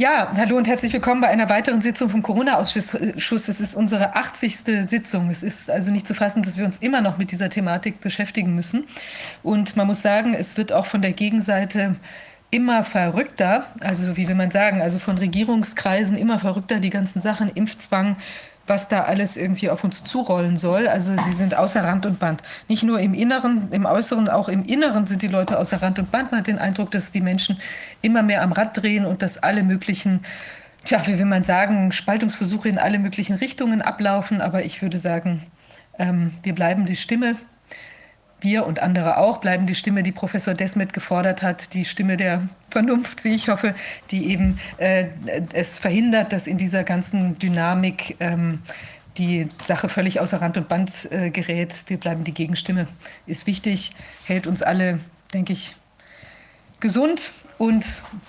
Ja, hallo und herzlich willkommen bei einer weiteren Sitzung vom Corona-Ausschuss. Es ist unsere 80. Sitzung. Es ist also nicht zu fassen, dass wir uns immer noch mit dieser Thematik beschäftigen müssen. Und man muss sagen, es wird auch von der Gegenseite immer verrückter, also wie will man sagen, also von Regierungskreisen immer verrückter, die ganzen Sachen, Impfzwang, was da alles irgendwie auf uns zurollen soll. Also die sind außer Rand und Band. Nicht nur im Inneren, im Äußeren, auch im Inneren sind die Leute außer Rand und Band. Man hat den Eindruck, dass die Menschen immer mehr am Rad drehen und dass alle möglichen, tja, wie will man sagen, Spaltungsversuche in alle möglichen Richtungen ablaufen. Aber ich würde sagen, ähm, wir bleiben die Stimme wir und andere auch bleiben die Stimme, die Professor Desmet gefordert hat, die Stimme der Vernunft, wie ich hoffe, die eben äh, es verhindert, dass in dieser ganzen Dynamik ähm, die Sache völlig außer Rand und Band äh, gerät. Wir bleiben die Gegenstimme. Ist wichtig, hält uns alle, denke ich, gesund und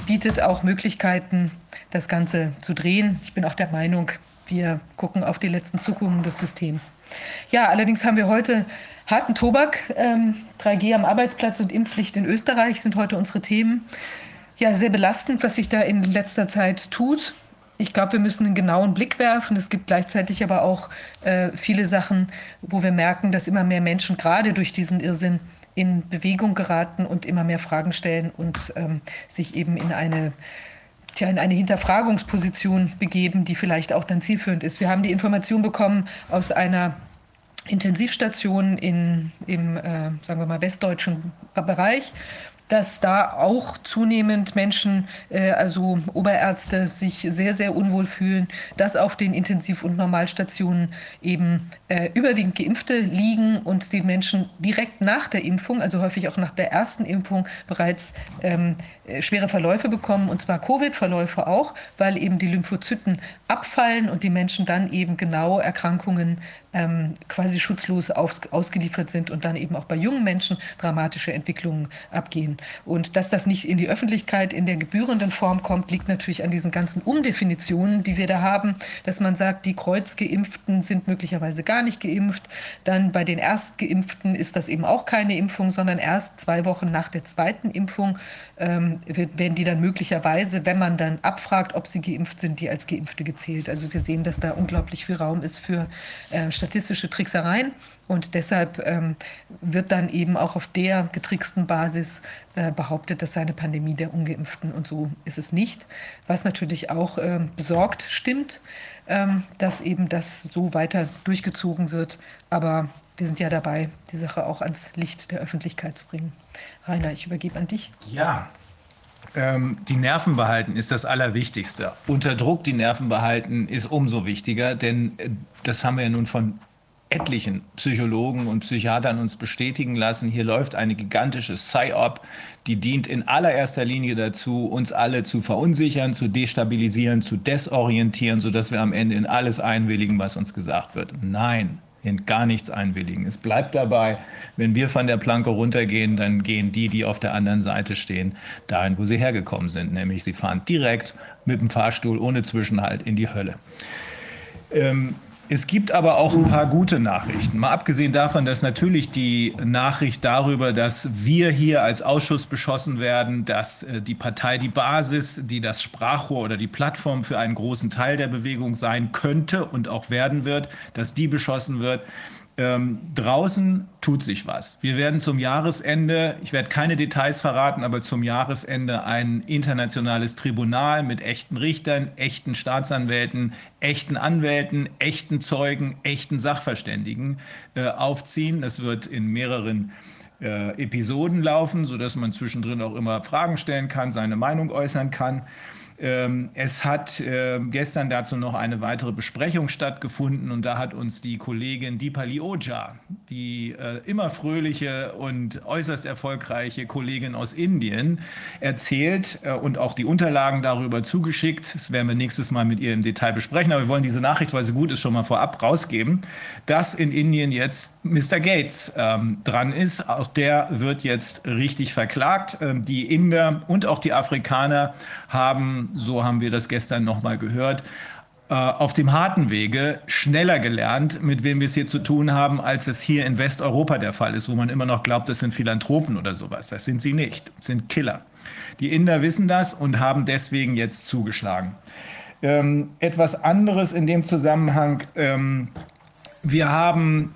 bietet auch Möglichkeiten, das Ganze zu drehen. Ich bin auch der Meinung, wir gucken auf die letzten Zuckungen des Systems. Ja, allerdings haben wir heute harten Tobak. Ähm, 3G am Arbeitsplatz und Impfpflicht in Österreich sind heute unsere Themen. Ja, sehr belastend, was sich da in letzter Zeit tut. Ich glaube, wir müssen einen genauen Blick werfen. Es gibt gleichzeitig aber auch äh, viele Sachen, wo wir merken, dass immer mehr Menschen gerade durch diesen Irrsinn in Bewegung geraten und immer mehr Fragen stellen und ähm, sich eben in eine tja, in eine Hinterfragungsposition begeben, die vielleicht auch dann zielführend ist. Wir haben die Information bekommen aus einer Intensivstation in, im, äh, sagen wir mal, westdeutschen Bereich, dass da auch zunehmend Menschen, äh, also Oberärzte, sich sehr, sehr unwohl fühlen, dass auf den Intensiv- und Normalstationen eben äh, überwiegend Geimpfte liegen und die Menschen direkt nach der Impfung, also häufig auch nach der ersten Impfung, bereits ähm, äh, schwere Verläufe bekommen, und zwar Covid-Verläufe auch, weil eben die Lymphozyten abfallen und die Menschen dann eben genau Erkrankungen ähm, quasi schutzlos aus, ausgeliefert sind und dann eben auch bei jungen Menschen dramatische Entwicklungen abgehen. Und dass das nicht in die Öffentlichkeit in der gebührenden Form kommt, liegt natürlich an diesen ganzen Umdefinitionen, die wir da haben, dass man sagt, die Kreuzgeimpften sind möglicherweise gar nicht geimpft. Dann bei den Erstgeimpften ist das eben auch keine Impfung, sondern erst zwei Wochen nach der zweiten Impfung ähm, werden die dann möglicherweise, wenn man dann abfragt, ob sie geimpft sind, die als Geimpfte gezählt. Also wir sehen, dass da unglaublich viel Raum ist für äh, statistische Tricksereien. Und deshalb ähm, wird dann eben auch auf der getricksten Basis äh, behauptet, dass sei eine Pandemie der Ungeimpften. Und so ist es nicht. Was natürlich auch äh, besorgt stimmt, ähm, dass eben das so weiter durchgezogen wird. Aber wir sind ja dabei, die Sache auch ans Licht der Öffentlichkeit zu bringen. Rainer, ich übergebe an dich. Ja, ähm, die Nerven behalten ist das Allerwichtigste. Unter Druck die Nerven behalten ist umso wichtiger, denn äh, das haben wir ja nun von etlichen Psychologen und Psychiatern uns bestätigen lassen. Hier läuft eine gigantische Psy-Op, die dient in allererster Linie dazu, uns alle zu verunsichern, zu destabilisieren, zu desorientieren, sodass wir am Ende in alles einwilligen, was uns gesagt wird. Nein, in gar nichts einwilligen. Es bleibt dabei, wenn wir von der Planke runtergehen, dann gehen die, die auf der anderen Seite stehen, dahin, wo sie hergekommen sind. Nämlich sie fahren direkt mit dem Fahrstuhl ohne Zwischenhalt in die Hölle. Ähm, es gibt aber auch ein paar gute Nachrichten. Mal abgesehen davon, dass natürlich die Nachricht darüber, dass wir hier als Ausschuss beschossen werden, dass äh, die Partei die Basis, die das Sprachrohr oder die Plattform für einen großen Teil der Bewegung sein könnte und auch werden wird, dass die beschossen wird, ähm, draußen tut sich was. Wir werden zum Jahresende, ich werde keine Details verraten, aber zum Jahresende ein internationales Tribunal mit echten Richtern, echten Staatsanwälten, echten Anwälten, echten Zeugen, echten Sachverständigen äh, aufziehen. Das wird in mehreren äh, Episoden laufen, sodass man zwischendrin auch immer Fragen stellen kann, seine Meinung äußern kann. Ähm, es hat ähm, gestern dazu noch eine weitere Besprechung stattgefunden und da hat uns die Kollegin Deepali Oja, die äh, immer fröhliche und äußerst erfolgreiche Kollegin aus Indien, erzählt äh, und auch die Unterlagen darüber zugeschickt. Das werden wir nächstes Mal mit ihr im Detail besprechen, aber wir wollen diese Nachricht, weil sie gut ist, schon mal vorab rausgeben, dass in Indien jetzt Mr. Gates ähm, dran ist. Auch der wird jetzt richtig verklagt. Ähm, die Inder und auch die Afrikaner haben so haben wir das gestern nochmal gehört, äh, auf dem harten Wege schneller gelernt, mit wem wir es hier zu tun haben, als es hier in Westeuropa der Fall ist, wo man immer noch glaubt, das sind Philanthropen oder sowas. Das sind sie nicht, das sind Killer. Die Inder wissen das und haben deswegen jetzt zugeschlagen. Ähm, etwas anderes in dem Zusammenhang. Ähm, wir haben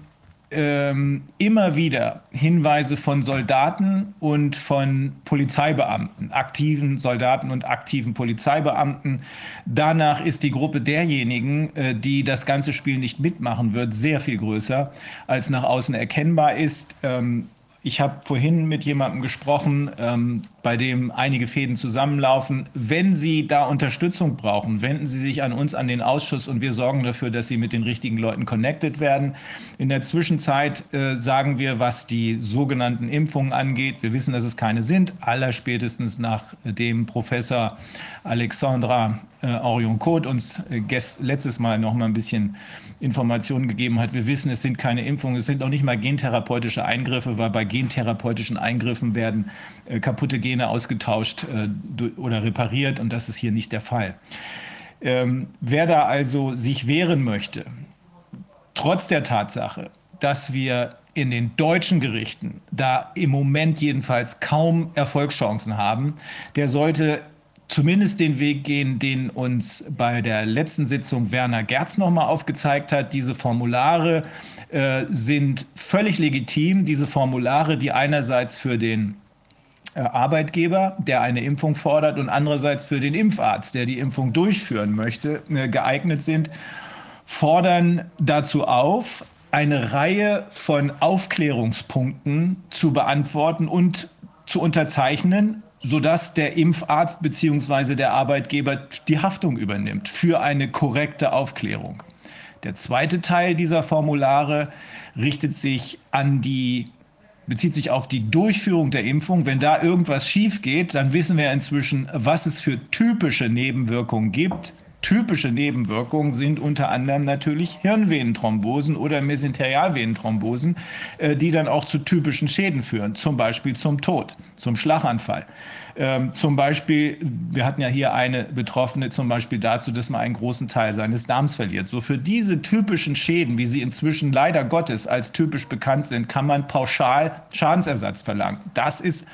ähm, immer wieder Hinweise von Soldaten und von Polizeibeamten, aktiven Soldaten und aktiven Polizeibeamten. Danach ist die Gruppe derjenigen, äh, die das ganze Spiel nicht mitmachen wird, sehr viel größer, als nach außen erkennbar ist. Ähm, ich habe vorhin mit jemandem gesprochen, ähm, bei dem einige Fäden zusammenlaufen. Wenn Sie da Unterstützung brauchen, wenden Sie sich an uns, an den Ausschuss und wir sorgen dafür, dass Sie mit den richtigen Leuten connected werden. In der Zwischenzeit äh, sagen wir, was die sogenannten Impfungen angeht. Wir wissen, dass es keine sind. Allerspätestens nachdem Professor Alexandra äh, Orion-Code uns äh, letztes Mal noch mal ein bisschen Informationen gegeben hat. Wir wissen, es sind keine Impfungen, es sind auch nicht mal gentherapeutische Eingriffe, weil bei gentherapeutischen Eingriffen werden äh, kaputte Gene ausgetauscht äh, oder repariert und das ist hier nicht der Fall. Ähm, wer da also sich wehren möchte, trotz der Tatsache, dass wir in den deutschen Gerichten da im Moment jedenfalls kaum Erfolgschancen haben, der sollte zumindest den Weg gehen, den uns bei der letzten Sitzung Werner Gerz nochmal aufgezeigt hat. Diese Formulare äh, sind völlig legitim. Diese Formulare, die einerseits für den äh, Arbeitgeber, der eine Impfung fordert, und andererseits für den Impfarzt, der die Impfung durchführen möchte, äh, geeignet sind, fordern dazu auf, eine Reihe von Aufklärungspunkten zu beantworten und zu unterzeichnen, sodass der Impfarzt bzw. der Arbeitgeber die Haftung übernimmt für eine korrekte Aufklärung. Der zweite Teil dieser Formulare richtet sich an die bezieht sich auf die Durchführung der Impfung. Wenn da irgendwas schief geht, dann wissen wir inzwischen, was es für typische Nebenwirkungen gibt Typische Nebenwirkungen sind unter anderem natürlich Hirnvenenthrombosen oder Mesenterialvenenthrombosen, äh, die dann auch zu typischen Schäden führen, zum Beispiel zum Tod, zum Schlaganfall. Ähm, zum Beispiel, wir hatten ja hier eine Betroffene, zum Beispiel dazu, dass man einen großen Teil seines Darms verliert. So für diese typischen Schäden, wie sie inzwischen leider Gottes als typisch bekannt sind, kann man pauschal Schadensersatz verlangen. Das ist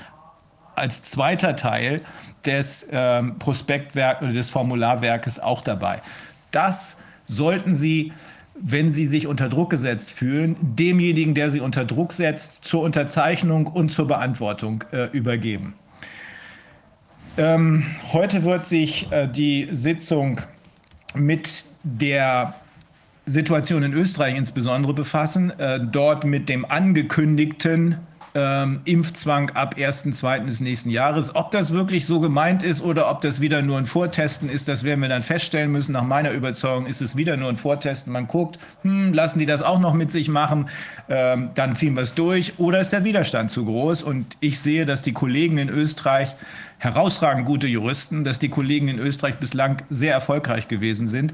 als zweiter Teil des ähm, Prospektwerk oder des Formularwerkes auch dabei. Das sollten Sie, wenn Sie sich unter Druck gesetzt fühlen, demjenigen, der Sie unter Druck setzt, zur Unterzeichnung und zur Beantwortung äh, übergeben. Ähm, heute wird sich äh, die Sitzung mit der Situation in Österreich insbesondere befassen, äh, dort mit dem angekündigten ähm, Impfzwang ab 1.2. des nächsten Jahres. Ob das wirklich so gemeint ist oder ob das wieder nur ein Vortesten ist, das werden wir dann feststellen müssen. Nach meiner Überzeugung ist es wieder nur ein Vortesten. Man guckt, hm, lassen die das auch noch mit sich machen, ähm, dann ziehen wir es durch oder ist der Widerstand zu groß? Und ich sehe, dass die Kollegen in Österreich herausragend gute Juristen, dass die Kollegen in Österreich bislang sehr erfolgreich gewesen sind.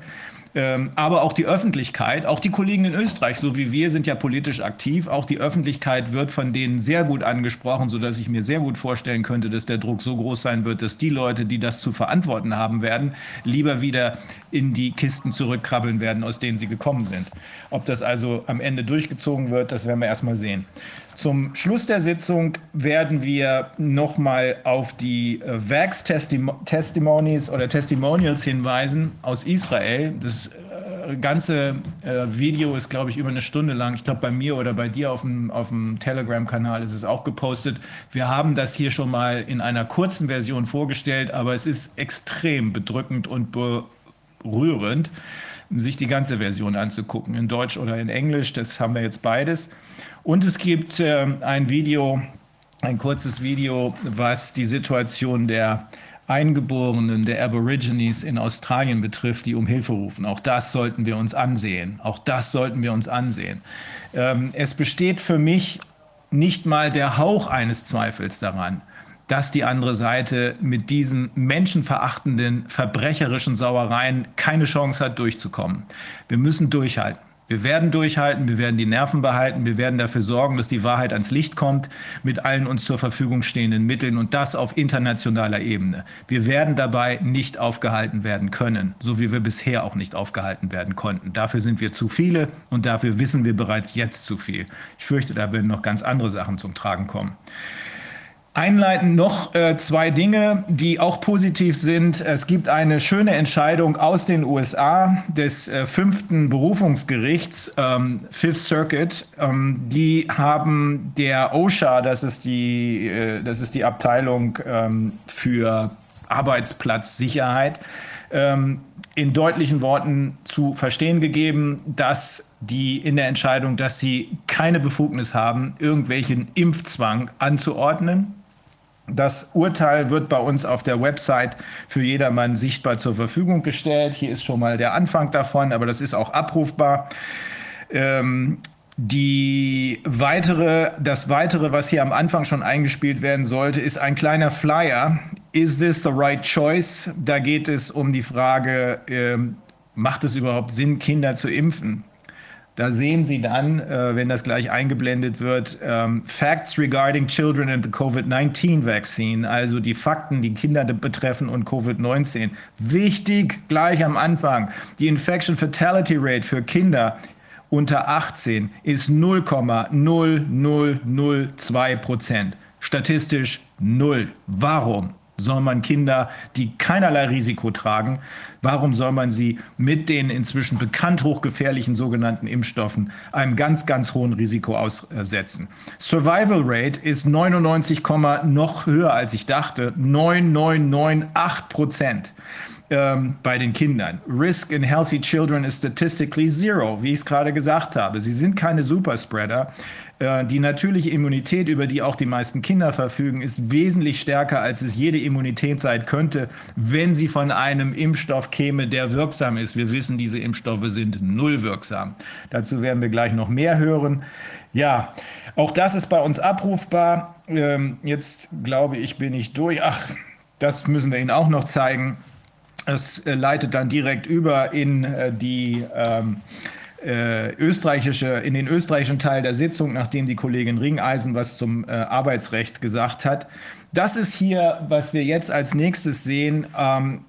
Ähm, aber auch die Öffentlichkeit, auch die Kollegen in Österreich, so wie wir, sind ja politisch aktiv. Auch die Öffentlichkeit wird von denen sehr gut angesprochen, sodass ich mir sehr gut vorstellen könnte, dass der Druck so groß sein wird, dass die Leute, die das zu verantworten haben werden, lieber wieder in die Kisten zurückkrabbeln werden, aus denen sie gekommen sind. Ob das also am Ende durchgezogen wird, das werden wir erstmal sehen. Zum Schluss der Sitzung werden wir nochmal auf die äh, Werkstestimonies oder Testimonials hinweisen aus Israel. Das äh, ganze äh, Video ist, glaube ich, über eine Stunde lang. Ich glaube, bei mir oder bei dir auf dem, auf dem Telegram-Kanal ist es auch gepostet. Wir haben das hier schon mal in einer kurzen Version vorgestellt, aber es ist extrem bedrückend und berührend, sich die ganze Version anzugucken, in Deutsch oder in Englisch. Das haben wir jetzt beides. Und es gibt äh, ein Video, ein kurzes Video, was die Situation der Eingeborenen, der Aborigines in Australien betrifft, die um Hilfe rufen. Auch das sollten wir uns ansehen. Auch das sollten wir uns ansehen. Ähm, es besteht für mich nicht mal der Hauch eines Zweifels daran, dass die andere Seite mit diesen menschenverachtenden, verbrecherischen Sauereien keine Chance hat, durchzukommen. Wir müssen durchhalten. Wir werden durchhalten, wir werden die Nerven behalten, wir werden dafür sorgen, dass die Wahrheit ans Licht kommt mit allen uns zur Verfügung stehenden Mitteln und das auf internationaler Ebene. Wir werden dabei nicht aufgehalten werden können, so wie wir bisher auch nicht aufgehalten werden konnten. Dafür sind wir zu viele und dafür wissen wir bereits jetzt zu viel. Ich fürchte, da werden noch ganz andere Sachen zum Tragen kommen. Einleitend noch äh, zwei Dinge, die auch positiv sind. Es gibt eine schöne Entscheidung aus den USA des äh, fünften Berufungsgerichts, ähm, Fifth Circuit. Ähm, die haben der OSHA, das ist die, äh, das ist die Abteilung ähm, für Arbeitsplatzsicherheit, ähm, in deutlichen Worten zu verstehen gegeben, dass die in der Entscheidung, dass sie keine Befugnis haben, irgendwelchen Impfzwang anzuordnen das Urteil wird bei uns auf der Website für jedermann sichtbar zur Verfügung gestellt. Hier ist schon mal der Anfang davon, aber das ist auch abrufbar. Ähm, die weitere, das weitere, was hier am Anfang schon eingespielt werden sollte, ist ein kleiner Flyer. Is this the right choice? Da geht es um die Frage, äh, macht es überhaupt Sinn, Kinder zu impfen? Da sehen Sie dann, äh, wenn das gleich eingeblendet wird, ähm, Facts regarding children and the COVID-19 vaccine, also die Fakten, die Kinder betreffen und Covid-19. Wichtig gleich am Anfang, die Infection Fatality Rate für Kinder unter 18 ist 0,0002 Prozent. Statistisch null. Warum? Soll man Kinder, die keinerlei Risiko tragen, warum soll man sie mit den inzwischen bekannt hochgefährlichen sogenannten Impfstoffen einem ganz, ganz hohen Risiko aussetzen? Survival Rate ist 99, noch höher als ich dachte, 9998 Prozent ähm, bei den Kindern. Risk in healthy children is statistically zero, wie ich es gerade gesagt habe. Sie sind keine Superspreader. Äh, die natürliche Immunität, über die auch die meisten Kinder verfügen, ist wesentlich stärker, als es jede Immunität sein könnte, wenn sie von einem Impfstoff käme, der wirksam ist. Wir wissen, diese Impfstoffe sind null wirksam. Dazu werden wir gleich noch mehr hören. Ja, auch das ist bei uns abrufbar. Ähm, jetzt glaube ich, bin ich durch. Ach, das müssen wir Ihnen auch noch zeigen. Es äh, leitet dann direkt über in äh, die ähm, äh, österreichische, in den österreichischen Teil der Sitzung, nachdem die Kollegin Ringeisen was zum äh, Arbeitsrecht gesagt hat. Das ist hier, was wir jetzt als nächstes sehen. Ähm,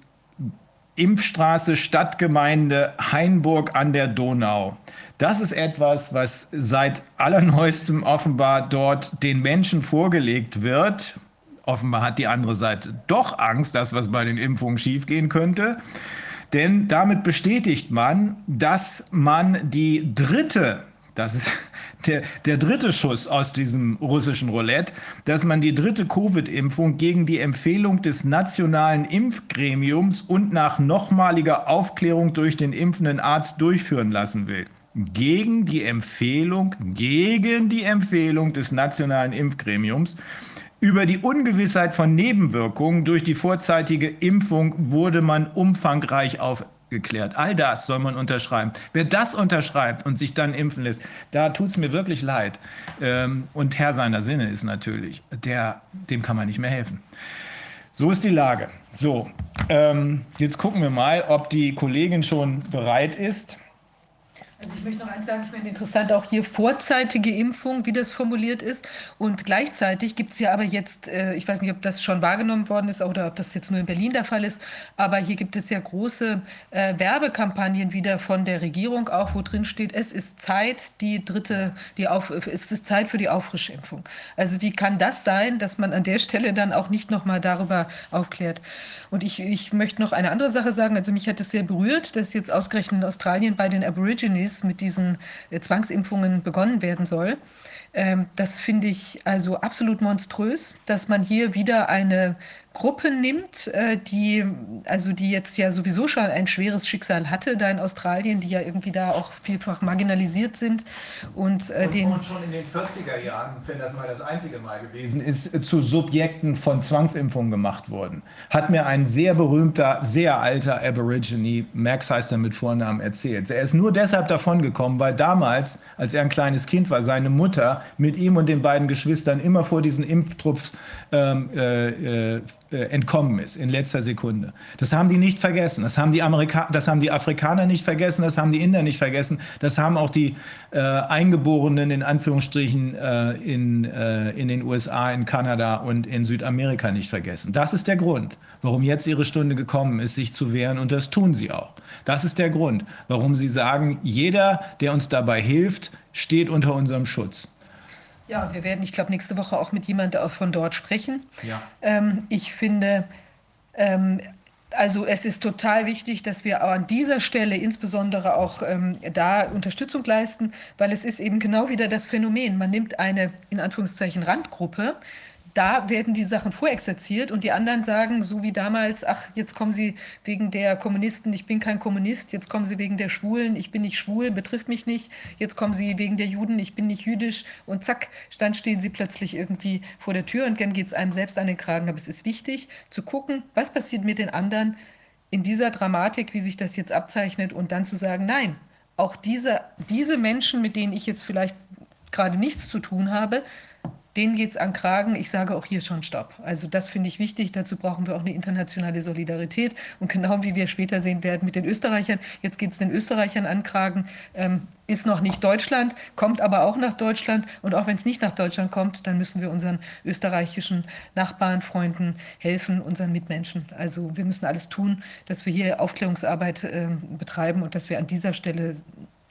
Impfstraße Stadtgemeinde Hainburg an der Donau. Das ist etwas, was seit allerneuestem offenbar dort den Menschen vorgelegt wird. Offenbar hat die andere Seite doch Angst, dass was bei den Impfungen schiefgehen könnte. Denn damit bestätigt man, dass man die dritte, das ist der, der dritte Schuss aus diesem russischen Roulette, dass man die dritte Covid-Impfung gegen die Empfehlung des nationalen Impfgremiums und nach nochmaliger Aufklärung durch den impfenden Arzt durchführen lassen will gegen die Empfehlung, gegen die Empfehlung des nationalen Impfgremiums. Über die Ungewissheit von Nebenwirkungen durch die vorzeitige Impfung wurde man umfangreich aufgeklärt. All das soll man unterschreiben. Wer das unterschreibt und sich dann impfen lässt, da tut es mir wirklich leid. Ähm, und Herr seiner Sinne ist natürlich, der, dem kann man nicht mehr helfen. So ist die Lage. So, ähm, jetzt gucken wir mal, ob die Kollegin schon bereit ist. Also ich möchte noch eins sagen, ich meine interessant auch hier vorzeitige Impfung, wie das formuliert ist. Und gleichzeitig gibt es ja aber jetzt, äh, ich weiß nicht, ob das schon wahrgenommen worden ist oder ob das jetzt nur in Berlin der Fall ist, aber hier gibt es ja große äh, Werbekampagnen wieder von der Regierung auch, wo drin steht, es ist Zeit, die dritte, die auf, es ist Zeit für die Auffrischimpfung. Also wie kann das sein, dass man an der Stelle dann auch nicht nochmal darüber aufklärt? Und ich, ich möchte noch eine andere Sache sagen. Also mich hat es sehr berührt, dass jetzt ausgerechnet in Australien bei den Aborigines mit diesen äh, Zwangsimpfungen begonnen werden soll. Ähm, das finde ich also absolut monströs, dass man hier wieder eine Gruppe nimmt, äh, die, also die jetzt ja sowieso schon ein schweres Schicksal hatte da in Australien, die ja irgendwie da auch vielfach marginalisiert sind. Und, äh, und, den und schon in den 40er Jahren, wenn das mal das einzige Mal gewesen ist, äh, zu Subjekten von Zwangsimpfungen gemacht wurden. Hat mir ein sehr berühmter, sehr alter Aborigine, Max heißt er mit Vornamen, erzählt. Er ist nur deshalb davon gekommen, weil damals, als er ein kleines Kind war, seine Mutter mit ihm und den beiden Geschwistern immer vor diesen Impftrupps ähm, äh, äh, äh, entkommen ist in letzter Sekunde. Das haben die nicht vergessen. Das haben die, Amerika das haben die Afrikaner nicht vergessen. Das haben die Inder nicht vergessen. Das haben auch die äh, Eingeborenen in Anführungsstrichen äh, in, äh, in den USA, in Kanada und in Südamerika nicht vergessen. Das ist der Grund, warum jetzt ihre Stunde gekommen ist, sich zu wehren. Und das tun sie auch. Das ist der Grund, warum sie sagen, jeder, der uns dabei hilft, steht unter unserem Schutz. Ja, wir werden, ich glaube, nächste Woche auch mit jemandem von dort sprechen. Ja. Ähm, ich finde, ähm, also es ist total wichtig, dass wir an dieser Stelle insbesondere auch ähm, da Unterstützung leisten, weil es ist eben genau wieder das Phänomen. Man nimmt eine in Anführungszeichen Randgruppe, da werden die Sachen vorexerziert und die anderen sagen, so wie damals, ach, jetzt kommen sie wegen der Kommunisten, ich bin kein Kommunist, jetzt kommen sie wegen der Schwulen, ich bin nicht schwul, betrifft mich nicht, jetzt kommen sie wegen der Juden, ich bin nicht jüdisch und zack, dann stehen sie plötzlich irgendwie vor der Tür und dann geht es einem selbst an den Kragen. Aber es ist wichtig zu gucken, was passiert mit den anderen in dieser Dramatik, wie sich das jetzt abzeichnet und dann zu sagen, nein, auch diese, diese Menschen, mit denen ich jetzt vielleicht gerade nichts zu tun habe, denen geht es an Kragen. Ich sage auch hier schon Stopp. Also das finde ich wichtig. Dazu brauchen wir auch eine internationale Solidarität. Und genau wie wir später sehen werden mit den Österreichern, jetzt geht es den Österreichern an Kragen, ähm, ist noch nicht Deutschland, kommt aber auch nach Deutschland. Und auch wenn es nicht nach Deutschland kommt, dann müssen wir unseren österreichischen Nachbarn, Freunden helfen, unseren Mitmenschen. Also wir müssen alles tun, dass wir hier Aufklärungsarbeit äh, betreiben und dass wir an dieser Stelle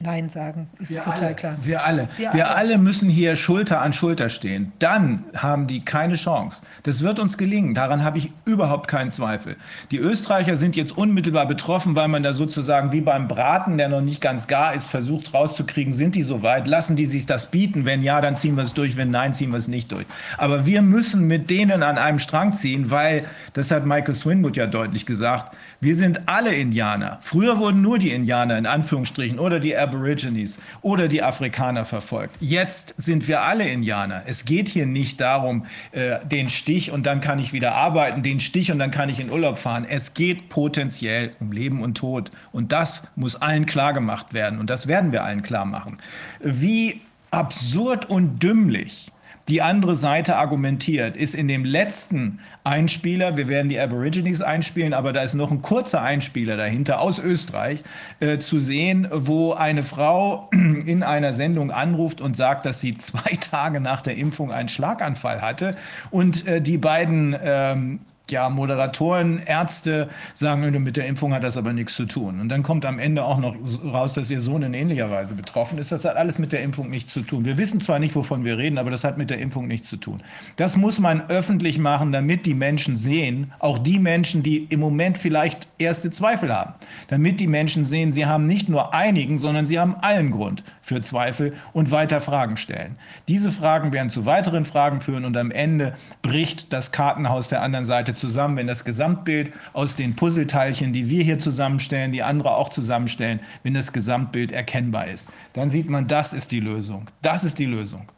Nein sagen, ist wir total alle, klar. Wir alle. Wir, wir alle. alle. müssen hier Schulter an Schulter stehen. Dann haben die keine Chance. Das wird uns gelingen. Daran habe ich überhaupt keinen Zweifel. Die Österreicher sind jetzt unmittelbar betroffen, weil man da sozusagen wie beim Braten, der noch nicht ganz gar ist, versucht rauszukriegen, sind die soweit? Lassen die sich das bieten? Wenn ja, dann ziehen wir es durch. Wenn nein, ziehen wir es nicht durch. Aber wir müssen mit denen an einem Strang ziehen, weil, das hat Michael Swinwood ja deutlich gesagt, wir sind alle Indianer. Früher wurden nur die Indianer in Anführungsstrichen oder die Aborigines oder die Afrikaner verfolgt. Jetzt sind wir alle Indianer. Es geht hier nicht darum, äh, den Stich und dann kann ich wieder arbeiten, den Stich und dann kann ich in Urlaub fahren. Es geht potenziell um Leben und Tod. Und das muss allen klargemacht werden. Und das werden wir allen klar machen. Wie absurd und dümmlich die andere Seite argumentiert, ist in dem letzten Einspieler, wir werden die Aborigines einspielen, aber da ist noch ein kurzer Einspieler dahinter aus Österreich äh, zu sehen, wo eine Frau in einer Sendung anruft und sagt, dass sie zwei Tage nach der Impfung einen Schlaganfall hatte und äh, die beiden ähm, ja, Moderatoren, Ärzte sagen, mit der Impfung hat das aber nichts zu tun. Und dann kommt am Ende auch noch raus, dass ihr Sohn in ähnlicher Weise betroffen ist. Das hat alles mit der Impfung nichts zu tun. Wir wissen zwar nicht, wovon wir reden, aber das hat mit der Impfung nichts zu tun. Das muss man öffentlich machen, damit die Menschen sehen, auch die Menschen, die im Moment vielleicht erste Zweifel haben, damit die Menschen sehen, sie haben nicht nur einigen, sondern sie haben allen Grund für Zweifel und weiter Fragen stellen. Diese Fragen werden zu weiteren Fragen führen und am Ende bricht das Kartenhaus der anderen Seite zusammen, wenn das Gesamtbild aus den Puzzleteilchen, die wir hier zusammenstellen, die andere auch zusammenstellen, wenn das Gesamtbild erkennbar ist. Dann sieht man, das ist die Lösung. Das ist die Lösung.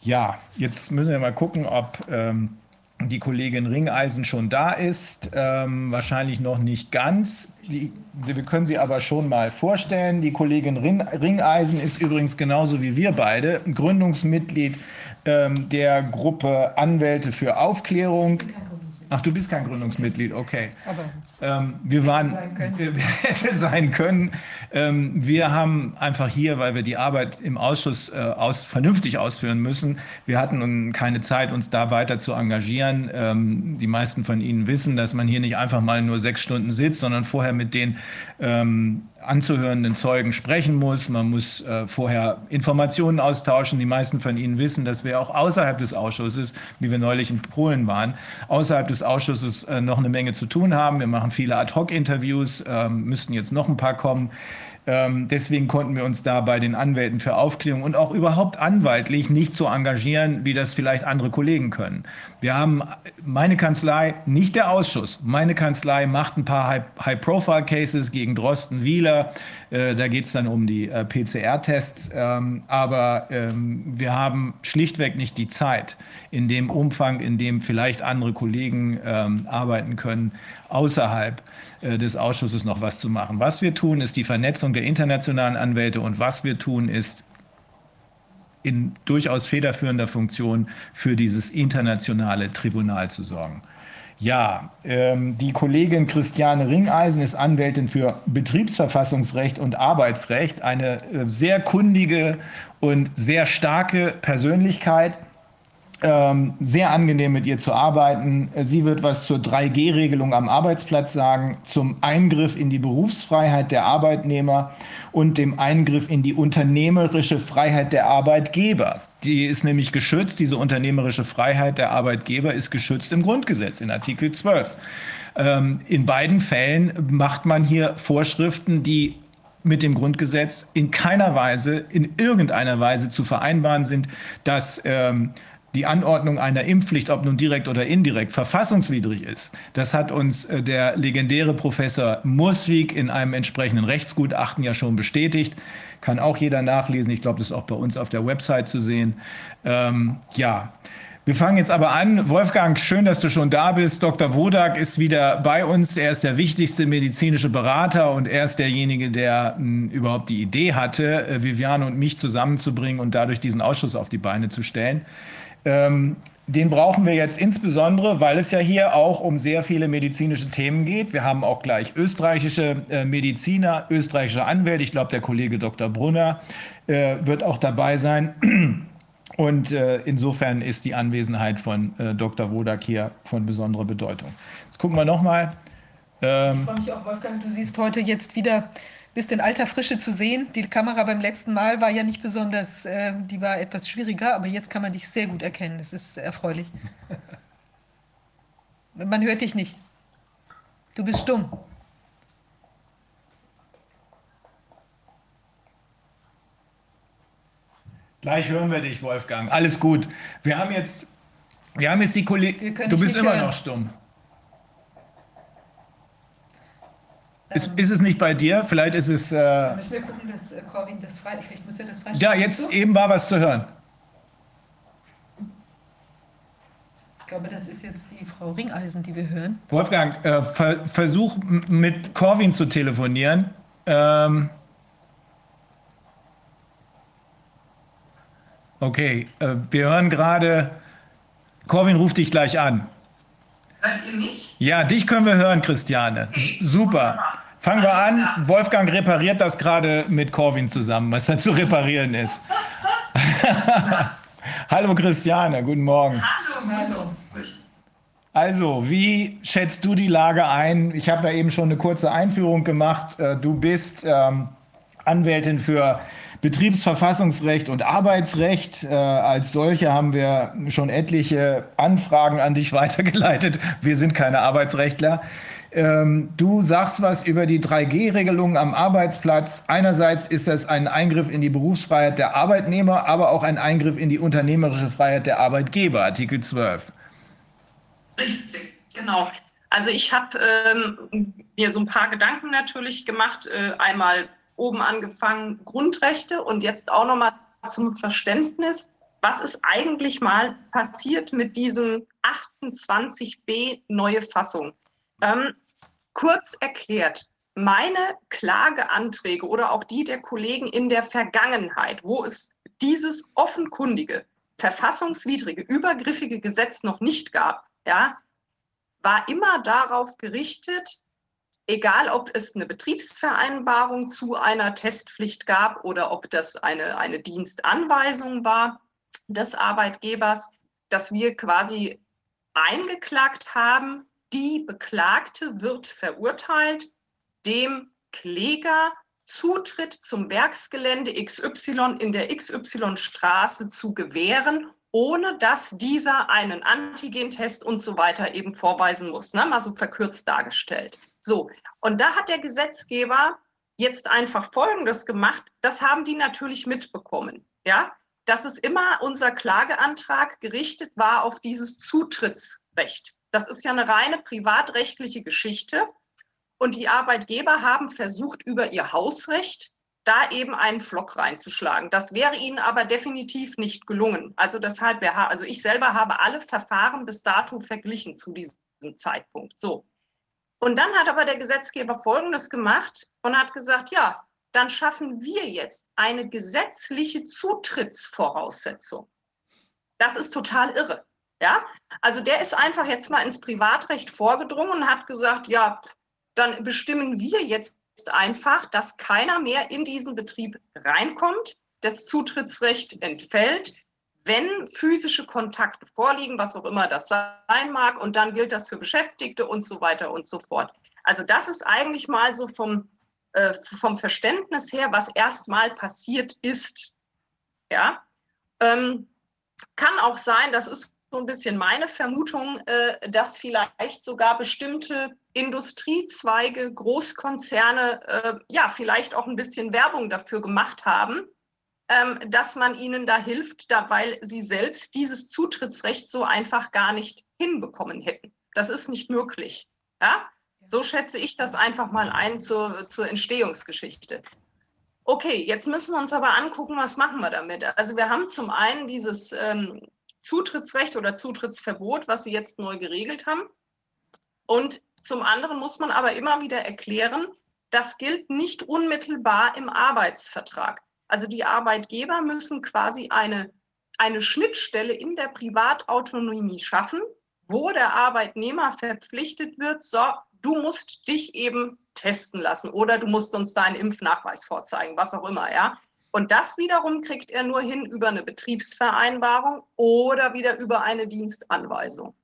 Ja, jetzt müssen wir mal gucken, ob ähm, die Kollegin Ringeisen schon da ist. Ähm, wahrscheinlich noch nicht ganz. Die, wir können sie aber schon mal vorstellen. Die Kollegin Ringeisen ist übrigens genauso wie wir beide Gründungsmitglied ähm, der Gruppe Anwälte für Aufklärung. Ach, du bist kein Gründungsmitglied, okay. Aber ähm, wir waren, sein hätte sein können. Ähm, wir haben einfach hier, weil wir die Arbeit im Ausschuss äh, aus, vernünftig ausführen müssen, wir hatten keine Zeit, uns da weiter zu engagieren. Ähm, die meisten von Ihnen wissen, dass man hier nicht einfach mal nur sechs Stunden sitzt, sondern vorher mit den ähm, anzuhörenden Zeugen sprechen muss. Man muss äh, vorher Informationen austauschen. Die meisten von Ihnen wissen, dass wir auch außerhalb des Ausschusses, wie wir neulich in Polen waren, außerhalb des Ausschusses äh, noch eine Menge zu tun haben. Wir machen viele Ad-Hoc-Interviews, äh, müssten jetzt noch ein paar kommen. Ähm, deswegen konnten wir uns da bei den Anwälten für Aufklärung und auch überhaupt anwaltlich nicht so engagieren, wie das vielleicht andere Kollegen können. Wir haben meine Kanzlei, nicht der Ausschuss, meine Kanzlei macht ein paar High-Profile-Cases gegen Drosten, Wieler. Äh, da geht es dann um die äh, PCR-Tests. Ähm, aber ähm, wir haben schlichtweg nicht die Zeit in dem Umfang, in dem vielleicht andere Kollegen ähm, arbeiten können, außerhalb äh, des Ausschusses noch was zu machen. Was wir tun, ist die Vernetzung der internationalen Anwälte und was wir tun, ist in durchaus federführender Funktion für dieses internationale Tribunal zu sorgen. Ja, ähm, die Kollegin Christiane Ringeisen ist Anwältin für Betriebsverfassungsrecht und Arbeitsrecht, eine äh, sehr kundige und sehr starke Persönlichkeit. Ähm, sehr angenehm mit ihr zu arbeiten. Sie wird was zur 3G-Regelung am Arbeitsplatz sagen, zum Eingriff in die Berufsfreiheit der Arbeitnehmer und dem Eingriff in die unternehmerische Freiheit der Arbeitgeber. Die ist nämlich geschützt, diese unternehmerische Freiheit der Arbeitgeber ist geschützt im Grundgesetz in Artikel 12. Ähm, in beiden Fällen macht man hier Vorschriften, die mit dem Grundgesetz in keiner Weise, in irgendeiner Weise zu vereinbaren sind, dass ähm, die Anordnung einer Impfpflicht, ob nun direkt oder indirekt, verfassungswidrig ist. Das hat uns äh, der legendäre Professor Murswig in einem entsprechenden Rechtsgutachten ja schon bestätigt. Kann auch jeder nachlesen. Ich glaube, das ist auch bei uns auf der Website zu sehen. Ähm, ja. Wir fangen jetzt aber an. Wolfgang, schön, dass du schon da bist. Dr. Wodak ist wieder bei uns. Er ist der wichtigste medizinische Berater und er ist derjenige, der m, hm, überhaupt die Idee hatte, äh, Viviane und mich zusammenzubringen und dadurch diesen Ausschuss auf die Beine zu stellen. Ähm, den brauchen wir jetzt insbesondere, weil es ja hier auch um sehr viele medizinische Themen geht. Wir haben auch gleich österreichische äh, Mediziner, österreichische Anwälte. Ich glaube, der Kollege Dr. Brunner äh, wird auch dabei sein. Und äh, insofern ist die Anwesenheit von äh, Dr. Wodak hier von besonderer Bedeutung. Jetzt gucken wir nochmal. Ähm, ich freue mich auch, Wolfgang. Du siehst heute jetzt wieder bist in alter Frische zu sehen. Die Kamera beim letzten Mal war ja nicht besonders, äh, die war etwas schwieriger, aber jetzt kann man dich sehr gut erkennen. Das ist erfreulich. Man hört dich nicht. Du bist stumm. Gleich hören wir dich, Wolfgang. Alles gut. Wir haben jetzt, wir haben jetzt die Kollegen. Du bist immer hören. noch stumm. Ist, ist, es nicht bei dir? Vielleicht ist es. Äh müssen wir gucken, dass äh, Corwin das frei. Vielleicht muss er das freistellen. Ja, jetzt eben war was zu hören. Ich glaube, das ist jetzt die Frau Ringeisen, die wir hören. Wolfgang, äh, ver versuch mit Corwin zu telefonieren. Ähm okay, äh, wir hören gerade. Corwin ruft dich gleich an. Hört ihr mich? Ja, dich können wir hören, Christiane. Okay. Super. Fangen wir an. Wolfgang repariert das gerade mit Corwin zusammen, was da zu reparieren ist. Hallo Christiane, guten Morgen. Hallo. Also, wie schätzt du die Lage ein? Ich habe ja eben schon eine kurze Einführung gemacht. Äh, du bist ähm, Anwältin für Betriebsverfassungsrecht und Arbeitsrecht. Äh, als solche haben wir schon etliche Anfragen an dich weitergeleitet. Wir sind keine Arbeitsrechtler. Ähm, du sagst was über die 3G-Regelung am Arbeitsplatz. Einerseits ist das ein Eingriff in die Berufsfreiheit der Arbeitnehmer, aber auch ein Eingriff in die unternehmerische Freiheit der Arbeitgeber, Artikel 12. Richtig, genau. Also ich habe ähm, mir so ein paar Gedanken natürlich gemacht. Äh, einmal oben angefangen Grundrechte und jetzt auch nochmal zum Verständnis. Was ist eigentlich mal passiert mit diesem 28b neue Fassung? Ähm, kurz erklärt, meine Klageanträge oder auch die der Kollegen in der Vergangenheit, wo es dieses offenkundige, verfassungswidrige, übergriffige Gesetz noch nicht gab, ja, war immer darauf gerichtet, egal ob es eine Betriebsvereinbarung zu einer Testpflicht gab oder ob das eine, eine Dienstanweisung war des Arbeitgebers, dass wir quasi eingeklagt haben, die Beklagte wird verurteilt, dem Kläger Zutritt zum Werksgelände XY in der XY-Straße zu gewähren, ohne dass dieser einen Antigentest und so weiter eben vorweisen muss. Ne? Mal so verkürzt dargestellt. So, und da hat der Gesetzgeber jetzt einfach Folgendes gemacht. Das haben die natürlich mitbekommen. Ja, dass es immer unser Klageantrag gerichtet war auf dieses Zutrittsrecht. Das ist ja eine reine privatrechtliche Geschichte. Und die Arbeitgeber haben versucht, über ihr Hausrecht da eben einen Flock reinzuschlagen. Das wäre ihnen aber definitiv nicht gelungen. Also deshalb, also ich selber habe alle Verfahren bis dato verglichen zu diesem Zeitpunkt. So. Und dann hat aber der Gesetzgeber Folgendes gemacht und hat gesagt, ja, dann schaffen wir jetzt eine gesetzliche Zutrittsvoraussetzung. Das ist total irre. Ja, also der ist einfach jetzt mal ins Privatrecht vorgedrungen und hat gesagt, ja, dann bestimmen wir jetzt einfach, dass keiner mehr in diesen Betrieb reinkommt, das Zutrittsrecht entfällt, wenn physische Kontakte vorliegen, was auch immer das sein mag, und dann gilt das für Beschäftigte und so weiter und so fort. Also das ist eigentlich mal so vom, äh, vom Verständnis her, was erstmal passiert ist. Ja, ähm, kann auch sein, das ist so ein bisschen meine Vermutung, äh, dass vielleicht sogar bestimmte Industriezweige, Großkonzerne, äh, ja, vielleicht auch ein bisschen Werbung dafür gemacht haben, dass man ihnen da hilft, da, weil sie selbst dieses Zutrittsrecht so einfach gar nicht hinbekommen hätten. Das ist nicht möglich. Ja? So schätze ich das einfach mal ein zur, zur Entstehungsgeschichte. Okay, jetzt müssen wir uns aber angucken, was machen wir damit. Also wir haben zum einen dieses ähm, Zutrittsrecht oder Zutrittsverbot, was Sie jetzt neu geregelt haben. Und zum anderen muss man aber immer wieder erklären, das gilt nicht unmittelbar im Arbeitsvertrag. Also die Arbeitgeber müssen quasi eine, eine Schnittstelle in der Privatautonomie schaffen, wo der Arbeitnehmer verpflichtet wird, so, du musst dich eben testen lassen oder du musst uns deinen Impfnachweis vorzeigen, was auch immer, ja. Und das wiederum kriegt er nur hin über eine Betriebsvereinbarung oder wieder über eine Dienstanweisung.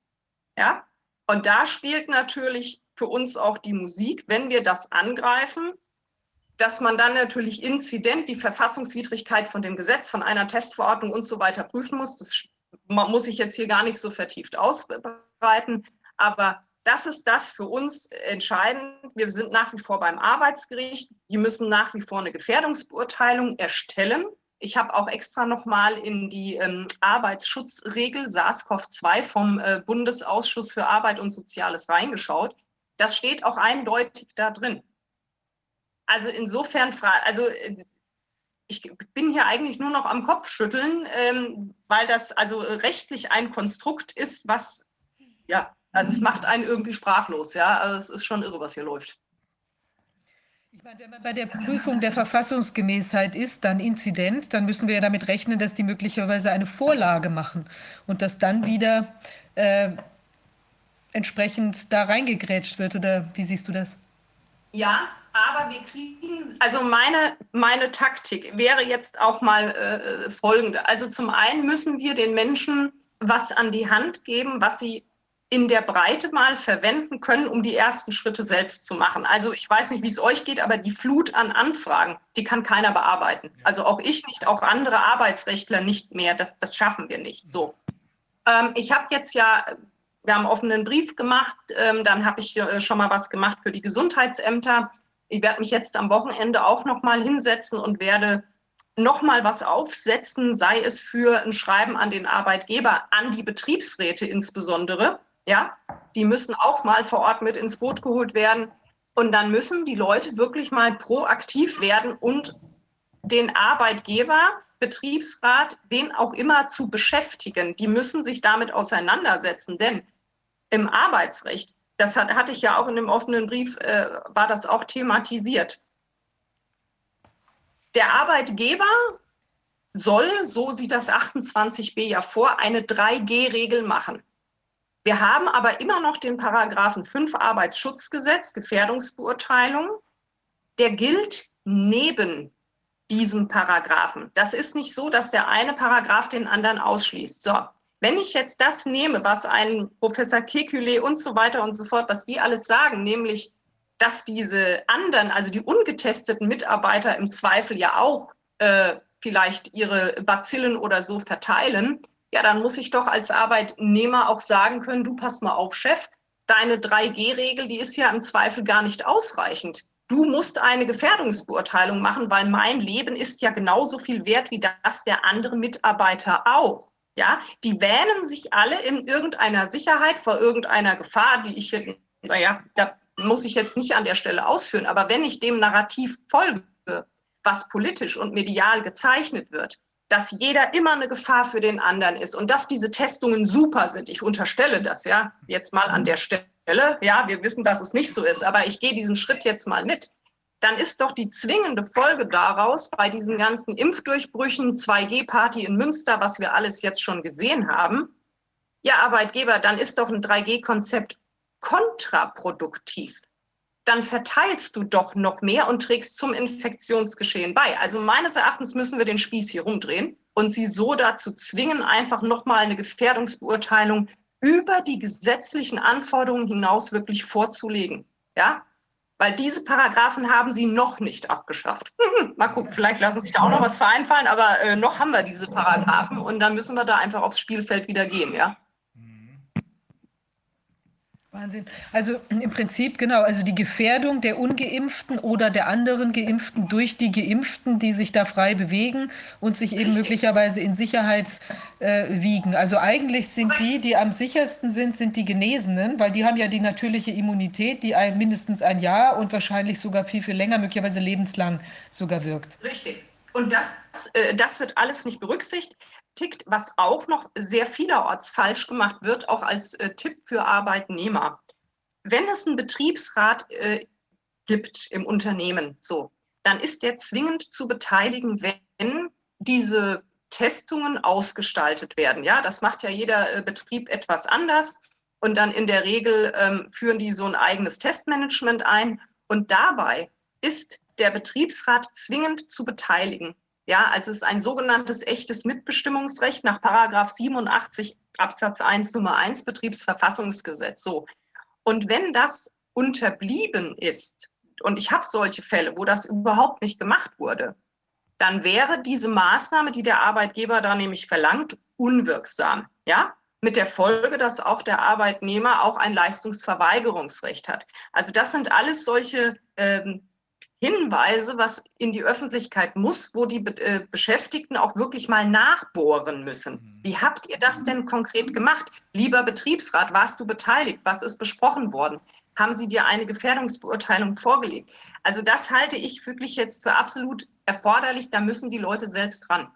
Ja? Und da spielt natürlich für uns auch die Musik, wenn wir das angreifen, dass man dann natürlich inzident die Verfassungswidrigkeit von dem Gesetz, von einer Testverordnung und so weiter prüfen muss. Das muss ich jetzt hier gar nicht so vertieft ausbreiten. Aber das ist das für uns entscheidend. Wir sind nach wie vor beim Arbeitsgericht. Die müssen nach wie vor eine Gefährdungsbeurteilung erstellen. Ich habe auch extra nochmal in die ähm, Arbeitsschutzregel SARS-CoV-2 vom äh, Bundesausschuss für Arbeit und Soziales reingeschaut. Das steht auch eindeutig da drin. Also insofern, also äh, ich bin hier eigentlich nur noch am Kopfschütteln, ähm, weil das also rechtlich ein Konstrukt ist, was ja also es macht einen irgendwie sprachlos, ja. Also es ist schon irre, was hier läuft. Ich meine, wenn man bei der Prüfung der Verfassungsgemäßheit ist, dann Inzident, dann müssen wir ja damit rechnen, dass die möglicherweise eine Vorlage machen und dass dann wieder äh, entsprechend da reingegrätscht wird. Oder wie siehst du das? Ja, aber wir kriegen, also meine, meine Taktik wäre jetzt auch mal äh, folgende. Also zum einen müssen wir den Menschen was an die Hand geben, was sie in der Breite mal verwenden können, um die ersten Schritte selbst zu machen. Also ich weiß nicht, wie es euch geht, aber die Flut an Anfragen, die kann keiner bearbeiten. Also auch ich nicht, auch andere Arbeitsrechtler nicht mehr. Das, das schaffen wir nicht. So. Ähm, ich habe jetzt ja, wir haben einen offenen Brief gemacht, ähm, dann habe ich äh, schon mal was gemacht für die Gesundheitsämter. Ich werde mich jetzt am Wochenende auch noch mal hinsetzen und werde noch mal was aufsetzen, sei es für ein Schreiben an den Arbeitgeber, an die Betriebsräte insbesondere ja, die müssen auch mal vor Ort mit ins Boot geholt werden. Und dann müssen die Leute wirklich mal proaktiv werden und den Arbeitgeber, Betriebsrat, den auch immer zu beschäftigen. Die müssen sich damit auseinandersetzen, denn im Arbeitsrecht, das hat, hatte ich ja auch in dem offenen Brief, äh, war das auch thematisiert. Der Arbeitgeber soll, so sieht das 28b ja vor, eine 3G-Regel machen. Wir haben aber immer noch den Paragraphen 5 Arbeitsschutzgesetz, Gefährdungsbeurteilung. Der gilt neben diesem Paragraphen. Das ist nicht so, dass der eine Paragraph den anderen ausschließt. So, wenn ich jetzt das nehme, was ein Professor Kekule und so weiter und so fort, was die alles sagen, nämlich, dass diese anderen, also die ungetesteten Mitarbeiter im Zweifel ja auch äh, vielleicht ihre Bazillen oder so verteilen, ja, dann muss ich doch als Arbeitnehmer auch sagen können, du pass mal auf, Chef, deine 3G-Regel, die ist ja im Zweifel gar nicht ausreichend. Du musst eine Gefährdungsbeurteilung machen, weil mein Leben ist ja genauso viel wert wie das der anderen Mitarbeiter auch. Ja, die wähnen sich alle in irgendeiner Sicherheit vor irgendeiner Gefahr, die ich, naja, da muss ich jetzt nicht an der Stelle ausführen, aber wenn ich dem Narrativ folge, was politisch und medial gezeichnet wird, dass jeder immer eine Gefahr für den anderen ist und dass diese Testungen super sind. Ich unterstelle das ja jetzt mal an der Stelle. Ja, wir wissen, dass es nicht so ist, aber ich gehe diesen Schritt jetzt mal mit. Dann ist doch die zwingende Folge daraus bei diesen ganzen Impfdurchbrüchen, 2G-Party in Münster, was wir alles jetzt schon gesehen haben, ja Arbeitgeber, dann ist doch ein 3G-Konzept kontraproduktiv. Dann verteilst du doch noch mehr und trägst zum Infektionsgeschehen bei. Also meines Erachtens müssen wir den Spieß hier rumdrehen und sie so dazu zwingen, einfach nochmal eine Gefährdungsbeurteilung über die gesetzlichen Anforderungen hinaus wirklich vorzulegen. Ja, weil diese Paragraphen haben sie noch nicht abgeschafft. Mal gucken, vielleicht lassen sich da auch noch was vereinfallen, aber äh, noch haben wir diese Paragraphen und dann müssen wir da einfach aufs Spielfeld wieder gehen, ja. Wahnsinn. Also im Prinzip, genau, also die Gefährdung der Ungeimpften oder der anderen Geimpften durch die Geimpften, die sich da frei bewegen und sich eben möglicherweise in Sicherheit äh, wiegen. Also eigentlich sind die, die am sichersten sind, sind die Genesenen, weil die haben ja die natürliche Immunität, die ein, mindestens ein Jahr und wahrscheinlich sogar viel, viel länger, möglicherweise lebenslang sogar wirkt. Richtig. Und das, äh, das wird alles nicht berücksichtigt was auch noch sehr vielerorts falsch gemacht wird, auch als äh, Tipp für Arbeitnehmer. Wenn es einen Betriebsrat äh, gibt im Unternehmen, so, dann ist der zwingend zu beteiligen, wenn diese Testungen ausgestaltet werden. Ja, das macht ja jeder Betrieb etwas anders. Und dann in der Regel ähm, führen die so ein eigenes Testmanagement ein. Und dabei ist der Betriebsrat zwingend zu beteiligen. Ja, also es ist ein sogenanntes echtes Mitbestimmungsrecht nach Paragraph 87 Absatz 1 Nummer 1 Betriebsverfassungsgesetz. So. Und wenn das unterblieben ist, und ich habe solche Fälle, wo das überhaupt nicht gemacht wurde, dann wäre diese Maßnahme, die der Arbeitgeber da nämlich verlangt, unwirksam. Ja, mit der Folge, dass auch der Arbeitnehmer auch ein Leistungsverweigerungsrecht hat. Also das sind alles solche ähm, Hinweise, was in die Öffentlichkeit muss, wo die äh, Beschäftigten auch wirklich mal nachbohren müssen. Mhm. Wie habt ihr das denn konkret gemacht? Lieber Betriebsrat, warst du beteiligt? Was ist besprochen worden? Haben sie dir eine Gefährdungsbeurteilung vorgelegt? Also das halte ich wirklich jetzt für absolut erforderlich. Da müssen die Leute selbst ran.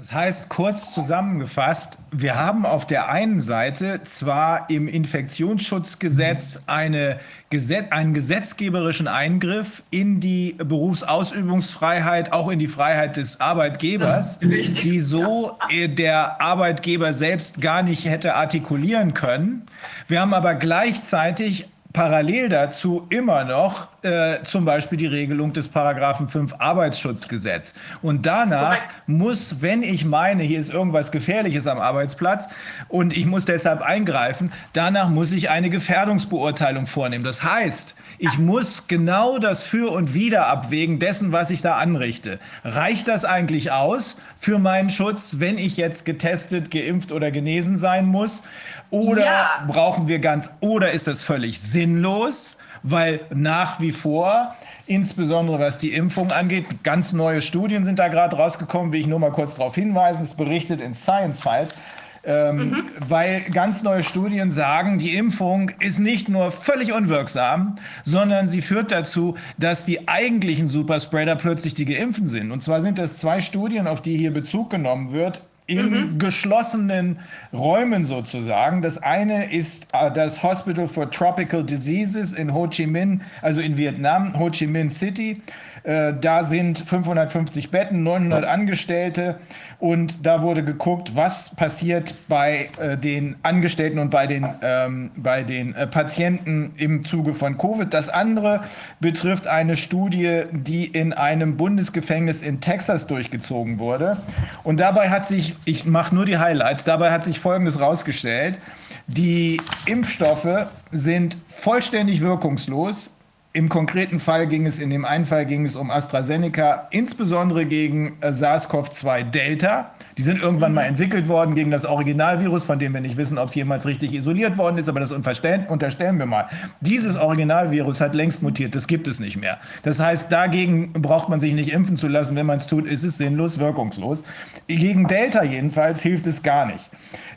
Das heißt, kurz zusammengefasst, wir haben auf der einen Seite zwar im Infektionsschutzgesetz eine Gesetz, einen gesetzgeberischen Eingriff in die Berufsausübungsfreiheit, auch in die Freiheit des Arbeitgebers, die so äh, der Arbeitgeber selbst gar nicht hätte artikulieren können. Wir haben aber gleichzeitig parallel dazu immer noch äh, zum Beispiel die Regelung des Paragraphen 5 Arbeitsschutzgesetz. Und danach Correct. muss, wenn ich meine, hier ist irgendwas Gefährliches am Arbeitsplatz und ich muss deshalb eingreifen, danach muss ich eine Gefährdungsbeurteilung vornehmen. Das heißt, ich muss genau das Für und Wider abwägen dessen, was ich da anrichte. Reicht das eigentlich aus für meinen Schutz, wenn ich jetzt getestet, geimpft oder genesen sein muss? Oder ja. brauchen wir ganz, oder ist das völlig sinnlos? Weil nach wie vor insbesondere was die Impfung angeht. Ganz neue Studien sind da gerade rausgekommen, will ich nur mal kurz darauf hinweisen. Es berichtet in Science Files, ähm, mhm. Weil ganz neue Studien sagen, die Impfung ist nicht nur völlig unwirksam, sondern sie führt dazu, dass die eigentlichen Superspreader plötzlich die Geimpften sind. Und zwar sind das zwei Studien, auf die hier Bezug genommen wird in mhm. geschlossenen Räumen sozusagen. Das eine ist äh, das Hospital for Tropical Diseases in Ho Chi Minh, also in Vietnam, Ho Chi Minh City. Äh, da sind 550 Betten, 900 Angestellte und da wurde geguckt, was passiert bei äh, den Angestellten und bei den, ähm, bei den äh, Patienten im Zuge von Covid. Das andere betrifft eine Studie, die in einem Bundesgefängnis in Texas durchgezogen wurde. Und dabei hat sich, ich mache nur die Highlights, dabei hat sich Folgendes rausgestellt. Die Impfstoffe sind vollständig wirkungslos im konkreten Fall ging es, in dem einen Fall ging es um AstraZeneca, insbesondere gegen äh, SARS-CoV-2 Delta. Die sind irgendwann mal entwickelt worden gegen das Originalvirus, von dem wir nicht wissen, ob es jemals richtig isoliert worden ist, aber das unterstellen wir mal. Dieses Originalvirus hat längst mutiert, das gibt es nicht mehr. Das heißt, dagegen braucht man sich nicht impfen zu lassen. Wenn man es tut, ist es sinnlos, wirkungslos. Gegen Delta jedenfalls hilft es gar nicht.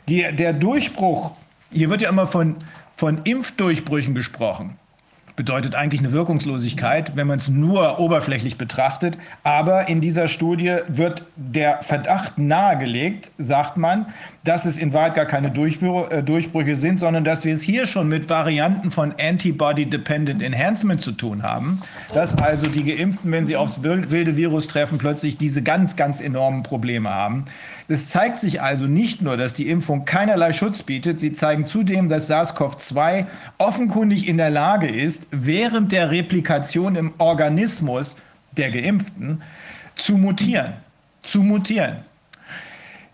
Die, der Durchbruch, hier wird ja immer von, von Impfdurchbrüchen gesprochen. Bedeutet eigentlich eine Wirkungslosigkeit, wenn man es nur oberflächlich betrachtet. Aber in dieser Studie wird der Verdacht nahegelegt, sagt man, dass es in Wahrheit gar keine äh, Durchbrüche sind, sondern dass wir es hier schon mit Varianten von Antibody-Dependent Enhancement zu tun haben. Dass also die Geimpften, wenn sie aufs wilde Virus treffen, plötzlich diese ganz, ganz enormen Probleme haben. Es zeigt sich also nicht nur, dass die Impfung keinerlei Schutz bietet, sie zeigen zudem, dass SARS-CoV-2 offenkundig in der Lage ist, während der Replikation im Organismus der Geimpften zu mutieren. Zu mutieren.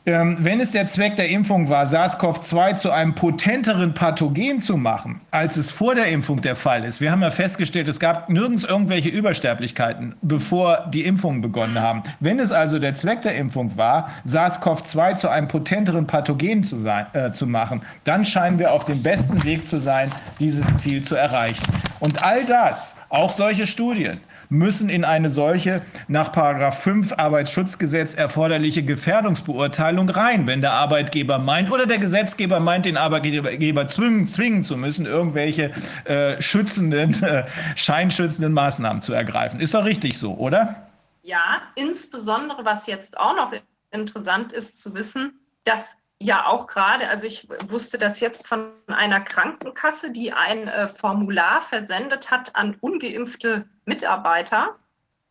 Ähm, wenn es der Zweck der Impfung war, SARS-CoV-2 zu einem potenteren Pathogen zu machen, als es vor der Impfung der Fall ist, wir haben ja festgestellt, es gab nirgends irgendwelche Übersterblichkeiten, bevor die Impfungen begonnen haben. Wenn es also der Zweck der Impfung war, SARS-CoV-2 zu einem potenteren Pathogen zu, sein, äh, zu machen, dann scheinen wir auf dem besten Weg zu sein, dieses Ziel zu erreichen. Und all das, auch solche Studien, müssen in eine solche nach 5 Arbeitsschutzgesetz erforderliche Gefährdungsbeurteilung rein, wenn der Arbeitgeber meint oder der Gesetzgeber meint, den Arbeitgeber zwingen, zwingen zu müssen, irgendwelche äh, schützenden, äh, scheinschützenden Maßnahmen zu ergreifen. Ist doch richtig so, oder? Ja, insbesondere was jetzt auch noch interessant ist zu wissen, dass ja auch gerade, also ich wusste das jetzt von einer Krankenkasse, die ein äh, Formular versendet hat an ungeimpfte Mitarbeiter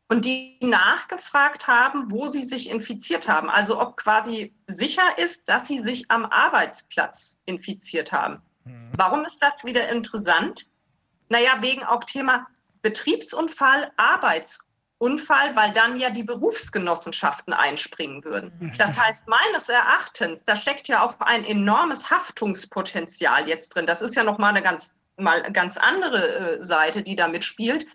und die nachgefragt haben, wo sie sich infiziert haben. Also ob quasi sicher ist, dass sie sich am Arbeitsplatz infiziert haben. Mhm. Warum ist das wieder interessant? Naja, wegen auch Thema Betriebsunfall, Arbeitsunfall. Unfall, weil dann ja die Berufsgenossenschaften einspringen würden. Das heißt, meines Erachtens, da steckt ja auch ein enormes Haftungspotenzial jetzt drin. Das ist ja nochmal eine ganz, mal ganz andere äh, Seite, die da mitspielt.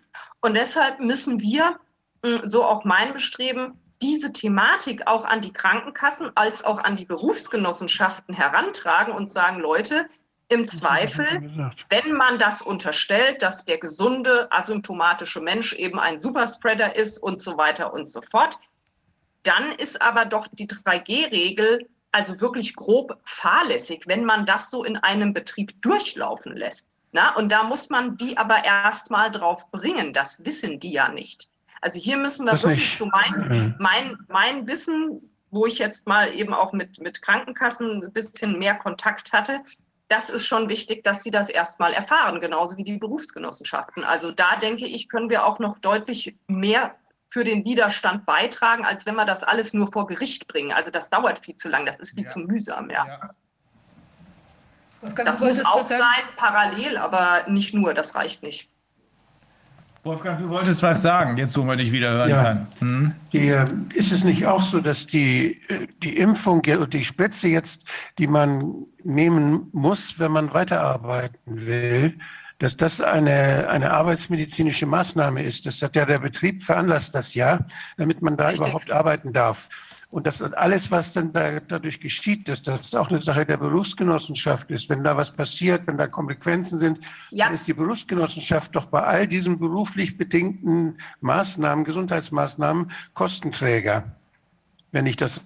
Und deshalb müssen wir, äh, so auch mein Bestreben, diese Thematik auch an die Krankenkassen als auch an die Berufsgenossenschaften herantragen und sagen, Leute, im Zweifel, wenn man das unterstellt, dass der gesunde, asymptomatische Mensch eben ein Superspreader ist und so weiter und so fort, dann ist aber doch die 3G-Regel also wirklich grob fahrlässig, wenn man das so in einem Betrieb durchlaufen lässt. Na, und da muss man die aber erst mal drauf bringen. Das wissen die ja nicht. Also hier müssen wir das wirklich nicht. so mein, mein, mein Wissen, wo ich jetzt mal eben auch mit, mit Krankenkassen ein bisschen mehr Kontakt hatte, das ist schon wichtig, dass sie das erstmal erfahren, genauso wie die Berufsgenossenschaften. Also da denke ich, können wir auch noch deutlich mehr für den Widerstand beitragen, als wenn wir das alles nur vor Gericht bringen. Also das dauert viel zu lang, das ist viel ja. zu mühsam, ja. ja. Das muss auch sein, parallel, aber nicht nur, das reicht nicht. Wolfgang, du wolltest was sagen, jetzt wo man dich wieder hören ja. kann. Hm? Die, äh, ist es nicht auch so, dass die, die Impfung und die Spritze jetzt, die man nehmen muss, wenn man weiterarbeiten will, dass das eine, eine arbeitsmedizinische Maßnahme ist? Das hat ja der Betrieb veranlasst das ja, damit man da Richtig. überhaupt arbeiten darf. Und das alles, was dann da, dadurch geschieht, dass das auch eine Sache der Berufsgenossenschaft ist. Wenn da was passiert, wenn da Konsequenzen sind, ja. dann ist die Berufsgenossenschaft doch bei all diesen beruflich bedingten Maßnahmen, Gesundheitsmaßnahmen, Kostenträger, wenn ich das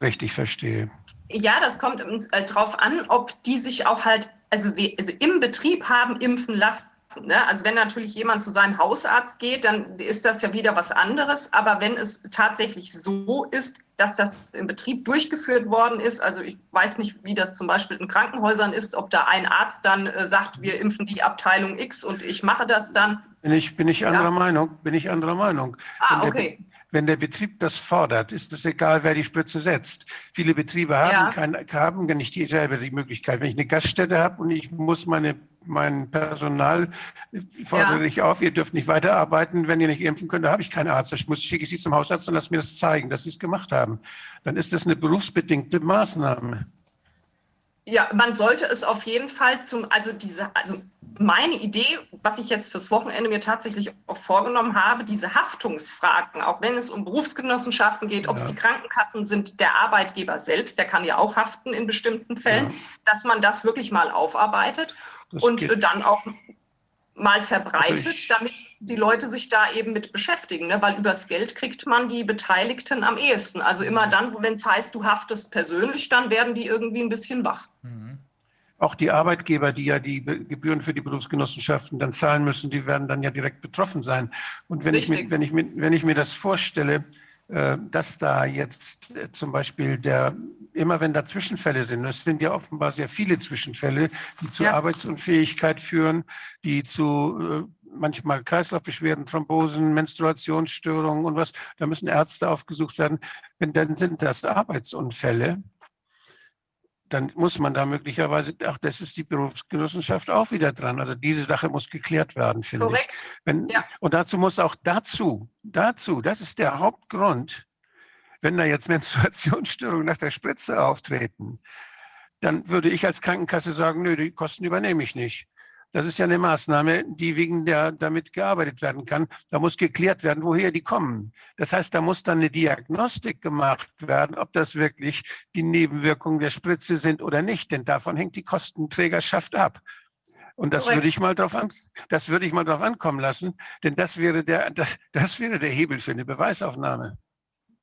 richtig verstehe. Ja, das kommt äh, darauf an, ob die sich auch halt, also, also im Betrieb haben impfen lassen Ne? Also wenn natürlich jemand zu seinem Hausarzt geht, dann ist das ja wieder was anderes. Aber wenn es tatsächlich so ist, dass das im Betrieb durchgeführt worden ist, also ich weiß nicht, wie das zum Beispiel in Krankenhäusern ist, ob da ein Arzt dann äh, sagt, wir impfen die Abteilung X und ich mache das dann. Bin ich, bin ich anderer ja. Meinung, bin ich anderer Meinung. Ah, okay. Wenn der Betrieb das fordert, ist es egal, wer die Spritze setzt. Viele Betriebe haben, ja. kein, haben nicht dieselbe die Möglichkeit. Wenn ich eine Gaststätte habe und ich muss meine mein Personal fordere ja. ich auf, ihr dürft nicht weiterarbeiten, wenn ihr nicht impfen könnt, da habe ich keinen Arzt. Da muss, schicke ich sie zum Hausarzt und lasse mir das zeigen, dass sie es gemacht haben. Dann ist das eine berufsbedingte Maßnahme. Ja, man sollte es auf jeden Fall zum, also diese, also meine Idee, was ich jetzt fürs Wochenende mir tatsächlich auch vorgenommen habe, diese Haftungsfragen, auch wenn es um Berufsgenossenschaften geht, ob ja. es die Krankenkassen sind, der Arbeitgeber selbst, der kann ja auch haften in bestimmten Fällen, ja. dass man das wirklich mal aufarbeitet das und geht. dann auch mal verbreitet, also damit die Leute sich da eben mit beschäftigen, ne? weil übers Geld kriegt man die Beteiligten am ehesten. Also immer mhm. dann, wenn es heißt, du haftest persönlich, dann werden die irgendwie ein bisschen wach. Mhm. auch die Arbeitgeber, die ja die Gebühren für die Berufsgenossenschaften dann zahlen müssen, die werden dann ja direkt betroffen sein. Und wenn, ich, mit, wenn, ich, mit, wenn ich mir das vorstelle, äh, dass da jetzt äh, zum Beispiel der, immer wenn da Zwischenfälle sind, es sind ja offenbar sehr viele Zwischenfälle, die zu ja. Arbeitsunfähigkeit führen, die zu äh, manchmal Kreislaufbeschwerden, Thrombosen, Menstruationsstörungen und was, da müssen Ärzte aufgesucht werden. Wenn dann sind das Arbeitsunfälle, dann muss man da möglicherweise, ach, das ist die Berufsgenossenschaft auch wieder dran. Also diese Sache muss geklärt werden, finde ich. Wenn, ja. Und dazu muss auch dazu, dazu, das ist der Hauptgrund, wenn da jetzt Menstruationsstörungen nach der Spritze auftreten, dann würde ich als Krankenkasse sagen, nö, die Kosten übernehme ich nicht. Das ist ja eine Maßnahme, die wegen der damit gearbeitet werden kann. Da muss geklärt werden, woher die kommen. Das heißt, da muss dann eine Diagnostik gemacht werden, ob das wirklich die Nebenwirkungen der Spritze sind oder nicht, denn davon hängt die Kostenträgerschaft ab. Und das würde ich mal drauf an, das würde ich mal drauf ankommen lassen, denn das wäre der, das, das wäre der Hebel für eine Beweisaufnahme.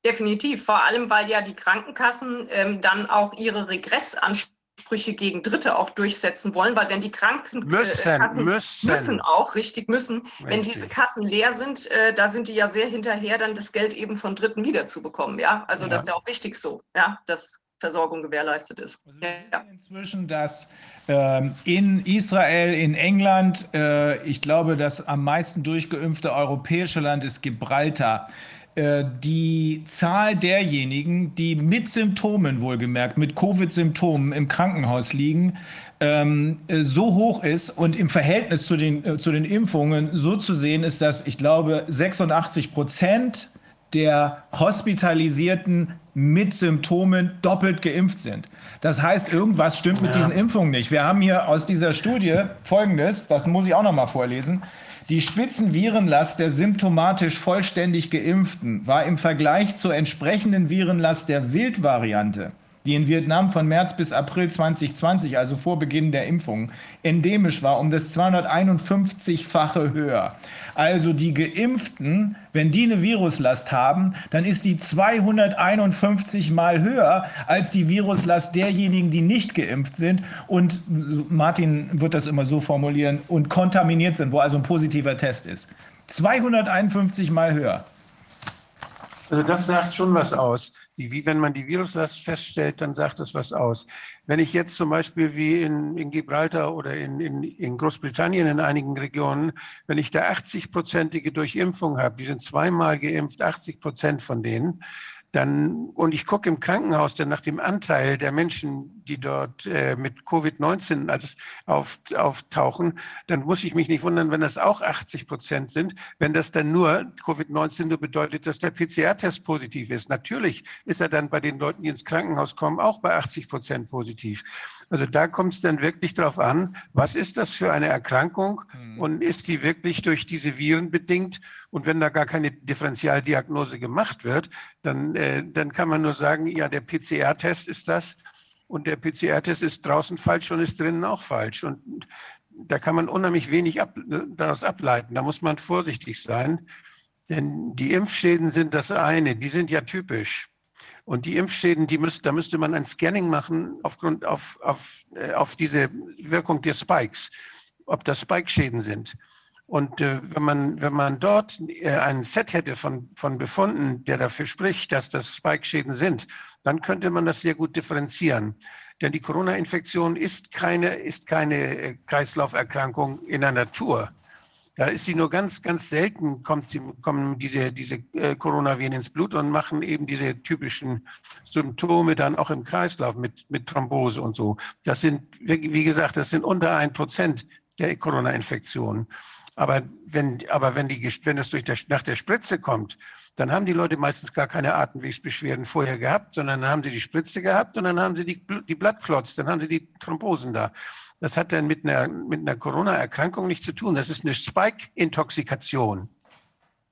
Definitiv, vor allem weil ja die Krankenkassen ähm, dann auch ihre Regressansprüche Ansprüche gegen Dritte auch durchsetzen wollen, weil wenn die Krankenkassen müssen, müssen. müssen auch, richtig müssen, richtig. wenn diese Kassen leer sind, äh, da sind die ja sehr hinterher, dann das Geld eben von Dritten wiederzubekommen. Ja, also ja. das ist ja auch richtig so, ja, dass Versorgung gewährleistet ist. Also ja. Inzwischen, dass ähm, in Israel, in England, äh, ich glaube, das am meisten durchgeimpfte europäische Land ist Gibraltar. Äh, die Zahl derjenigen, die mit Symptomen wohlgemerkt, mit Covid-Symptomen im Krankenhaus liegen, ähm, äh, so hoch ist und im Verhältnis zu den, äh, zu den Impfungen so zu sehen ist, dass ich glaube 86 Prozent der Hospitalisierten mit Symptomen doppelt geimpft sind. Das heißt, irgendwas stimmt mit diesen Impfungen nicht. Wir haben hier aus dieser Studie Folgendes, das muss ich auch noch mal vorlesen. Die Spitzenvirenlast der symptomatisch vollständig Geimpften war im Vergleich zur entsprechenden Virenlast der Wildvariante die in Vietnam von März bis April 2020, also vor Beginn der Impfung, endemisch war, um das 251-fache höher. Also die Geimpften, wenn die eine Viruslast haben, dann ist die 251 mal höher als die Viruslast derjenigen, die nicht geimpft sind und Martin wird das immer so formulieren und kontaminiert sind, wo also ein positiver Test ist. 251 mal höher. Also das sagt schon was aus. Wie wenn man die Viruslast feststellt, dann sagt das was aus. Wenn ich jetzt zum Beispiel wie in, in Gibraltar oder in, in, in Großbritannien in einigen Regionen, wenn ich da 80-prozentige Durchimpfung habe, die sind zweimal geimpft, 80 Prozent von denen, dann, und ich gucke im Krankenhaus dann nach dem Anteil der Menschen, die dort äh, mit Covid-19 als auf, auftauchen, dann muss ich mich nicht wundern, wenn das auch 80 Prozent sind, wenn das dann nur Covid-19 nur bedeutet, dass der PCR-Test positiv ist. Natürlich ist er dann bei den Leuten, die ins Krankenhaus kommen, auch bei 80 Prozent positiv. Also da kommt es dann wirklich darauf an, was ist das für eine Erkrankung mhm. und ist die wirklich durch diese Viren bedingt? Und wenn da gar keine Differentialdiagnose gemacht wird, dann, äh, dann kann man nur sagen, ja, der PCR-Test ist das und der PCR-Test ist draußen falsch und ist drinnen auch falsch. Und da kann man unheimlich wenig ab, daraus ableiten. Da muss man vorsichtig sein, denn die Impfschäden sind das eine, die sind ja typisch. Und die Impfschäden, die müsst, da müsste man ein Scanning machen aufgrund auf, auf, äh, auf diese Wirkung der Spikes, ob das Spike-Schäden sind. Und äh, wenn, man, wenn man dort äh, ein Set hätte von, von Befunden, der dafür spricht, dass das Spike-Schäden sind, dann könnte man das sehr gut differenzieren. Denn die Corona-Infektion ist keine, ist keine äh, Kreislauferkrankung in der Natur. Da ist sie nur ganz, ganz selten, kommt sie, kommen diese, diese äh, Coronaviren ins Blut und machen eben diese typischen Symptome dann auch im Kreislauf mit, mit Thrombose und so. Das sind, wie gesagt, das sind unter ein Prozent der Corona-Infektionen. Aber wenn, aber wenn, die, wenn es durch der, nach der Spritze kommt, dann haben die Leute meistens gar keine Atemwegsbeschwerden vorher gehabt, sondern dann haben sie die Spritze gehabt und dann haben sie die, die Blattklotz, dann haben sie die Thrombosen da. Das hat dann mit einer, mit einer Corona-Erkrankung nichts zu tun. Das ist eine Spike-Intoxikation.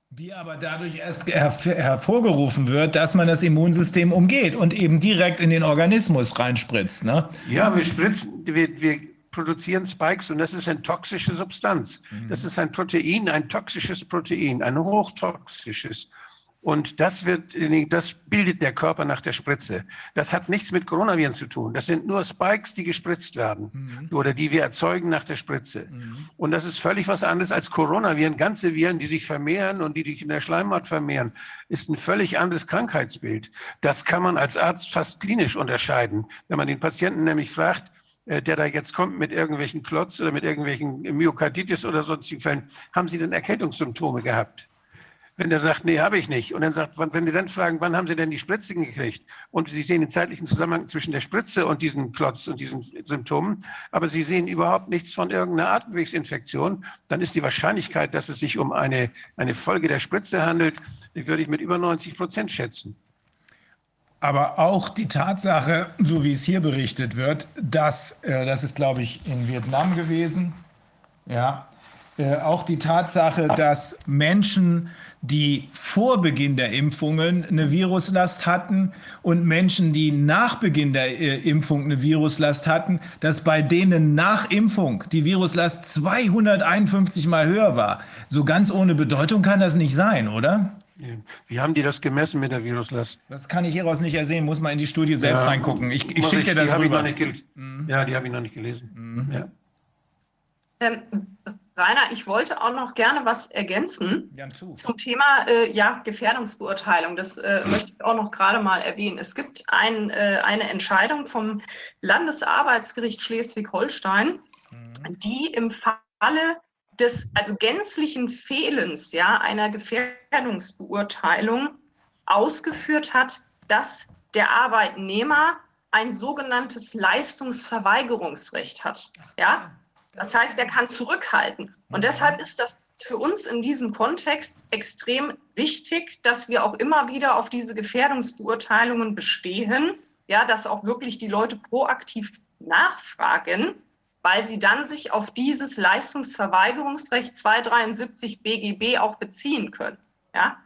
Die aber dadurch erst her hervorgerufen wird, dass man das Immunsystem umgeht und eben direkt in den Organismus reinspritzt. Ne? Ja, wir spritzen, wir, wir produzieren Spikes und das ist eine toxische Substanz. Mhm. Das ist ein Protein, ein toxisches Protein, ein hochtoxisches. Und das wird, das bildet der Körper nach der Spritze. Das hat nichts mit Coronaviren zu tun. Das sind nur Spikes, die gespritzt werden mhm. oder die wir erzeugen nach der Spritze. Mhm. Und das ist völlig was anderes als Coronaviren. Ganze Viren, die sich vermehren und die sich in der Schleimhaut vermehren, ist ein völlig anderes Krankheitsbild. Das kann man als Arzt fast klinisch unterscheiden. Wenn man den Patienten nämlich fragt, äh, der da jetzt kommt mit irgendwelchen Klotz oder mit irgendwelchen Myokarditis oder sonstigen Fällen, haben Sie denn Erkältungssymptome gehabt? Wenn der sagt, nee, habe ich nicht. Und dann sagt, wenn die dann fragen, wann haben Sie denn die Spritze gekriegt? Und Sie sehen den zeitlichen Zusammenhang zwischen der Spritze und diesem Klotz und diesen Symptomen, aber Sie sehen überhaupt nichts von irgendeiner Atemwegsinfektion, dann ist die Wahrscheinlichkeit, dass es sich um eine, eine Folge der Spritze handelt, die würde ich mit über 90 Prozent schätzen. Aber auch die Tatsache, so wie es hier berichtet wird, dass, äh, das ist, glaube ich, in Vietnam gewesen, ja, äh, auch die Tatsache, dass Menschen die vor Beginn der Impfungen eine Viruslast hatten und Menschen, die nach Beginn der äh, Impfung eine Viruslast hatten, dass bei denen nach Impfung die Viruslast 251 mal höher war. So ganz ohne Bedeutung kann das nicht sein, oder? Wie haben die das gemessen mit der Viruslast? Das kann ich hieraus nicht ersehen, muss man in die Studie selbst ja, reingucken. Ich, ich schicke dir das rüber. Mhm. Ja, die habe ich noch nicht gelesen. Mhm. Ja. Ähm, Rainer, ich wollte auch noch gerne was ergänzen zum Thema äh, ja, Gefährdungsbeurteilung. Das äh, möchte ich auch noch gerade mal erwähnen. Es gibt ein, äh, eine Entscheidung vom Landesarbeitsgericht Schleswig-Holstein, mhm. die im Falle des also gänzlichen Fehlens ja, einer Gefährdungsbeurteilung ausgeführt hat, dass der Arbeitnehmer ein sogenanntes Leistungsverweigerungsrecht hat. Ja? Das heißt, er kann zurückhalten. Und deshalb ist das für uns in diesem Kontext extrem wichtig, dass wir auch immer wieder auf diese Gefährdungsbeurteilungen bestehen, ja, dass auch wirklich die Leute proaktiv nachfragen, weil sie dann sich auf dieses Leistungsverweigerungsrecht 273 BGB auch beziehen können. Ja?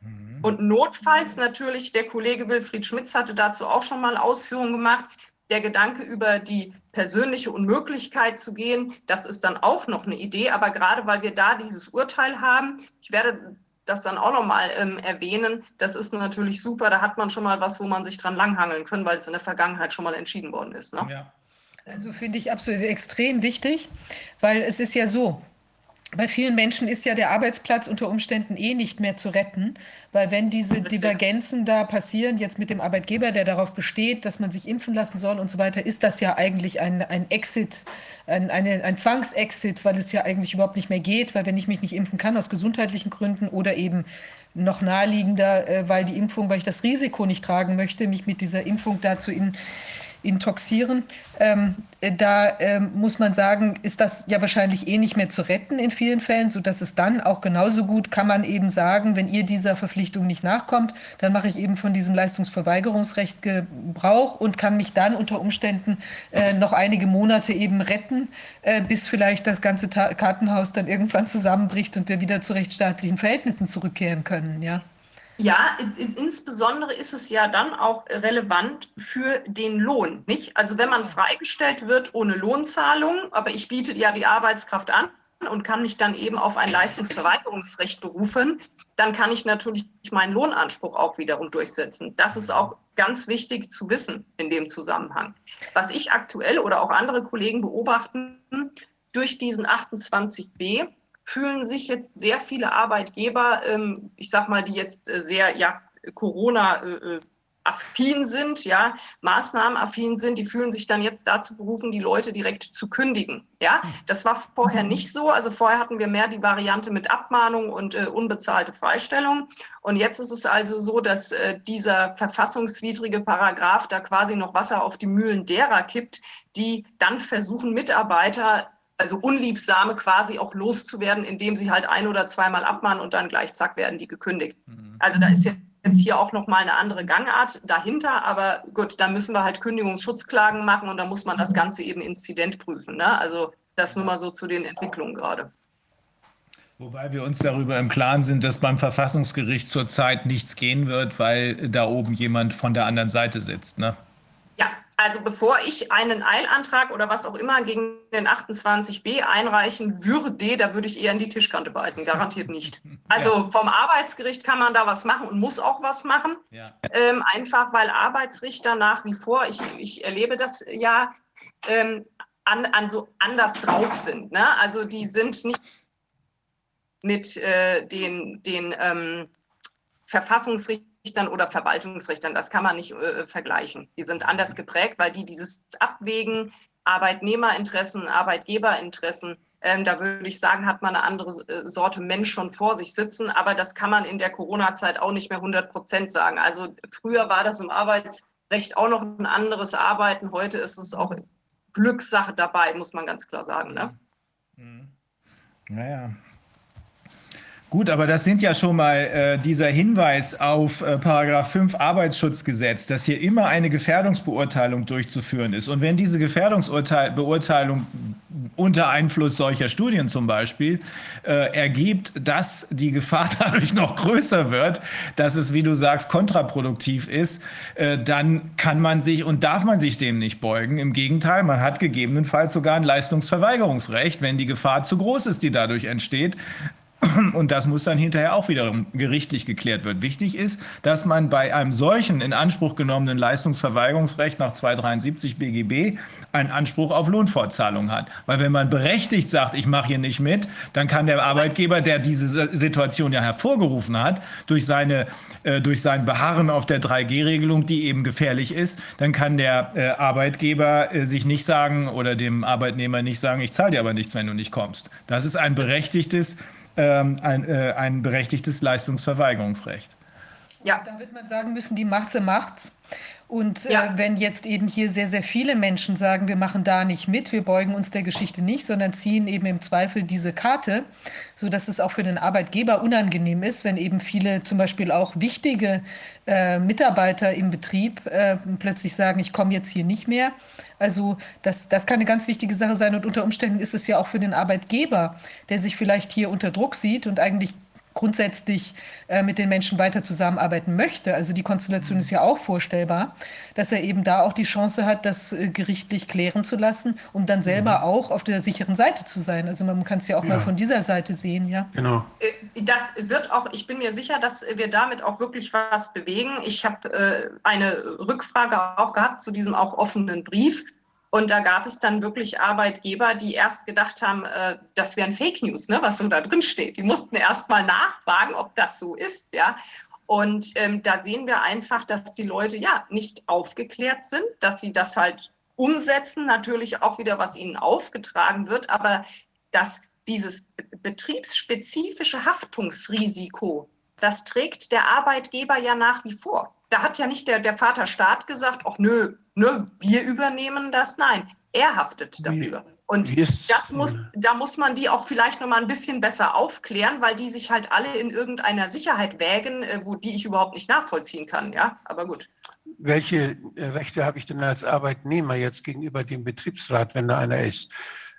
Mhm. Und notfalls natürlich, der Kollege Wilfried Schmitz hatte dazu auch schon mal Ausführungen gemacht, der Gedanke über die persönliche Unmöglichkeit zu gehen, das ist dann auch noch eine Idee. Aber gerade weil wir da dieses Urteil haben, ich werde das dann auch nochmal ähm, erwähnen, das ist natürlich super. Da hat man schon mal was, wo man sich dran langhangeln kann, weil es in der Vergangenheit schon mal entschieden worden ist. Ne? Ja. Also finde ich absolut extrem wichtig, weil es ist ja so, bei vielen Menschen ist ja der Arbeitsplatz unter Umständen eh nicht mehr zu retten, weil wenn diese Divergenzen da passieren, jetzt mit dem Arbeitgeber, der darauf besteht, dass man sich impfen lassen soll und so weiter, ist das ja eigentlich ein, ein Exit, ein, eine, ein Zwangsexit, weil es ja eigentlich überhaupt nicht mehr geht, weil wenn ich mich nicht impfen kann aus gesundheitlichen Gründen oder eben noch naheliegender, äh, weil die Impfung, weil ich das Risiko nicht tragen möchte, mich mit dieser Impfung dazu in intoxieren. Ähm, da ähm, muss man sagen, ist das ja wahrscheinlich eh nicht mehr zu retten in vielen Fällen, sodass es dann auch genauso gut kann man eben sagen, wenn ihr dieser Verpflichtung nicht nachkommt, dann mache ich eben von diesem Leistungsverweigerungsrecht Gebrauch und kann mich dann unter Umständen äh, noch einige Monate eben retten, äh, bis vielleicht das ganze Ta Kartenhaus dann irgendwann zusammenbricht und wir wieder zu rechtsstaatlichen Verhältnissen zurückkehren können. Ja. Ja, insbesondere ist es ja dann auch relevant für den Lohn, nicht? Also wenn man freigestellt wird ohne Lohnzahlung, aber ich biete ja die Arbeitskraft an und kann mich dann eben auf ein Leistungsverweigerungsrecht berufen, dann kann ich natürlich meinen Lohnanspruch auch wiederum durchsetzen. Das ist auch ganz wichtig zu wissen in dem Zusammenhang. Was ich aktuell oder auch andere Kollegen beobachten, durch diesen 28b fühlen sich jetzt sehr viele Arbeitgeber, ähm, ich sag mal, die jetzt äh, sehr ja, Corona äh, affin sind, ja, maßnahmenaffin sind, die fühlen sich dann jetzt dazu berufen, die Leute direkt zu kündigen. Ja, das war vorher nicht so. Also vorher hatten wir mehr die Variante mit Abmahnung und äh, unbezahlte Freistellung. Und jetzt ist es also so, dass äh, dieser verfassungswidrige Paragraph da quasi noch Wasser auf die Mühlen derer kippt, die dann versuchen, Mitarbeiter also unliebsame quasi auch loszuwerden, indem sie halt ein oder zweimal abmahnen und dann gleich zack werden die gekündigt. Mhm. Also da ist jetzt hier auch nochmal eine andere Gangart dahinter, aber gut, da müssen wir halt Kündigungsschutzklagen machen und da muss man das mhm. Ganze eben inzident prüfen. Ne? Also das nur mal so zu den Entwicklungen gerade. Wobei wir uns darüber im Klaren sind, dass beim Verfassungsgericht zurzeit nichts gehen wird, weil da oben jemand von der anderen Seite sitzt. Ne? Also bevor ich einen Eilantrag oder was auch immer gegen den 28b einreichen würde, da würde ich eher in die Tischkante beißen, garantiert nicht. Also vom Arbeitsgericht kann man da was machen und muss auch was machen. Ja. Ähm, einfach weil Arbeitsrichter nach wie vor, ich, ich erlebe das ja, ähm, an, an so anders drauf sind. Ne? Also die sind nicht mit äh, den, den ähm, Verfassungsrichtern Richtern oder Verwaltungsrichtern. Das kann man nicht äh, vergleichen. Die sind anders geprägt, weil die dieses Abwägen, Arbeitnehmerinteressen, Arbeitgeberinteressen, ähm, da würde ich sagen, hat man eine andere äh, Sorte Mensch schon vor sich sitzen. Aber das kann man in der Corona-Zeit auch nicht mehr 100 Prozent sagen. Also früher war das im Arbeitsrecht auch noch ein anderes Arbeiten. Heute ist es auch Glückssache dabei, muss man ganz klar sagen. Ne? Mhm. Naja, Gut, aber das sind ja schon mal äh, dieser Hinweis auf äh, Paragraph 5 Arbeitsschutzgesetz, dass hier immer eine Gefährdungsbeurteilung durchzuführen ist. Und wenn diese Gefährdungsbeurteilung unter Einfluss solcher Studien zum Beispiel äh, ergibt, dass die Gefahr dadurch noch größer wird, dass es, wie du sagst, kontraproduktiv ist, äh, dann kann man sich und darf man sich dem nicht beugen. Im Gegenteil, man hat gegebenenfalls sogar ein Leistungsverweigerungsrecht, wenn die Gefahr zu groß ist, die dadurch entsteht. Und das muss dann hinterher auch wiederum gerichtlich geklärt werden. Wichtig ist, dass man bei einem solchen in Anspruch genommenen Leistungsverweigerungsrecht nach 273 BGB einen Anspruch auf Lohnfortzahlung hat. Weil wenn man berechtigt sagt, ich mache hier nicht mit, dann kann der Arbeitgeber, der diese Situation ja hervorgerufen hat, durch, seine, äh, durch sein Beharren auf der 3G-Regelung, die eben gefährlich ist, dann kann der äh, Arbeitgeber äh, sich nicht sagen oder dem Arbeitnehmer nicht sagen, ich zahle dir aber nichts, wenn du nicht kommst. Das ist ein berechtigtes ähm, ein, äh, ein berechtigtes Leistungsverweigerungsrecht. Ja. Da wird man sagen müssen, die Masse macht's. Und äh, ja. äh, wenn jetzt eben hier sehr, sehr viele Menschen sagen, wir machen da nicht mit, wir beugen uns der Geschichte nicht, sondern ziehen eben im Zweifel diese Karte, sodass es auch für den Arbeitgeber unangenehm ist, wenn eben viele zum Beispiel auch wichtige äh, Mitarbeiter im Betrieb äh, plötzlich sagen, ich komme jetzt hier nicht mehr. Also das, das kann eine ganz wichtige Sache sein und unter Umständen ist es ja auch für den Arbeitgeber, der sich vielleicht hier unter Druck sieht und eigentlich grundsätzlich äh, mit den Menschen weiter zusammenarbeiten möchte. Also die Konstellation ist ja auch vorstellbar, dass er eben da auch die Chance hat, das äh, gerichtlich klären zu lassen, um dann selber mhm. auch auf der sicheren Seite zu sein. Also man kann es ja auch ja. mal von dieser Seite sehen, ja. Genau. Äh, das wird auch, ich bin mir sicher, dass wir damit auch wirklich was bewegen. Ich habe äh, eine Rückfrage auch gehabt zu diesem auch offenen Brief. Und da gab es dann wirklich Arbeitgeber, die erst gedacht haben, äh, das wären Fake News, ne, was so da drin steht. Die mussten erst mal nachfragen, ob das so ist, ja. Und ähm, da sehen wir einfach, dass die Leute ja nicht aufgeklärt sind, dass sie das halt umsetzen, natürlich auch wieder, was ihnen aufgetragen wird, aber dass dieses betriebsspezifische Haftungsrisiko, das trägt der Arbeitgeber ja nach wie vor. Da hat ja nicht der, der Vater Staat gesagt, ach nö, nö, wir übernehmen das. Nein, er haftet dafür. Und das muss, da muss man die auch vielleicht noch mal ein bisschen besser aufklären, weil die sich halt alle in irgendeiner Sicherheit wägen, äh, wo die ich überhaupt nicht nachvollziehen kann. Ja, aber gut. Welche äh, Rechte habe ich denn als Arbeitnehmer jetzt gegenüber dem Betriebsrat, wenn da einer ist?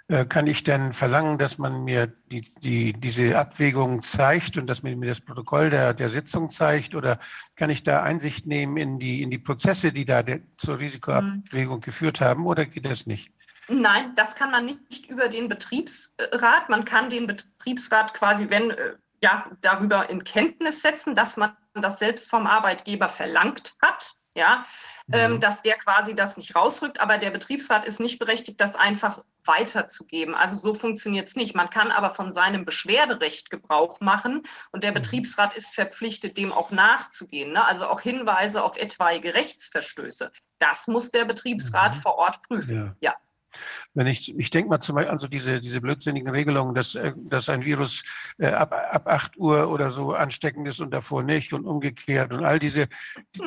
Äh, kann ich denn verlangen, dass man mir die, die, diese Abwägung zeigt und dass man mir das Protokoll der, der Sitzung zeigt? Oder kann ich da Einsicht nehmen in die, in die Prozesse, die da der, zur Risikoabwägung mhm. geführt haben? Oder geht das nicht? Nein, das kann man nicht über den Betriebsrat. Man kann den Betriebsrat quasi, wenn äh, ja, darüber in Kenntnis setzen, dass man das selbst vom Arbeitgeber verlangt hat ja, ähm, mhm. dass der quasi das nicht rausrückt, aber der Betriebsrat ist nicht berechtigt, das einfach weiterzugeben. Also so funktioniert es nicht. Man kann aber von seinem Beschwerderecht Gebrauch machen und der mhm. Betriebsrat ist verpflichtet, dem auch nachzugehen. Ne? Also auch Hinweise auf etwaige Rechtsverstöße. Das muss der Betriebsrat mhm. vor Ort prüfen. ja. ja. Wenn ich, ich denke mal zum Beispiel an so diese, diese blödsinnigen Regelungen, dass, äh, dass ein Virus äh, ab, ab 8 Uhr oder so ansteckend ist und davor nicht und umgekehrt und all diese,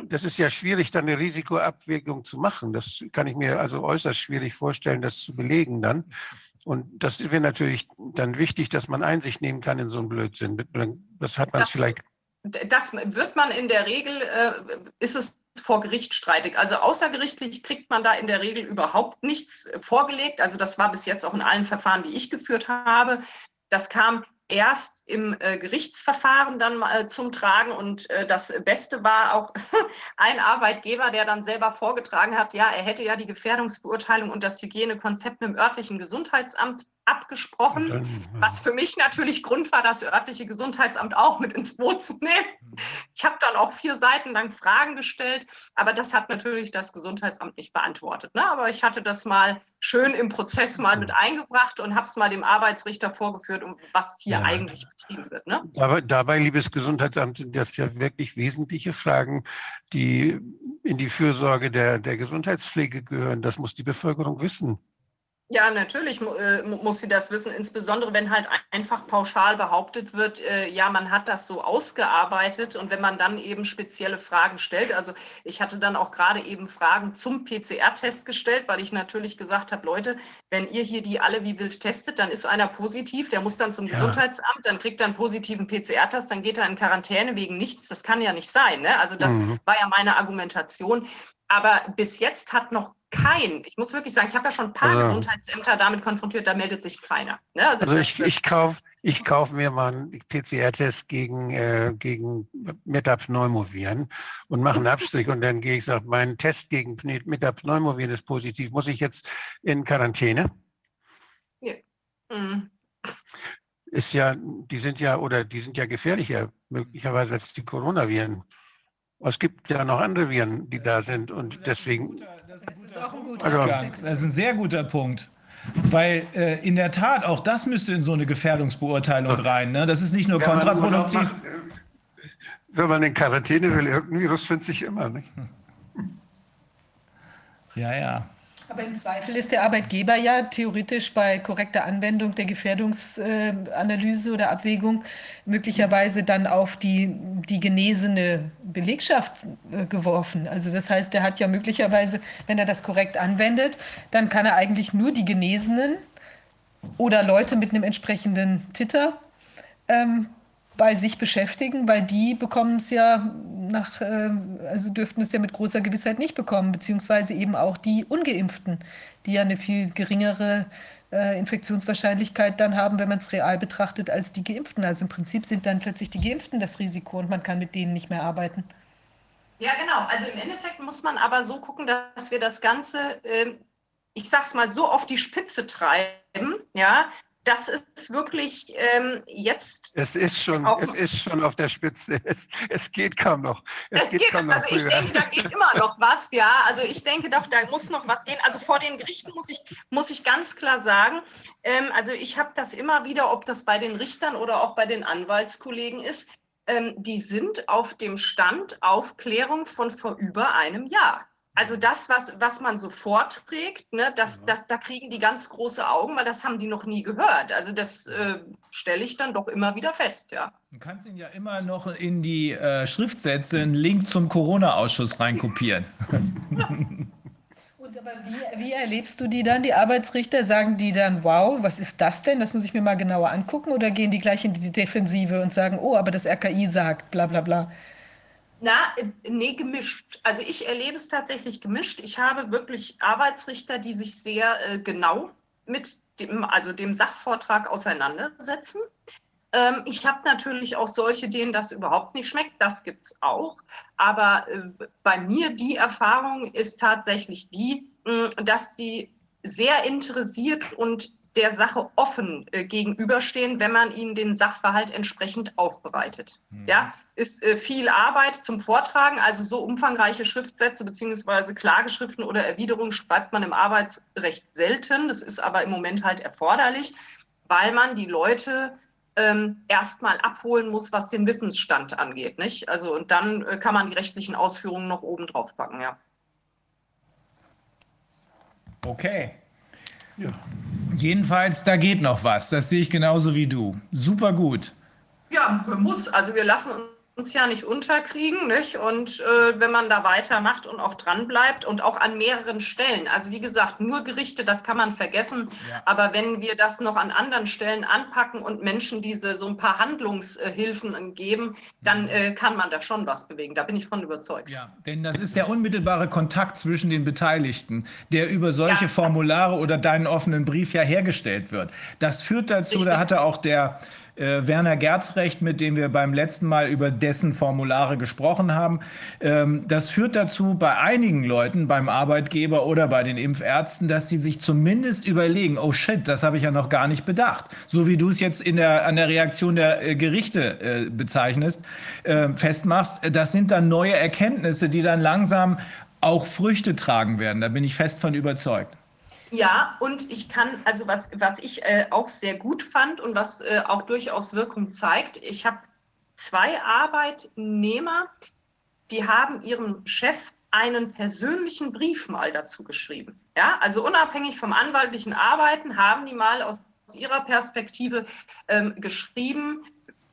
das ist ja schwierig, dann eine Risikoabwägung zu machen. Das kann ich mir also äußerst schwierig vorstellen, das zu belegen dann. Und das wäre natürlich dann wichtig, dass man Einsicht nehmen kann in so einen Blödsinn. Das hat man vielleicht. Das wird man in der Regel, äh, ist es vor Gericht streitig. Also außergerichtlich kriegt man da in der Regel überhaupt nichts vorgelegt. Also das war bis jetzt auch in allen Verfahren, die ich geführt habe. Das kam erst im äh, Gerichtsverfahren dann äh, zum Tragen. Und äh, das Beste war auch ein Arbeitgeber, der dann selber vorgetragen hat, ja, er hätte ja die Gefährdungsbeurteilung und das Hygienekonzept mit dem örtlichen Gesundheitsamt abgesprochen, dann, ja. was für mich natürlich Grund war, das örtliche Gesundheitsamt auch mit ins Boot zu nehmen. Ich habe dann auch vier Seiten lang Fragen gestellt, aber das hat natürlich das Gesundheitsamt nicht beantwortet. Ne? Aber ich hatte das mal schön im Prozess mal mit eingebracht und habe es mal dem Arbeitsrichter vorgeführt, um was hier ja. eigentlich betrieben wird. Ne? Dabei, dabei, liebes Gesundheitsamt, sind das ja wirklich wesentliche Fragen, die in die Fürsorge der, der Gesundheitspflege gehören. Das muss die Bevölkerung wissen. Ja, natürlich äh, muss sie das wissen, insbesondere wenn halt einfach pauschal behauptet wird, äh, ja, man hat das so ausgearbeitet und wenn man dann eben spezielle Fragen stellt. Also ich hatte dann auch gerade eben Fragen zum PCR-Test gestellt, weil ich natürlich gesagt habe, Leute, wenn ihr hier die alle wie wild testet, dann ist einer positiv, der muss dann zum ja. Gesundheitsamt, dann kriegt er einen positiven PCR-Test, dann geht er in Quarantäne wegen nichts. Das kann ja nicht sein. Ne? Also das mhm. war ja meine Argumentation. Aber bis jetzt hat noch kein, ich muss wirklich sagen, ich habe ja schon ein paar ja. Gesundheitsämter damit konfrontiert, da meldet sich keiner. Ne? Also, also ich, ich kaufe ich kauf mir mal einen PCR-Test gegen, äh, gegen Metapneumoviren und mache einen Abstrich und dann gehe ich sage, mein Test gegen Metapneumoviren ist positiv. Muss ich jetzt in Quarantäne? Ja. Mhm. Ist ja, die sind ja, oder die sind ja gefährlicher möglicherweise als die Coronaviren. Es gibt ja noch andere Viren, die da sind und deswegen das ist, auch ein guter also, Das ist ein sehr guter Punkt. Weil äh, in der Tat, auch das müsste in so eine Gefährdungsbeurteilung rein. Ne? Das ist nicht nur kontraproduktiv. Macht, wenn man in Quarantäne will, irgendein Virus findet sich immer. Nicht? Ja, ja. Aber im Zweifel ist der Arbeitgeber ja theoretisch bei korrekter Anwendung der Gefährdungsanalyse oder Abwägung möglicherweise dann auf die, die genesene Belegschaft äh, geworfen. Also das heißt, er hat ja möglicherweise, wenn er das korrekt anwendet, dann kann er eigentlich nur die Genesenen oder Leute mit einem entsprechenden Titter ähm, bei sich beschäftigen, weil die bekommen es ja nach, äh, also dürften es ja mit großer Gewissheit nicht bekommen, beziehungsweise eben auch die Ungeimpften, die ja eine viel geringere äh, Infektionswahrscheinlichkeit dann haben, wenn man es real betrachtet, als die Geimpften. Also im Prinzip sind dann plötzlich die Geimpften das Risiko und man kann mit denen nicht mehr arbeiten. Ja, genau. Also im Endeffekt muss man aber so gucken, dass wir das Ganze, äh, ich sag's mal, so auf die Spitze treiben, ja, das ist wirklich ähm, jetzt. Es ist schon, es ist schon auf der Spitze. Es, es geht kaum noch. Es, es geht, geht kaum noch also früher. ich denke, da geht immer noch was, ja. Also ich denke doch, da muss noch was gehen. Also vor den Gerichten muss ich, muss ich ganz klar sagen, ähm, also ich habe das immer wieder, ob das bei den Richtern oder auch bei den Anwaltskollegen ist, ähm, die sind auf dem Stand Aufklärung von vor über einem Jahr. Also das, was, was man so vorträgt, ne, das, das, da kriegen die ganz große Augen, weil das haben die noch nie gehört. Also das äh, stelle ich dann doch immer wieder fest, ja. Du kannst ihn ja immer noch in die äh, Schriftsätze einen Link zum Corona-Ausschuss reinkopieren. Und aber wie, wie erlebst du die dann, die Arbeitsrichter? Sagen die dann, wow, was ist das denn? Das muss ich mir mal genauer angucken. Oder gehen die gleich in die Defensive und sagen, oh, aber das RKI sagt, bla bla bla. Na, nee, gemischt. Also ich erlebe es tatsächlich gemischt. Ich habe wirklich Arbeitsrichter, die sich sehr äh, genau mit dem, also dem Sachvortrag auseinandersetzen. Ähm, ich habe natürlich auch solche, denen das überhaupt nicht schmeckt. Das gibt es auch. Aber äh, bei mir die Erfahrung ist tatsächlich die, mh, dass die sehr interessiert und der Sache offen äh, gegenüberstehen, wenn man ihnen den Sachverhalt entsprechend aufbereitet. Mhm. Ja, ist äh, viel Arbeit zum Vortragen, also so umfangreiche Schriftsätze beziehungsweise Klageschriften oder Erwiderungen schreibt man im Arbeitsrecht selten. Das ist aber im Moment halt erforderlich, weil man die Leute ähm, erstmal abholen muss, was den Wissensstand angeht. Nicht? Also, und dann äh, kann man die rechtlichen Ausführungen noch oben drauf packen, ja. Okay. Ja. Jedenfalls, da geht noch was. Das sehe ich genauso wie du. Super gut. Ja, muss. Also wir lassen uns uns ja nicht unterkriegen, nicht? Und äh, wenn man da weitermacht und auch dran bleibt und auch an mehreren Stellen. Also wie gesagt, nur Gerichte, das kann man vergessen. Ja. Aber wenn wir das noch an anderen Stellen anpacken und Menschen diese so ein paar Handlungshilfen geben, dann mhm. äh, kann man da schon was bewegen. Da bin ich von überzeugt. Ja, denn das ist der unmittelbare Kontakt zwischen den Beteiligten, der über solche ja. Formulare oder deinen offenen Brief ja hergestellt wird. Das führt dazu, Richtig. da hatte auch der Äh, Werner Gerzrecht, mit dem wir beim letzten Mal über dessen Formulare gesprochen haben. Ähm, das führt dazu bei einigen Leuten, beim Arbeitgeber oder bei den Impfärzten, dass sie sich zumindest überlegen, oh shit, das habe ich ja noch gar nicht bedacht. So wie du es jetzt in der, an der Reaktion der äh, Gerichte äh, bezeichnest, äh, festmachst, das sind dann neue Erkenntnisse, die dann langsam auch Früchte tragen werden. Da bin ich fest von überzeugt. Ja, und ich kann, also was, was ich äh, auch sehr gut fand und was äh, auch durchaus Wirkung zeigt, ich habe zwei Arbeitnehmer, die haben ihrem Chef einen persönlichen Brief mal dazu geschrieben. Ja, also unabhängig vom anwaltlichen Arbeiten haben die mal aus, ihrer Perspektive ähm, geschrieben,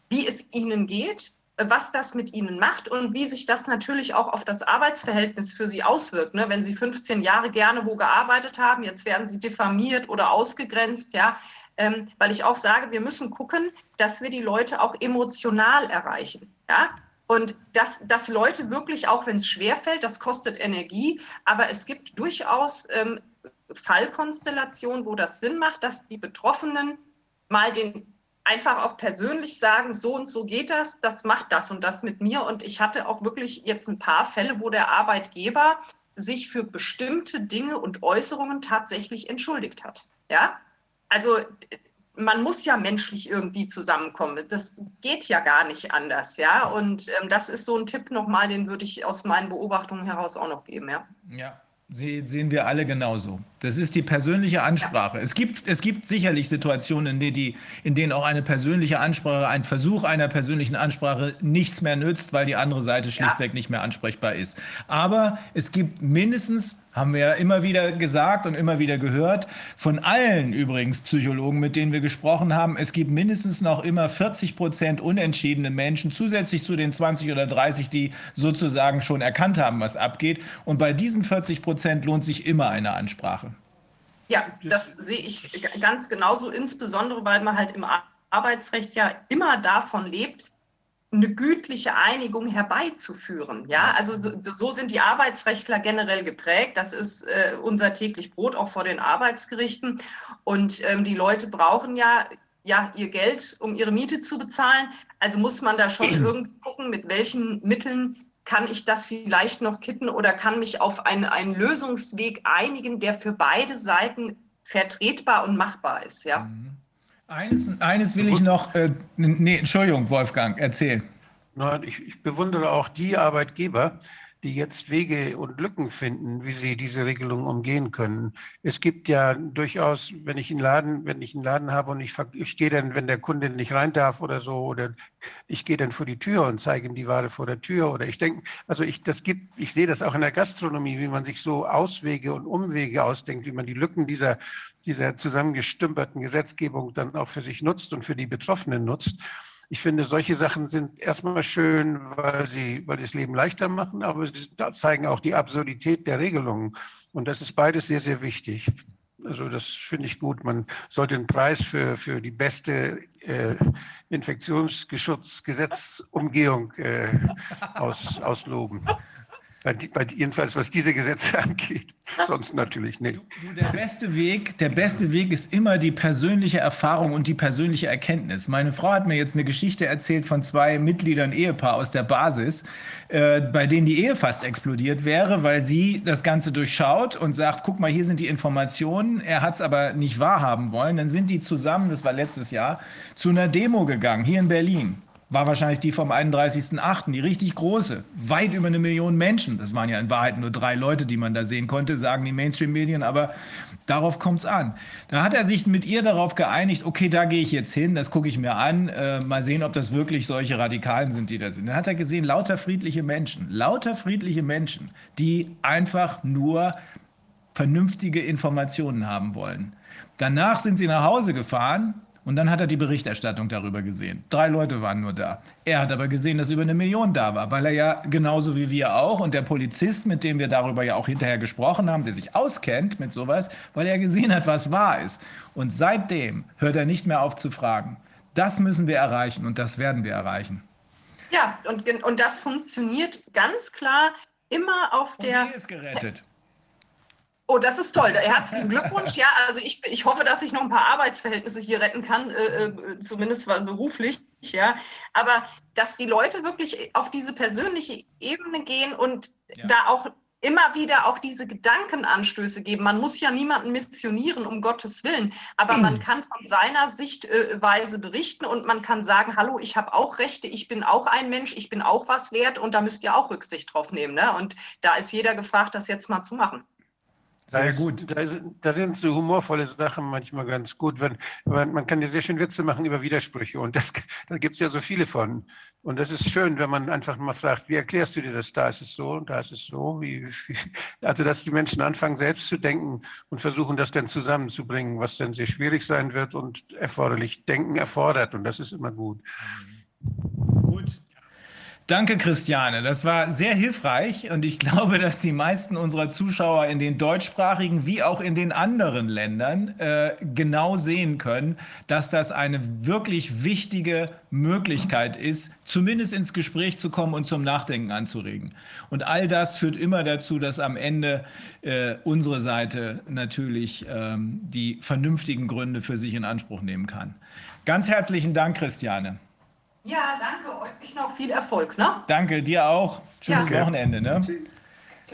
wie es ihnen geht, was das mit ihnen macht und wie sich das natürlich auch auf das Arbeitsverhältnis für sie auswirkt. Ne? Wenn sie 15 Jahre gerne wo gearbeitet haben, jetzt werden sie diffamiert oder ausgegrenzt, ja. Ähm, weil ich auch sage, wir müssen gucken, dass wir die Leute auch emotional erreichen. Ja? Und dass, dass Leute wirklich, auch wenn es schwerfällt, das kostet Energie, aber es gibt durchaus ähm, Fallkonstellationen, wo das Sinn macht, dass die Betroffenen mal den einfach auch persönlich sagen, so und so geht das, das macht das und das mit mir. Und ich hatte auch wirklich jetzt ein paar Fälle, wo der Arbeitgeber sich für bestimmte Dinge und Äußerungen tatsächlich entschuldigt hat. Ja, also man muss ja menschlich irgendwie zusammenkommen. Das geht ja gar nicht anders, ja. Und ähm, das ist so ein Tipp nochmal, den würde ich aus meinen Beobachtungen heraus auch noch geben, ja. Ja, sehen wir alle genauso. Das ist die persönliche Ansprache. Ja. Es, gibt, es gibt sicherlich Situationen, in, denen die, in denen auch eine persönliche Ansprache, ein Versuch einer persönlichen Ansprache nichts mehr nützt, weil die andere Seite schlichtweg ja. nicht mehr ansprechbar ist. Aber es gibt mindestens haben wir ja immer wieder gesagt und immer wieder gehört, von allen übrigens Psychologen, mit denen wir gesprochen haben, es gibt mindestens noch immer 40 Prozent unentschiedene Menschen, zusätzlich zu den 20 oder 30, die sozusagen schon erkannt haben, was abgeht. Und bei diesen 40 Prozent lohnt sich immer eine Ansprache. Ja, das sehe ich ganz genauso, insbesondere weil man halt im Arbeitsrecht ja immer davon lebt, eine gütliche Einigung herbeizuführen. Ja, also so, so, sind die Arbeitsrechtler generell geprägt. Das ist äh, unser täglich Brot auch vor den Arbeitsgerichten. Und ähm, die Leute brauchen ja ja ihr Geld, um ihre Miete zu bezahlen. Also muss man da schon irgendwie gucken, mit welchen Mitteln kann ich das vielleicht noch kitten oder kann mich auf einen, einen Lösungsweg einigen, der für beide Seiten vertretbar und machbar ist. Ja. Mhm. Eines, eines will ich noch, äh, nee, Entschuldigung, Wolfgang, erzähl. Nein, ich, ich bewundere auch die Arbeitgeber, die jetzt Wege und Lücken finden, wie sie diese Regelung umgehen können. Es gibt ja durchaus, wenn ich einen Laden, wenn ich einen Laden habe und ich, ich gehe dann, wenn der Kunde nicht rein darf oder so, oder ich gehe dann vor die Tür und zeige ihm die Ware vor der Tür oder ich denke, also ich, das gibt, ich sehe das auch in der Gastronomie, wie man sich so Auswege und Umwege ausdenkt, wie man die Lücken dieser dieser zusammengestümperten Gesetzgebung dann auch für sich nutzt und für die Betroffenen nutzt. Ich finde, solche Sachen sind erstmal schön, weil sie, weil das Leben leichter machen, aber sie zeigen auch die Absurdität der Regelungen. Und das ist beides sehr, sehr wichtig. Also das finde ich gut. Man sollte einen Preis für, für die beste äh, Infektionsgesetzumgehung äh, aus, ausloben. Bei, bei, jedenfalls was diese Gesetze angeht. Sonst natürlich nicht. Der, beste Weg, der beste Weg ist immer die persönliche Erfahrung und die persönliche Erkenntnis. Meine Frau hat mir jetzt eine Geschichte erzählt von zwei Mitgliedern Ehepaar aus der Basis, äh, bei denen die Ehe fast explodiert wäre, weil sie das Ganze durchschaut und sagt, guck mal, hier sind die Informationen. Er hat es aber nicht wahrhaben wollen. Dann sind die zusammen, das war letztes Jahr, zu einer Demo gegangen, hier in Berlin war wahrscheinlich die vom 31.08., die richtig große, weit über eine Million Menschen. Das waren ja in Wahrheit nur drei Leute, die man da sehen konnte, sagen die Mainstream-Medien, aber darauf kommt es an. Da hat er sich mit ihr darauf geeinigt, okay, da gehe ich jetzt hin, das gucke ich mir an, äh, mal sehen, ob das wirklich solche Radikalen sind, die da sind. Dann hat er gesehen, lauter friedliche Menschen, lauter friedliche Menschen, die einfach nur vernünftige Informationen haben wollen. Danach sind sie nach Hause gefahren und dann hat er die Berichterstattung darüber gesehen. Drei Leute waren nur da. Er hat aber gesehen, dass über eine Million da war, weil er ja genauso wie wir auch und der Polizist, mit dem wir darüber ja auch hinterher gesprochen haben, der sich auskennt mit sowas, weil er gesehen hat, was wahr ist. Und seitdem hört er nicht mehr auf zu fragen. Das müssen wir erreichen und das werden wir erreichen. Ja, und, und das funktioniert ganz klar immer auf und der. Die ist gerettet. Oh, das ist toll. Herzlichen Glückwunsch. Ja, also ich, ich hoffe, dass ich noch ein paar Arbeitsverhältnisse hier retten kann, äh, äh zumindest beruflich. Ja, aber dass die Leute wirklich auf diese persönliche Ebene gehen und ja. da auch immer wieder auch diese Gedankenanstöße geben. Man muss ja niemanden missionieren, um Gottes Willen, aber man kann von seiner Sichtweise berichten und man kann sagen, hallo, ich habe auch Rechte, ich bin auch ein Mensch, ich bin auch was wert und da müsst ihr auch Rücksicht drauf nehmen. Ne? Und da ist jeder gefragt, das jetzt mal zu machen. Sehr da gut. da, da, sind so humorvolle Sachen manchmal ganz gut. Wenn, man, man kann ja sehr schön Witze machen über Widersprüche und das, da gibt es ja so viele von. Und das ist schön, wenn man einfach mal fragt, wie erklärst du dir das? Da ist es so und da ist es so. Wie, wie, also, dass die Menschen anfangen, selbst zu denken und versuchen, das dann zusammenzubringen, was dann sehr schwierig sein wird und erforderlich Denken erfordert. Und das ist immer gut. Gut. Danke, Christiane. Das war sehr hilfreich und ich glaube, dass die meisten unserer Zuschauer in den deutschsprachigen wie auch in den anderen Ländern äh, genau sehen können, dass das eine wirklich wichtige Möglichkeit ist, zumindest ins Gespräch zu kommen und zum Nachdenken anzuregen. Und all das führt immer dazu, dass am Ende äh, unsere Seite natürlich ähm, die vernünftigen Gründe für sich in Anspruch nehmen kann. Ganz herzlichen Dank, Christiane. Ja, danke euch noch viel Erfolg. Ne? Danke, dir auch. Schönes ja. Wochenende. Ne? Tschüss.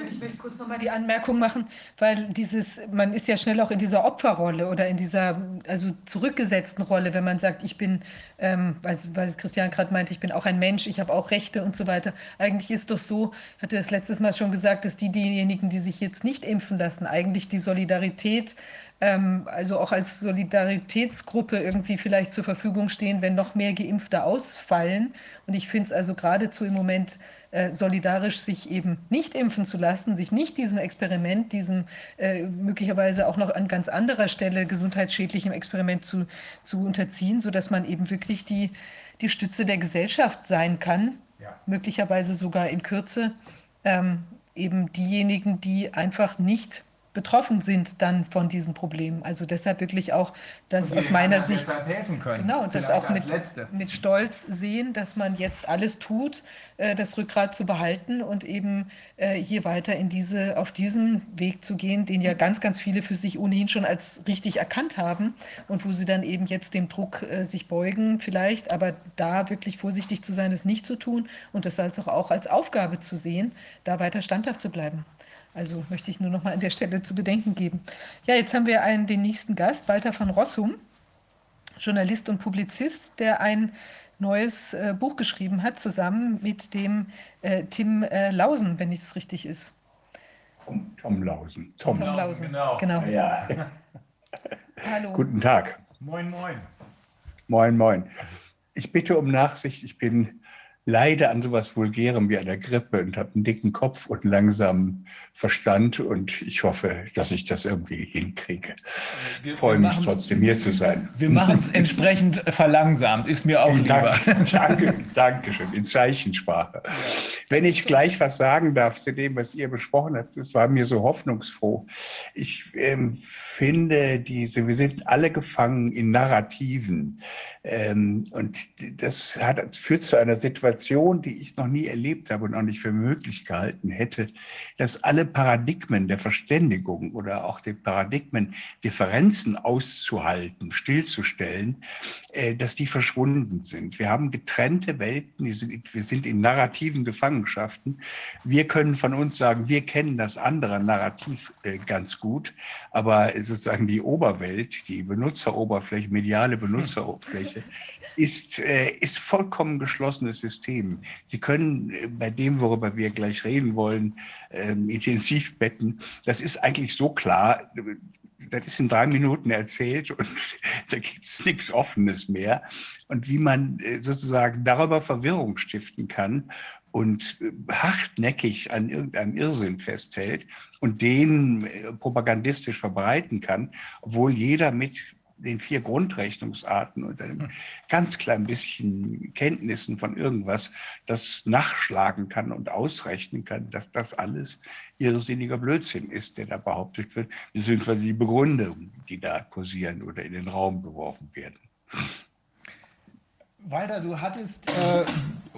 Ich möchte kurz nochmal die Anmerkung machen, weil dieses, man ist ja schnell auch in dieser Opferrolle oder in dieser, also zurückgesetzten Rolle, wenn man sagt, ich bin, ähm, also, weil Christian gerade meinte, ich bin auch ein Mensch, ich habe auch Rechte und so weiter. Eigentlich ist doch so, hatte das letztes Mal schon gesagt, dass die, diejenigen, die sich jetzt nicht impfen lassen, eigentlich die Solidarität ähm, also auch als Solidaritätsgruppe irgendwie vielleicht zur Verfügung stehen, wenn noch mehr Geimpfte ausfallen. Und ich finde es also geradezu im Moment äh, solidarisch, sich eben nicht impfen zu lassen, sich nicht diesem Experiment, diesem äh, möglicherweise auch noch an ganz anderer Stelle gesundheitsschädlichem Experiment zu, zu unterziehen, sodass man eben wirklich die, die Stütze der Gesellschaft sein kann, ja. möglicherweise sogar in Kürze. Ähm, eben diejenigen, die einfach nicht betroffen sind dann von diesen Problemen. Also deshalb wirklich auch das aus meiner Sicht helfen können. Genau und das auch mit, mit Stolz sehen, dass man jetzt alles tut, äh, das Rückgrat zu behalten und eben äh, hier weiter in diese auf diesen Weg zu gehen, den ja ganz ganz viele für sich ohnehin schon als richtig erkannt haben und wo sie dann eben jetzt dem Druck äh, sich beugen vielleicht, aber da wirklich vorsichtig zu sein, es nicht zu tun und das als auch als Aufgabe zu sehen, da weiter standhaft zu bleiben. Also möchte ich nur noch mal an der Stelle zu bedenken geben. Ja, jetzt haben wir einen, den nächsten Gast, Walter von Rossum, Journalist und Publizist, der ein neues äh, Buch geschrieben hat, zusammen mit dem äh, Tim äh, Lausen, wenn es richtig ist. Tom, Tom Lausen. Tom, Tom Lausen, genau. genau. Ja. Hallo. Guten Tag. Moin, moin. Moin, moin. Ich bitte um Nachsicht, ich bin leide an sowas Vulgärem wie einer Grippe und habe einen dicken Kopf und langsamen Verstand und ich hoffe, dass ich das irgendwie hinkriege. Ich freue mich trotzdem hier zu sein. Wir machen es entsprechend verlangsamt, ist mir auch lieber. Danke, danke schön, in Zeichensprache. Wenn ich gleich was sagen darf zu dem, was ihr besprochen habt, das war mir so hoffnungsfroh. Ich ähm, finde, diese, wir sind alle gefangen in Narrativen. Ähm, und das hat, führt zu einer Situation, die ich noch nie erlebt habe und auch nicht für möglich gehalten hätte, dass alle Paradigmen der Verständigung oder auch die Paradigmen, Differenzen auszuhalten, stillzustellen, äh, dass die verschwunden sind. Wir haben getrennte Welten, sind, wir sind in narrativen Gefangenschaften. Wir können von uns sagen, wir kennen das andere Narrativ äh, ganz gut, aber sozusagen die Oberwelt, die Benutzeroberfläche, mediale Benutzeroberfläche, ist, äh, ist vollkommen geschlossenes System. Sie können äh, bei dem, worüber wir gleich reden wollen, ähm, Intensivbetten, das ist eigentlich so klar, das ist in drei Minuten erzählt und da gibt es nichts Offenes mehr. Und wie man äh, sozusagen darüber Verwirrung stiften kann und äh, hartnäckig an irgendeinem Irrsinn festhält und den propagandistisch verbreiten kann, obwohl jeder mit den vier Grundrechnungsarten und einem hm. ganz klein bisschen Kenntnissen von irgendwas das nachschlagen kann und ausrechnen kann, dass das alles irrsinniger Blödsinn ist, der da behauptet wird, beziehungsweise die Begründungen, die da kursieren oder in den Raum geworfen werden. Walter, du hattest äh,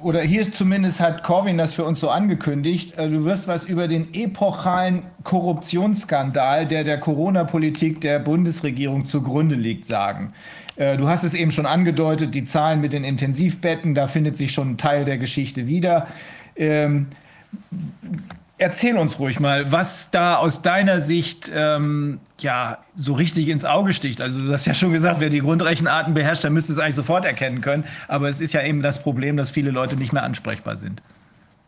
oder hier zumindest hat Corwin das für uns so angekündigt, äh, du wirst was über den epochalen Korruptionsskandal, der der Corona-Politik der Bundesregierung zugrunde liegt, sagen. Äh, du hast es eben schon angedeutet, die Zahlen mit den Intensivbetten, da findet sich schon ein Teil der Geschichte wieder. Ähm, erzähl uns ruhig mal, was da aus deiner Sicht ähm, ja so richtig ins Auge sticht. Also du hast ja schon gesagt, wer die Grundrechenarten beherrscht, der müsste es eigentlich sofort erkennen können. Aber es ist ja eben das Problem, dass viele Leute nicht mehr ansprechbar sind.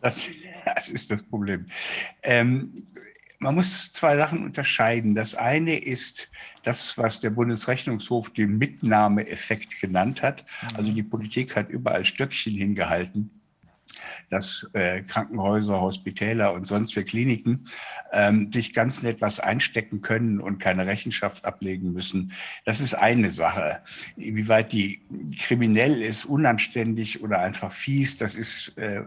Das, das ist das Problem. Ähm, man muss zwei Sachen unterscheiden. Das eine ist das, was der Bundesrechnungshof den Mitnahmeeffekt genannt hat. Also die Politik hat überall Stöckchen hingehalten dass äh, Krankenhäuser, Hospitäler und sonst für Kliniken ähm, sich ganz nett was einstecken können und keine Rechenschaft ablegen müssen. Das ist eine Sache. Inwieweit die kriminell ist, unanständig oder einfach fies, das ist, äh,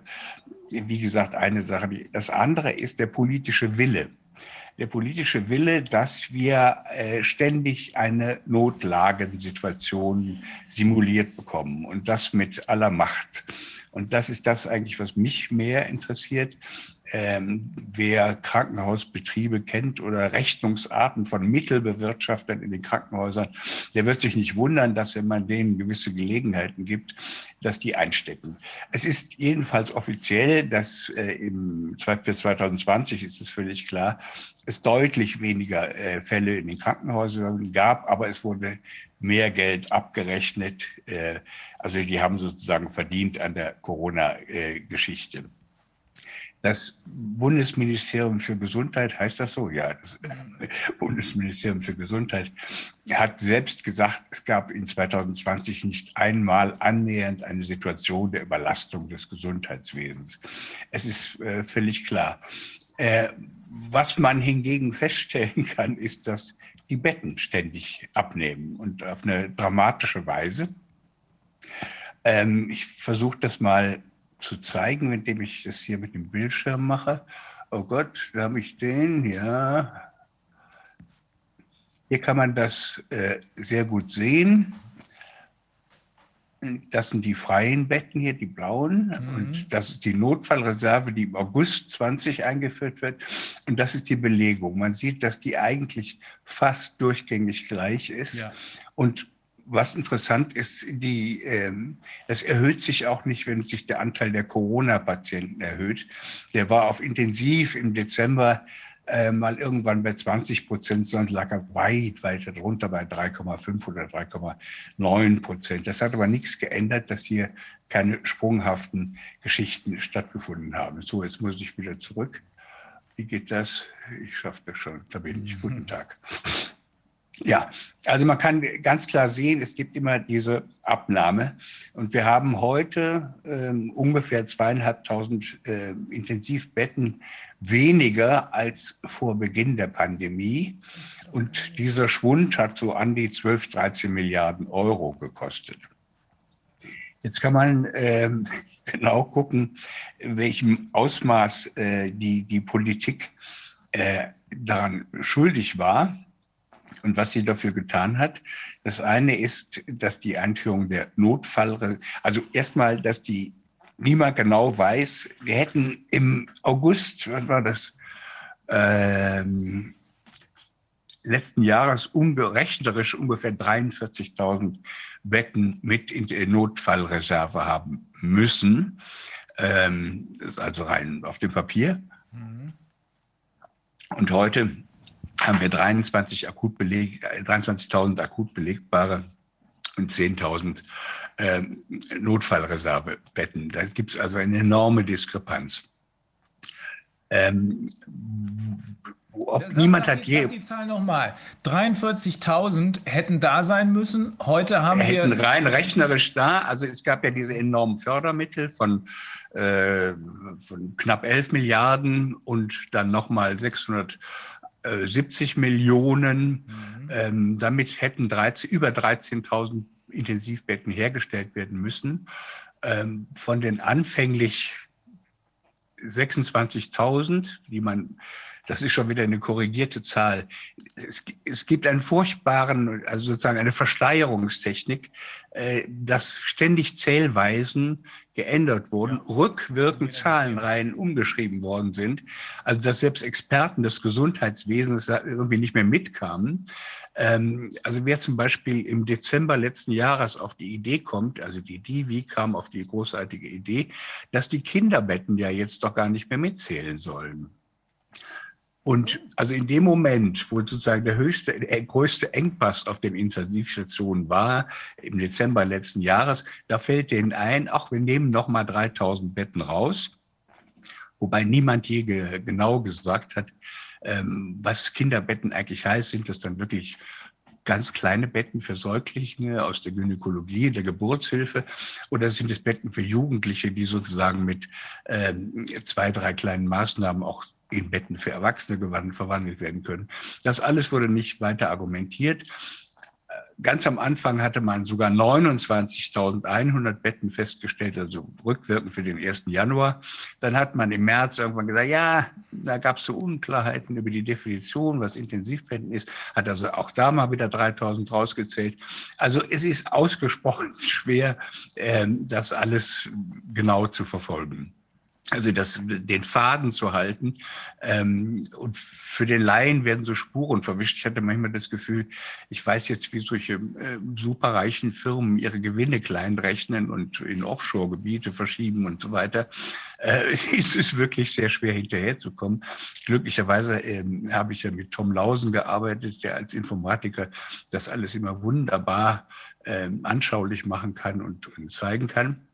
wie gesagt, eine Sache. Das andere ist der politische Wille der politische Wille, dass wir äh, ständig eine Notlagensituation simuliert bekommen und das mit aller Macht. Und das ist das eigentlich, was mich mehr interessiert. Ähm, wer Krankenhausbetriebe kennt oder Rechnungsarten von Mittelbewirtschaftern in den Krankenhäusern, der wird sich nicht wundern, dass wenn man denen gewisse Gelegenheiten gibt, dass die einstecken. Es ist jedenfalls offiziell, dass äh, im, für 2020 ist es völlig klar, es deutlich weniger äh, Fälle in den Krankenhäusern gab, aber es wurde mehr Geld abgerechnet. Äh, also die haben sozusagen verdient an der Corona-Geschichte. Das Bundesministerium für Gesundheit, heißt das so? Ja, das Bundesministerium für Gesundheit hat selbst gesagt, es gab in 2020 nicht einmal annähernd eine Situation der Überlastung des Gesundheitswesens. Es ist äh, völlig klar. Äh, was man hingegen feststellen kann, ist, dass die Betten ständig abnehmen und auf eine dramatische Weise. Ähm, ich versuche das mal zu zeigen, indem ich das hier mit dem Bildschirm mache. Oh Gott, da habe ich den, ja. Hier kann man das äh, sehr gut sehen. Das sind die freien Betten hier, die blauen. Mhm. Und das ist die Notfallreserve, die im August 20 eingeführt wird. Und das ist die Belegung. Man sieht, dass die eigentlich fast durchgängig gleich ist. Ja. Und was interessant ist, die, ähm, das erhöht sich auch nicht, wenn sich der Anteil der Corona-Patienten erhöht. Der war auf Intensiv im Dezember äh, mal irgendwann bei 20 Prozent, sondern lag er weit weiter drunter bei 3,5 oder 3,9 Prozent. Das hat aber nichts geändert, dass hier keine sprunghaften Geschichten stattgefunden haben. So, jetzt muss ich wieder zurück. Wie geht das? Ich schaffe das schon. Da bin ich. Mhm. Guten Tag. Ja, also man kann ganz klar sehen, es gibt immer diese Abnahme. Und wir haben heute ähm, ungefähr zweieinhalbtausend äh, Intensivbetten weniger als vor Beginn der Pandemie. Und dieser Schwund hat so an die 12, 13 Milliarden Euro gekostet. Jetzt kann man ähm, genau gucken, in welchem Ausmaß äh, die, die Politik äh, daran schuldig war und was sie dafür getan hat. Das eine ist, dass die Einführung der Notfall, also erstmal, dass die niemand genau weiß, wir hätten im August, was war das, ähm, letzten Jahres unberechnerisch ungefähr 43.000 Betten mit in der Notfallreserve haben müssen, ähm, also rein auf dem Papier. Mhm. Und heute haben wir 23 akut beleg, 23.000 akut belegbare und 10.000 ähm, Notfallreservebetten. Da gibt es also eine enorme Diskrepanz. Ähm, ob ja, niemand hat je. die Zahl nochmal. 43.000 hätten da sein müssen. Heute haben hätten wir. rein rechnerisch da. Also es gab ja diese enormen Fördermittel von, äh, von knapp 11 Milliarden und dann nochmal 600 70 Millionen. Mhm. Ähm, damit hätten 13, über 13.000 Intensivbetten hergestellt werden müssen. Ähm, von den anfänglich 26.000, die man das ist schon wieder eine korrigierte Zahl. Es, es gibt einen furchtbaren, also sozusagen eine Verschleierungstechnik, äh, dass ständig Zählweisen geändert wurden, ja. rückwirkend Zahlenreihen umgeschrieben worden sind. Also dass selbst Experten des Gesundheitswesens irgendwie nicht mehr mitkamen. Ähm, also wer zum Beispiel im Dezember letzten Jahres auf die Idee kommt, also die Divi kam auf die großartige Idee, dass die Kinderbetten ja jetzt doch gar nicht mehr mitzählen sollen. Und also in dem Moment, wo sozusagen der höchste, der größte Engpass auf den Intensivstationen war, im Dezember letzten Jahres, da fällt denen ein, ach, wir nehmen noch mal 3000 Betten raus. Wobei niemand je ge genau gesagt hat, ähm, was Kinderbetten eigentlich heißt. Sind das dann wirklich ganz kleine Betten für Säuglinge aus der Gynäkologie, der Geburtshilfe? Oder sind es Betten für Jugendliche, die sozusagen mit ähm, zwei, drei kleinen Maßnahmen auch in Betten für Erwachsene verwandelt werden können. Das alles wurde nicht weiter argumentiert. Ganz am Anfang hatte man sogar 29.100 Betten festgestellt, also rückwirkend für den 1. Januar. Dann hat man im März irgendwann gesagt, ja, da gab es so Unklarheiten über die Definition, was Intensivbetten ist, hat also auch da mal wieder 3.000 rausgezählt. Also es ist ausgesprochen schwer, ähm, das alles genau zu verfolgen also das, den Faden zu halten. Ähm, und für den Laien werden so Spuren verwischt. Ich hatte manchmal das Gefühl, ich weiß jetzt, wie solche äh, superreichen Firmen ihre Gewinne kleinrechnen und in Offshore-Gebiete verschieben und so weiter. Äh, es ist wirklich sehr schwer hinterherzukommen. Glücklicherweise ähm, habe ich ja mit Tom Lausen gearbeitet, der als Informatiker das alles immer wunderbar ähm, anschaulich machen kann und, und zeigen kann.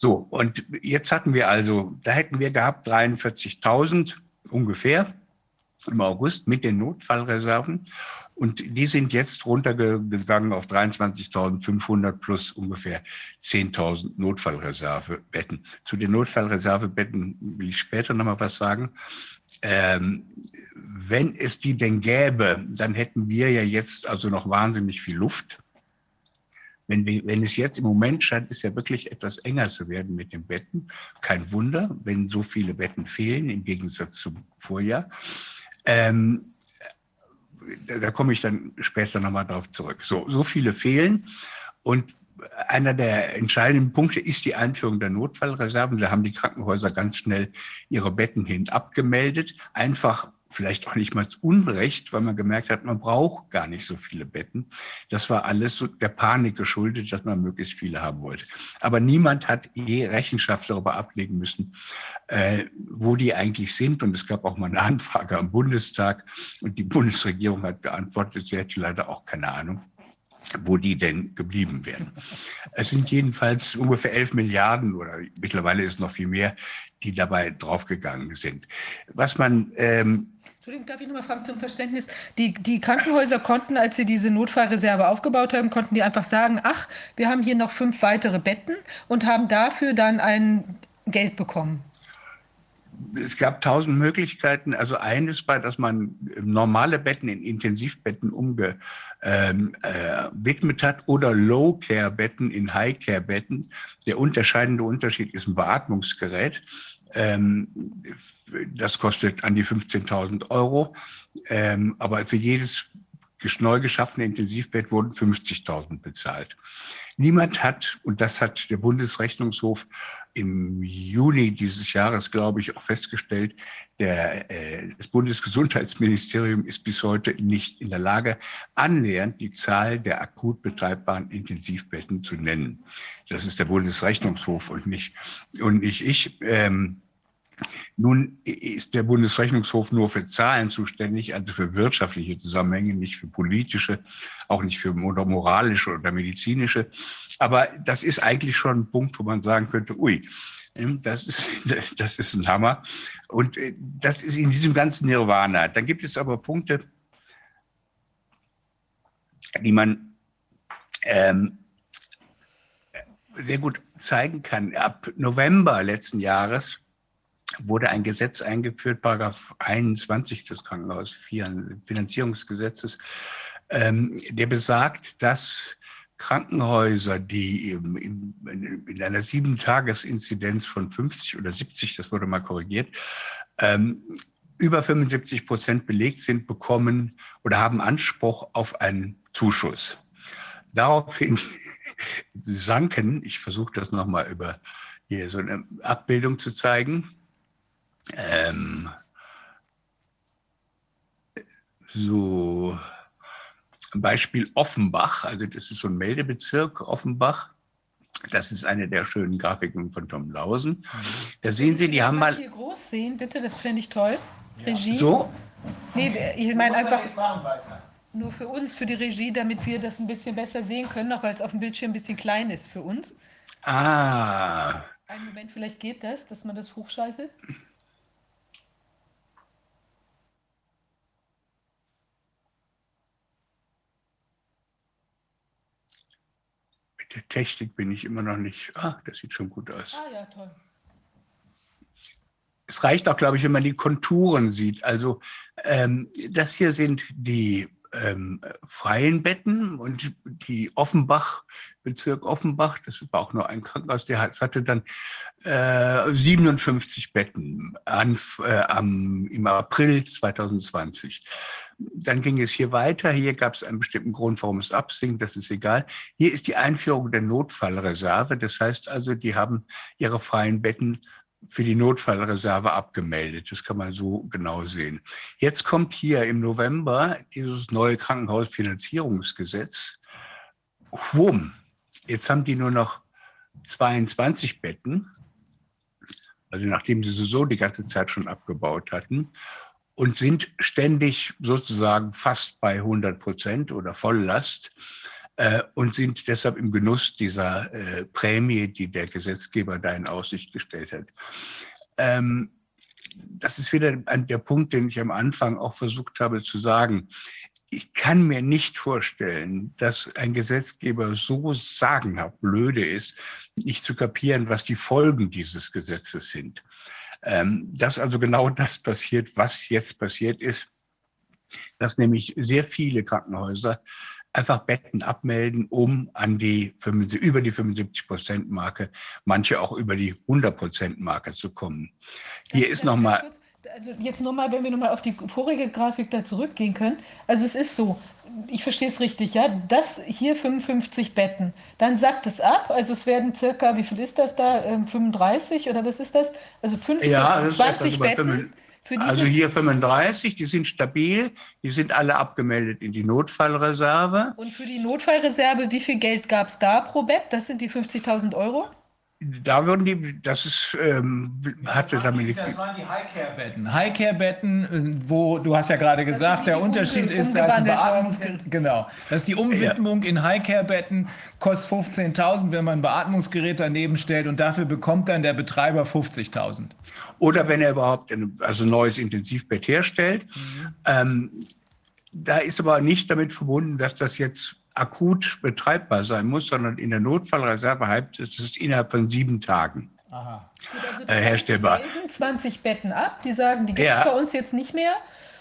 So, und jetzt hatten wir also, da hätten wir gehabt 43.000 ungefähr im August mit den Notfallreserven. Und die sind jetzt runtergegangen auf 23.500 plus ungefähr 10.000 Notfallreservebetten. Zu den Notfallreservebetten will ich später nochmal was sagen. Ähm, wenn es die denn gäbe, dann hätten wir ja jetzt also noch wahnsinnig viel Luft. Wenn, wenn es jetzt im Moment scheint, es ja wirklich etwas enger zu werden mit den Betten. Kein Wunder, wenn so viele Betten fehlen im Gegensatz zum Vorjahr. Ähm, da, da komme ich dann später nochmal darauf zurück. So, so viele fehlen. Und einer der entscheidenden Punkte ist die Einführung der Notfallreserven. Da haben die Krankenhäuser ganz schnell ihre Betten hin abgemeldet, einfach vielleicht auch nicht mal Unrecht, weil man gemerkt hat, man braucht gar nicht so viele Betten. Das war alles so der Panik geschuldet, dass man möglichst viele haben wollte. Aber niemand hat je Rechenschaft darüber ablegen müssen, äh, wo die eigentlich sind. Und es gab auch mal eine Anfrage am Bundestag und die Bundesregierung hat geantwortet, sie hätte leider auch keine Ahnung wo die denn geblieben wären. Es sind jedenfalls ungefähr 11 Milliarden oder mittlerweile ist es noch viel mehr, die dabei draufgegangen sind. Was man ähm, Entschuldigung, darf ich nochmal fragen zum Verständnis? Die, die Krankenhäuser konnten, als sie diese Notfallreserve aufgebaut haben, konnten die einfach sagen, ach, wir haben hier noch fünf weitere Betten und haben dafür dann ein Geld bekommen. Es gab tausend Möglichkeiten. Also eines war, dass man normale Betten in Intensivbetten umgewidmet ähm, äh, hat oder Low-Care-Betten in High-Care-Betten. Der unterscheidende Unterschied ist ein Beatmungsgerät. Ähm, das kostet an die 15.000 Euro. Ähm, aber für jedes neu geschaffene Intensivbett wurden 50.000 bezahlt. Niemand hat, und das hat der Bundesrechnungshof im Juni dieses Jahres, glaube ich, auch festgestellt, der, äh, das Bundesgesundheitsministerium ist bis heute nicht in der Lage, annähernd die Zahl der akut betreibbaren Intensivbetten zu nennen. Das ist der Bundesrechnungshof und nicht, und nicht ich. Ähm, nun ist der Bundesrechnungshof nur für Zahlen zuständig, also für wirtschaftliche Zusammenhänge, nicht für politische, auch nicht für moralische oder medizinische. Aber das ist eigentlich schon ein Punkt, wo man sagen könnte, ui, ähm, das ist, das ist ein Hammer. Und äh, das ist in diesem ganzen Nirvana. Dann gibt es aber Punkte, die man ähm, sehr gut zeigen kann. Ab November letzten Jahres wurde ein Gesetz eingeführt, Paragraph 21 des Krankenhausfinanzierungsgesetzes, ähm, der besagt, dass Krankenhäuser, die in, in einer sieben Tages Inzidenz von 50 oder 70, das wurde mal korrigiert, ähm, über 75 Prozent belegt sind, bekommen oder haben Anspruch auf einen Zuschuss. Daraufhin sanken, ich versuche das nochmal über hier so eine Abbildung zu zeigen, ähm, so Beispiel Offenbach, also das ist so ein Meldebezirk Offenbach. Das ist eine der schönen Grafiken von Tom Lausen. Da sehen Sie, die haben mal. Hier groß sehen, bitte, das fände ich toll. Regie. So? Nee, ich meine einfach nur für uns, für die Regie, damit wir das ein bisschen besser sehen können, auch weil es auf dem Bildschirm ein bisschen klein ist für uns. Ah, Einen Moment, vielleicht geht das, dass man das hochschaltet. Der Technik bin ich immer noch nicht. Ah, das sieht schon gut aus. Ah ja, toll. Es reicht auch, glaube ich, wenn man die Konturen sieht. Also ähm, das hier sind die ähm, freien Betten und die Offenbach, Bezirk Offenbach, das war auch nur ein Krankenhaus, der hat- hatte dann äh, 57 Betten an, äh, am, im April 2020. Dann ging es hier weiter. Hier gab es einen bestimmten Grund, warum es absinkt. Das ist egal. Hier ist die Einführung der Notfallreserve. Das heißt also, die haben ihre freien Betten für die Notfallreserve abgemeldet. Das kann man so genau sehen. Jetzt kommt hier im November dieses neue Krankenhausfinanzierungsgesetz. Wumm. Jetzt haben die nur noch 22 Betten. Also nachdem sie sowieso die ganze Zeit schon abgebaut hatten und sind ständig sozusagen fast bei 100 Prozent oder Volllast äh, und sind deshalb im Genuss dieser äh, Prämie, die der Gesetzgeber da in Aussicht gestellt hat. Ähm, das ist wieder der Punkt, den ich am Anfang auch versucht habe zu sagen. Ich kann mir nicht vorstellen, dass ein Gesetzgeber so sagenhaft blöde ist, nicht zu kapieren, was die Folgen dieses Gesetzes sind. Ähm, dass also genau das passiert, was jetzt passiert ist, dass nämlich sehr viele Krankenhäuser einfach Betten abmelden, um an die 75, über die 75 Prozent Marke, manche auch über die 100 Prozent Marke zu kommen. Hier ist ich ganz nochmal, Also jetzt nochmal, wenn wir nochmal auf die vorige Grafik da zurückgehen können. Also es ist so, ich verstehe es richtig, ja, das hier 55 Betten. Dann sackt es ab, also es werden circa, wie viel ist das da, ähm, 35 oder was ist das? Also 15, Ja, das ist 20 etwas über Betten. 25. Also hier 35, die sind stabil, die sind alle abgemeldet in die Notfallreserve. Und für die Notfallreserve, wie viel Geld gab es da pro Bett? Das sind die 50.000 Euro? Da würden die, das ist, ähm, hatte Das waren damit die, das waren die High-Care-Betten. High-Care-Betten, äh, wo du hast ja gerade gesagt, der Unterschied ist, als ein. Genau. Das ist die Umwidmung in High-Care-Betten, kostet 15.000, wenn man ein Beatmungsgerät daneben stellt und dafür bekommt dann der Betreiber 50.000. Oder wenn er überhaupt ein also neues Intensivbett herstellt. Ähm, da ist aber nicht damit verbunden, dass das jetzt akut betreibbar sein muss, sondern in der Notfallreserve heißt es ist innerhalb von sieben Tagen Aha. Gut, also äh, herstellbar. Die melden 20 Betten ab, die sagen, die gibt es Ja. bei uns jetzt nicht mehr.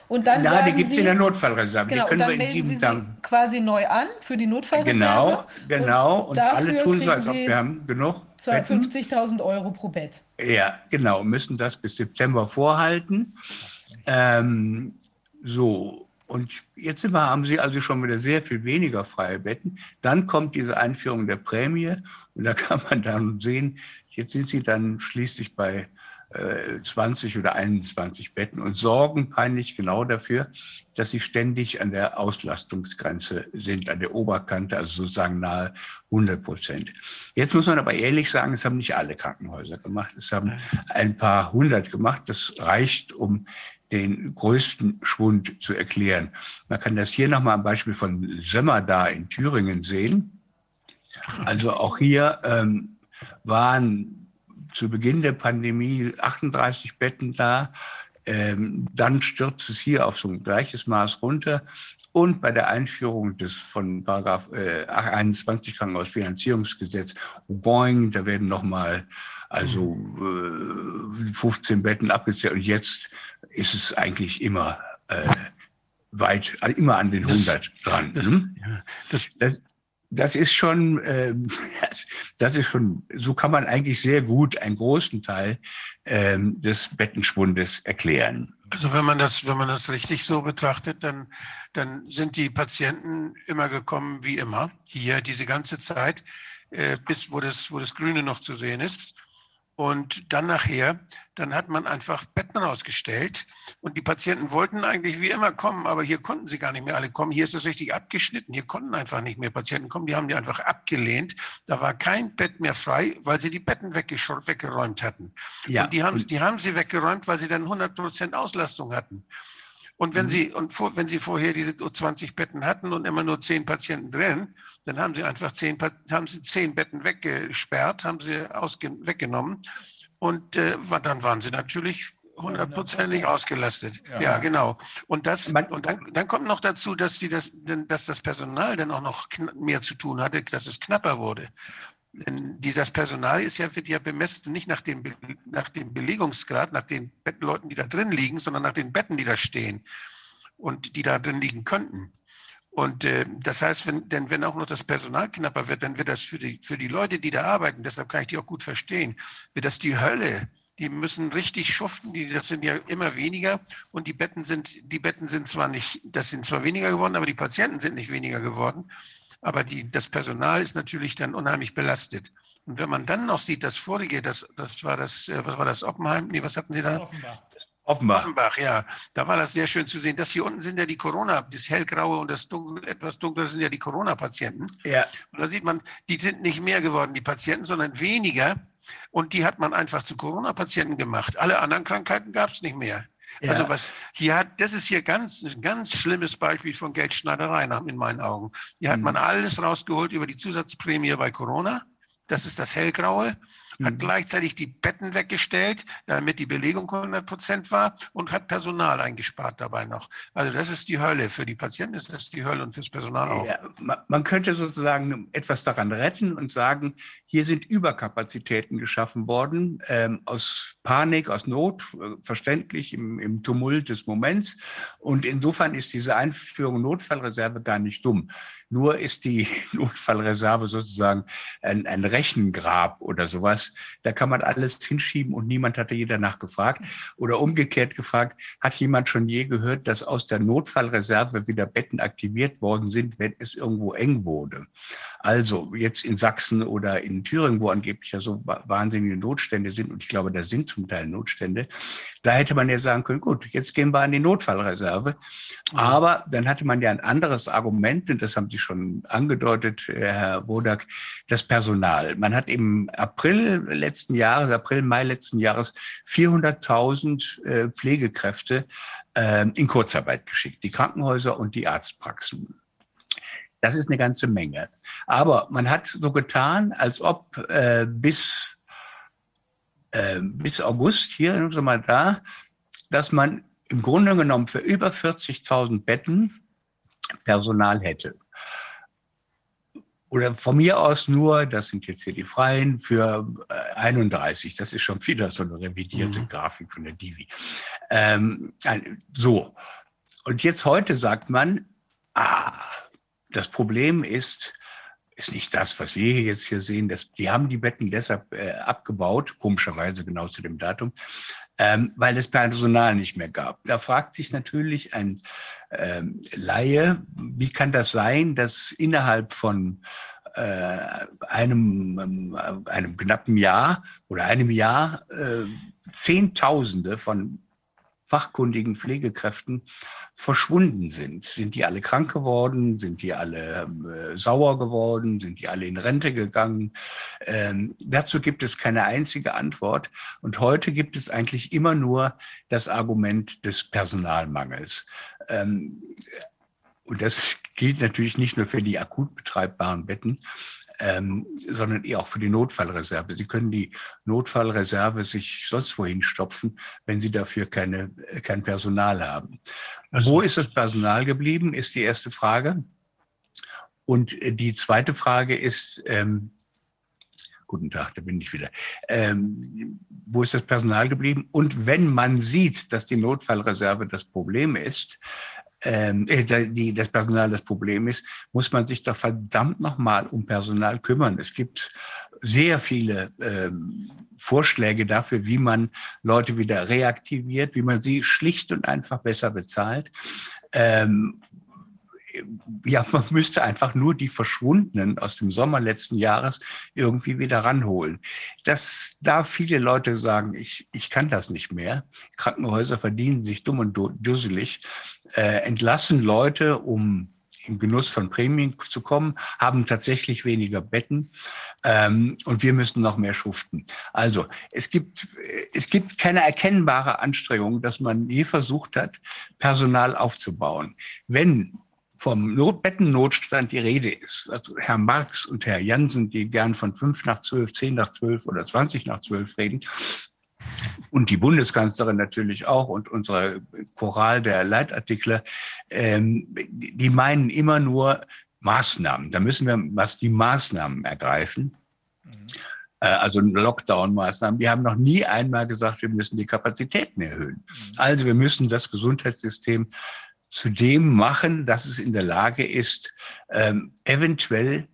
Und dann Na, sagen die gibt es in der Notfallreserve. Genau, die und können dann wir in sieben sie sie Tagen. quasi neu an für die Notfallreserve. Genau, genau. Und, alle dafür tun so, als ob wir haben genug Betten. 50.000 Euro pro Bett. Ja, genau, müssen das bis September vorhalten. Ähm, so, und jetzt wir, haben Sie also schon wieder sehr viel weniger freie Betten. Dann kommt diese Einführung der Prämie und da kann man dann sehen, jetzt sind Sie dann schließlich bei äh, 20 oder 21 Betten und sorgen peinlich genau dafür, dass sie ständig an der Auslastungsgrenze sind, an der Oberkante, also sozusagen nahe 100 Prozent. Jetzt muss man aber ehrlich sagen, es haben nicht alle Krankenhäuser gemacht. Es haben ein paar hundert gemacht. Das reicht, um den größten Schwund zu erklären. Man kann das hier nochmal am Beispiel von Sömmerda in Thüringen sehen. Also auch hier ähm, waren zu Beginn der Pandemie 38 Betten da. Ähm, dann stürzt es hier auf so ein gleiches Maß runter. Und bei der Einführung des von Paragraph äh, 21 Krankenhausfinanzierungsgesetz, boing, da werden nochmal also äh, 15 Betten abgezählt. Und jetzt ist es eigentlich immer äh, weit, immer an den 100 dran. Das, hm? ja, das, Das, das ist schon, ähm, das ist schon, so kann man eigentlich sehr gut einen großen Teil ähm, des Bettenschwundes erklären. Also wenn man das, wenn man das richtig so betrachtet, dann, dann sind die Patienten immer gekommen wie immer, hier diese ganze Zeit, äh, bis wo das, wo das Grüne noch zu sehen ist. Und dann nachher, dann hat man einfach Betten rausgestellt und die Patienten wollten eigentlich wie immer kommen, aber hier konnten sie gar nicht mehr alle kommen. Hier ist es richtig abgeschnitten. Hier konnten einfach nicht mehr Patienten kommen. Die haben die einfach abgelehnt. Da war kein Bett mehr frei, weil sie die Betten weggeräumt hatten. Ja. Und die haben, die haben sie weggeräumt, weil sie dann 100 Prozent Auslastung hatten. Und wenn mhm. Sie, und vor, wenn Sie vorher diese 20 Betten hatten und immer nur 10 Patienten drin, dann haben Sie einfach 10, haben Sie 10 Betten weggesperrt, haben Sie ausge, weggenommen. Und äh, dann waren Sie natürlich hundertprozentig ausgelastet. Ja. ja. genau. Und das und dann, dann kommt noch dazu, dass die das, dass das Personal dann auch noch mehr zu tun hatte, dass es knapper wurde. Denn das Personal ist ja, wird ja bemessen nicht nach dem, nach dem Belegungsgrad, nach den Bettenleuten, die da drin liegen, sondern nach den Betten, die da stehen und die da drin liegen könnten. Und äh, das heißt, wenn, denn wenn auch noch das Personal knapper wird, dann wird das für die, für die Leute, die da arbeiten, deshalb kann ich die auch gut verstehen, wird das die Hölle. Die müssen richtig schuften, die, das sind ja immer weniger und die Betten sind, die Betten sind zwar nicht, das sind zwar weniger geworden, aber die Patienten sind nicht weniger geworden. Aber die, das Personal ist natürlich dann unheimlich belastet. Und wenn man dann noch sieht, das vorige, das, das war das, äh, was war das, Oppenheim? Nee, was hatten Sie da? Offenbach. Offenbach. Offenbach, ja. Da war das sehr schön zu sehen. Das hier unten sind ja die Corona, das hellgraue und das dunkel, etwas dunkle sind ja die Corona-Patienten. Ja. Und da sieht man, die sind nicht mehr geworden, die Patienten, sondern weniger. Und die hat man einfach zu Corona-Patienten gemacht. Alle anderen Krankheiten gab es nicht mehr. Ja. Also was hier hat, das ist hier ganz, ein ganz schlimmes Beispiel von Geldschneiderei in meinen Augen. Hier hat mhm. man alles rausgeholt über die Zusatzprämie bei Corona. Das ist das Hellgraue hat mhm. gleichzeitig die Betten weggestellt, damit die Belegung 100 Prozent war und hat Personal eingespart dabei noch. Also das ist die Hölle. Für die Patienten ist das die Hölle und fürs Personal auch. Ja, man könnte sozusagen etwas daran retten und sagen, hier sind Überkapazitäten geschaffen worden, ähm, aus Panik, aus Not, äh, verständlich im, im Tumult des Moments. Und insofern ist diese Einführung Notfallreserve gar nicht dumm. Nur ist die Notfallreserve sozusagen ein, ein Rechengrab oder sowas. Da kann man alles hinschieben und niemand hatte je danach gefragt. Oder umgekehrt gefragt, hat jemand schon je gehört, dass aus der Notfallreserve wieder Betten aktiviert worden sind, wenn es irgendwo eng wurde? Also jetzt in Sachsen oder in Thüringen, wo angeblich ja so wahnsinnige Notstände sind, und ich glaube, da sind zum Teil Notstände, da hätte man ja sagen können, gut, jetzt gehen wir an die Notfallreserve. Mhm. Aber dann hatte man ja ein anderes Argument, und das haben Sie schon angedeutet, äh, Herr Wodak, das Personal. Man hat im April letzten Jahres, April, Mai letzten Jahres 400.000 äh, Pflegekräfte äh, in Kurzarbeit geschickt, die Krankenhäuser und die Arztpraxen. Das ist eine ganze Menge. Aber man hat so getan, als ob äh, bis, äh, bis August, hier sind mal da, dass man im Grunde genommen für über 40.000 Betten Personal hätte. Oder von mir aus nur, das sind jetzt hier die Freien, für 31. Äh, das ist schon wieder so eine revidierte mhm. Grafik von der Divi. Ähm, so. Und jetzt heute sagt man, ah, das Problem ist, ist nicht das, was wir jetzt hier sehen. Das, die haben die Betten deshalb äh, abgebaut, komischerweise genau zu dem Datum, ähm, weil es Personal nicht mehr gab. Da fragt sich natürlich ein ähm, Laie, wie kann das sein, dass innerhalb von äh, einem, äh, einem knappen Jahr oder einem Jahr äh, Zehntausende von fachkundigen Pflegekräften verschwunden sind. Sind die alle krank geworden? Sind die alle äh, sauer geworden? Sind die alle in Rente gegangen? Ähm, dazu gibt es keine einzige Antwort. Und heute gibt es eigentlich immer nur das Argument des Personalmangels. Ähm, und das gilt natürlich nicht nur für die akut betreibbaren Betten, ähm, sondern eher auch für die Notfallreserve. Sie können die Notfallreserve sich sonst wohin stopfen, wenn Sie dafür keine, kein Personal haben. Also, Wo ist das Personal geblieben, ist die erste Frage. Und die zweite Frage ist, ähm, guten Tag, da bin ich wieder, ähm, wo ist das Personal geblieben? Und wenn man sieht, dass die Notfallreserve das Problem ist, äh, die, das Personal das Problem ist, muss man sich doch verdammt nochmal um Personal kümmern. Es gibt sehr viele ähm, Vorschläge dafür, wie man Leute wieder reaktiviert, wie man sie schlicht und einfach besser bezahlt. Ähm, ja, man müsste einfach nur die Verschwundenen aus dem Sommer letzten Jahres irgendwie wieder ranholen. Das, da viele Leute sagen, ich, ich kann das nicht mehr. Krankenhäuser verdienen sich dumm und dusselig, äh, entlassen Leute, um im Genuss von Prämien zu kommen, haben tatsächlich weniger Betten ähm, und wir müssen noch mehr schuften. Also es gibt, es gibt keine erkennbare Anstrengung, dass man je versucht hat, Personal aufzubauen. Wenn vom Notbettennotstand die Rede ist, also Herr Marx und Herr Jansen, die gern von fünf nach zwölf, zehn nach zwölf oder zwanzig nach zwölf reden, und die Bundeskanzlerin natürlich auch und unsere Choral der Leitartikler, ähm, die meinen immer nur Maßnahmen. Da müssen wir was die Maßnahmen ergreifen. Mhm. Äh, also Lockdown-Maßnahmen. Die haben noch nie einmal gesagt, wir müssen die Kapazitäten erhöhen. Mhm. Also wir müssen das Gesundheitssystem zu dem machen, dass es in der Lage ist, ähm, eventuell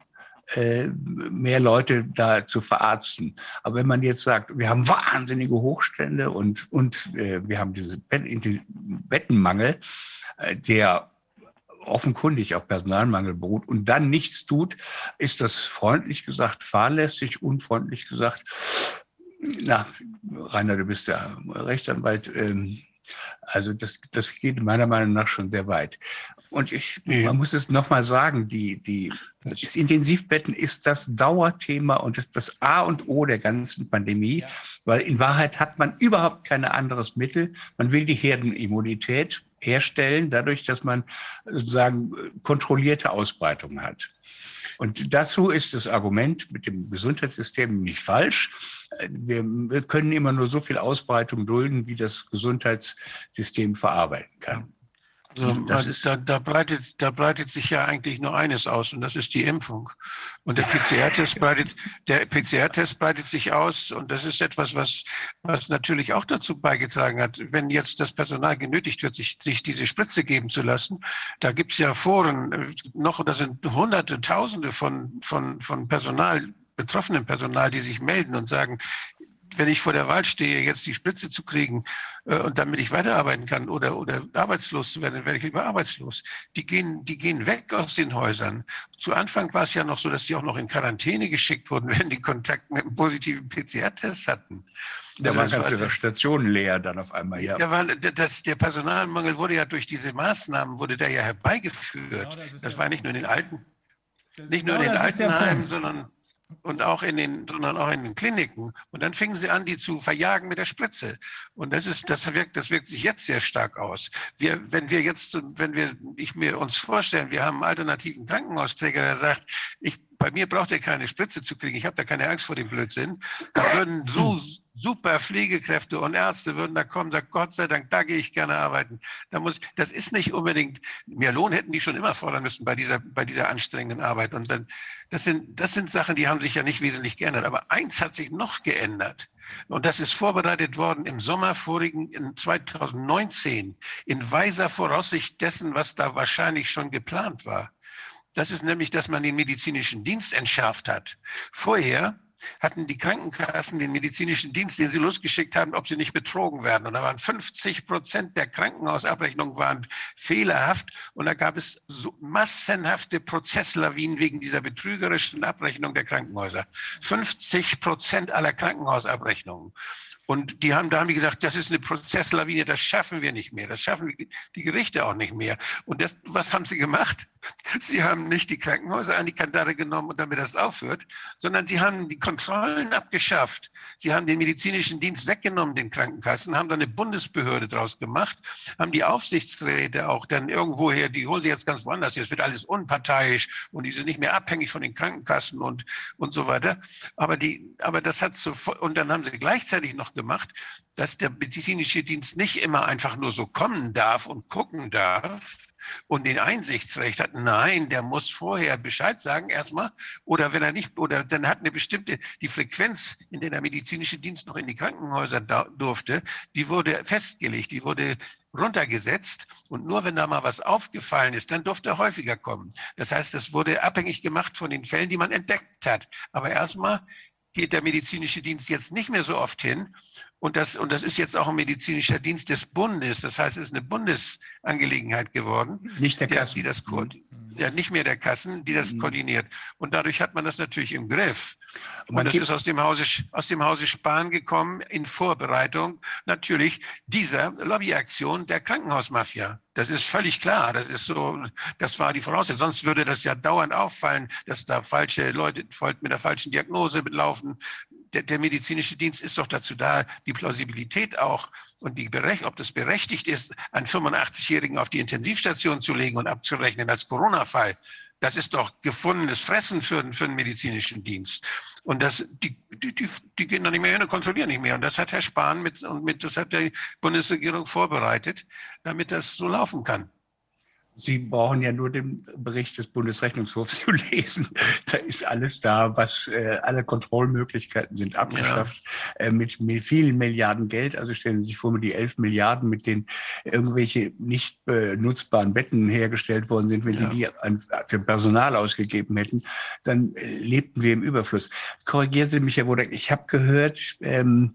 äh, mehr Leute da zu verarzten. Aber wenn man jetzt sagt, wir haben wahnsinnige Hochstände und, und äh, wir haben diesen Bettenmangel, äh, der offenkundig auf Personalmangel beruht und dann nichts tut, ist das freundlich gesagt fahrlässig, unfreundlich gesagt. Na, Rainer, du bist ja Rechtsanwalt. Ähm, also das, das geht meiner Meinung nach schon sehr weit. Und ich, man muss es nochmal sagen, die, die, das Intensivbetten ist das Dauerthema und das, das A und O der ganzen Pandemie, ja. weil in Wahrheit hat man überhaupt kein anderes Mittel. Man will die Herdenimmunität herstellen, dadurch, dass man sozusagen kontrollierte Ausbreitung hat. Und dazu ist das Argument mit dem Gesundheitssystem nicht falsch wir, können immer nur so viel Ausbreitung dulden, wie das Gesundheitssystem verarbeiten kann. Also, da, da, breitet, da breitet sich ja eigentlich nur eines aus und das ist die Impfung. Und der PCR-Test breitet, der PCR-Test breitet sich aus und das ist etwas, was, was natürlich auch dazu beigetragen hat, wenn jetzt das Personal genötigt wird, sich, sich diese Spritze geben zu lassen. Da gibt es ja Foren noch, da sind Hunderte, Tausende von, von, von Personal betroffenen Personal, die sich melden und sagen, wenn ich vor der Wahl stehe, jetzt die Spritze zu kriegen äh, und damit ich weiterarbeiten kann oder, oder arbeitslos zu werden, dann werde ich lieber arbeitslos. Die gehen, die gehen weg aus den Häusern. Zu Anfang war es ja noch so, dass sie auch noch in Quarantäne geschickt wurden, wenn die Kontakt mit einem positiven PCR-Test hatten. Da waren ganze war, Stationen leer dann auf einmal, ja. Da war, das, der Personalmangel wurde ja durch diese Maßnahmen, wurde da ja herbeigeführt. Genau, das, das war nicht nur in den alten, nicht nur in den Altenheimen, sondern und auch in den, sondern auch in den Kliniken. Und dann fingen sie an, die zu verjagen mit der Spritze. Und das ist, das wirkt, das wirkt sich jetzt sehr stark aus. Wir, wenn wir jetzt, wenn wir, ich mir uns vorstellen, wir haben einen alternativen Krankenhausträger, der sagt, ich, bei mir braucht ihr keine Spritze zu kriegen, ich habe da keine Angst vor dem Blödsinn. Da würden so super Pflegekräfte und Ärzte würden da kommen, sagen, Gott sei Dank, da gehe ich gerne arbeiten. Da muss, das ist nicht unbedingt, mehr Lohn hätten die schon immer fordern müssen bei dieser, bei dieser anstrengenden Arbeit. Und dann, das sind, das sind Sachen, die haben sich ja nicht wesentlich geändert. Aber eins hat sich noch geändert. Und das ist vorbereitet worden im Sommer vorigen, in 2019, in weiser Voraussicht dessen, was da wahrscheinlich schon geplant war. Das ist nämlich, dass man den medizinischen Dienst entschärft hat. Vorher hatten die Krankenkassen den medizinischen Dienst, den sie losgeschickt haben, ob sie nicht betrogen werden. Und da waren 50 Prozent der Krankenhausabrechnungen waren fehlerhaft. Und da gab es so massenhafte Prozesslawinen wegen dieser betrügerischen Abrechnung der Krankenhäuser. 50 Prozent aller Krankenhausabrechnungen. Und die haben, da haben die gesagt, das ist eine Prozesslawine, das schaffen wir nicht mehr, das schaffen die Gerichte auch nicht mehr. Und das, was haben sie gemacht? Sie haben nicht die Krankenhäuser an die Kandare genommen und damit das aufhört, sondern sie haben die Kontrollen abgeschafft. Sie haben den medizinischen Dienst weggenommen, den Krankenkassen, haben dann eine Bundesbehörde draus gemacht, haben die Aufsichtsräte auch dann irgendwoher, die holen sie jetzt ganz woanders, jetzt wird alles unparteiisch und die sind nicht mehr abhängig von den Krankenkassen und, und so weiter. Aber die, aber das hat so, und dann haben sie gleichzeitig noch gemacht, dass der medizinische Dienst nicht immer einfach nur so kommen darf und gucken darf, und den Einsichtsrecht hat, nein, der muss vorher Bescheid sagen erstmal oder wenn er nicht, oder dann hat eine bestimmte, die Frequenz, in der der medizinische Dienst noch in die Krankenhäuser da, durfte, die wurde festgelegt, die wurde runtergesetzt und nur wenn da mal was aufgefallen ist, dann durfte er häufiger kommen. Das heißt, das wurde abhängig gemacht von den Fällen, die man entdeckt hat. Aber erstmal geht der medizinische Dienst jetzt nicht mehr so oft hin. Und das, und das ist jetzt auch ein medizinischer Dienst des Bundes. Das heißt, es ist eine Bundesangelegenheit geworden. Nicht der der, Kassen. die das ko- ja, nicht mehr der Kassen, die das Mhm. koordiniert. Und dadurch hat man das natürlich im Griff. Und Man das ist aus dem Hause, aus dem Hause Spahn gekommen in Vorbereitung natürlich dieser Lobbyaktion der Krankenhausmafia. Das ist völlig klar. Das ist so, das war die Voraussetzung. Sonst würde das ja dauernd auffallen, dass da falsche Leute mit der falschen Diagnose laufen. Der, der medizinische Dienst ist doch dazu da, die Plausibilität auch und die Berech ob das berechtigt ist, einen 85-Jährigen auf die Intensivstation zu legen und abzurechnen als Corona-Fall. Das ist doch gefundenes Fressen für, für den medizinischen Dienst. Und das, die, die, die, die gehen da nicht mehr hin und kontrollieren nicht mehr. Und das hat Herr Spahn mit, und mit, das hat die Bundesregierung vorbereitet, damit das so laufen kann. Sie brauchen ja nur den Bericht des Bundesrechnungshofs zu lesen. Da ist alles da, was äh, alle Kontrollmöglichkeiten sind abgeschafft äh, mit, mit vielen Milliarden Geld. Also stellen Sie sich vor, mit die 11 Milliarden, mit denen irgendwelche nicht äh, nutzbaren Betten hergestellt worden sind, wenn Ja. Sie die an, für Personal ausgegeben hätten, dann lebten wir im Überfluss. Korrigieren Sie mich, Herr Wodak, ich habe gehört, ähm,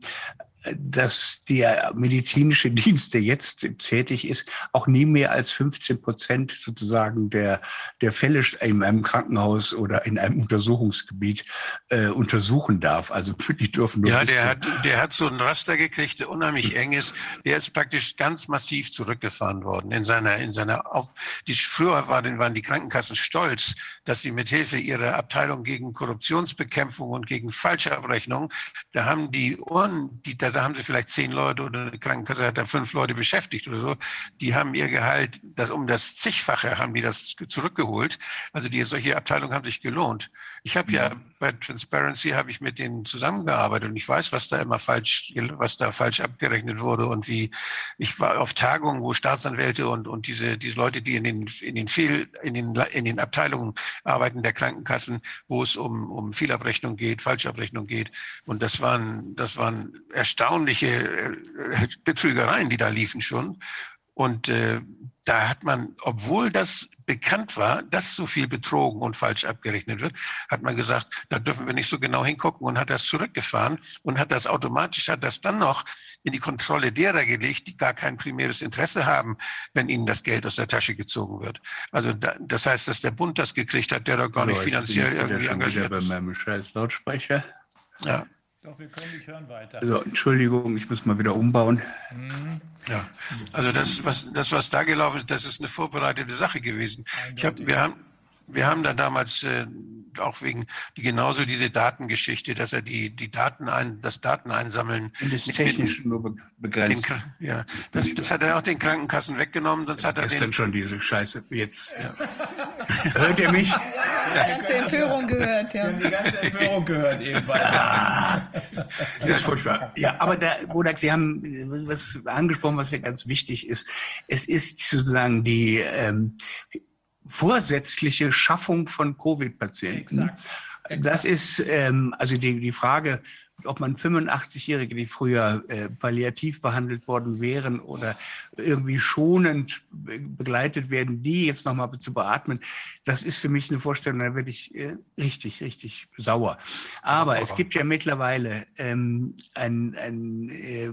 dass der medizinische Dienst, der jetzt tätig ist, auch nie mehr als 15 Prozent sozusagen der, der Fälle in einem Krankenhaus oder in einem Untersuchungsgebiet äh, untersuchen darf. Also die dürfen nur Ja, der hat, der hat so ein Raster gekriegt, der unheimlich eng ist. Der ist praktisch ganz massiv zurückgefahren worden in seiner, in seiner, auf, die, früher waren, waren die Krankenkassen stolz, dass sie mit Hilfe ihrer Abteilung gegen Korruptionsbekämpfung und gegen Falschabrechnung, da haben die Ohren, die, da haben sie vielleicht zehn Leute oder eine Krankenkasse hat da fünf Leute beschäftigt oder so. Die haben ihr Gehalt, das um das zigfache haben die das zurückgeholt. Also die, solche Abteilungen haben sich gelohnt. Ich habe ja bei Transparency habe ich mit denen zusammengearbeitet und ich weiß, was da immer falsch, was da falsch abgerechnet wurde und wie ich war auf Tagungen, wo Staatsanwälte und, und diese, diese Leute, die in den, in den Fehl, in den, in den Abteilungen arbeiten der Krankenkassen, wo es um, um Fehlabrechnung geht, Falschabrechnung geht. Und das waren, das waren erstaunliche äh, Betrügereien, die da liefen schon. Und äh, da hat man, obwohl das bekannt war, dass so viel betrogen und falsch abgerechnet wird, hat man gesagt, da dürfen wir nicht so genau hingucken und hat das zurückgefahren und hat das automatisch, hat das dann noch in die Kontrolle derer gelegt, die gar kein primäres Interesse haben, wenn ihnen das Geld aus der Tasche gezogen wird. Also da, das heißt, dass der Bund das gekriegt hat, der doch gar nicht So, jetzt finanziell irgendwie engagiert ist. bei meinem scheiß Lautsprecher. Ja. Doch, wir können nicht hören weiter. Also Entschuldigung, ich muss mal wieder umbauen. Ja, also das, was, das, was da gelaufen ist, das ist eine vorbereitete Sache gewesen. Ich hab, wir haben, wir haben da damals äh, auch wegen die genauso diese Datengeschichte, dass er die die Daten ein, das Dateneinsammeln Und das technisch nur be- den, begrenzt. Kra- ja, das, das hat er auch den Krankenkassen weggenommen, sonst hat er Gestern den, schon diese Scheiße. Jetzt. Hört ihr mich? Ganze Empörung gehört, ja. Die ganze Empörung gehört eben bei. Das ist furchtbar. Ja, aber da, Bodak, Sie haben äh, was angesprochen, was ja ganz wichtig ist. Es ist sozusagen die ähm, vorsätzliche Schaffung von Covid-Patienten. Das ist ähm, also die, die Frage, ob man 85-Jährige, die früher äh, palliativ behandelt worden wären oder irgendwie schonend be- begleitet werden, die jetzt nochmal zu beatmen, das ist für mich eine Vorstellung, da werde ich äh, richtig, richtig sauer. Aber es gibt ja mittlerweile ähm, ein, ein äh,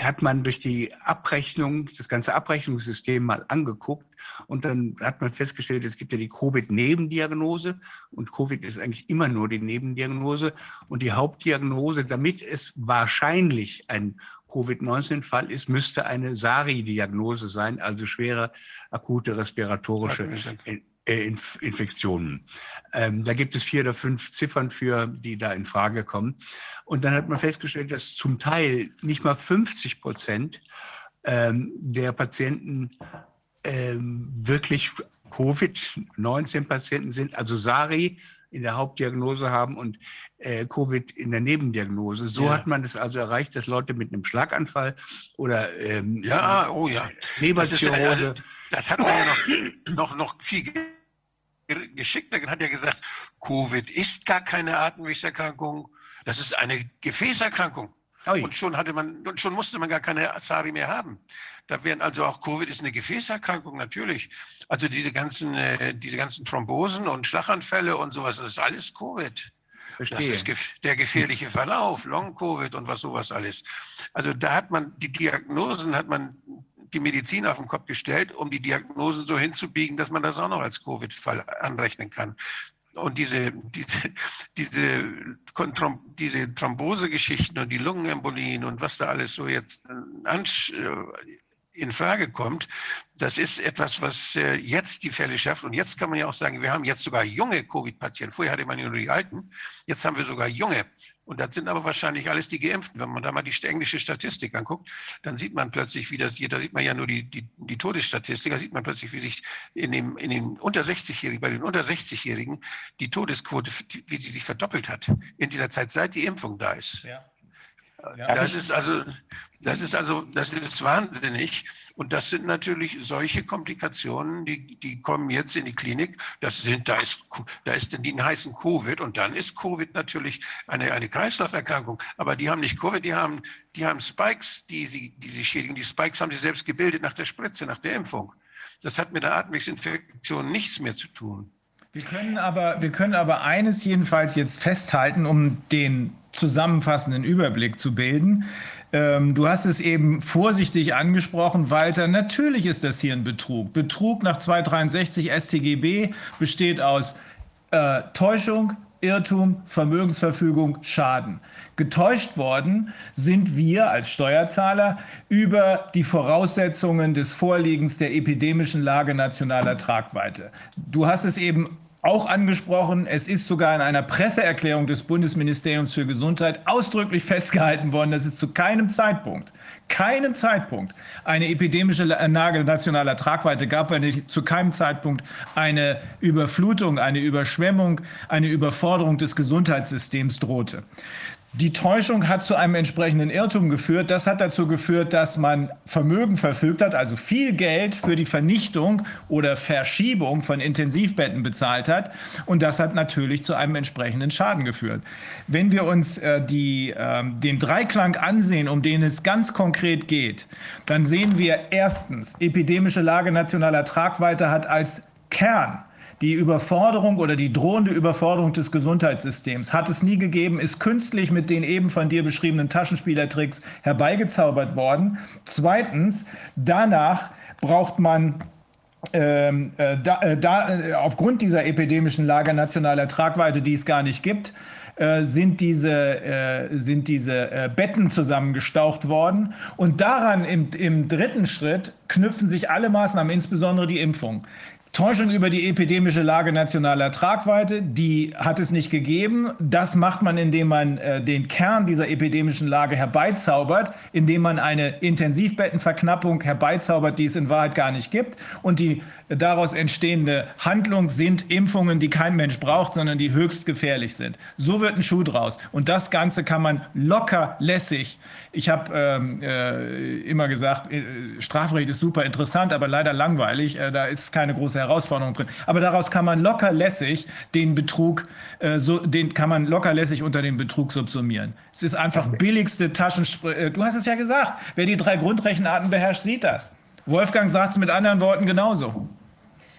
hat man durch die Abrechnung, das ganze Abrechnungssystem mal angeguckt und dann hat man festgestellt, es gibt ja die Covid-Nebendiagnose und Covid ist eigentlich immer nur die Nebendiagnose und die Hauptdiagnose, damit es wahrscheinlich ein Covid-19-Fall ist, müsste eine SARI-Diagnose sein, also schwere akute respiratorische Inf Infektionen. Ähm, da gibt es vier oder fünf Ziffern für, die da in Frage kommen. Und dann hat man festgestellt, dass zum Teil nicht mal 50 Prozent ähm, der Patienten ähm, wirklich Covid-19-Patienten sind, also SARI in der Hauptdiagnose haben und äh, Covid in der Nebendiagnose. So Ja. hat man es also erreicht, dass Leute mit einem Schlaganfall oder ähm, Ja, oh ja. Das, ist, Leberzirrhose. äh, das hat man ja noch, noch, noch viel ge- geschickter. Man hat ja gesagt, Covid ist gar keine Atemwegserkrankung. Das ist eine Gefäßerkrankung. Ui. Und schon hatte man, schon musste man gar keine SARI mehr haben. Da wären also auch Covid ist eine Gefäßerkrankung natürlich. Also diese ganzen, äh, diese ganzen Thrombosen und Schlaganfälle und sowas, das ist alles Covid. Das Verstehe. ist gef der gefährliche Verlauf, Long-Covid und was sowas alles. Also da hat man die Diagnosen, hat man die Medizin auf den Kopf gestellt, um die Diagnosen so hinzubiegen, dass man das auch noch als Covid-Fall anrechnen kann. Und diese, diese, diese, Thrombosegeschichten und die Lungenembolien und was da alles so jetzt äh, äh, in Frage kommt, das ist etwas, was äh, jetzt die Fälle schafft. Und jetzt kann man ja auch sagen, wir haben jetzt sogar junge Covid-Patienten. Vorher hatte man ja nur die Alten. Jetzt haben wir sogar junge. Und das sind aber wahrscheinlich alles die Geimpften. Wenn man da mal die englische Statistik anguckt, dann sieht man plötzlich, wie das hier, da sieht man ja nur die, die, die Todesstatistik, da sieht man plötzlich, wie sich in dem, in den unter 60-Jährigen, bei den unter 60-Jährigen die Todesquote, wie sie sich verdoppelt hat in dieser Zeit, seit die Impfung da ist. Ja. Das ist also, das ist also, das ist wahnsinnig. Und das sind natürlich solche Komplikationen, die, die kommen jetzt in die Klinik. Das sind, da ist, da ist denn die heißen Covid und dann ist Covid natürlich eine, eine Kreislauferkrankung. Aber die haben nicht Covid, die haben, die haben Spikes, die sie, die sie schädigen. Die Spikes haben sie selbst gebildet nach der Spritze, nach der Impfung. Das hat mit der Atemwegsinfektion nichts mehr zu tun. Wir können, aber, wir können aber eines jedenfalls jetzt festhalten, um den zusammenfassenden Überblick zu bilden. Ähm, du hast es eben vorsichtig angesprochen, Walter. Natürlich ist das hier ein Betrug. Betrug nach 263 StGB besteht aus äh, Täuschung, Irrtum, Vermögensverfügung, Schaden. Getäuscht worden sind wir als Steuerzahler über die Voraussetzungen des Vorliegens der epidemischen Lage nationaler Tragweite. Du hast es eben auch angesprochen, es ist sogar in einer Presseerklärung des Bundesministeriums für Gesundheit ausdrücklich festgehalten worden, dass es zu keinem Zeitpunkt, keinem Zeitpunkt eine epidemische Lage nationaler Tragweite gab, weil nicht zu keinem Zeitpunkt eine Überflutung, eine Überschwemmung, eine Überforderung des Gesundheitssystems drohte. Die Täuschung hat zu einem entsprechenden Irrtum geführt. Das hat dazu geführt, dass man Vermögen verfügt hat, also viel Geld für die Vernichtung oder Verschiebung von Intensivbetten bezahlt hat. Und das hat natürlich zu einem entsprechenden Schaden geführt. Wenn wir uns äh, die, äh, den Dreiklang ansehen, um den es ganz konkret geht, dann sehen wir erstens, epidemische Lage nationaler Tragweite hat als Kern die Überforderung oder die drohende Überforderung des Gesundheitssystems hat es nie gegeben, ist künstlich mit den eben von dir beschriebenen Taschenspielertricks herbeigezaubert worden. Zweitens, danach braucht man ähm, äh, da, äh, da, äh, aufgrund dieser epidemischen Lage nationaler Tragweite, die es gar nicht gibt, äh, sind diese, äh, sind diese äh, Betten zusammengestaucht worden. Und daran im, im dritten Schritt knüpfen sich alle Maßnahmen, insbesondere die Impfung. Täuschung über die epidemische Lage nationaler Tragweite, die hat es nicht gegeben. Das macht man, indem man äh, den Kern dieser epidemischen Lage herbeizaubert, indem man eine Intensivbettenverknappung herbeizaubert, die es in Wahrheit gar nicht gibt. Und die daraus entstehende Handlung sind Impfungen, die kein Mensch braucht, sondern die höchst gefährlich sind. So wird ein Schuh draus. Und das Ganze kann man locker lässig. Ich habe ähm, äh, immer gesagt, äh, Strafrecht ist super interessant, aber leider langweilig. Äh, da ist keine große Herausforderung drin. Aber daraus kann man locker lässig den Betrug, äh, so, den kann man locker lässig unter den Betrug subsumieren. Es ist einfach billigste Taschenspray. Du hast es ja gesagt. Wer die drei Grundrechenarten beherrscht, sieht das. Wolfgang sagt es mit anderen Worten genauso.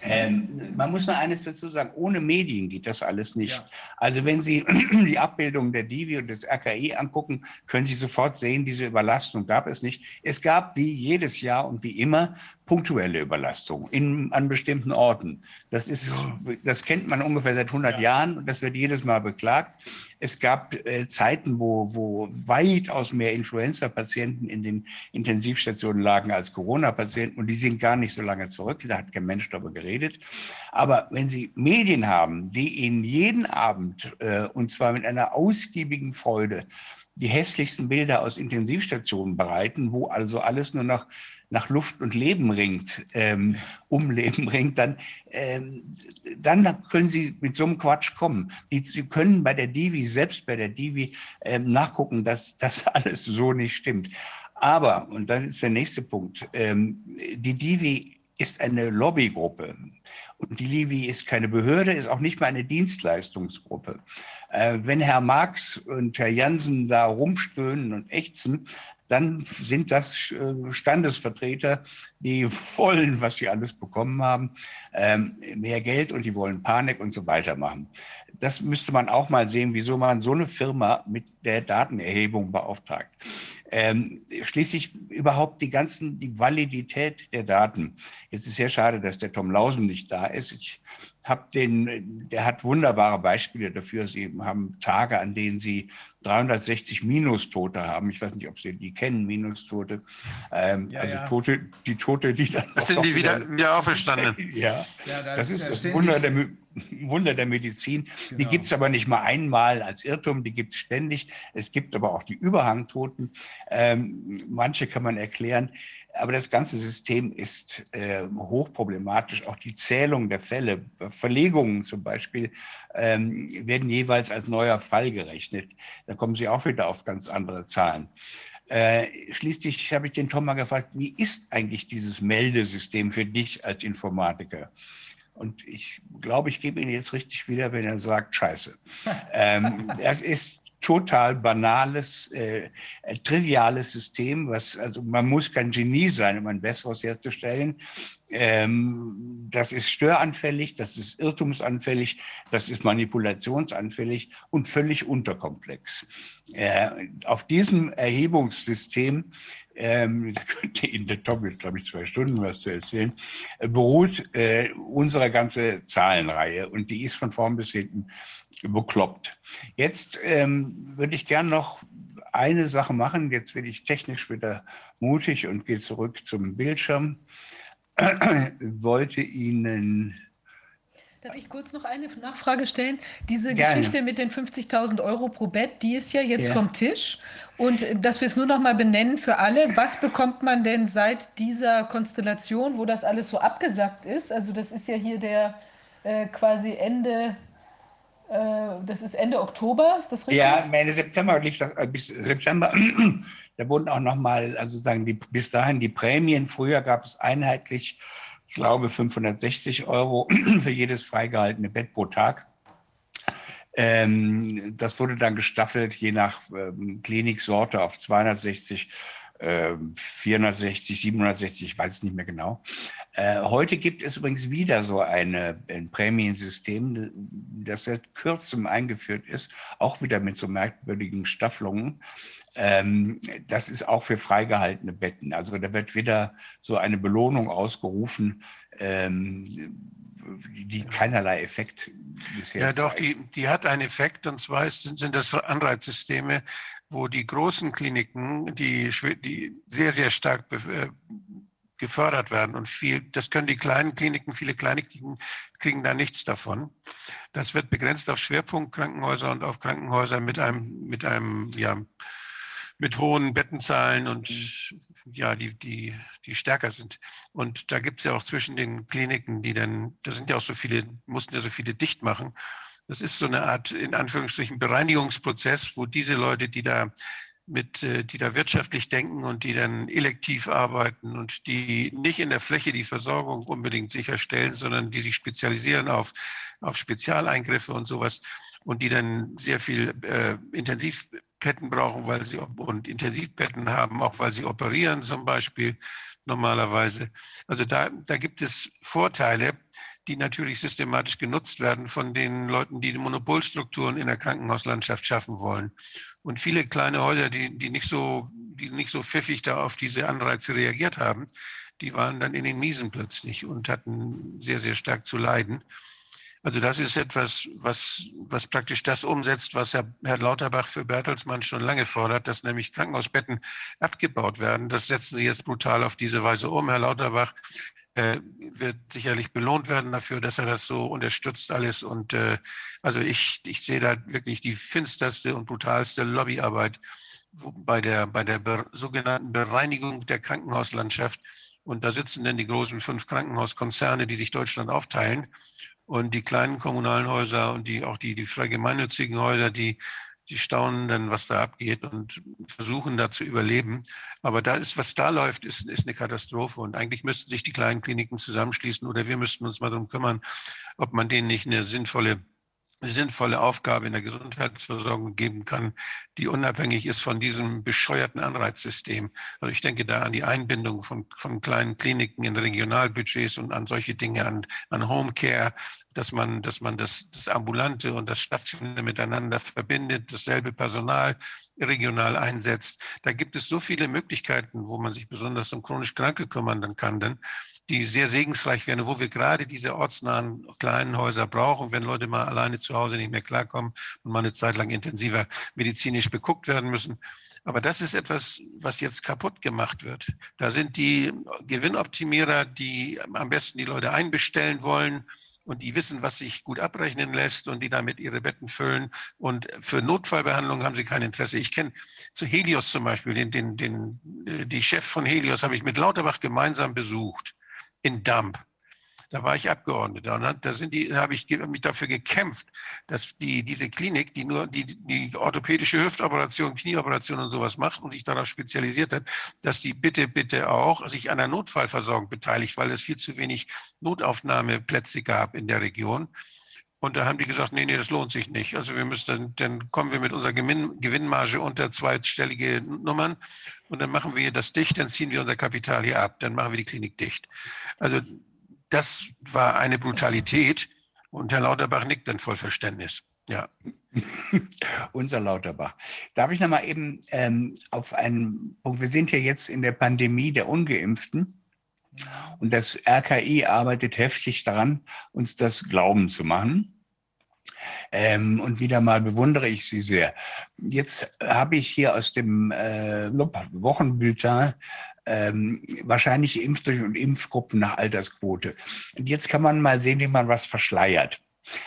Ähm, man muss noch eines dazu sagen, ohne Medien geht das alles nicht. Ja. Also wenn Sie die Abbildung der Divi und des RKI angucken, können Sie sofort sehen, diese Überlastung gab es nicht. Es gab wie jedes Jahr und wie immer punktuelle Überlastung in, an bestimmten Orten. Das ist, das kennt man ungefähr seit 100 Jahren und das wird jedes Mal beklagt. Es gab äh, Zeiten, wo, wo weitaus mehr Influenza-Patienten in den Intensivstationen lagen als Corona-Patienten und die sind gar nicht so lange zurück. Da hat kein Mensch darüber geredet. Aber wenn Sie Medien haben, die Ihnen jeden Abend äh, und zwar mit einer ausgiebigen Freude die hässlichsten Bilder aus Intensivstationen bereiten, wo also alles nur noch nach Luft und Leben ringt, ähm, um Leben ringt, dann, ähm, dann können Sie mit so einem Quatsch kommen. Die, Sie können bei der Divi, selbst bei der Divi, ähm, nachgucken, dass das alles so nicht stimmt. Aber, und das ist der nächste Punkt, ähm, die Divi ist eine Lobbygruppe. Und die Livi ist keine Behörde, ist auch nicht mal eine Dienstleistungsgruppe. Äh, wenn Herr Marx und Herr Jansen da rumstöhnen und ächzen, dann sind das äh, Standesvertreter, die wollen, was sie alles bekommen haben, ähm, mehr Geld und die wollen Panik und so weiter machen. Das müsste man auch mal sehen, wieso man so eine Firma mit der Datenerhebung beauftragt. Ähm, schließlich überhaupt die ganzen, die Validität der Daten. Jetzt ist sehr schade, dass der Tom Lausen nicht da ist. Ich habe den, der hat wunderbare Beispiele dafür. Sie haben Tage, an denen Sie 360 Minustote haben. Ich weiß nicht, ob Sie die kennen, Minustote. Ähm, Ja, also ja. Tote, die Tote, die dann. Das sind die wieder, wieder auferstanden. Ja, Ja, da das ist das ständig- Wunder der, Wunder der Medizin. Die Genau. gibt es aber nicht mal einmal als Irrtum, die gibt es ständig. Es gibt aber auch die Überhangtoten. Ähm, manche kann man erklären. Aber das ganze System ist äh, hochproblematisch. Auch die Zählung der Fälle, Verlegungen zum Beispiel, ähm, werden jeweils als neuer Fall gerechnet. Da kommen Sie auch wieder auf ganz andere Zahlen. Äh, schließlich habe ich den Tom mal gefragt, wie ist eigentlich dieses Meldesystem für dich als Informatiker? Und ich glaube, ich gebe ihn jetzt richtig wieder, wenn er sagt, scheiße. ähm, das ist total banales, äh, äh, triviales System, was, also man muss kein Genie sein, um ein besseres herzustellen. Ähm, das ist störanfällig, das ist irrtumsanfällig, das ist manipulationsanfällig und völlig unterkomplex. Äh, auf diesem Erhebungssystem ähm, da könnte Ihnen der Tom jetzt, glaube ich, zwei Stunden was zu erzählen, äh, beruht äh, unsere ganze Zahlenreihe und die ist von vorn bis hinten bekloppt. Jetzt ähm, würde ich gern noch eine Sache machen. Jetzt bin ich technisch wieder mutig und gehe zurück zum Bildschirm. Wollte Ihnen Darf ich kurz noch eine Nachfrage stellen? Diese Gerne. Geschichte mit den 50.000 Euro pro Bett, die ist ja jetzt Ja. vom Tisch. Und äh, dass wir es nur noch mal benennen für alle, was bekommt man denn seit dieser Konstellation, wo das alles so abgesackt ist? Also das ist ja hier der äh, quasi Ende, äh, das ist Ende Oktober, ist das richtig? Ja, Ende September das, äh, bis September. Da wurden auch nochmal, also sagen die, bis dahin die Prämien. Früher gab es einheitlich, ich glaube, 560 Euro für jedes freigehaltene Bett pro Tag. Ähm, das wurde dann gestaffelt, je nach ähm, Kliniksorte auf 260, ähm, 460, 760, ich weiß es nicht mehr genau. Äh, heute gibt es übrigens wieder so eine, ein Prämiensystem, das seit kürzem eingeführt ist, auch wieder mit so merkwürdigen Staffelungen. Ähm, das ist auch für freigehaltene Betten. Also da wird wieder so eine Belohnung ausgerufen, ähm, die, keinerlei Effekt bisher Ja, doch, die, die hat einen Effekt, und zwar ist, sind das Anreizsysteme, wo die großen Kliniken, die, die sehr, sehr stark äh, gefördert werden und viel, das können die kleinen Kliniken, viele kleine Kliniken kriegen da nichts davon. Das wird begrenzt auf Schwerpunktkrankenhäuser und auf Krankenhäuser mit einem, mit einem, ja, mit hohen Bettenzahlen und ja, die, die, die stärker sind. Und da gibt es ja auch zwischen den Kliniken, die dann, da sind ja auch so viele, mussten ja so viele dicht machen. Das ist so eine Art, in Anführungsstrichen, Bereinigungsprozess, wo diese Leute, die da mit, äh, die da wirtschaftlich denken und die dann elektiv arbeiten und die nicht in der Fläche die Versorgung unbedingt sicherstellen, sondern die sich spezialisieren auf, auf Spezialeingriffe und sowas und die dann sehr viel äh, Intensivbetten brauchen, weil sie und Intensivbetten haben, auch weil sie operieren zum Beispiel normalerweise. Also da, da gibt es Vorteile, die natürlich systematisch genutzt werden von den Leuten, die die Monopolstrukturen in der Krankenhauslandschaft schaffen wollen. Und viele kleine Häuser, die, die nicht so, die nicht so pfiffig da auf diese Anreize reagiert haben, die waren dann in den Miesen plötzlich und hatten sehr, sehr stark zu leiden. Also das ist etwas, was, was praktisch das umsetzt, was Herr, Herr Lauterbach für Bertelsmann schon lange fordert, dass nämlich Krankenhausbetten abgebaut werden. Das setzen Sie jetzt brutal auf diese Weise um, Herr Lauterbach. äh, wird sicherlich belohnt werden dafür, dass er das so unterstützt alles. Und äh, also ich, ich sehe da wirklich die finsterste und brutalste Lobbyarbeit bei der, bei der be sogenannten Bereinigung der Krankenhauslandschaft. Und da sitzen dann die großen fünf Krankenhauskonzerne, die sich Deutschland aufteilen. Und die kleinen kommunalen Häuser und die, auch die, die frei gemeinnützigen Häuser, die die staunen dann, was da abgeht und versuchen da zu überleben. Aber da ist, was da läuft, ist, ist eine Katastrophe. Und eigentlich müssten sich die kleinen Kliniken zusammenschließen oder wir müssten uns mal darum kümmern, ob man denen nicht eine sinnvolle sinnvolle Aufgabe in der Gesundheitsversorgung geben kann, die unabhängig ist von diesem bescheuerten Anreizsystem. Also ich denke da an die Einbindung von, von kleinen Kliniken in Regionalbudgets und an solche Dinge, an, an Homecare, dass man, dass man das, das Ambulante und das Stationäre miteinander verbindet, dasselbe Personal regional einsetzt. Da gibt es so viele Möglichkeiten, wo man sich besonders um chronisch Kranke kümmern kann, denn die sehr segensreich wären, wo wir gerade diese ortsnahen kleinen Häuser brauchen, wenn Leute mal alleine zu Hause nicht mehr klarkommen und mal eine Zeit lang intensiver medizinisch beguckt werden müssen. Aber das ist etwas, was jetzt kaputt gemacht wird. Da sind die Gewinnoptimierer, die am besten die Leute einbestellen wollen und die wissen, was sich gut abrechnen lässt und die damit ihre Betten füllen. Und für Notfallbehandlung haben sie kein Interesse. Ich kenne zu Helios zum Beispiel, den, den, den, äh, die Chef von Helios habe ich mit Lauterbach gemeinsam besucht in Damp. Da war ich Abgeordneter und da sind die, habe ich mich dafür gekämpft, dass die, diese Klinik, die nur die, die orthopädische Hüftoperation, Knieoperation und sowas macht und sich darauf spezialisiert hat, dass die bitte, bitte auch sich an der Notfallversorgung beteiligt, weil es viel zu wenig Notaufnahmeplätze gab in der Region. Und da haben die gesagt, nee, nee, das lohnt sich nicht. Also wir müssen dann, dann kommen wir mit unserer Gewinn, Gewinnmarge unter zweistellige Nummern und dann machen wir das dicht, dann ziehen wir unser Kapital hier ab, dann machen wir die Klinik dicht. Also das war eine Brutalität und Herr Lauterbach nickt dann voll Verständnis. Ja. Unser Lauterbach. Darf ich noch mal eben ähm, auf einen Punkt, wir sind ja jetzt in der Pandemie der Ungeimpften. Und das RKI arbeitet heftig daran, uns das glauben zu machen. Ähm, und wieder mal bewundere ich Sie sehr. Jetzt habe ich hier aus dem äh, Wochenbulletin ähm, wahrscheinlich Impfdurch- und Impfgruppen nach Altersquote. Und jetzt kann man mal sehen, wie man was verschleiert.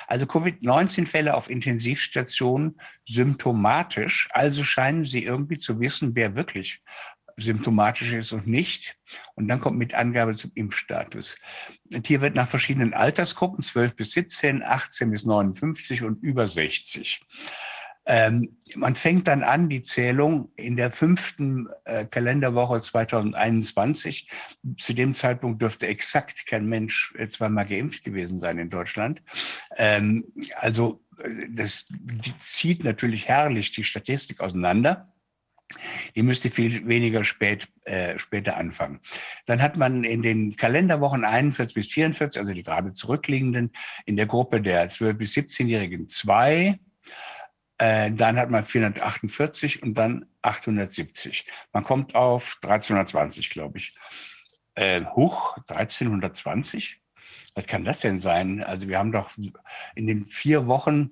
Also Covid-19-Fälle auf Intensivstationen symptomatisch, also scheinen sie irgendwie zu wissen, wer wirklich symptomatisch ist und nicht. Und dann kommt mit Angabe zum Impfstatus. Und hier wird nach verschiedenen Altersgruppen, 12 bis 17, 18 bis 59 und über 60. Ähm, man fängt dann an, die Zählung in der fünften äh, Kalenderwoche 2021. Zu dem Zeitpunkt dürfte exakt kein Mensch äh, zweimal geimpft gewesen sein in Deutschland. Ähm, also äh, das zieht natürlich herrlich die Statistik auseinander. Die müsste viel weniger spät, äh, später anfangen. Dann hat man in den Kalenderwochen 41 bis 44, also die gerade zurückliegenden, in der Gruppe der 12- bis 17-Jährigen zwei. Äh, dann hat man 448 und dann 870. Man kommt auf 1320, glaube ich. Äh, huch, 1320? Was kann das denn sein? Also wir haben doch in den vier Wochen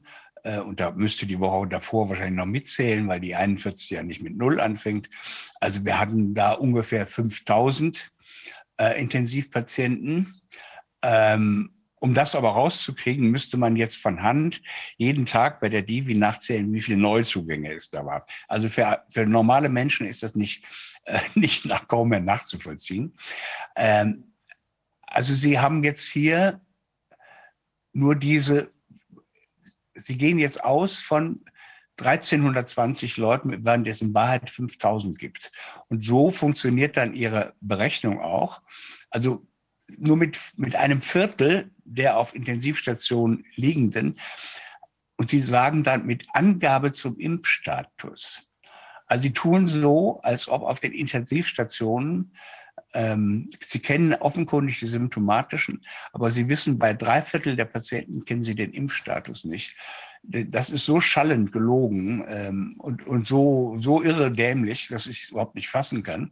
und da müsste die Woche davor wahrscheinlich noch mitzählen, weil die 41 ja nicht mit Null anfängt. Also wir hatten da ungefähr 5000 äh, Intensivpatienten. Ähm, um das aber rauszukriegen, müsste man jetzt von Hand jeden Tag bei der Divi nachzählen, wie viele Neuzugänge es da war. Also für, für normale Menschen ist das nicht, äh, nicht nach, kaum mehr nachzuvollziehen. Ähm, also Sie haben jetzt hier nur diese Sie gehen jetzt aus von 1320 Leuten, während es in Wahrheit 5000 gibt. Und so funktioniert dann Ihre Berechnung auch. Also nur mit, mit einem Viertel der auf Intensivstationen liegenden. Und Sie sagen dann mit Angabe zum Impfstatus. Also Sie tun so, als ob auf den Intensivstationen ähm, Sie kennen offenkundig die symptomatischen, aber Sie wissen, bei drei Viertel der Patienten kennen Sie den Impfstatus nicht. Das ist so schallend gelogen ähm, und, und so, so irre dämlich, dass ich es überhaupt nicht fassen kann.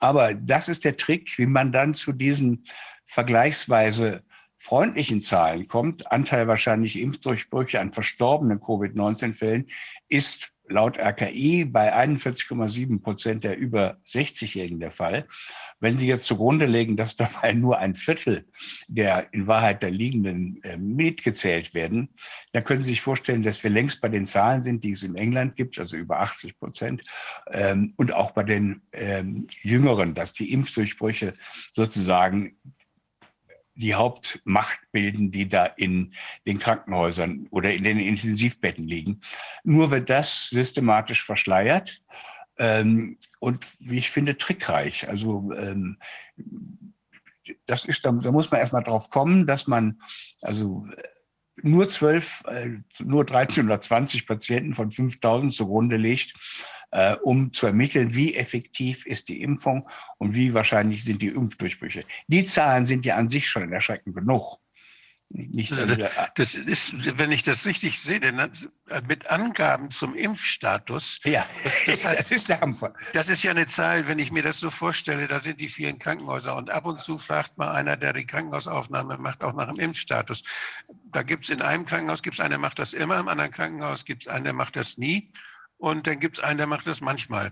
Aber das ist der Trick, wie man dann zu diesen vergleichsweise freundlichen Zahlen kommt. Anteil wahrscheinlich Impfdurchbrüche an verstorbenen Covid-19-Fällen ist laut RKI bei 41,7 Prozent der über 60-Jährigen der Fall. Wenn Sie jetzt zugrunde legen, dass dabei nur ein Viertel der in Wahrheit der Liegenden äh, mitgezählt werden, dann können Sie sich vorstellen, dass wir längst bei den Zahlen sind, die es in England gibt, also über 80 Prozent, ähm, und auch bei den ähm, Jüngeren, dass die Impfdurchbrüche sozusagen die Hauptmacht bilden, die da in den Krankenhäusern oder in den Intensivbetten liegen. Nur wird das systematisch verschleiert ähm, und, wie ich finde, trickreich. Also ähm, das ist, da, da muss man erstmal drauf kommen, dass man also nur zwölf, äh, nur 13 oder 20 Patienten von 5000 zugrunde legt äh, um zu ermitteln, wie effektiv ist die Impfung und wie wahrscheinlich sind die Impfdurchbrüche. Die Zahlen sind ja an sich schon erschreckend genug. Nicht, das ist, wenn ich das richtig sehe, mit Angaben zum Impfstatus. Ja, das, heißt, das ist der Hampfer. Das ist ja eine Zahl, wenn ich mir das so vorstelle, da sind die vielen Krankenhäuser und ab und zu fragt mal einer, der die Krankenhausaufnahme macht, auch nach dem Impfstatus. Da gibt es in einem Krankenhaus, gibt es einen, der macht das immer, im anderen Krankenhaus gibt es einen, der macht das nie. Und dann gibt es einen, der macht das manchmal.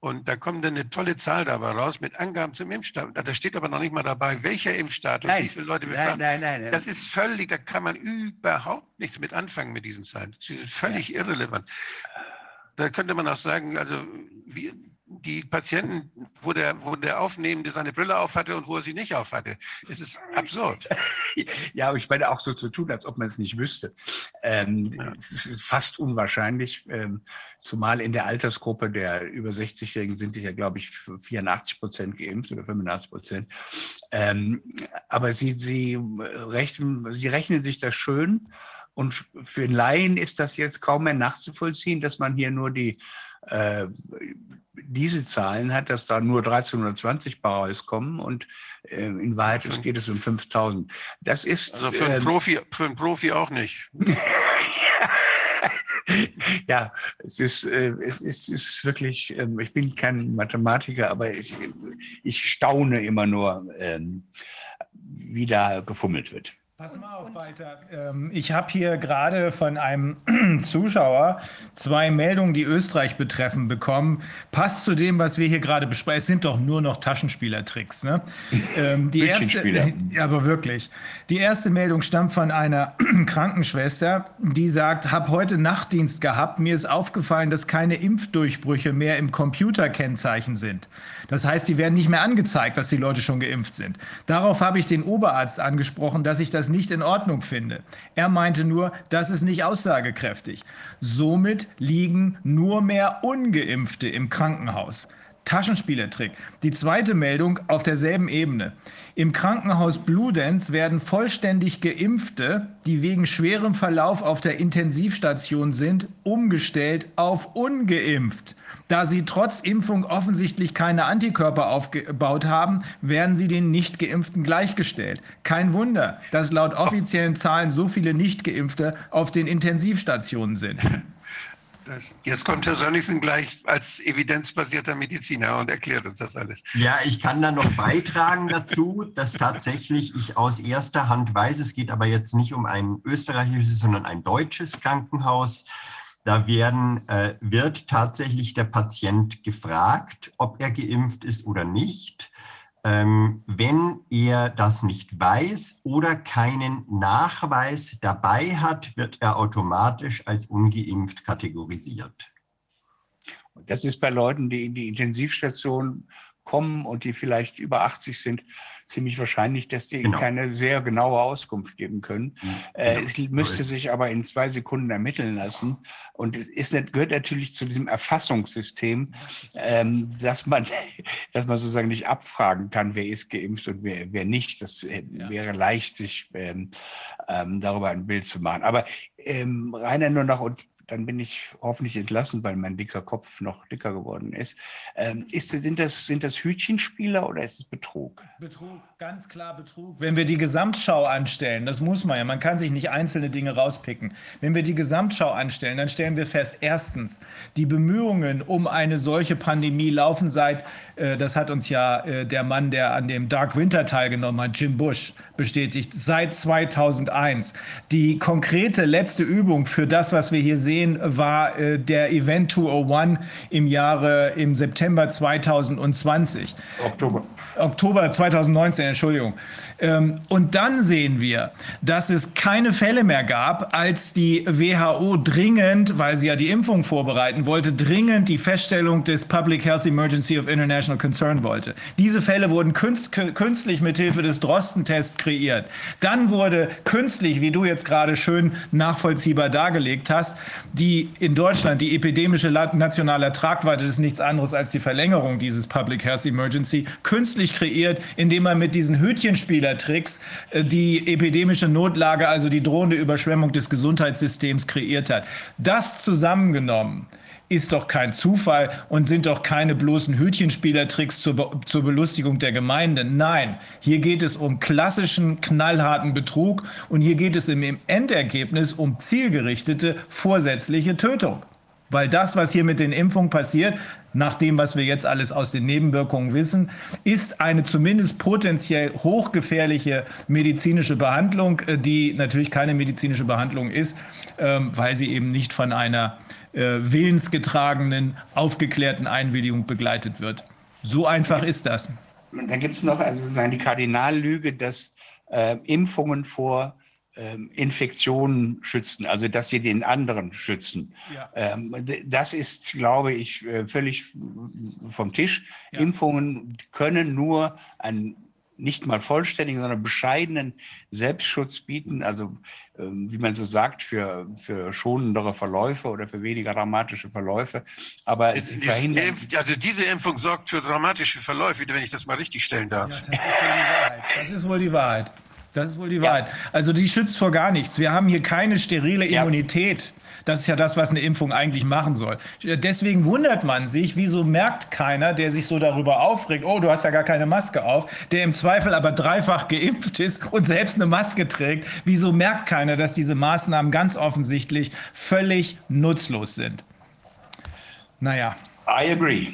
Und da kommt dann eine tolle Zahl dabei raus mit Angaben zum Impfstatus. Da steht aber noch nicht mal dabei, welcher Impfstatus, nein, wie viele Leute befragt. Nein, nein, nein, Das ist völlig, da kann man überhaupt nichts mit anfangen mit diesen Zahlen. Das ist völlig ja. irrelevant. Da könnte man auch sagen, also wie, die Patienten, wo der, wo der Aufnehmende seine Brille aufhatte und wo er sie nicht aufhatte. Es ist absurd. Ja, aber ich meine auch so zu tun, als ob man es nicht wüsste. Ähm, ja. Es ist fast unwahrscheinlich, ähm, zumal in der Altersgruppe der über 60-Jährigen sind ja, glaube ich, 84 Prozent geimpft oder 85 Prozent. Ähm, aber sie, sie, rechnen, sie rechnen sich das schön. Und für einen Laien ist das jetzt kaum mehr nachzuvollziehen, dass man hier nur die äh, diese Zahlen hat, dass da nur 1320 bei rauskommen und äh, in Wahrheit es geht es um 5000. Das ist also für einen, äh, Profi, für einen Profi auch nicht. ja, es ist, äh, es ist wirklich, äh, ich bin kein Mathematiker, aber ich, ich staune immer nur, äh, wie da gefummelt wird. Pass mal auf, Walter. Ähm, ich habe hier gerade von einem Zuschauer zwei Meldungen, die Österreich betreffen, bekommen. Passt zu dem, was wir hier gerade besprechen. Es sind doch nur noch Taschenspielertricks. Ne? Ähm, die erste, aber wirklich. Die erste Meldung stammt von einer Krankenschwester, die sagt, habe heute Nachtdienst gehabt. Mir ist aufgefallen, dass keine Impfdurchbrüche mehr im Computerkennzeichen sind. Das heißt, die werden nicht mehr angezeigt, dass die Leute schon geimpft sind. Darauf habe ich den Oberarzt angesprochen, dass ich das nicht in Ordnung finde. Er meinte nur, das ist nicht aussagekräftig. Somit liegen nur mehr ungeimpfte im Krankenhaus. Taschenspielertrick. Die zweite Meldung auf derselben Ebene. Im Krankenhaus Bludenz werden vollständig Geimpfte, die wegen schwerem Verlauf auf der Intensivstation sind, umgestellt auf ungeimpft. Da sie trotz Impfung offensichtlich keine Antikörper aufgebaut haben, werden sie den Nicht-Geimpften gleichgestellt. Kein Wunder, dass laut offiziellen Zahlen so viele Nicht-Geimpfte auf den Intensivstationen sind. Das, jetzt kommt Herr Sönnigsen gleich als evidenzbasierter Mediziner und erklärt uns das alles. Ja, ich kann da noch beitragen dazu, dass tatsächlich ich aus erster Hand weiß, es geht aber jetzt nicht um ein österreichisches, sondern ein deutsches Krankenhaus. Da werden, äh, wird tatsächlich der Patient gefragt, ob er geimpft ist oder nicht. Ähm, wenn er das nicht weiß oder keinen Nachweis dabei hat, wird er automatisch als ungeimpft kategorisiert. Das ist bei Leuten, die in die Intensivstation kommen und die vielleicht über 80 sind, ziemlich wahrscheinlich, dass die genau. keine sehr genaue Auskunft geben können. Mhm. Äh, es müsste sich aber in zwei Sekunden ermitteln lassen. Und es ist, gehört natürlich zu diesem Erfassungssystem, ähm, dass, man, dass man sozusagen nicht abfragen kann, wer ist geimpft und wer, wer nicht. Das äh, ja. wäre leicht, sich ähm, ähm, darüber ein Bild zu machen. Aber ähm, Rainer nur noch und dann bin ich hoffentlich entlassen, weil mein dicker Kopf noch dicker geworden ist. Ähm, ist sind, das, sind das Hütchenspieler oder ist es Betrug? Betrug, ganz klar Betrug. Wenn wir die Gesamtschau anstellen, das muss man ja, man kann sich nicht einzelne Dinge rauspicken. Wenn wir die Gesamtschau anstellen, dann stellen wir fest, erstens, die Bemühungen um eine solche Pandemie laufen seit, äh, das hat uns ja äh, der Mann, der an dem Dark Winter teilgenommen hat, Jim Bush, bestätigt, seit 2001. Die konkrete letzte Übung für das, was wir hier sehen, war äh, der Event 201 im Jahre, im September 2020. Oktober. Oktober 2019, Entschuldigung. Ähm, und dann sehen wir, dass es keine Fälle mehr gab, als die WHO dringend, weil sie ja die Impfung vorbereiten wollte, dringend die Feststellung des Public Health Emergency of International Concern wollte. Diese Fälle wurden künst, künstlich mithilfe des Drosten-Tests kreiert. Dann wurde künstlich, wie du jetzt gerade schön nachvollziehbar dargelegt hast, die in Deutschland die epidemische nationale Tragweite ist nichts anderes als die Verlängerung dieses Public Health Emergency, künstlich kreiert, indem man mit diesen Hütchenspielertricks äh, die epidemische Notlage, also die drohende Überschwemmung des Gesundheitssystems kreiert hat. Das zusammengenommen ist doch kein Zufall und sind doch keine bloßen Hütchenspielertricks zur, Be zur Belustigung der Gemeinde. Nein, hier geht es um klassischen, knallharten Betrug und hier geht es im Endergebnis um zielgerichtete, vorsätzliche Tötung. Weil das, was hier mit den Impfungen passiert, nach dem, was wir jetzt alles aus den Nebenwirkungen wissen, ist eine zumindest potenziell hochgefährliche medizinische Behandlung, äh, die natürlich keine medizinische Behandlung ist, ähm, weil sie eben nicht von einer äh, willensgetragenen, aufgeklärten Einwilligung begleitet wird. So einfach ist das. Dann gibt es noch also die Kardinallüge, dass äh, Impfungen vor Infektionen schützen, also dass sie den anderen schützen. Ja. Ähm, das ist, glaube ich, äh, völlig vom Tisch. Ja. Impfungen können nur einen nicht mal vollständigen, sondern bescheidenen Selbstschutz bieten, also ähm, wie man so sagt, für, für schonendere Verläufe oder für weniger dramatische Verläufe. Aber also diese Impfung sorgt für dramatische Verläufe, wenn ich das mal richtig stellen darf. Ja, das ist wohl die Wahrheit. Das ist wohl die Wahrheit. Also die schützt vor gar nichts. Wir haben hier keine sterile Immunität. Das ist ja das, was eine Impfung eigentlich machen soll. Deswegen wundert man sich, wieso merkt keiner, der sich so darüber aufregt, oh, du hast ja gar keine Maske auf, der im Zweifel aber dreifach geimpft ist und selbst eine Maske trägt. Wieso merkt keiner, dass diese Maßnahmen ganz offensichtlich völlig nutzlos sind? Naja. I agree.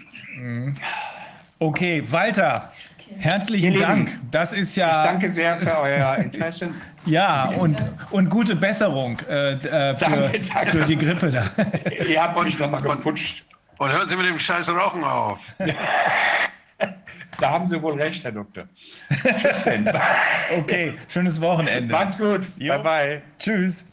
Okay, Walter, herzlichen Dank. Das ist ja. Ich danke sehr für euer Interesse. Ja, und, und gute Besserung äh, äh, für, danke, danke. für die Grippe da. Ihr habt euch nochmal geputscht. Und hören Sie mit dem scheiß Rauchen auf. Da haben Sie wohl recht, Herr Doktor. Tschüss denn. Okay, schönes Wochenende. Macht's gut. Jo. Bye bye. Tschüss.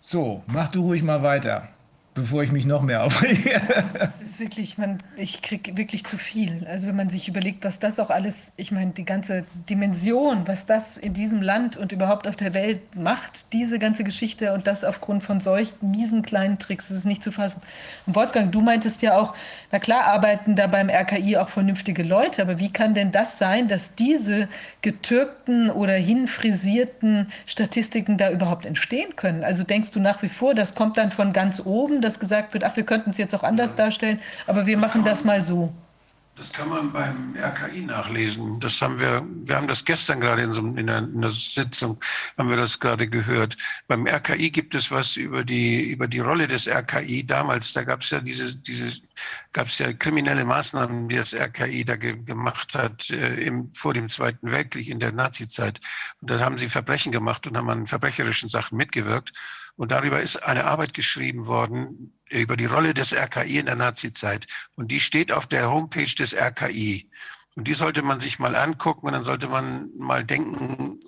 So, mach du ruhig mal weiter bevor ich mich noch mehr aufrege. Es ist wirklich, man, ich kriege wirklich zu viel. Also wenn man sich überlegt, was das auch alles, ich meine, die ganze Dimension, was das in diesem Land und überhaupt auf der Welt macht, diese ganze Geschichte und das aufgrund von solchen miesen kleinen Tricks, das ist nicht zu fassen. Und Wolfgang, du meintest ja auch, na klar arbeiten da beim RKI auch vernünftige Leute, aber wie kann denn das sein, dass diese getürkten oder hinfrisierten Statistiken da überhaupt entstehen können? Also denkst du nach wie vor, das kommt dann von ganz oben, dass gesagt wird, ach, wir könnten es jetzt auch anders darstellen, aber wir machen das mal so. Das kann man beim RKI nachlesen. Das haben wir, wir haben das gestern gerade in, so, in, einer, in einer Sitzung, haben wir das gerade gehört. Beim RKI gibt es was über die, über die Rolle des RKI damals. Da gab es ja diese, diese, gab es ja kriminelle Maßnahmen, die das RKI da ge, gemacht hat, äh, im, vor dem Zweiten Weltkrieg in der Nazizeit. Und da haben sie Verbrechen gemacht und haben an verbrecherischen Sachen mitgewirkt. Und darüber ist eine Arbeit geschrieben worden, über die Rolle des RKI in der Nazizeit. Und die steht auf der Homepage des RKI. Und die sollte man sich mal angucken und dann sollte man mal denken,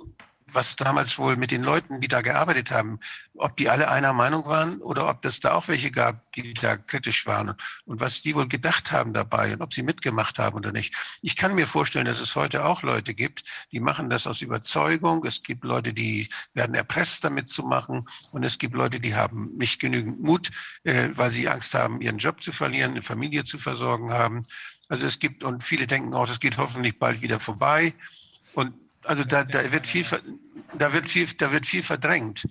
was damals wohl mit den Leuten, die da gearbeitet haben, ob die alle einer Meinung waren oder ob das da auch welche gab, die da kritisch waren und was die wohl gedacht haben dabei und ob sie mitgemacht haben oder nicht. Ich kann mir vorstellen, dass es heute auch Leute gibt, die machen das aus Überzeugung. Es gibt Leute, die werden erpresst, damit zu machen und es gibt Leute, die haben nicht genügend Mut, äh, weil sie Angst haben, ihren Job zu verlieren, eine Familie zu versorgen haben. Also es gibt und viele denken auch, das geht hoffentlich bald wieder vorbei und also da, da wird viel, da wird viel, da wird viel verdrängt.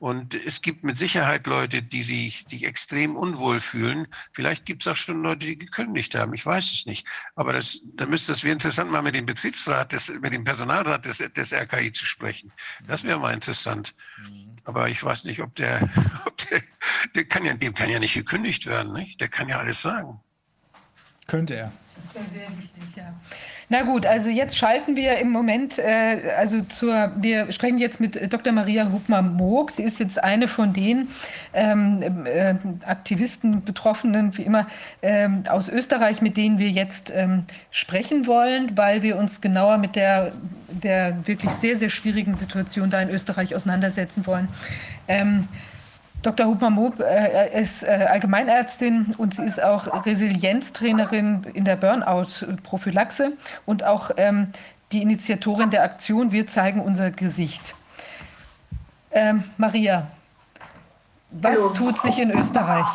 Und es gibt mit Sicherheit Leute, die sich, die extrem unwohl fühlen. Vielleicht gibt es auch schon Leute, die gekündigt haben. Ich weiß es nicht. Aber das, da müsste es wäre interessant, mal mit dem Betriebsrat, des, mit dem Personalrat des, des RKI zu sprechen. Das wäre mal interessant. Aber ich weiß nicht, ob der, ob der, der kann ja, dem kann ja nicht gekündigt werden, nicht? Der kann ja alles sagen. Könnte er. Das wäre sehr wichtig, ja. Na gut, also jetzt schalten wir im Moment, äh, also zur, wir sprechen jetzt mit Dr. Maria Hubmer-Moog. Sie ist jetzt eine von den ähm, äh, Aktivisten, Betroffenen, wie immer, ähm, aus Österreich, mit denen wir jetzt ähm, sprechen wollen, weil wir uns genauer mit der, der wirklich sehr, sehr schwierigen Situation da in Österreich auseinandersetzen wollen. Dr. Hubmer-Mob äh, ist äh, Allgemeinärztin und sie ist auch Resilienztrainerin in der Burnout-Prophylaxe und auch ähm, die Initiatorin der Aktion Wir zeigen unser Gesicht. Ähm, Maria, was Hallo. tut sich in Österreich?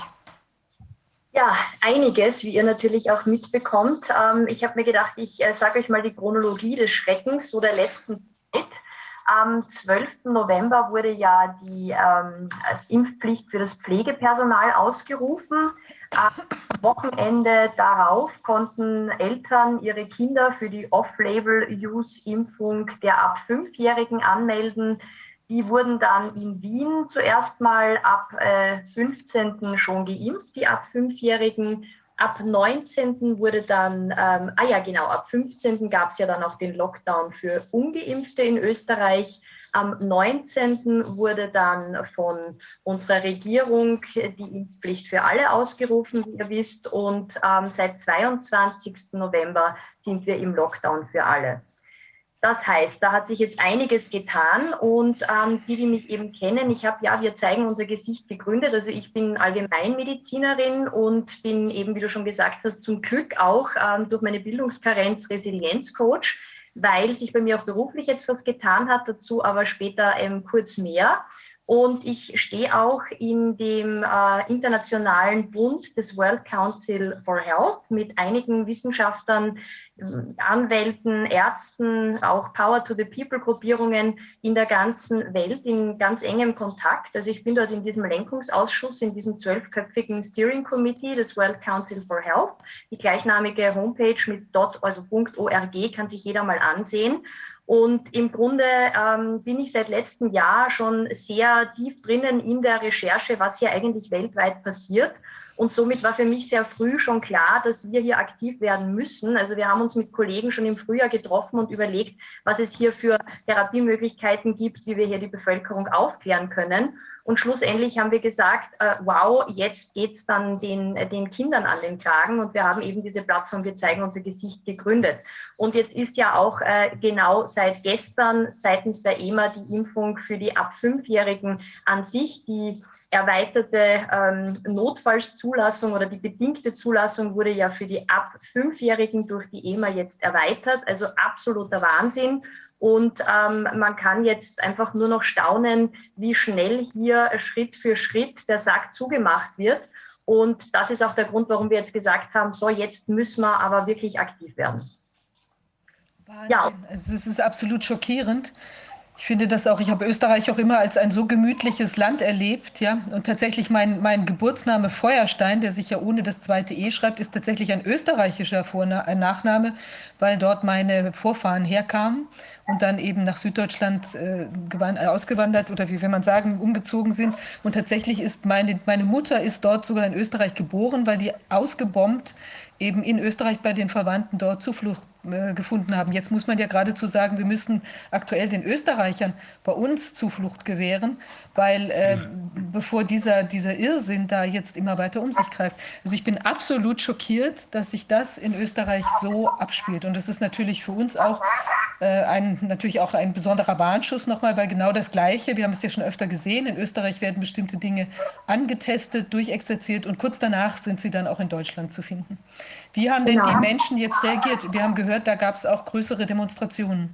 Ja, einiges, wie ihr natürlich auch mitbekommt. Ähm, ich habe mir gedacht, ich äh, sage euch mal die Chronologie des Schreckens so der letzten Zeit. Am 12. November wurde ja die ähm, Impfpflicht für das Pflegepersonal ausgerufen. Am Wochenende darauf konnten Eltern ihre Kinder für die Off-Label-Use-Impfung der ab Fünfjährigen anmelden. Die wurden dann in Wien zuerst mal ab äh, 15. schon geimpft, die ab Fünfjährigen. Ab 19. wurde dann, ähm, ah ja genau, ab 15. gab es ja dann auch den Lockdown für ungeimpfte in Österreich. Am 19. wurde dann von unserer Regierung die Impfpflicht für alle ausgerufen, wie ihr wisst. Und ähm, seit 22. November sind wir im Lockdown für alle. Das heißt, da hat sich jetzt einiges getan und ähm, die, die mich eben kennen, ich habe ja, wir zeigen unser Gesicht gegründet. Also ich bin Allgemeinmedizinerin und bin eben, wie du schon gesagt hast, zum Glück auch ähm, durch meine Bildungskarenz Resilienzcoach, weil sich bei mir auch beruflich jetzt was getan hat, dazu aber später ähm, kurz mehr. Und ich stehe auch in dem äh, internationalen Bund des World Council for Health mit einigen Wissenschaftlern, Anwälten, Ärzten, auch Power to the People Gruppierungen in der ganzen Welt in ganz engem Kontakt. Also ich bin dort in diesem Lenkungsausschuss, in diesem zwölfköpfigen Steering Committee des World Council for Health. Die gleichnamige Homepage mit dot, also .org kann sich jeder mal ansehen. Und im Grunde ähm, bin ich seit letztem Jahr schon sehr tief drinnen in der Recherche, was hier eigentlich weltweit passiert. Und somit war für mich sehr früh schon klar, dass wir hier aktiv werden müssen. Also wir haben uns mit Kollegen schon im Frühjahr getroffen und überlegt, was es hier für Therapiemöglichkeiten gibt, wie wir hier die Bevölkerung aufklären können. Und schlussendlich haben wir gesagt, äh, wow, jetzt geht's dann den, den Kindern an den Kragen. Und wir haben eben diese Plattform Wir zeigen unser Gesicht gegründet. Und jetzt ist ja auch äh, genau seit gestern seitens der EMA die Impfung für die ab Fünfjährigen an sich, die erweiterte ähm, Notfallszulassung oder die bedingte Zulassung wurde ja für die ab Fünfjährigen durch die EMA jetzt erweitert. Also absoluter Wahnsinn. Und ähm, man kann jetzt einfach nur noch staunen, wie schnell hier Schritt für Schritt der Sack zugemacht wird. Und das ist auch der Grund, warum wir jetzt gesagt haben, so jetzt müssen wir aber wirklich aktiv werden. Wahnsinn. Ja. Also es ist absolut schockierend. Ich finde das auch, ich habe Österreich auch immer als ein so gemütliches Land erlebt, ja. Und tatsächlich mein, mein Geburtsname Feuerstein, der sich ja ohne das zweite E schreibt, ist tatsächlich ein österreichischer Vorna ein Nachname, weil dort meine Vorfahren herkamen und dann eben nach Süddeutschland äh, ausgewandert oder wie will man sagen, umgezogen sind. Und tatsächlich ist meine, meine Mutter ist dort sogar in Österreich geboren, weil die ausgebombt eben in Österreich bei den Verwandten dort Zuflucht äh, gefunden haben. Jetzt muss man ja geradezu sagen, wir müssen aktuell den Österreichern bei uns Zuflucht gewähren, weil äh, bevor dieser, dieser Irrsinn da jetzt immer weiter um sich greift. Also ich bin absolut schockiert, dass sich das in Österreich so abspielt. Und das ist natürlich für uns auch äh, ein, natürlich auch ein besonderer Warnschuss nochmal, weil genau das Gleiche, wir haben es ja schon öfter gesehen, in Österreich werden bestimmte Dinge angetestet, durchexerziert und kurz danach sind sie dann auch in Deutschland zu finden. Wie haben denn genau. die Menschen jetzt reagiert? Wir haben gehört, da gab es auch größere Demonstrationen.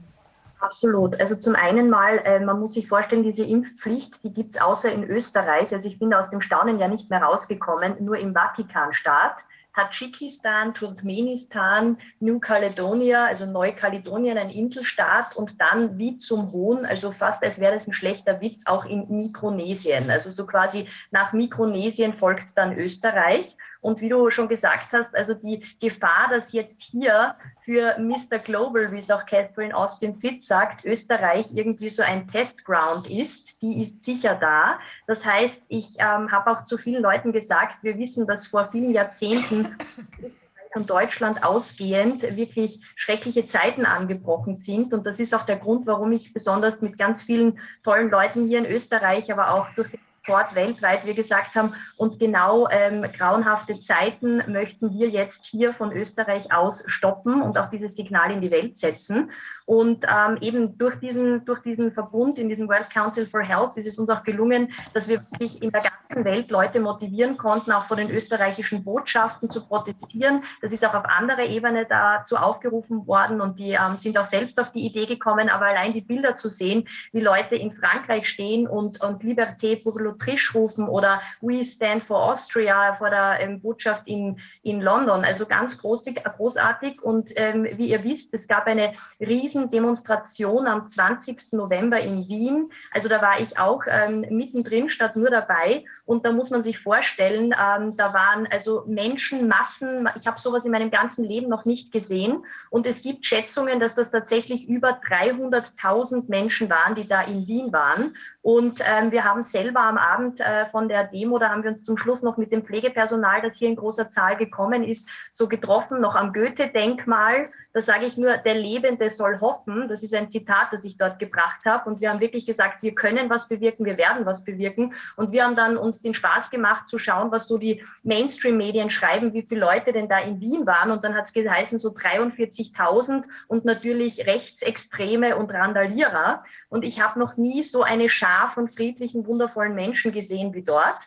Absolut. Also zum einen mal, äh, man muss sich vorstellen, diese Impfpflicht, die gibt es außer in Österreich. Also ich bin aus dem Staunen ja nicht mehr rausgekommen, nur im Vatikanstaat. Tadschikistan, Turkmenistan, New Caledonia, also Neukaledonien, ein Inselstaat und dann wie zum Hohn, also fast als wäre das ein schlechter Witz, auch in Mikronesien. Also so quasi nach Mikronesien folgt dann Österreich. Und wie du schon gesagt hast, also die Gefahr, dass jetzt hier für Mr. Global, wie es auch Catherine Austin Fitz sagt, Österreich irgendwie so ein Testground ist, die ist sicher da. Das heißt, ich ähm, habe auch zu vielen Leuten gesagt, wir wissen, dass vor vielen Jahrzehnten von Deutschland ausgehend wirklich schreckliche Zeiten angebrochen sind. Und das ist auch der Grund, warum ich besonders mit ganz vielen tollen Leuten hier in Österreich, aber auch durch den Sport weltweit wir gesagt haben. Und genau ähm, grauenhafte Zeiten möchten wir jetzt hier von Österreich aus stoppen und auch dieses Signal in die Welt setzen. Und ähm, eben durch diesen, durch diesen Verbund in diesem World Council for Health ist es uns auch gelungen, dass wir wirklich in der ganzen Welt Leute motivieren konnten, auch vor den österreichischen Botschaften zu protestieren. Das ist auch auf anderer Ebene dazu aufgerufen worden und die ähm, sind auch selbst auf die Idee gekommen. Aber allein die Bilder zu sehen, wie Leute in Frankreich stehen und, und Liberté pour l'Autriche rufen oder We Stand for Austria vor der ähm, Botschaft in, in London. Also ganz großartig. Und ähm, wie ihr wisst, es gab eine riesen Demonstration am 20. November in Wien. Also da war ich auch ähm, mittendrin statt nur dabei. Und da muss man sich vorstellen, ähm, da waren also Menschenmassen. Ich habe sowas in meinem ganzen Leben noch nicht gesehen. Und es gibt Schätzungen, dass das tatsächlich über 300.000 Menschen waren, die da in Wien waren. Und ähm, wir haben selber am Abend äh, von der Demo, da haben wir uns zum Schluss noch mit dem Pflegepersonal, das hier in großer Zahl gekommen ist, so getroffen, noch am Goethe-Denkmal. Da sage ich nur, der Lebende soll hoffen. Das ist ein Zitat, das ich dort gebracht habe. Und wir haben wirklich gesagt, wir können was bewirken, wir werden was bewirken. Und wir haben dann uns den Spaß gemacht zu schauen, was so die Mainstream-Medien schreiben, wie viele Leute denn da in Wien waren. Und dann hat es geheißen, so 43.000 und natürlich Rechtsextreme und Randalierer. Und ich habe noch nie so eine Schar von friedlichen, wundervollen Menschen gesehen wie dort.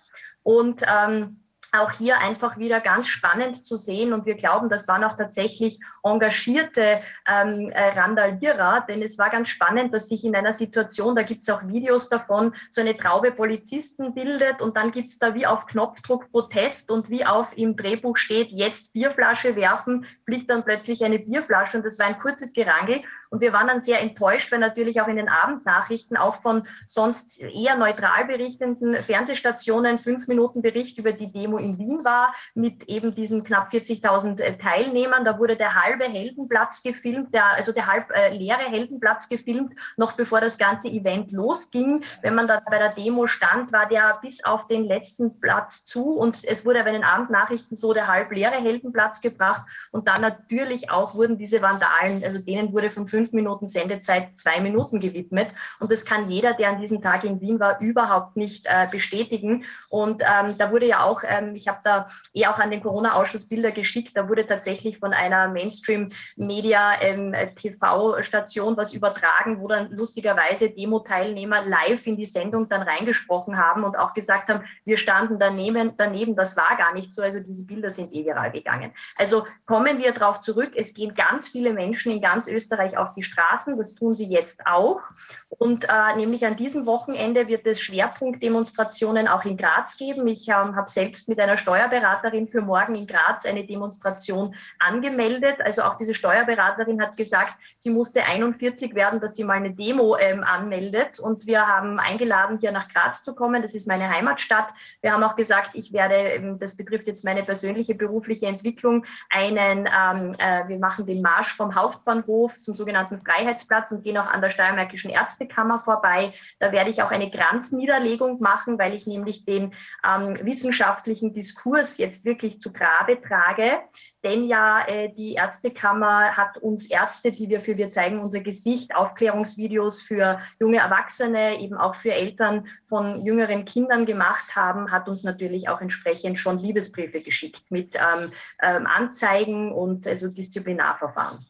Und ähm, auch hier einfach wieder ganz spannend zu sehen. Und wir glauben, das waren auch tatsächlich engagierte ähm, äh, Randalierer, denn es war ganz spannend, dass sich in einer Situation, da gibt es auch Videos davon, so eine Traube Polizisten bildet und dann gibt es da wie auf Knopfdruck Protest und wie auf im Drehbuch steht, jetzt Bierflasche werfen, fliegt dann plötzlich eine Bierflasche und das war ein kurzes Gerangel. Und wir waren dann sehr enttäuscht, weil natürlich auch in den Abendnachrichten auch von sonst eher neutral berichtenden Fernsehstationen fünf Minuten Bericht über die Demo in Wien war, mit eben diesen knapp 40.000 äh, Teilnehmern. Da wurde der halbe Heldenplatz gefilmt, der, also der halb äh, leere Heldenplatz gefilmt, noch bevor das ganze Event losging. Wenn man da bei der Demo stand, war der bis auf den letzten Platz zu und es wurde bei den Abendnachrichten so der halb leere Heldenplatz gebracht. Und dann natürlich auch wurden diese Vandalen, also denen wurde von fünf Minuten Sendezeit zwei Minuten gewidmet. Und das kann jeder, der an diesem Tag in Wien war, überhaupt nicht äh, bestätigen. Und ähm, da wurde ja auch, ähm, ich habe da eh auch an den Corona-Ausschuss Bilder geschickt, da wurde tatsächlich von einer Mainstream-Media-TV-Station ähm, was übertragen, wo dann lustigerweise Demo-Teilnehmer live in die Sendung dann reingesprochen haben und auch gesagt haben, wir standen daneben, daneben, das war gar nicht so. Also diese Bilder sind eh viral gegangen. Also kommen wir darauf zurück. Es gehen ganz viele Menschen in ganz Österreich auf die Straßen. Das tun sie jetzt auch. Und äh, nämlich an diesem Wochenende wird es Schwerpunktdemonstrationen auch in Graz geben. Ich ähm, habe selbst mit einer Steuerberaterin für morgen in Graz eine Demonstration angemeldet. Also auch diese Steuerberaterin hat gesagt, sie musste 41 werden, dass sie mal eine Demo ähm, anmeldet. Und wir haben eingeladen, hier nach Graz zu kommen. Das ist meine Heimatstadt. Wir haben auch gesagt, ich werde, ähm, das betrifft jetzt meine persönliche berufliche Entwicklung, einen, ähm, äh, wir machen den Marsch vom Hauptbahnhof zum sogenannten Freiheitsplatz und gehe noch an der Steiermärkischen Ärztekammer vorbei. Da werde ich auch eine Kranzniederlegung machen, weil ich nämlich den ähm, wissenschaftlichen Diskurs jetzt wirklich zu Grabe trage. Denn ja, äh, die Ärztekammer hat uns Ärzte, die wir für Wir zeigen unser Gesicht, Aufklärungsvideos für junge Erwachsene, eben auch für Eltern von jüngeren Kindern gemacht haben, hat uns natürlich auch entsprechend schon Liebesbriefe geschickt mit ähm, ähm, Anzeigen und also Disziplinarverfahren.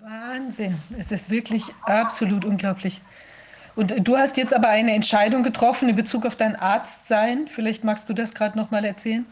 Wahnsinn. Es ist wirklich absolut unglaublich. Und du hast jetzt aber eine Entscheidung getroffen in Bezug auf dein Arztsein. Vielleicht magst du das gerade noch mal erzählen?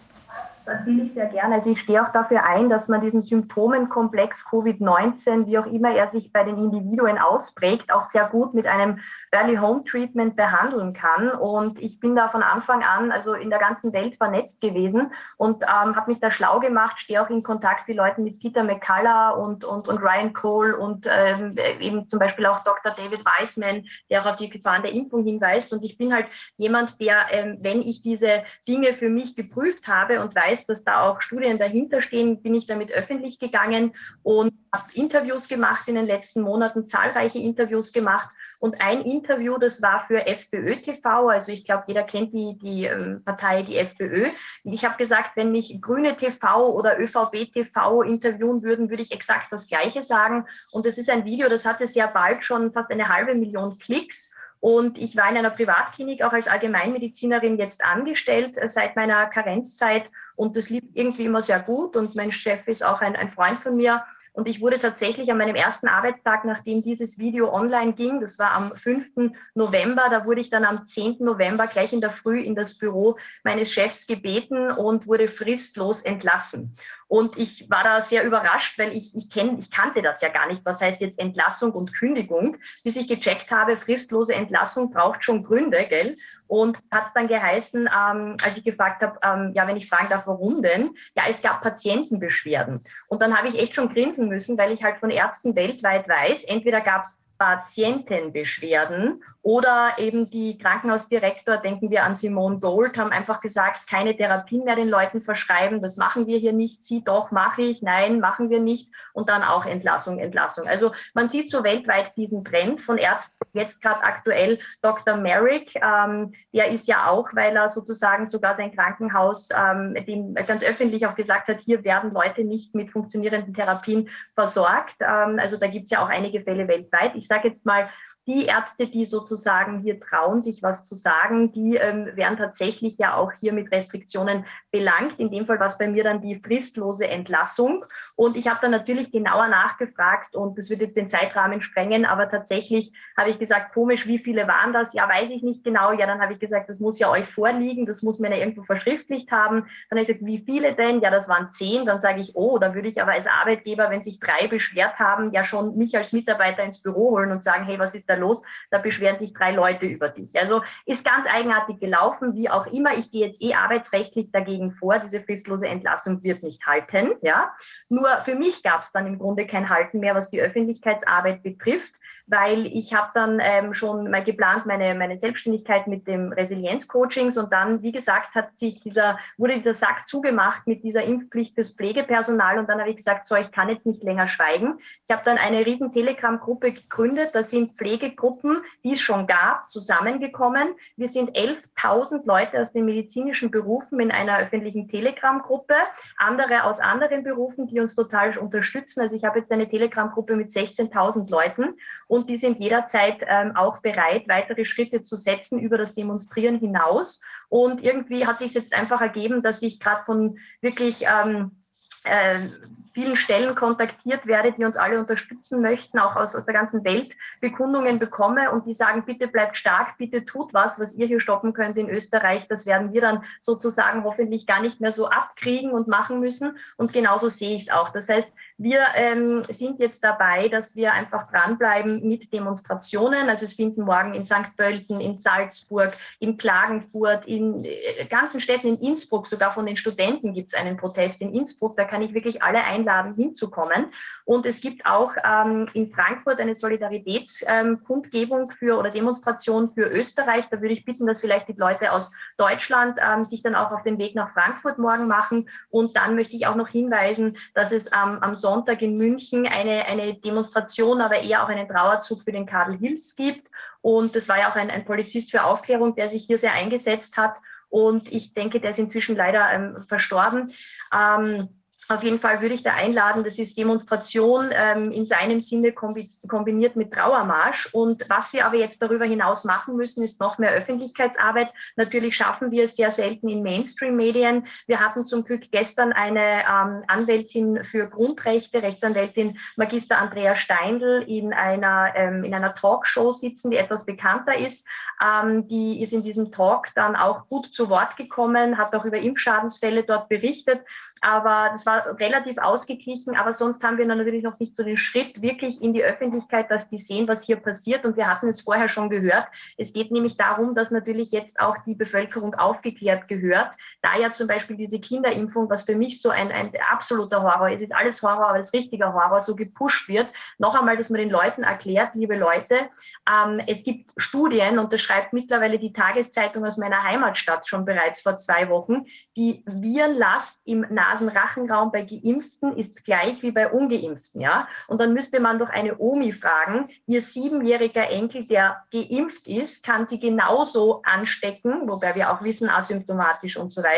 Das will ich sehr gerne. Also ich stehe auch dafür ein, dass man diesen Symptomenkomplex Covid-19, wie auch immer er sich bei den Individuen ausprägt, auch sehr gut mit einem Early Home Treatment behandeln kann. Und ich bin da von Anfang an, also in der ganzen Welt vernetzt gewesen und ähm, habe mich da schlau gemacht, stehe auch in Kontakt mit Leuten mit Peter McCullough und, und, und Ryan Cole und ähm, eben zum Beispiel auch Dr. David Weissman, der auf die Gefahren der Impfung hinweist. Und ich bin halt jemand, der, ähm, wenn ich diese Dinge für mich geprüft habe und weiß, dass da auch Studien dahinter stehen, bin ich damit öffentlich gegangen und habe Interviews gemacht in den letzten Monaten, zahlreiche Interviews gemacht Und ein Interview, das war für FPÖ TV, also ich glaube, jeder kennt die, die ähm, Partei, die FPÖ. Ich habe gesagt, wenn mich Grüne TV oder ÖVP TV interviewen würden, würde ich exakt das Gleiche sagen. Und das ist ein Video, das hatte sehr bald schon fast eine halbe Million Klicks. Und ich war in einer Privatklinik auch als Allgemeinmedizinerin jetzt angestellt äh, seit meiner Karenzzeit. Und das lief irgendwie immer sehr gut. Und mein Chef ist auch ein, ein Freund von mir. Und ich wurde tatsächlich an meinem ersten Arbeitstag, nachdem dieses Video online ging, das war am 5. November, da wurde ich dann am 10. November gleich in der Früh in das Büro meines Chefs gebeten und wurde fristlos entlassen. Und ich war da sehr überrascht, weil ich, ich, kenn, ich kannte das ja gar nicht. Was heißt jetzt Entlassung und Kündigung? Bis ich gecheckt habe, fristlose Entlassung braucht schon Gründe, gell? Und hat es dann geheißen, ähm, als ich gefragt habe, ähm, ja, wenn ich fragen darf, warum denn? Ja, es gab Patientenbeschwerden. Und dann habe ich echt schon grinsen müssen, weil ich halt von Ärzten weltweit weiß, entweder gab es Patientenbeschwerden oder eben die Krankenhausdirektor, denken wir an Simone Dold, haben einfach gesagt, keine Therapien mehr den Leuten verschreiben, das machen wir hier nicht, sie doch, mache ich, nein, machen wir nicht und dann auch Entlassung, Entlassung. Also man sieht so weltweit diesen Trend von Ärzten, jetzt gerade aktuell Dr. Merrick, ähm, der ist ja auch, weil er sozusagen sogar sein Krankenhaus ähm, dem ganz öffentlich auch gesagt hat, hier werden Leute nicht mit funktionierenden Therapien versorgt. Ähm, also da gibt es ja auch einige Fälle weltweit. Ich sage jetzt mal, die Ärzte, die sozusagen hier trauen, sich was zu sagen, die ähm, werden tatsächlich ja auch hier mit Restriktionen belangt. In dem Fall war es bei mir dann die fristlose Entlassung. Und ich habe dann natürlich genauer nachgefragt und das wird jetzt den Zeitrahmen sprengen, aber tatsächlich habe ich gesagt, komisch, wie viele waren das? Ja, weiß ich nicht genau. Ja, dann habe ich gesagt, das muss ja euch vorliegen, das muss mir ja irgendwo verschriftlicht haben. Dann habe ich gesagt, wie viele denn? Ja, das waren zehn. Dann sage ich, oh, da würde ich aber als Arbeitgeber, wenn sich drei beschwert haben, ja schon mich als Mitarbeiter ins Büro holen und sagen, hey, was ist da los? Da beschweren sich drei Leute über dich. Also ist ganz eigenartig gelaufen, wie auch immer. Ich gehe jetzt eh arbeitsrechtlich dagegen vor. Diese fristlose Entlassung wird nicht halten. Ja, nur für mich gab es dann im Grunde kein Halten mehr, was die Öffentlichkeitsarbeit betrifft weil ich habe dann ähm, schon mal geplant meine, meine Selbstständigkeit mit dem Resilienzcoachings und dann, wie gesagt, hat sich dieser, wurde dieser Sack zugemacht mit dieser Impfpflicht fürs Pflegepersonal und dann habe ich gesagt, so, ich kann jetzt nicht länger schweigen. Ich habe dann eine riesen Telegram-Gruppe gegründet, da sind Pflegegruppen, die es schon gab, zusammengekommen. Wir sind 11.000 Leute aus den medizinischen Berufen in einer öffentlichen Telegram-Gruppe, andere aus anderen Berufen, die uns total unterstützen. Also ich habe jetzt eine Telegram-Gruppe mit 16.000 Leuten und die sind jederzeit ähm, auch bereit, weitere Schritte zu setzen über das Demonstrieren hinaus. Und irgendwie hat sich jetzt einfach ergeben, dass ich gerade von wirklich ähm, äh, vielen Stellen kontaktiert werde, die uns alle unterstützen möchten, auch aus, aus der ganzen Welt Bekundungen bekomme und die sagen, bitte bleibt stark, bitte tut was, was ihr hier stoppen könnt in Österreich. Das werden wir dann sozusagen hoffentlich gar nicht mehr so abkriegen und machen müssen. Und genauso sehe ich es auch. Das heißt, wir ähm, sind jetzt dabei, dass wir einfach dranbleiben mit Demonstrationen. Also es finden morgen in St. Pölten, in Salzburg, in Klagenfurt, in äh, ganzen Städten, in Innsbruck, sogar von den Studenten gibt es einen Protest in Innsbruck. Da kann ich wirklich alle einladen, hinzukommen. Und es gibt auch ähm, in Frankfurt eine Solidaritätskundgebung ähm, für oder Demonstration für Österreich. Da würde ich bitten, dass vielleicht die Leute aus Deutschland ähm, sich dann auch auf den Weg nach Frankfurt morgen machen. Und dann möchte ich auch noch hinweisen, dass es ähm, am Sonntag in München eine, eine Demonstration, aber eher auch einen Trauerzug für den Karl Hills gibt. Und das war ja auch ein, ein Polizist für Aufklärung, der sich hier sehr eingesetzt hat. Und ich denke, der ist inzwischen leider ähm, verstorben. Auf jeden Fall würde ich da einladen, das ist Demonstration ähm, in seinem Sinne kombiniert mit Trauermarsch. Und was wir aber jetzt darüber hinaus machen müssen, ist noch mehr Öffentlichkeitsarbeit. Natürlich schaffen wir es sehr selten in Mainstream-Medien. Wir hatten zum Glück gestern eine ähm, Anwältin für Grundrechte, Rechtsanwältin Magister Andrea Steindl in einer, ähm, in einer Talkshow sitzen, die etwas bekannter ist. Ähm, die ist in diesem Talk dann auch gut zu Wort gekommen, hat auch über Impfschadensfälle dort berichtet. Aber das war relativ ausgeglichen. Aber sonst haben wir natürlich noch nicht so den Schritt wirklich in die Öffentlichkeit, dass die sehen, was hier passiert. Und wir hatten es vorher schon gehört. Es geht nämlich darum, dass natürlich jetzt auch die Bevölkerung aufgeklärt gehört. Da ja zum Beispiel diese Kinderimpfung, was für mich so ein, ein absoluter Horror ist, ist alles Horror, aber es richtiger Horror, so gepusht wird. Noch einmal, dass man den Leuten erklärt, liebe Leute, ähm, es gibt Studien, und das schreibt mittlerweile die Tageszeitung aus meiner Heimatstadt schon bereits vor zwei Wochen, die Virenlast im Nasenrachenraum bei Geimpften ist gleich wie bei Ungeimpften, ja. Und dann müsste man doch eine Omi fragen, ihr siebenjähriger Enkel, der geimpft ist, kann sie genauso anstecken, wobei wir auch wissen, asymptomatisch und so weiter,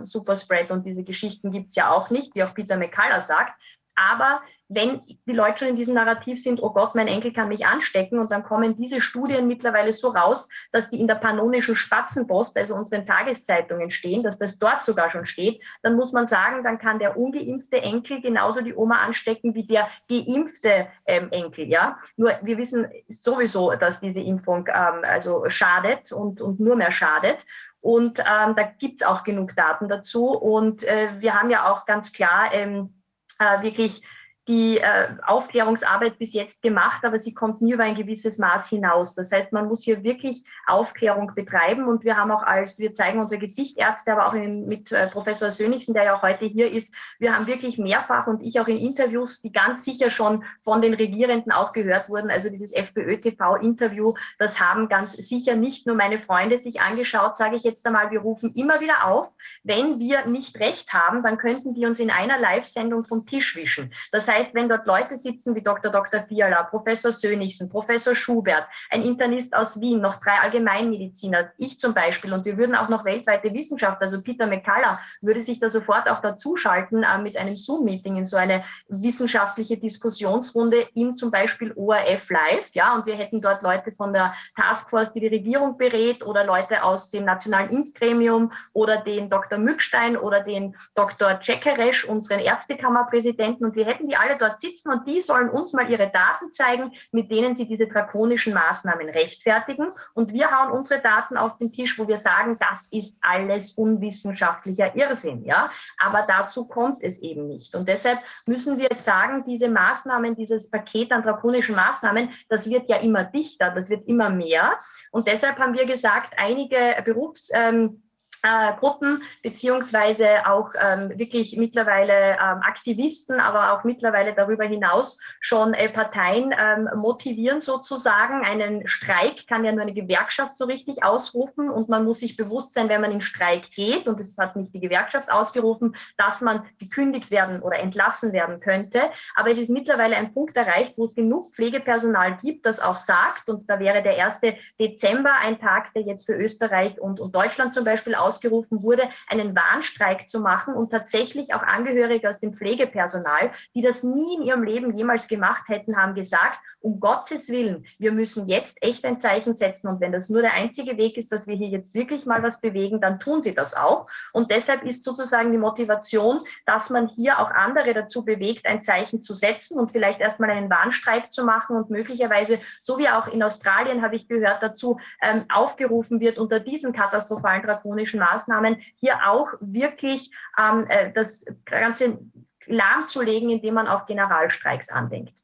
Superspread und diese Geschichten gibt es ja auch nicht, wie auch Peter McCullough sagt. Aber wenn die Leute schon in diesem Narrativ sind, oh Gott, mein Enkel kann mich anstecken und dann kommen diese Studien mittlerweile so raus, dass die in der pannonischen Spatzenpost, also unseren Tageszeitungen stehen, dass das dort sogar schon steht, dann muss man sagen, dann kann der ungeimpfte Enkel genauso die Oma anstecken wie der geimpfte ähm, Enkel, ja. Nur wir wissen sowieso, dass diese Impfung ähm, also schadet und, und nur mehr schadet. Und ähm, da gibt's auch genug Daten dazu. Und äh, wir haben ja auch ganz klar ähm, äh, wirklich die äh, Aufklärungsarbeit bis jetzt gemacht, aber sie kommt nie über ein gewisses Maß hinaus. Das heißt, man muss hier wirklich Aufklärung betreiben und wir haben auch als, wir zeigen unsere Gesichtärzte, aber auch in, mit äh, Professor Sönigsen, der ja auch heute hier ist, wir haben wirklich mehrfach und ich auch in Interviews, die ganz sicher schon von den Regierenden auch gehört wurden, also dieses FPÖ-TV-Interview, das haben ganz sicher nicht nur meine Freunde sich angeschaut, sage ich jetzt einmal, wir rufen immer wieder auf, wenn wir nicht recht haben, dann könnten die uns in einer Live-Sendung vom Tisch wischen. Das heißt, wenn dort Leute sitzen wie Dr. Dr. Fiala, Professor Sönigsen, Professor Schubert, ein Internist aus Wien, noch drei Allgemeinmediziner, ich zum Beispiel, und wir würden auch noch weltweite Wissenschaftler, also Peter McCullough würde sich da sofort auch dazuschalten äh, mit einem Zoom-Meeting in so eine wissenschaftliche Diskussionsrunde in zum Beispiel ORF Live, ja, und wir hätten dort Leute von der Taskforce, die die Regierung berät, oder Leute aus dem Nationalen Impfgremium oder den Dr. Mückstein oder den Dr. Czekeresch, unseren Ärztekammerpräsidenten, und wir hätten die alle dort sitzen und die sollen uns mal ihre Daten zeigen, mit denen sie diese drakonischen Maßnahmen rechtfertigen. Und wir hauen unsere Daten auf den Tisch, wo wir sagen, das ist alles unwissenschaftlicher Irrsinn, ja. Aber dazu kommt es eben nicht. Und deshalb müssen wir sagen, diese Maßnahmen, dieses Paket an drakonischen Maßnahmen, das wird ja immer dichter, das wird immer mehr. Und deshalb haben wir gesagt, einige Berufs, ähm, äh, Gruppen beziehungsweise auch ähm, wirklich mittlerweile ähm, Aktivisten, aber auch mittlerweile darüber hinaus schon äh, Parteien ähm, motivieren sozusagen. Einen Streik kann ja nur eine Gewerkschaft so richtig ausrufen und man muss sich bewusst sein, wenn man in Streik geht und es hat nicht die Gewerkschaft ausgerufen, dass man gekündigt werden oder entlassen werden könnte. Aber es ist mittlerweile ein Punkt erreicht, wo es genug Pflegepersonal gibt, das auch sagt und da wäre der 1. Dezember ein Tag, der jetzt für Österreich und, und Deutschland zum Beispiel aus ausgerufen wurde, einen Warnstreik zu machen und tatsächlich auch Angehörige aus dem Pflegepersonal, die das nie in ihrem Leben jemals gemacht hätten, haben gesagt, um Gottes Willen, wir müssen jetzt echt ein Zeichen setzen und wenn das nur der einzige Weg ist, dass wir hier jetzt wirklich mal was bewegen, dann tun sie das auch. Und deshalb ist sozusagen die Motivation, dass man hier auch andere dazu bewegt, ein Zeichen zu setzen und vielleicht erstmal einen Warnstreik zu machen und möglicherweise, so wie auch in Australien habe ich gehört, dazu ähm, aufgerufen wird, unter diesen katastrophalen drakonischen Maßnahmen hier auch wirklich ähm, äh, das Ganze lahmzulegen, indem man auch Generalstreiks andenkt.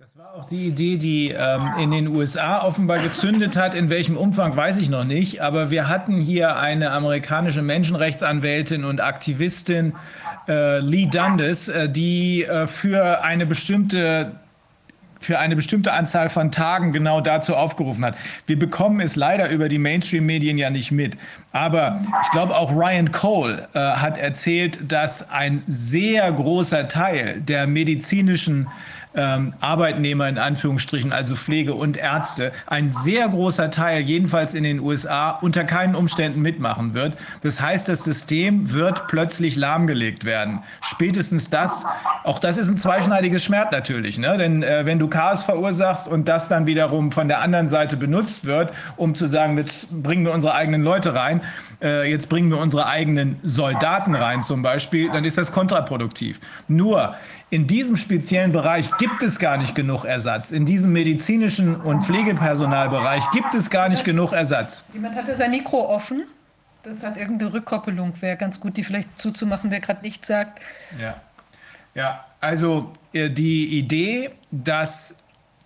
Das war auch die Idee, die ähm, in den USA offenbar gezündet hat. In welchem Umfang weiß ich noch nicht. Aber wir hatten hier eine amerikanische Menschenrechtsanwältin und Aktivistin, äh, Lee Dundas, äh, die äh, für eine bestimmte für eine bestimmte Anzahl von Tagen genau dazu aufgerufen hat. Wir bekommen es leider über die Mainstream-Medien ja nicht mit. Aber ich glaube, auch Ryan Cole äh, hat erzählt, dass ein sehr großer Teil der medizinischen ähm, Arbeitnehmer in Anführungsstrichen, also Pflege und Ärzte, ein sehr großer Teil, jedenfalls in den USA, unter keinen Umständen mitmachen wird. Das heißt, das System wird plötzlich lahmgelegt werden. Spätestens das, auch das ist ein zweischneidiges Schwert natürlich, ne? denn äh, wenn du Chaos verursachst und das dann wiederum von der anderen Seite benutzt wird, um zu sagen, jetzt bringen wir unsere eigenen Leute rein, äh, jetzt bringen wir unsere eigenen Soldaten rein zum Beispiel, dann ist das kontraproduktiv. Nur in diesem speziellen Bereich gibt es gar nicht genug Ersatz. In diesem medizinischen und Pflegepersonalbereich gibt es gar nicht genug Ersatz. Jemand hatte sein Mikro offen. Das hat irgendeine Rückkoppelung. Wäre ganz gut, die vielleicht zuzumachen, wer gerade nichts sagt. Ja. Ja, also äh, die Idee, dass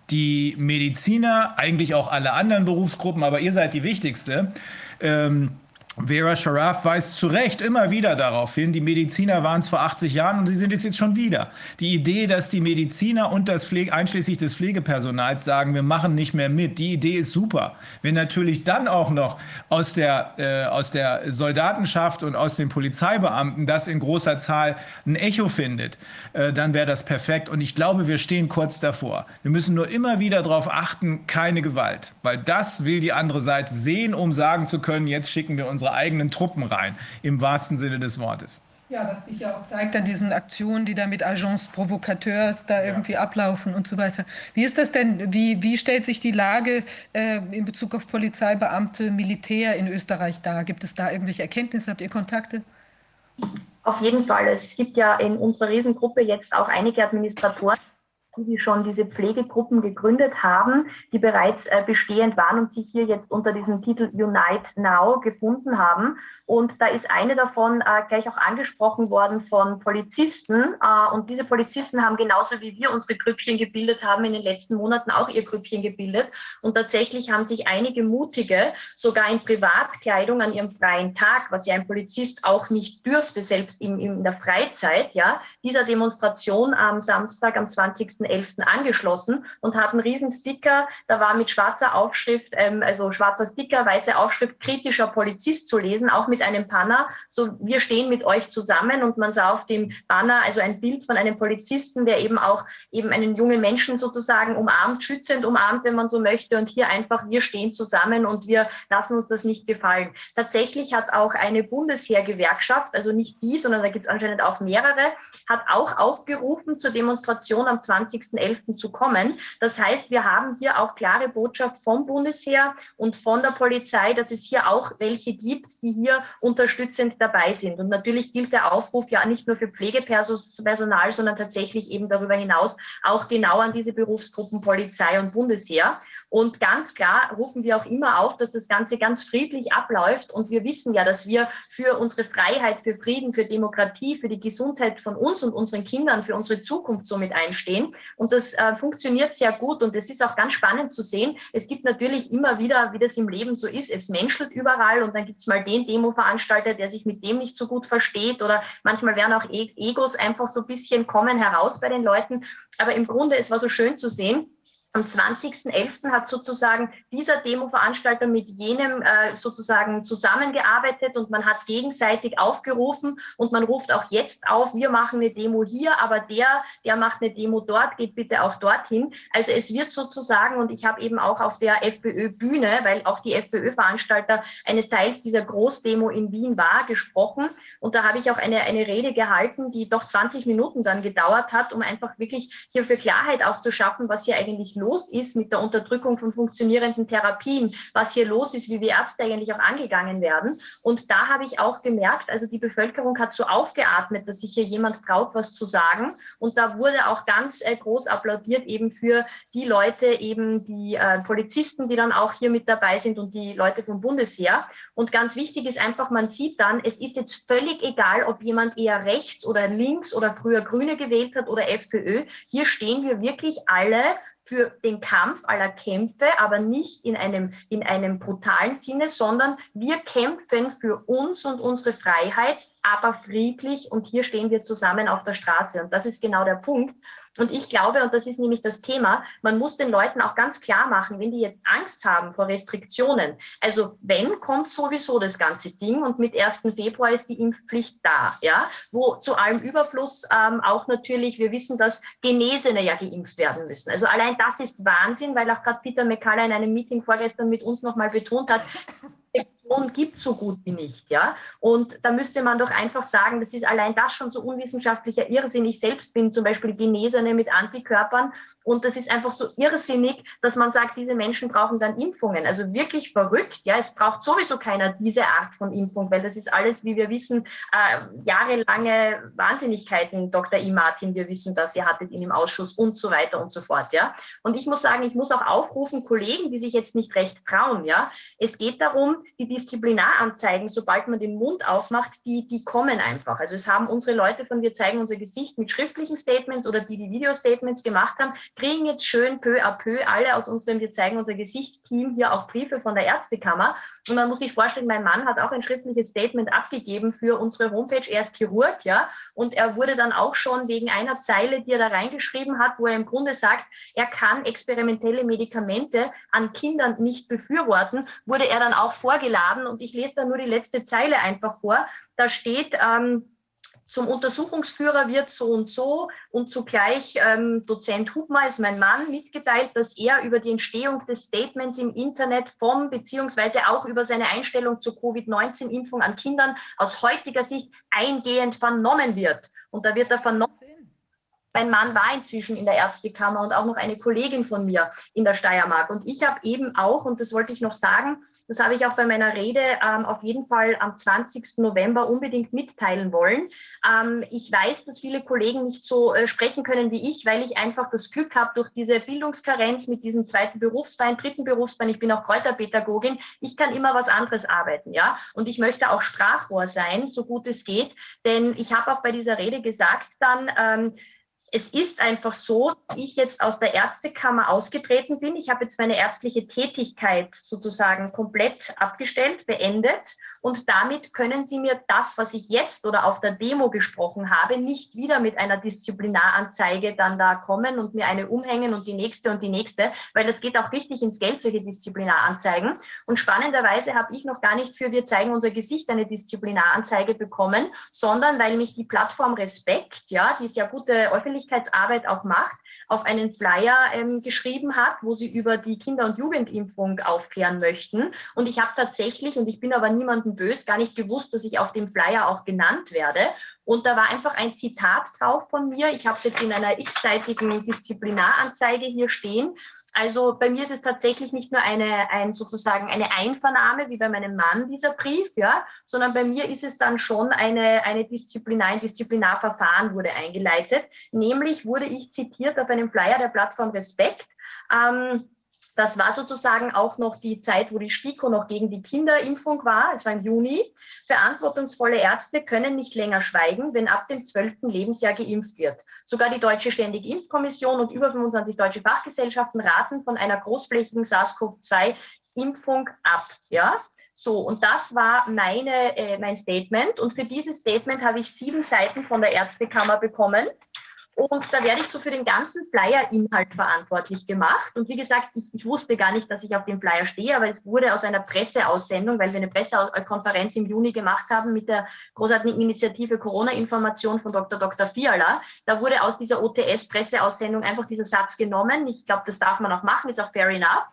die Mediziner, eigentlich auch alle anderen Berufsgruppen, aber ihr seid die wichtigste, ähm, Vera Sharaf weist zu Recht immer wieder darauf hin, die Mediziner waren es vor 80 Jahren und sie sind es jetzt schon wieder. Die Idee, dass die Mediziner und das Pflege, einschließlich des Pflegepersonals sagen, wir machen nicht mehr mit, die Idee ist super. Wenn natürlich dann auch noch aus der, äh, aus der Soldatenschaft und aus den Polizeibeamten das in großer Zahl ein Echo findet, äh, dann wäre das perfekt. Und ich glaube, wir stehen kurz davor. Wir müssen nur immer wieder darauf achten, keine Gewalt, weil das will die andere Seite sehen, um sagen zu können, jetzt schicken wir uns unsere eigenen Truppen rein, im wahrsten Sinne des Wortes. Ja, was sich ja auch zeigt an diesen Aktionen, die da mit Agents Provocateurs da irgendwie ja. ablaufen und so weiter. Wie ist das denn? Wie, wie stellt sich die Lage äh, in Bezug auf Polizeibeamte, Militär in Österreich dar? Gibt es da irgendwelche Erkenntnisse? Habt ihr Kontakte? Auf jeden Fall. Es gibt ja in unserer Riesengruppe jetzt auch einige Administratoren, die schon diese Pflegegruppen gegründet haben, die bereits äh, bestehend waren und sich hier jetzt unter diesem Titel Unite Now gefunden haben. Und da ist eine davon äh, gleich auch angesprochen worden von Polizisten. Äh, und diese Polizisten haben genauso wie wir unsere Grüppchen gebildet haben, in den letzten Monaten auch ihr Grüppchen gebildet. Und tatsächlich haben sich einige Mutige sogar in Privatkleidung an ihrem freien Tag, was ja ein Polizist auch nicht dürfte, selbst in, in der Freizeit, ja, dieser Demonstration am Samstag, am 20.11. angeschlossen und hatten riesen Sticker. Da war mit schwarzer Aufschrift, ähm, also schwarzer Sticker, weiße Aufschrift, kritischer Polizist zu lesen, auch mit einem Banner, so wir stehen mit euch zusammen und man sah auf dem Banner also ein Bild von einem Polizisten, der eben auch eben einen jungen Menschen sozusagen umarmt, schützend umarmt, wenn man so möchte und hier einfach wir stehen zusammen und wir lassen uns das nicht gefallen. Tatsächlich hat auch eine Bundesheergewerkschaft, also nicht die, sondern da gibt es anscheinend auch mehrere, hat auch aufgerufen zur Demonstration am 20.11. zu kommen. Das heißt, wir haben hier auch klare Botschaft vom Bundesheer und von der Polizei, dass es hier auch welche gibt, die hier unterstützend dabei sind. Und natürlich gilt der Aufruf ja nicht nur für Pflegepersonal, sondern tatsächlich eben darüber hinaus auch genau an diese Berufsgruppen Polizei und Bundesheer. Und ganz klar rufen wir auch immer auf, dass das Ganze ganz friedlich abläuft. Und wir wissen ja, dass wir für unsere Freiheit, für Frieden, für Demokratie, für die Gesundheit von uns und unseren Kindern, für unsere Zukunft somit einstehen. Und das äh, funktioniert sehr gut. Und es ist auch ganz spannend zu sehen. Es gibt natürlich immer wieder, wie das im Leben so ist, es menschelt überall. Und dann gibt es mal den Demo-Veranstalter, der sich mit dem nicht so gut versteht. Oder manchmal werden auch e Egos einfach so ein bisschen kommen heraus bei den Leuten. Aber im Grunde, es war so schön zu sehen, am 20.11. hat sozusagen dieser Demo-Veranstalter mit jenem äh, sozusagen zusammengearbeitet und man hat gegenseitig aufgerufen und man ruft auch jetzt auf, wir machen eine Demo hier, aber der, der macht eine Demo dort, geht bitte auch dorthin. Also es wird sozusagen, und ich habe eben auch auf der FPÖ-Bühne, weil auch die FPÖ-Veranstalter eines Teils dieser Großdemo in Wien war, gesprochen und da habe ich auch eine, eine Rede gehalten, die doch 20 Minuten dann gedauert hat, um einfach wirklich hier für Klarheit auch zu schaffen, was hier eigentlich los ist mit der Unterdrückung von funktionierenden Therapien, was hier los ist, wie wir Ärzte eigentlich auch angegangen werden. Und da habe ich auch gemerkt, also die Bevölkerung hat so aufgeatmet, dass sich hier jemand traut, was zu sagen. Und da wurde auch ganz äh, groß applaudiert eben für die Leute, eben die äh, Polizisten, die dann auch hier mit dabei sind und die Leute vom Bundesheer. Und ganz wichtig ist einfach, man sieht dann, es ist jetzt völlig egal, ob jemand eher rechts oder links oder früher Grüne gewählt hat oder FPÖ. Hier stehen wir wirklich alle für den Kampf aller Kämpfe, aber nicht in einem, in einem brutalen Sinne, sondern wir kämpfen für uns und unsere Freiheit, aber friedlich und hier stehen wir zusammen auf der Straße. Und das ist genau der Punkt. Und ich glaube, und das ist nämlich das Thema, man muss den Leuten auch ganz klar machen, wenn die jetzt Angst haben vor Restriktionen, also wenn, kommt sowieso das ganze Ding und mit 1. Februar ist die Impfpflicht da, ja, wo zu allem Überfluss ähm, auch natürlich, wir wissen, dass Genesene ja geimpft werden müssen. Also allein das ist Wahnsinn, weil auch gerade Peter McCullough in einem Meeting vorgestern mit uns nochmal betont hat, Infektion gibt so gut wie nicht, ja. Und da müsste man doch einfach sagen, das ist allein das schon so unwissenschaftlicher Irrsinn. Ich selbst bin zum Beispiel Genesene mit Antikörpern und das ist einfach so irrsinnig, dass man sagt, diese Menschen brauchen dann Impfungen. Also wirklich verrückt, ja. Es braucht sowieso keiner diese Art von Impfung, weil das ist alles, wie wir wissen, äh, jahrelange Wahnsinnigkeiten. Dr. I. Martin, wir wissen das, ihr hattet ihn im Ausschuss und so weiter und so fort, ja. Und ich muss sagen, ich muss auch aufrufen, Kollegen, die sich jetzt nicht recht trauen, ja. Es geht darum, die Disziplinaranzeigen, sobald man den Mund aufmacht, die, die kommen einfach. Also es haben unsere Leute von Wir zeigen unser Gesicht mit schriftlichen Statements oder die, die Video-Statements gemacht haben, kriegen jetzt schön peu à peu alle aus unserem Wir zeigen unser Gesicht-Team hier auch Briefe von der Ärztekammer Und man muss sich vorstellen, mein Mann hat auch ein schriftliches Statement abgegeben für unsere Homepage. Er ist Chirurg, ja. Und er wurde dann auch schon wegen einer Zeile, die er da reingeschrieben hat, wo er im Grunde sagt, er kann experimentelle Medikamente an Kindern nicht befürworten, wurde er dann auch vorgeladen. Und ich lese da nur die letzte Zeile einfach vor. Da steht, ähm, zum Untersuchungsführer wird so und so und zugleich ähm, Dozent Hubmer ist mein Mann mitgeteilt, dass er über die Entstehung des Statements im Internet vom beziehungsweise auch über seine Einstellung zur Covid-19-Impfung an Kindern aus heutiger Sicht eingehend vernommen wird. Und da wird er vernommen. Mein Mann war inzwischen in der Ärztekammer und auch noch eine Kollegin von mir in der Steiermark. Und ich habe eben auch, und das wollte ich noch sagen, das habe ich auch bei meiner Rede ähm, auf jeden Fall am 20. November unbedingt mitteilen wollen. Ähm, ich weiß, dass viele Kollegen nicht so äh, sprechen können wie ich, weil ich einfach das Glück habe durch diese Bildungskarenz mit diesem zweiten Berufsbein, dritten Berufsbein. Ich bin auch Kräuterpädagogin. Ich kann immer was anderes arbeiten, ja. Und ich möchte auch Sprachrohr sein, so gut es geht. Denn ich habe auch bei dieser Rede gesagt dann, ähm, es ist einfach so, dass ich jetzt aus der Ärztekammer ausgetreten bin. Ich habe jetzt meine ärztliche Tätigkeit sozusagen komplett abgestellt, beendet und damit können Sie mir das, was ich jetzt oder auf der Demo gesprochen habe, nicht wieder mit einer Disziplinaranzeige dann da kommen und mir eine umhängen und die nächste und die nächste, weil das geht auch richtig ins Geld, solche Disziplinaranzeigen. Und spannenderweise habe ich noch gar nicht für Wir zeigen unser Gesicht eine Disziplinaranzeige bekommen, sondern weil mich die Plattform Respekt, ja, die sehr gute Öffentlichkeitsarbeit auch macht, auf einen Flyer ähm, geschrieben hat, wo sie über die Kinder- und Jugendimpfung aufklären möchten. Und ich habe tatsächlich, und ich bin aber niemandem böse, gar nicht gewusst, dass ich auf dem Flyer auch genannt werde. Und da war einfach ein Zitat drauf von mir. Ich habe es jetzt in einer x-seitigen Disziplinaranzeige hier stehen. Also bei mir ist es tatsächlich nicht nur eine, ein, sozusagen eine Einvernahme, wie bei meinem Mann, dieser Brief, ja, sondern bei mir ist es dann schon eine, eine Disziplinar, ein Disziplinarverfahren wurde eingeleitet. Nämlich wurde ich zitiert auf einem Flyer der Plattform Respekt. Ähm, das war sozusagen auch noch die Zeit, wo die STIKO noch gegen die Kinderimpfung war. Es war im Juni. Verantwortungsvolle Ärzte können nicht länger schweigen, wenn ab dem zwölften Lebensjahr geimpft wird. Sogar die Deutsche Ständige Impfkommission und über 25 deutsche Fachgesellschaften raten von einer großflächigen SARS-CoV-2-Impfung ab. Ja? So, und das war meine, äh, mein Statement. Und für dieses Statement habe ich sieben Seiten von der Ärztekammer bekommen. Und da werde ich so für den ganzen Flyer-Inhalt verantwortlich gemacht. Und wie gesagt, ich, ich, wusste gar nicht, dass ich auf dem Flyer stehe, aber es wurde aus einer Presseaussendung, weil wir eine Pressekonferenz im Juni gemacht haben mit der großartigen Initiative Corona-Information von Dr. Dr. Fiala. Da wurde aus dieser OTS-Presseaussendung einfach dieser Satz genommen. Ich glaube, das darf man auch machen, ist auch fair enough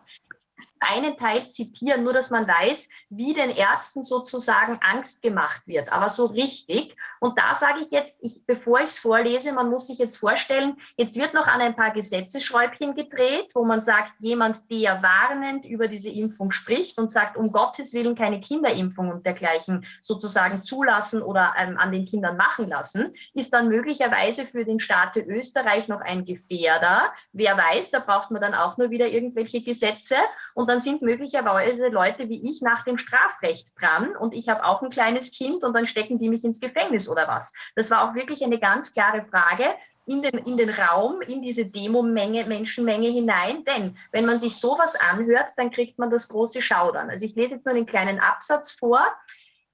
einen Teil zitieren, nur dass man weiß, wie den Ärzten sozusagen Angst gemacht wird, aber so richtig. Und da sage ich jetzt, ich, bevor ich es vorlese, man muss sich jetzt vorstellen, jetzt wird noch an ein paar Gesetzesschräubchen gedreht, wo man sagt, jemand, der warnend über diese Impfung spricht und sagt, um Gottes Willen keine Kinderimpfung und dergleichen sozusagen zulassen oder ähm, an den Kindern machen lassen, ist dann möglicherweise für den Staat Österreich noch ein Gefährder. Wer weiß, da braucht man dann auch nur wieder irgendwelche Gesetze und dann sind möglicherweise Leute wie ich nach dem Strafrecht dran und ich habe auch ein kleines Kind und dann stecken die mich ins Gefängnis oder was. Das war auch wirklich eine ganz klare Frage in den, in den Raum, in diese Demo-Menge, Menschenmenge hinein. Denn wenn man sich sowas anhört, dann kriegt man das große Schaudern. Also ich lese jetzt nur einen kleinen Absatz vor.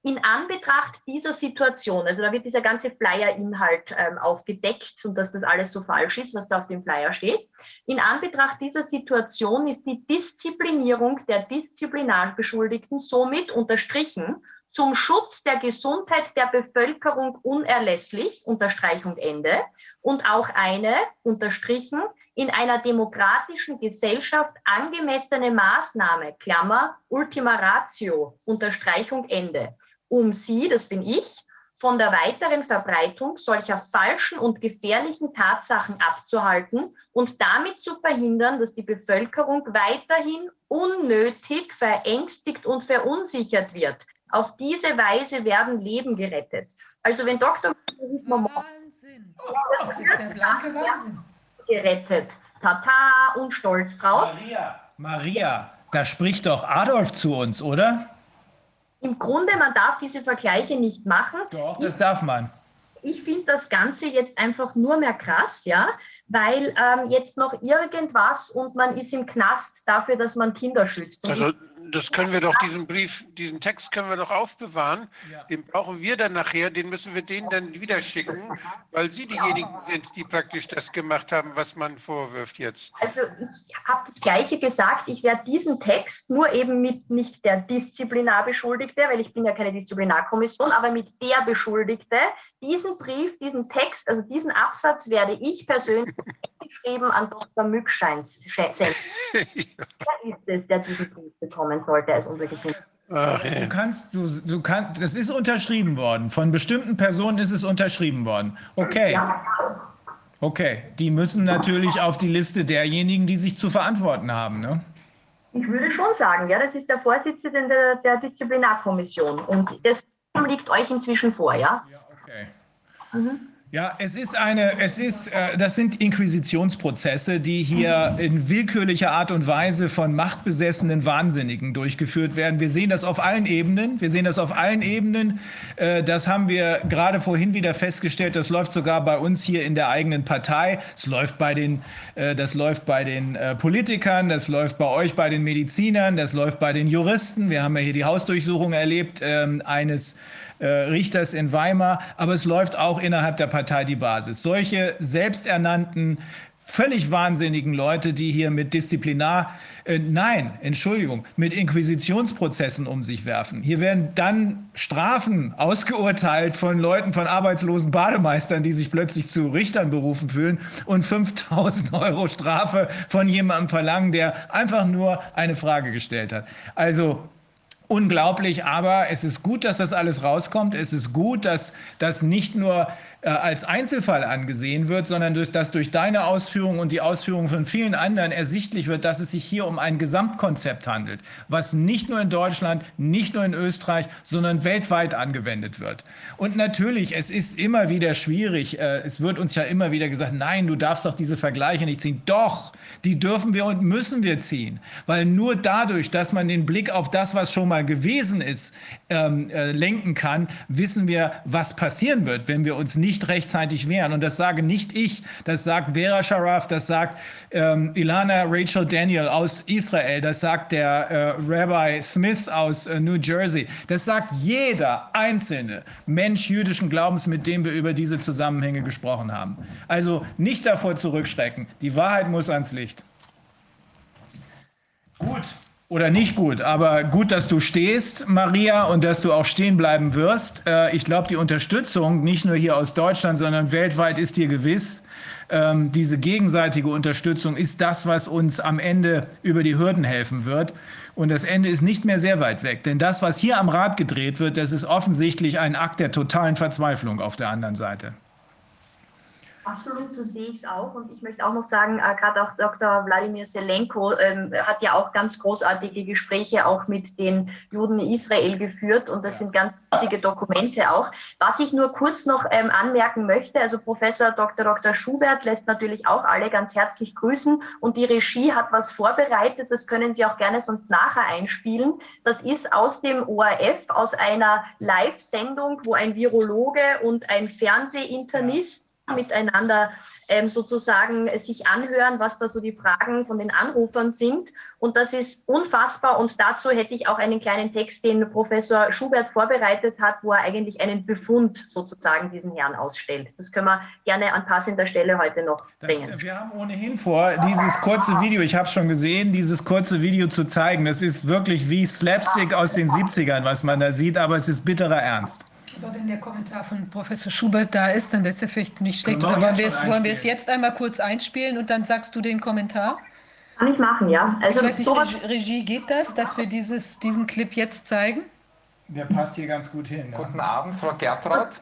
In Anbetracht dieser Situation, also da wird dieser ganze Flyer-Inhalt ähm, aufgedeckt und dass das alles so falsch ist, was da auf dem Flyer steht. In Anbetracht dieser Situation ist die Disziplinierung der Disziplinarbeschuldigten somit unterstrichen zum Schutz der Gesundheit der Bevölkerung unerlässlich, Unterstreichung Ende, und auch eine, unterstrichen, in einer demokratischen Gesellschaft angemessene Maßnahme, Klammer, Ultima Ratio, Unterstreichung Ende, um sie, das bin ich, von der weiteren Verbreitung solcher falschen und gefährlichen Tatsachen abzuhalten und damit zu verhindern, dass die Bevölkerung weiterhin unnötig verängstigt und verunsichert wird. Auf diese Weise werden Leben gerettet. Also wenn Dr. Wahnsinn. Das ist der blanke Wahnsinn. Gerettet. Tata und stolz drauf. Maria, Maria, da spricht doch Adolf zu uns, oder? Im Grunde, man darf diese Vergleiche nicht machen. Doch, das ich, darf man. Ich finde das Ganze jetzt einfach nur mehr krass, ja, weil ähm, jetzt noch irgendwas und man ist im Knast dafür, dass man Kinder schützt. Und also das können wir doch, diesen Brief, diesen Text können wir doch aufbewahren. Ja. Den brauchen wir dann nachher, den müssen wir denen dann wieder schicken, weil sie diejenigen sind, die praktisch das gemacht haben, was man vorwirft jetzt. Also ich habe das Gleiche gesagt. Ich werde diesen Text nur eben mit nicht der Disziplinarbeschuldigte, weil ich bin ja keine Disziplinarkommission, aber mit der Beschuldigte, diesen Brief, diesen Text, also diesen Absatz werde ich persönlich geschrieben an Dr. Mückscheins selbst. Er ist es, der diesen Brief bekommen sollte als unser Gesundheits Ach, Du ja. kannst, du, du kannst, das ist unterschrieben worden. Von bestimmten Personen ist es unterschrieben worden. Okay, Ja, okay. Die müssen natürlich auf die Liste derjenigen, die sich zu verantworten haben. Ne? ich würde schon sagen, ja, das ist der Vorsitzende der, der Disziplinarkommission und das liegt euch inzwischen vor, ja? Okay. Ja, es ist eine, es ist, äh, das sind Inquisitionsprozesse, die hier in willkürlicher Art und Weise von machtbesessenen Wahnsinnigen durchgeführt werden. Wir sehen das auf allen Ebenen. Wir sehen das auf allen Ebenen. Äh, das haben wir gerade vorhin wieder festgestellt. Das läuft sogar bei uns hier in der eigenen Partei. Es läuft bei den, äh, das läuft bei den äh, Politikern. Das läuft bei euch bei den Medizinern. Das läuft bei den Juristen. Wir haben ja hier die Hausdurchsuchung erlebt ähm, eines Richters in Weimar, aber es läuft auch innerhalb der Partei die Basis. Solche selbsternannten, völlig wahnsinnigen Leute, die hier mit Disziplinar, äh, nein, Entschuldigung, mit Inquisitionsprozessen um sich werfen. Hier werden dann Strafen ausgeurteilt von Leuten, von arbeitslosen Bademeistern, die sich plötzlich zu Richtern berufen fühlen und 5000 Euro Strafe von jemandem verlangen, der einfach nur eine Frage gestellt hat. Also Unglaublich, aber es ist gut, dass das alles rauskommt. Es ist gut, dass das nicht nur äh, als Einzelfall angesehen wird, sondern durch, dass durch deine Ausführungen und die Ausführungen von vielen anderen ersichtlich wird, dass es sich hier um ein Gesamtkonzept handelt, was nicht nur in Deutschland, nicht nur in Österreich, sondern weltweit angewendet wird. Und natürlich, es ist immer wieder schwierig. Äh, es wird uns ja immer wieder gesagt, nein, du darfst doch diese Vergleiche nicht ziehen. Doch, die dürfen wir und müssen wir ziehen, weil nur dadurch, dass man den Blick auf das, was schon mal gewesen ist, ähm, äh, lenken kann, wissen wir, was passieren wird, wenn wir uns nicht rechtzeitig wehren. Und das sage nicht ich, das sagt Vera Sharaf, das sagt ähm, Ilana Rachel Daniel aus Israel, das sagt der äh, Rabbi Smith aus äh, New Jersey, das sagt jeder einzelne Mensch jüdischen Glaubens, mit dem wir über diese Zusammenhänge gesprochen haben. Also nicht davor zurückschrecken. Die Wahrheit muss ans Licht. Gut oder nicht gut, aber gut, dass du stehst, Maria, und dass du auch stehen bleiben wirst. Äh, ich glaube, die Unterstützung, nicht nur hier aus Deutschland, sondern weltweit ist dir gewiss. Ähm, diese gegenseitige Unterstützung ist das, was uns am Ende über die Hürden helfen wird. Und das Ende ist nicht mehr sehr weit weg. Denn das, was hier am Rad gedreht wird, das ist offensichtlich ein Akt der totalen Verzweiflung auf der anderen Seite. Absolut, so sehe ich es auch. Und ich möchte auch noch sagen, äh, gerade auch Dr. Wladimir Selenko ähm, hat ja auch ganz großartige Gespräche auch mit den Juden in Israel geführt. Und das sind ganz wichtige Dokumente auch. Was ich nur kurz noch ähm, anmerken möchte, also Professor Dr. Dr. Schubert lässt natürlich auch alle ganz herzlich grüßen. Und die Regie hat was vorbereitet, das können Sie auch gerne sonst nachher einspielen. Das ist aus dem ORF, aus einer Live-Sendung, wo ein Virologe und ein Fernsehinternist miteinander ähm, sozusagen sich anhören, was da so die Fragen von den Anrufern sind. Und das ist unfassbar. Und dazu hätte ich auch einen kleinen Text, den Professor Schubert vorbereitet hat, wo er eigentlich einen Befund sozusagen diesen Herrn ausstellt. Das können wir gerne an passender Stelle heute noch bringen. Das, wir haben ohnehin vor, dieses kurze Video, ich habe es schon gesehen, dieses kurze Video zu zeigen. Das ist wirklich wie Slapstick aus den 70ern, was man da sieht, aber es ist bitterer Ernst. Aber wenn der Kommentar von Professor Schubert da ist, dann wäre es ja vielleicht nicht schlecht. Oder wollen ja wir, es, schon wollen wir es jetzt einmal kurz einspielen und dann sagst du den Kommentar? Kann ich machen, ja. Also Ich weiß nicht, Regie, Regie, geht das, dass wir dieses, diesen Clip jetzt zeigen? Der passt hier ganz gut hin. Guten Abend, Frau Gertraud.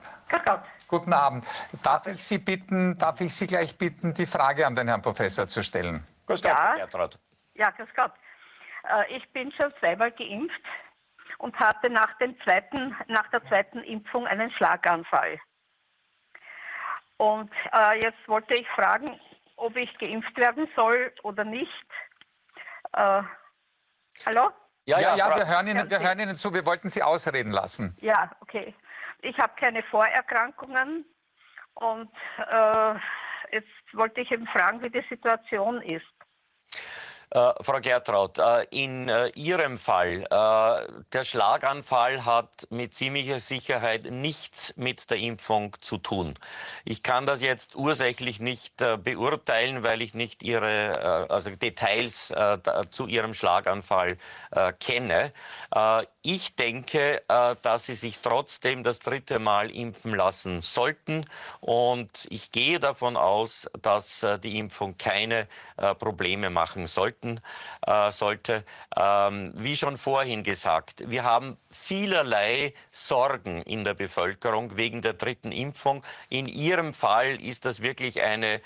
Guten Abend. Darf ich Sie bitten, darf ich Sie gleich bitten, die Frage an den Herrn Professor zu stellen? Grüß Gott, Ja. Frau Gertraud. Ja, grüß Gott. Äh, Ich bin schon zweimal geimpft und hatte nach, dem zweiten, nach der zweiten Impfung einen Schlaganfall. Und äh, jetzt wollte ich fragen, ob ich geimpft werden soll oder nicht. Äh, hallo? Ja, ja, ja, Frau- wir, hören Ihnen, wir hören Ihnen zu. Wir wollten Sie ausreden lassen. Ja, okay. Ich habe keine Vorerkrankungen und äh, jetzt wollte ich eben fragen, wie die Situation ist. Äh, Frau Gertraud, äh, in äh, Ihrem Fall, der Schlaganfall hat mit ziemlicher Sicherheit nichts mit der Impfung zu tun. Ich kann das jetzt ursächlich nicht beurteilen, weil ich nicht Ihre also Details zu Ihrem Schlaganfall kenne. ich denke, dass Sie sich trotzdem das dritte Mal impfen lassen sollten und ich gehe davon aus, dass die Impfung keine Probleme machen sollte beachten äh, sollte. Ähm, wie schon vorhin gesagt, wir haben vielerlei Sorgen in der Bevölkerung wegen der dritten Impfung. In Ihrem Fall ist das wirklich eine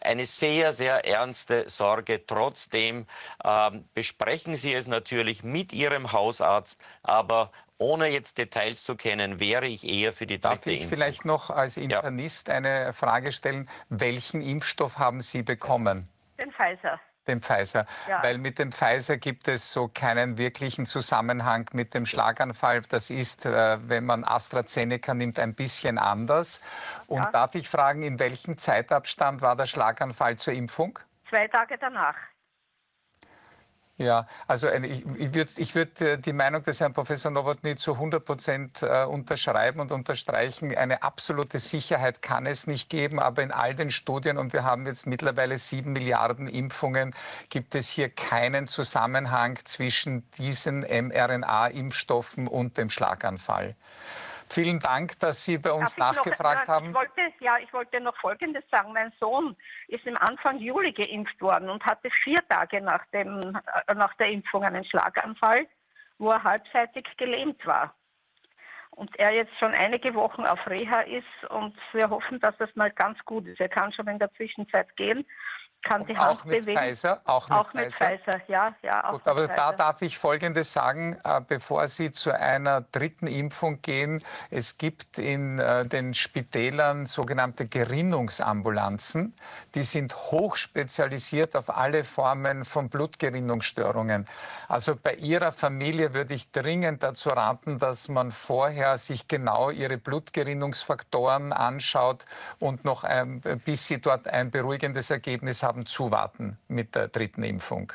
eine sehr, sehr ernste Sorge. Trotzdem ähm, besprechen Sie es natürlich mit Ihrem Hausarzt, aber ohne jetzt Details zu kennen, wäre ich eher für die dritte Darf ich Impfung. vielleicht noch als Internist ja. eine Frage stellen? Welchen Impfstoff haben Sie bekommen? Den Pfizer dem Pfizer. Ja. Weil mit dem Pfizer gibt es so keinen wirklichen Zusammenhang mit dem Schlaganfall. Das ist, äh, wenn man AstraZeneca nimmt, ein bisschen anders. Und ja. darf ich fragen, in welchem Zeitabstand war der Schlaganfall zur Impfung? Zwei Tage danach. Ja, also ich, ich würde ich würd äh, die Meinung des Herrn Professor Nowotny zu 100 Prozent äh, unterschreiben und unterstreichen. Eine absolute Sicherheit kann es nicht geben, aber in all den Studien, und wir haben jetzt mittlerweile sieben Milliarden Impfungen, gibt es hier keinen Zusammenhang zwischen diesen mRNA-Impfstoffen und dem Schlaganfall. Vielen Dank, dass Sie bei uns nachgefragt noch, haben. Ich wollte, ja, ich wollte noch Folgendes sagen. Mein Sohn ist im Anfang Juli geimpft worden und hatte vier Tage nach, dem, äh, nach der Impfung einen Schlaganfall, wo er halbseitig gelähmt war. Und er jetzt schon einige Wochen auf Reha ist und wir hoffen, dass das mal ganz gut ist. Er kann schon in der Zwischenzeit gehen kann die Hand auch mit bewegen. Pfizer, auch mit, auch mit Pfizer. Pfizer. ja, ja. Gut, aber da darf ich Folgendes sagen, äh, bevor Sie zu einer dritten Impfung gehen. Es gibt in äh, den Spitälern sogenannte Gerinnungsambulanzen. Die sind hochspezialisiert auf alle Formen von Blutgerinnungsstörungen. Also bei Ihrer Familie würde ich dringend dazu raten, dass man vorher sich genau Ihre Blutgerinnungsfaktoren anschaut und noch, ein, bis Sie dort ein beruhigendes Ergebnis haben, haben, zuwarten mit der dritten Impfung.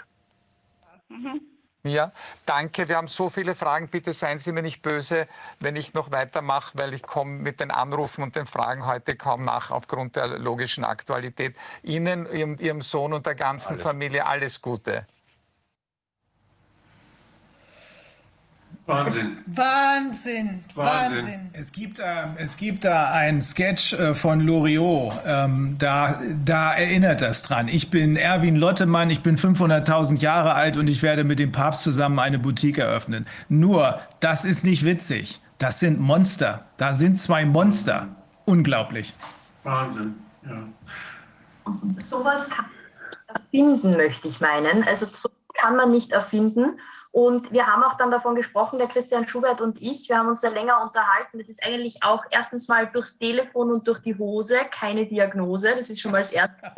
Mhm. Ja, danke. Wir haben so viele Fragen. Bitte seien Sie mir nicht böse, wenn ich noch weitermache, weil ich komme mit den Anrufen und den Fragen heute kaum nach aufgrund der logischen Aktualität. Ihnen, Ihrem, Ihrem Sohn und der ganzen alles. Familie alles Gute. Wahnsinn. Wahnsinn. Wahnsinn. Es gibt, äh, es gibt da einen Sketch äh, von Loriot, ähm, da, da erinnert das dran. Ich bin Erwin Lottemann, ich bin 500.000 Jahre alt und ich werde mit dem Papst zusammen eine Boutique eröffnen. Nur, das ist nicht witzig. Das sind Monster. Da sind zwei Monster. Unglaublich. Wahnsinn, ja. Sowas kann man erfinden, möchte ich meinen. Also so kann man nicht erfinden. Und wir haben auch dann davon gesprochen, der Christian Schubert und ich, wir haben uns da länger unterhalten. Das ist eigentlich auch erstens mal durchs Telefon und durch die Hose keine Diagnose. Das ist schon mal das Erste.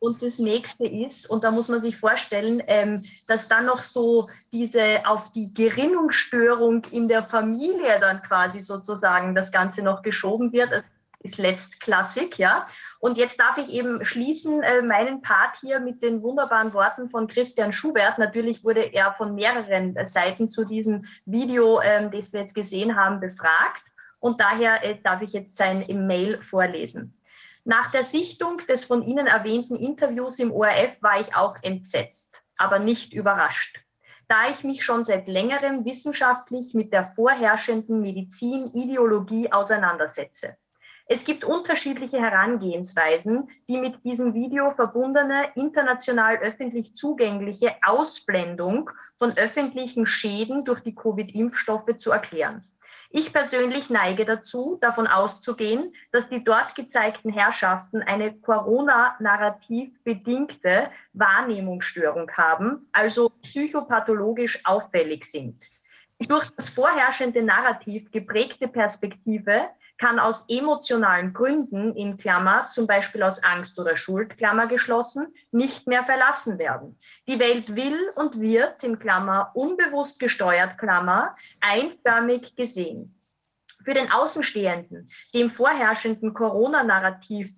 Und das nächste ist, und da muss man sich vorstellen, ähm, dass dann noch so diese auf die Gerinnungsstörung in der Familie dann quasi sozusagen das Ganze noch geschoben wird. Das ist letztklassik, ja. Und jetzt darf ich eben schließen äh, meinen Part hier mit den wunderbaren Worten von Christian Schubert. Natürlich wurde er von mehreren äh, Seiten zu diesem Video, ähm, das wir jetzt gesehen haben, befragt. Und daher äh, darf ich jetzt sein Mail vorlesen. Nach der Sichtung des von Ihnen erwähnten Interviews im ORF war ich auch entsetzt, aber nicht überrascht da ich mich schon seit längerem wissenschaftlich mit der vorherrschenden Medizin-Ideologie auseinandersetze. Es gibt unterschiedliche Herangehensweisen, die mit diesem Video verbundene, international öffentlich zugängliche Ausblendung von öffentlichen Schäden durch die Covid-Impfstoffe zu erklären. Ich persönlich neige dazu, davon auszugehen, dass die dort gezeigten Herrschaften eine Corona-narrativ bedingte Wahrnehmungsstörung haben, also psychopathologisch auffällig sind. Durch das vorherrschende Narrativ geprägte Perspektive kann aus emotionalen Gründen, in Klammer, zum Beispiel aus Angst oder Schuld, Klammer geschlossen, nicht mehr verlassen werden. Die Welt will und wird, in Klammer, unbewusst gesteuert, Klammer, einförmig gesehen. Für den Außenstehenden, dem vorherrschenden Corona-Narrativ,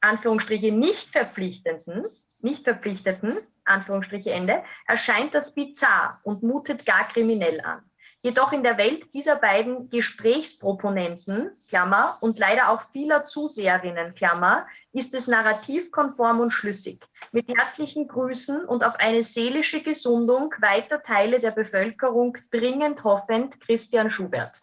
Anführungsstriche, nicht verpflichtenden, nicht verpflichteten, Anführungsstriche Ende, erscheint das bizarr und mutet gar kriminell an. Jedoch in der Welt dieser beiden Gesprächsproponenten, Klammer, und leider auch vieler Zuseherinnen, Klammer, ist es narrativkonform und schlüssig. Mit herzlichen Grüßen und auf eine seelische Gesundung weiter Teile der Bevölkerung dringend hoffend, Christian Schubert.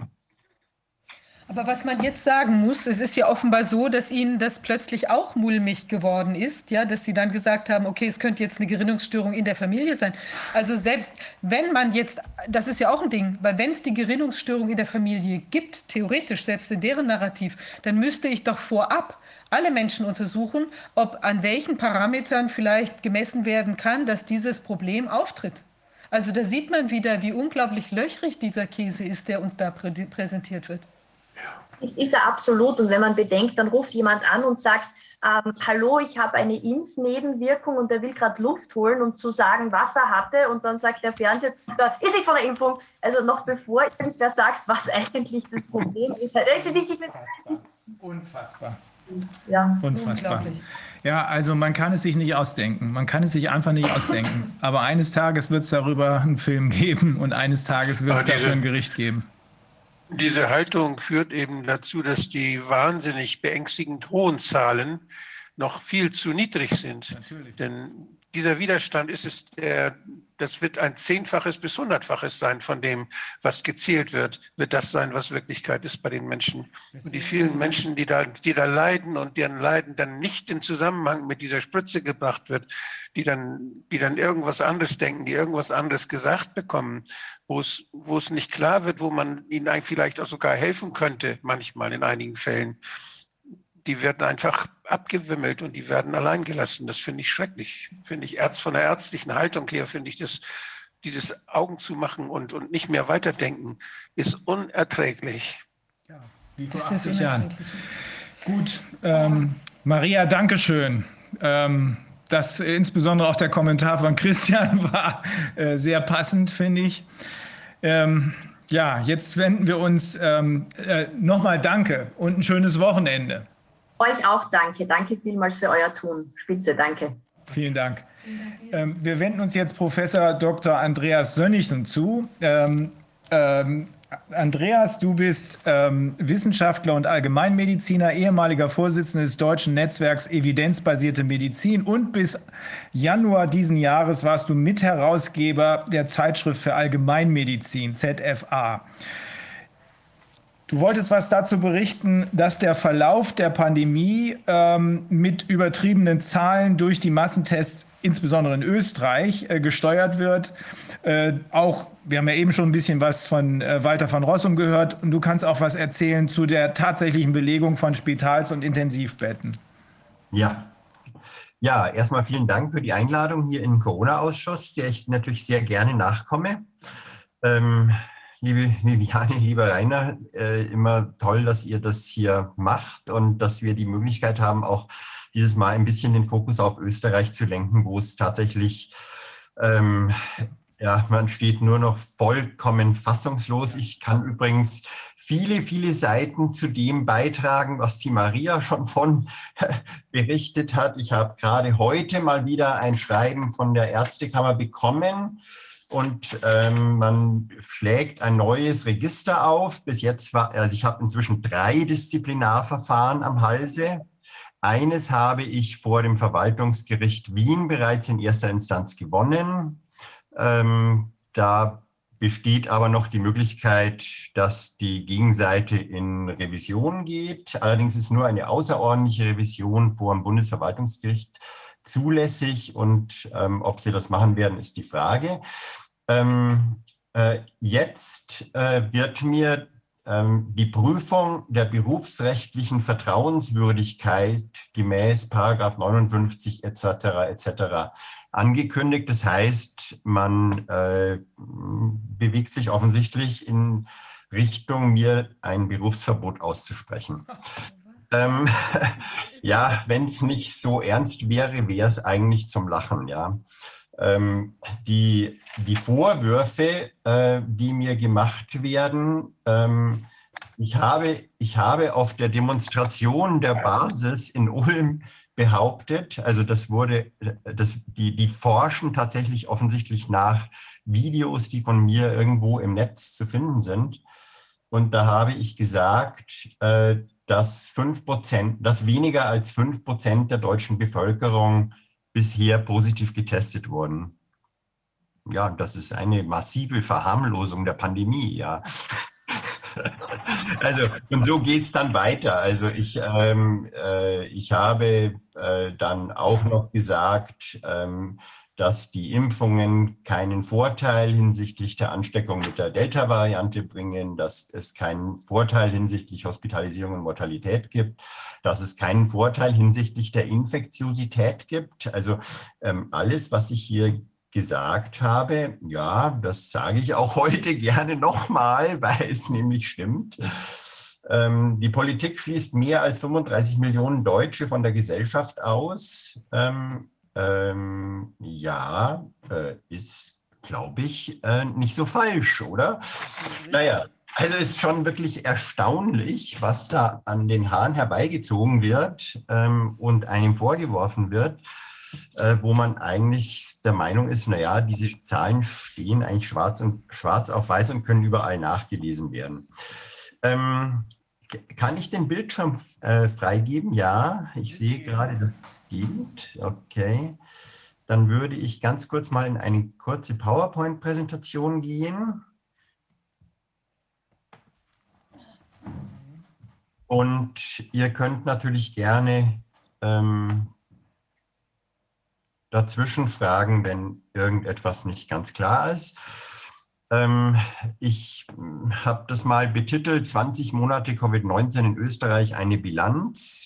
Aber was man jetzt sagen muss, es ist ja offenbar so, dass ihnen das plötzlich auch mulmig geworden ist, ja, dass sie dann gesagt haben, okay, es könnte jetzt eine Gerinnungsstörung in der Familie sein. Also selbst wenn man jetzt, das ist ja auch ein Ding, weil wenn es die Gerinnungsstörung in der Familie gibt, theoretisch, selbst in deren Narrativ, dann müsste ich doch vorab alle Menschen untersuchen, ob an welchen Parametern vielleicht gemessen werden kann, dass dieses Problem auftritt. Also da sieht man wieder, wie unglaublich löchrig dieser Käse ist, der uns da prä präsentiert wird. Das ist er absolut. Und wenn man bedenkt, dann ruft jemand an und sagt, ähm, hallo, ich habe eine Impfnebenwirkung und der will gerade Luft holen, um zu sagen, was er hatte. Und dann sagt der Fernseher, ist nicht von der Impfung. Also noch bevor irgendwer sagt, was eigentlich das Problem ist. Also Unfassbar. Ja, Unfassbar. Ja, also man kann es sich nicht ausdenken. Man kann es sich einfach nicht ausdenken. Aber eines Tages wird es darüber einen Film geben und eines Tages wird es dafür ein Gericht geben. Diese Haltung führt eben dazu, dass die wahnsinnig beängstigend hohen Zahlen noch viel zu niedrig sind. Natürlich. Denn dieser Widerstand ist es, der, das wird ein Zehnfaches bis Hundertfaches sein von dem, was gezählt wird, wird das sein, was Wirklichkeit ist bei den Menschen. Und die vielen Menschen, die da, die da leiden und deren Leiden dann nicht in Zusammenhang mit dieser Spritze gebracht wird, die dann, die dann irgendwas anderes denken, die irgendwas anderes gesagt bekommen, wo es, wo es nicht klar wird, wo man ihnen eigentlich vielleicht auch sogar helfen könnte, manchmal in einigen Fällen die werden einfach abgewimmelt und die werden allein gelassen. Das finde ich schrecklich. Finde ich Ärzt von der ärztlichen Haltung her, finde ich das, dieses Augen zu machen und, und nicht mehr weiterdenken, ist unerträglich. Ja, wie vor das 80 Jahren. Gut, ähm, Maria, Dankeschön. Ähm, das insbesondere auch der Kommentar von Christian war äh, sehr passend, finde ich. Ähm, ja, jetzt wenden wir uns ähm, äh, nochmal Danke und ein schönes Wochenende. Euch auch danke. Danke vielmals für euer Tun. Spitze, danke. Vielen Dank. Ähm, wir wenden uns jetzt Professor Dr. Andreas Sönnigsen zu. Ähm, ähm, Andreas, du bist ähm, Wissenschaftler und Allgemeinmediziner, ehemaliger Vorsitzender des deutschen Netzwerks Evidenzbasierte Medizin und bis Januar diesen Jahres warst du Mitherausgeber der Zeitschrift für Allgemeinmedizin, ZFA. Du wolltest was dazu berichten, dass der Verlauf der Pandemie ähm, mit übertriebenen Zahlen durch die Massentests, insbesondere in Österreich, äh, gesteuert wird. Äh, auch, wir haben ja eben schon ein bisschen was von äh, Walter von Rossum gehört und du kannst auch was erzählen zu der tatsächlichen Belegung von Spitals- und Intensivbetten. Ja. Ja, erstmal vielen Dank für die Einladung hier den Corona-Ausschuss, der ich natürlich sehr gerne nachkomme. Ähm, liebe Viviane, lieber Rainer, äh, immer toll, dass ihr das hier macht und dass wir die Möglichkeit haben, auch dieses Mal ein bisschen den Fokus auf Österreich zu lenken, wo es tatsächlich, ähm, ja, man steht nur noch vollkommen fassungslos. Ich kann übrigens viele, viele Seiten zu dem beitragen, was die Maria schon von berichtet hat. Ich habe gerade heute mal wieder ein Schreiben von der Ärztekammer bekommen und ähm, man schlägt ein neues Register auf. Bis jetzt war, also ich habe inzwischen drei Disziplinarverfahren am Halse. Eines habe ich vor dem Verwaltungsgericht Wien bereits in erster Instanz gewonnen. Ähm, da besteht aber noch die Möglichkeit, dass die Gegenseite in Revision geht. Allerdings ist nur eine außerordentliche Revision vor dem Bundesverwaltungsgericht zulässig und ähm, ob sie das machen werden, ist die Frage. Ähm, äh, jetzt äh, wird mir ähm, die Prüfung der berufsrechtlichen Vertrauenswürdigkeit gemäß Paragraph 59 etc. etc. angekündigt. Das heißt, man äh, bewegt sich offensichtlich in Richtung, mir ein Berufsverbot auszusprechen. Ähm, ja, wenn es nicht so ernst wäre, wäre es eigentlich zum Lachen, ja ähm, die, die Vorwürfe, äh, die mir gemacht werden, ähm, ich habe, ich habe auf der Demonstration der Basis in Ulm behauptet. Also das wurde, das, die, die forschen tatsächlich offensichtlich nach Videos, die von mir irgendwo im Netz zu finden sind. Und da habe ich gesagt, äh, dass, 5%, dass weniger als 5% der deutschen Bevölkerung bisher positiv getestet wurden. Ja, das ist eine massive Verharmlosung der Pandemie, ja. Also, und so geht es dann weiter. Also ich, ähm, äh, ich habe äh, dann auch noch gesagt, ähm, dass die Impfungen keinen Vorteil hinsichtlich der Ansteckung mit der Delta-Variante bringen, dass es keinen Vorteil hinsichtlich Hospitalisierung und Mortalität gibt, dass es keinen Vorteil hinsichtlich der Infektiosität gibt. Also ähm, alles, was ich hier gesagt habe, ja, das sage ich auch heute gerne nochmal, weil es nämlich stimmt. Ähm, die Politik schließt mehr als 35 Millionen Deutsche von der Gesellschaft aus. Ähm, ja, äh, ist, glaube ich, äh, nicht so falsch, oder? Mhm. Naja, also ist schon wirklich erstaunlich, was da an den Haaren herbeigezogen wird ähm, und einem vorgeworfen wird, äh, wo man eigentlich der Meinung ist, naja, diese Zahlen stehen eigentlich schwarz, und, schwarz auf weiß und können überall nachgelesen werden. Ähm, kann ich den Bildschirm äh, freigeben? Ja, ich sehe gerade, das geht. Okay. Dann würde ich ganz kurz mal in eine kurze PowerPoint-Präsentation gehen. Und ihr könnt natürlich gerne ähm, dazwischen fragen, wenn irgendetwas nicht ganz klar ist. Ähm, ich habe das mal betitelt, 20 Monate Covid-19 in Österreich, eine Bilanz.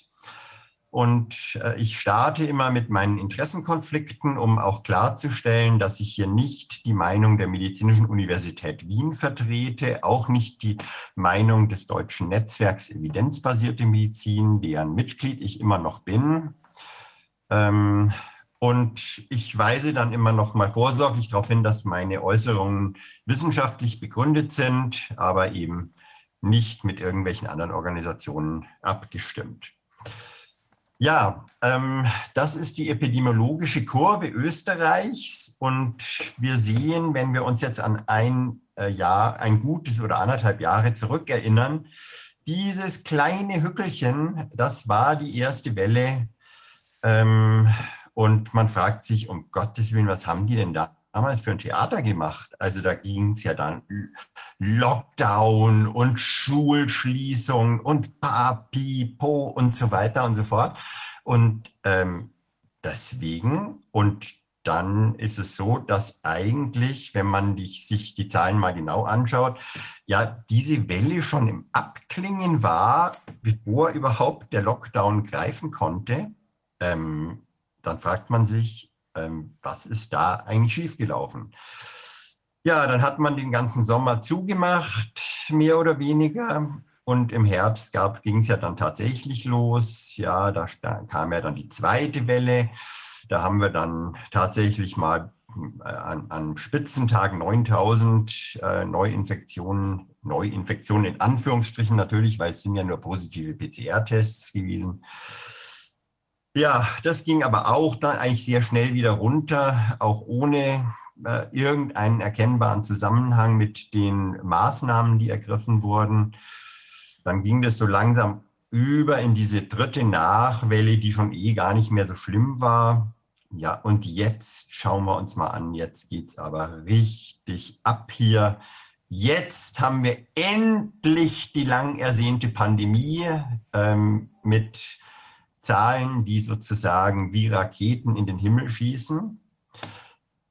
Und äh, ich starte immer mit meinen Interessenkonflikten, um auch klarzustellen, dass ich hier nicht die Meinung der Medizinischen Universität Wien vertrete, auch nicht die Meinung des deutschen Netzwerks Evidenzbasierte Medizin, deren Mitglied ich immer noch bin. Ähm, und ich weise dann immer noch mal vorsorglich darauf hin, dass meine Äußerungen wissenschaftlich begründet sind, aber eben nicht mit irgendwelchen anderen Organisationen abgestimmt. Ja, ähm, das ist die epidemiologische Kurve Österreichs und wir sehen, wenn wir uns jetzt an ein äh, Jahr, ein gutes oder anderthalb Jahre zurückerinnern, dieses kleine Hückelchen, das war die erste Welle ähm, und man fragt sich, um Gottes Willen, was haben die denn da damals für ein Theater gemacht? Also da ging es ja dann Lockdown und Schulschließung und Papi, Po und so weiter und so fort. Und ähm, deswegen, und dann ist es so, dass eigentlich, wenn man die, sich die Zahlen mal genau anschaut, ja, diese Welle schon im Abklingen war, bevor überhaupt der Lockdown greifen konnte. Ähm, dann fragt man sich, ähm, was ist da eigentlich schiefgelaufen? Ja, dann hat man den ganzen Sommer zugemacht, mehr oder weniger. Und im Herbst ging es ja dann tatsächlich los. Ja, da, da kam ja dann die zweite Welle. Da haben wir dann tatsächlich mal äh, an, an Spitzentagen 9000 äh, Neuinfektionen, Neuinfektionen in Anführungsstrichen natürlich, weil es sind ja nur positive PCR-Tests gewesen. Ja, das ging aber auch dann eigentlich sehr schnell wieder runter, auch ohne äh, irgendeinen erkennbaren Zusammenhang mit den Maßnahmen, die ergriffen wurden. Dann ging das so langsam über in diese dritte Nachwelle, die schon eh gar nicht mehr so schlimm war. Ja, und jetzt schauen wir uns mal an, jetzt geht es aber richtig ab hier. Jetzt haben wir endlich die lang ersehnte Pandemie ähm, mit Zahlen, die sozusagen wie Raketen in den Himmel schießen.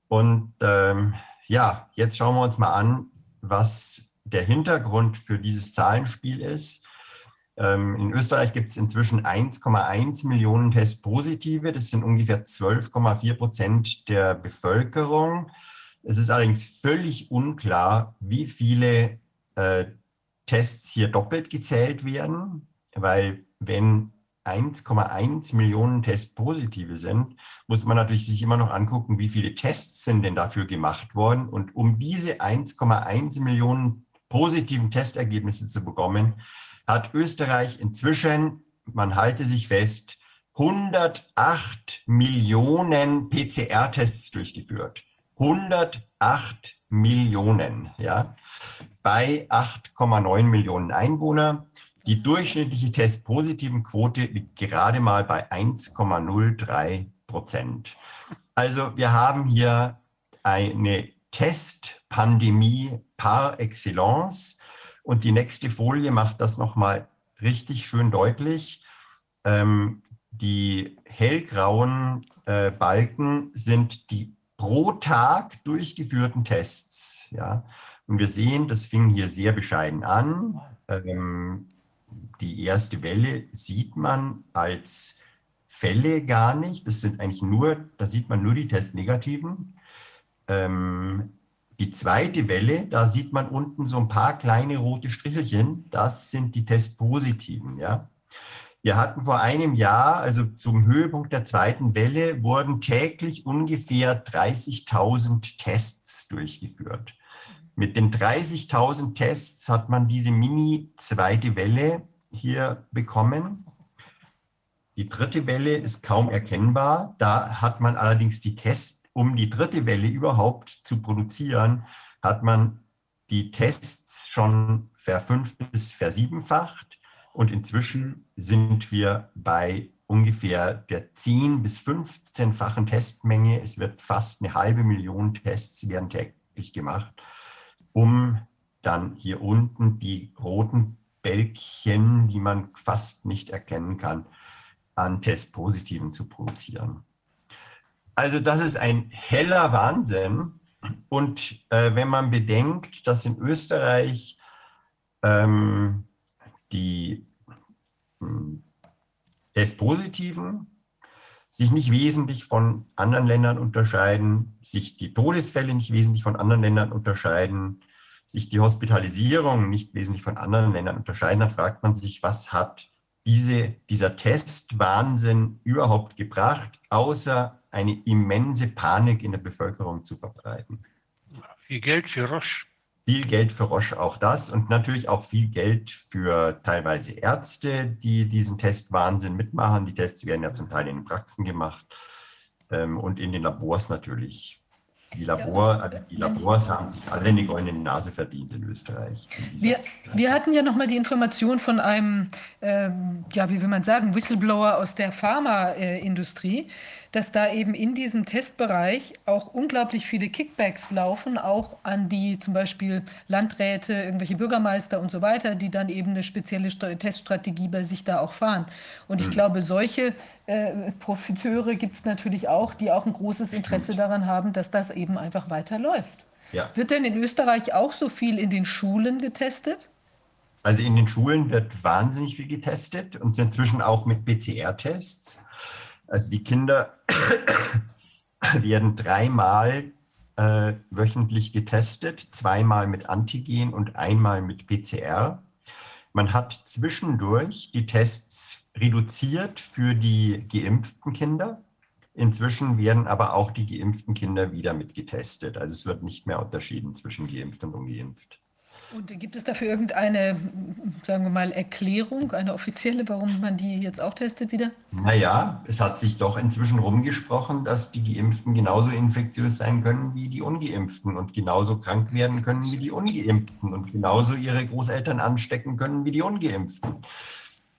Und ähm, ja, jetzt schauen wir uns mal an, was der Hintergrund für dieses Zahlenspiel ist. Ähm, in Österreich gibt es inzwischen 1,1 Millionen Testpositive. Das sind ungefähr 12,4 Prozent der Bevölkerung. Es ist allerdings völlig unklar, wie viele äh, Tests hier doppelt gezählt werden, weil wenn 1,1 Millionen Testpositive sind, muss man natürlich sich immer noch angucken, wie viele Tests sind denn dafür gemacht worden. Und um diese 1,1 Millionen positiven Testergebnisse zu bekommen, hat Österreich inzwischen, man halte sich fest, 108 Millionen PCR-Tests durchgeführt. 108 Millionen, ja, bei 8,9 Millionen Einwohner. Die durchschnittliche testpositiven Quote liegt gerade mal bei 1,03 Prozent. Also wir haben hier eine Testpandemie par excellence. Und die nächste Folie macht das nochmal richtig schön deutlich. Ähm, die hellgrauen äh, Balken sind die pro Tag durchgeführten Tests. Ja? Und wir sehen, das fing hier sehr bescheiden an. Ähm, die erste Welle sieht man als Fälle gar nicht. Das sind eigentlich nur, da sieht man nur die Testnegativen. Ähm, die zweite Welle, da sieht man unten so ein paar kleine rote Strichelchen. Das sind die Testpositiven. Ja? Wir hatten vor einem Jahr, also zum Höhepunkt der zweiten Welle, wurden täglich ungefähr 30.000 Tests durchgeführt. Mit den 30.000 Tests hat man diese mini-zweite Welle hier bekommen. Die dritte Welle ist kaum erkennbar. Da hat man allerdings die Tests, um die dritte Welle überhaupt zu produzieren, hat man die Tests schon verfünf- bis versiebenfacht. Und inzwischen sind wir bei ungefähr der 10- bis 15-fachen Testmenge. Es wird fast eine halbe Million Tests werden täglich gemacht, um dann hier unten die roten Bälkchen, die man fast nicht erkennen kann, an Testpositiven zu produzieren. Also das ist ein heller Wahnsinn. Und äh, wenn man bedenkt, dass in Österreich ähm, die hm, Testpositiven sich nicht wesentlich von anderen Ländern unterscheiden, sich die Todesfälle nicht wesentlich von anderen Ländern unterscheiden, sich die Hospitalisierung nicht wesentlich von anderen Ländern unterscheiden, dann fragt man sich, was hat diese, dieser Testwahnsinn überhaupt gebracht, außer eine immense Panik in der Bevölkerung zu verbreiten. Viel Geld für Roche. Viel Geld für Roche, auch das. Und natürlich auch viel Geld für teilweise Ärzte, die diesen Testwahnsinn mitmachen. Die Tests werden ja zum Teil in den Praxen gemacht ähm, und in den Labors natürlich. Die, Labor, also die Labors haben sich alle eine goldene Nase verdient in Österreich. In wir, wir, hatten ja noch mal die Information von einem, ähm, ja, wie will man sagen, Whistleblower aus der Pharmaindustrie, äh, dass da eben in diesem Testbereich auch unglaublich viele Kickbacks laufen, auch an die zum Beispiel Landräte, irgendwelche Bürgermeister und so weiter, die dann eben eine spezielle Teststrategie bei sich da auch fahren. Und ich mhm. glaube, solche äh, Profiteure gibt es natürlich auch, die auch ein großes Interesse daran haben, dass das eben einfach weiterläuft. Ja. Wird denn in Österreich auch so viel in den Schulen getestet? Also in den Schulen wird wahnsinnig viel getestet und inzwischen auch mit PCR-Tests. Also die Kinder werden dreimal äh, wöchentlich getestet, zweimal mit Antigen und einmal mit PCR. Man hat zwischendurch die Tests reduziert für die geimpften Kinder. Inzwischen werden aber auch die geimpften Kinder wieder mit getestet. Also es wird nicht mehr unterschieden zwischen geimpft und ungeimpft. Und gibt es dafür irgendeine, sagen wir mal, Erklärung, eine offizielle, warum man die jetzt auch testet wieder? Naja, es hat sich doch inzwischen rumgesprochen, dass die Geimpften genauso infektiös sein können wie die Ungeimpften und genauso krank werden können wie die Ungeimpften und genauso ihre Großeltern anstecken können wie die Ungeimpften.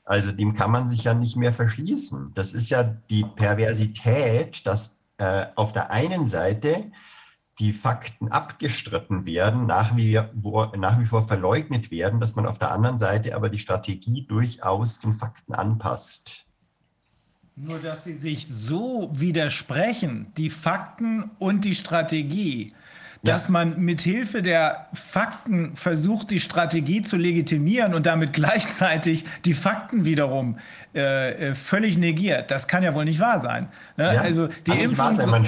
Also dem kann man sich ja nicht mehr verschließen. Das ist ja die Perversität, dass äh, auf der einen Seite die Fakten abgestritten werden, nach wie, vor, nach wie vor verleugnet werden, dass man auf der anderen Seite aber die Strategie durchaus den Fakten anpasst. Nur dass sie sich so widersprechen, die Fakten und die Strategie, dass ja. man mit Hilfe der Fakten versucht, die Strategie zu legitimieren und damit gleichzeitig die Fakten wiederum äh, äh völlig negiert. Das kann ja wohl nicht wahr sein. Ne? Ja, also die Impfung. So,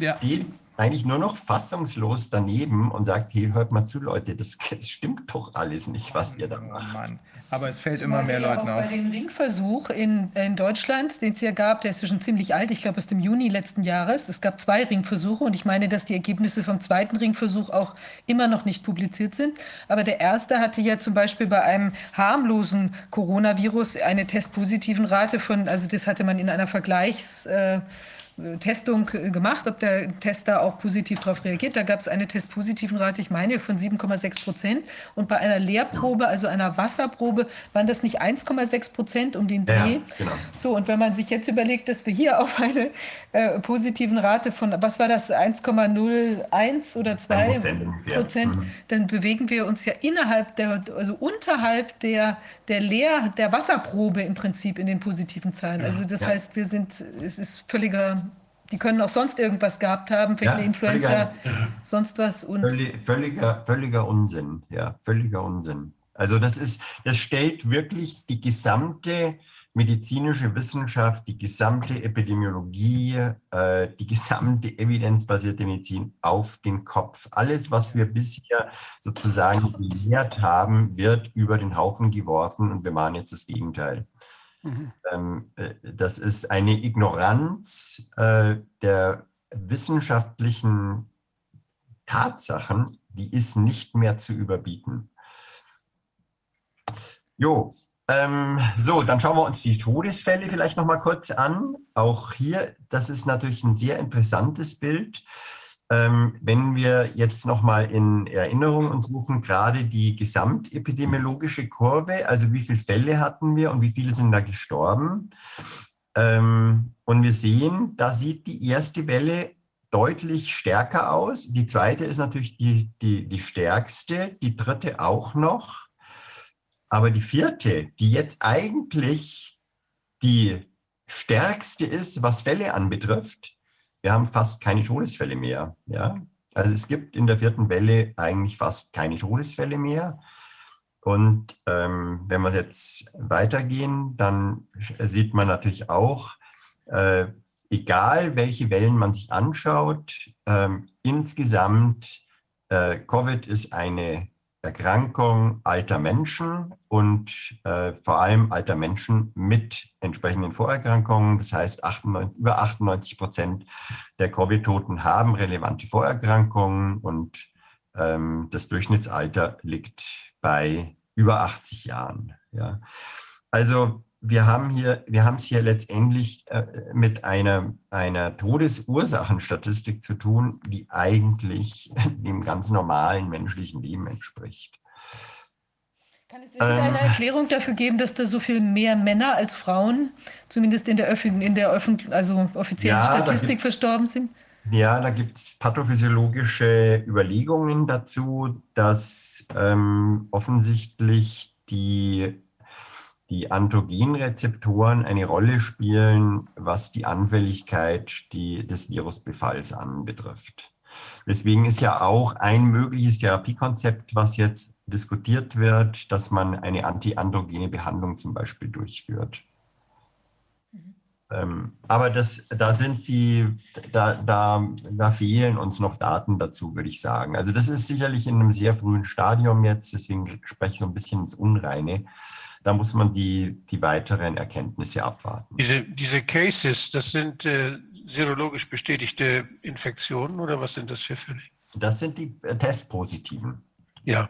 ja. Die eigentlich nur noch fassungslos daneben und sagt, hey, hört mal zu, Leute, das, das stimmt doch alles nicht, was ihr da Oh macht. Mann. Aber es fällt immer mehr Leuten auf. Bei dem Ringversuch in, in Deutschland, den es ja gab, der ist ja schon ziemlich alt, ich glaube aus dem Juni letzten Jahres. Es gab zwei Ringversuche und ich meine, dass die Ergebnisse vom zweiten Ringversuch auch immer noch nicht publiziert sind. Aber der erste hatte ja zum Beispiel bei einem harmlosen Coronavirus eine testpositiven Rate von, also das hatte man in einer Vergleichs... Äh, Testung äh, gemacht, ob der Tester auch positiv darauf reagiert. Da gab es eine testpositiven Rate, ich meine, von 7,6 Prozent. Und bei einer Leerprobe, also einer Wasserprobe, waren das nicht 1,6 Prozent um den Ja, Dreh. genau. So, und wenn man sich jetzt überlegt, dass wir hier auf eine äh, positiven Rate von, was war das, 1,01 oder 2 Prozent ungefähr. Prozent, Mhm. dann bewegen wir uns ja innerhalb der, also unterhalb der, der Leer, der Wasserprobe im Prinzip in den positiven Zahlen. Also das Ja. heißt, wir sind, es ist völliger, die können auch sonst irgendwas gehabt haben, vielleicht Ja, eine Influenza, sonst was. Und Völlig, völliger, völliger Unsinn, ja, völliger Unsinn. Also das ist, das stellt wirklich die gesamte medizinische Wissenschaft, die gesamte Epidemiologie, äh, die gesamte evidenzbasierte Medizin auf den Kopf. Alles, was wir bisher sozusagen gelehrt haben, wird über den Haufen geworfen und wir machen jetzt das Gegenteil. Ähm, äh, das ist eine Ignoranz äh, der wissenschaftlichen Tatsachen, die ist nicht mehr zu überbieten. Jo, ähm, so, dann schauen wir uns die Todesfälle vielleicht noch mal kurz an. Auch hier, das ist natürlich ein sehr interessantes Bild. Ähm, wenn wir jetzt noch mal in Erinnerung uns rufen, gerade die gesamtepidemiologische Kurve, also wie viele Fälle hatten wir und wie viele sind da gestorben. Ähm, und wir sehen, da sieht die erste Welle deutlich stärker aus. Die zweite ist natürlich die, die, die stärkste, die dritte auch noch. Aber die vierte, die jetzt eigentlich die stärkste ist, was Fälle anbetrifft, wir haben fast keine Todesfälle mehr. Ja? Also es gibt in der vierten Welle eigentlich fast keine Todesfälle mehr. Und ähm, wenn wir jetzt weitergehen, dann sieht man natürlich auch, äh, egal welche Wellen man sich anschaut, ähm, insgesamt äh, Covid ist eine Erkrankung alter Menschen und äh, vor allem alter Menschen mit entsprechenden Vorerkrankungen. Das heißt, 98, über 98 Prozent der Covid-Toten haben relevante Vorerkrankungen und ähm, das Durchschnittsalter liegt bei über 80 Jahren. Ja. Also wir haben hier, wir haben es hier letztendlich äh, mit einer, einer Todesursachenstatistik zu tun, die eigentlich dem ganz normalen menschlichen Leben entspricht. Kann es irgendeine Ähm. Erklärung dafür geben, dass da so viel mehr Männer als Frauen, zumindest in der, Öff in der Öffentlich also offiziellen Ja, Statistik, verstorben sind? Ja, da gibt es pathophysiologische Überlegungen dazu, dass ähm, offensichtlich die, die Antigenrezeptoren eine Rolle spielen, was die Anfälligkeit die, des Virusbefalls anbetrifft. Deswegen ist ja auch ein mögliches Therapiekonzept, was jetzt diskutiert wird, dass man eine antiandrogene Behandlung zum Beispiel durchführt. Ähm, aber das, da sind die, da, da, da fehlen uns noch Daten dazu, würde ich sagen. Also das ist sicherlich in einem sehr frühen Stadium jetzt, deswegen spreche ich so ein bisschen ins Unreine. Da muss man die, die weiteren Erkenntnisse abwarten. Diese, diese Cases, das sind äh, serologisch bestätigte Infektionen oder was sind das für Fälle? Das sind die äh, Testpositiven. Ja,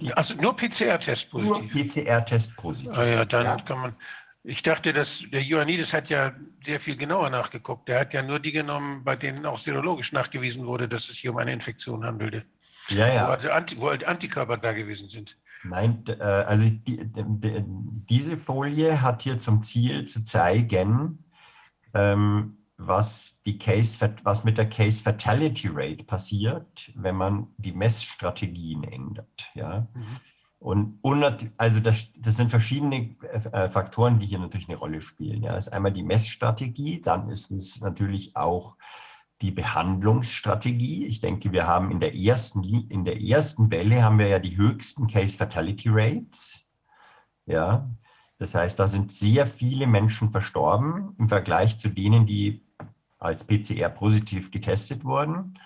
die also nur PCR-Test nur positiv. PCR-Testpositiven. Ah ja, dann Ja. kann man. Ich dachte, dass der Ioannidis hat ja sehr viel genauer nachgeguckt. Der hat ja nur die genommen, bei denen auch serologisch nachgewiesen wurde, dass es hier um eine Infektion handelte. Ja, Wo, ja. also Anti, wo halt Antikörper da gewesen sind. Nein, äh, also die, d- d- diese Folie hat hier zum Ziel zu zeigen, ähm, was, die Case, was mit der Case Fatality Rate passiert, wenn man die Messstrategien ändert. Ja? Und, und nat- also das, das sind verschiedene äh, Faktoren, die hier natürlich eine Rolle spielen. Ja? Das ist einmal die Messstrategie, dann ist es natürlich auch die Behandlungsstrategie. Ich denke, wir haben in der ersten, in der ersten Welle haben wir ja die höchsten Case Fatality Rates. Ja, das heißt, da sind sehr viele Menschen verstorben im Vergleich zu denen, die als PCR-positiv getestet wurden.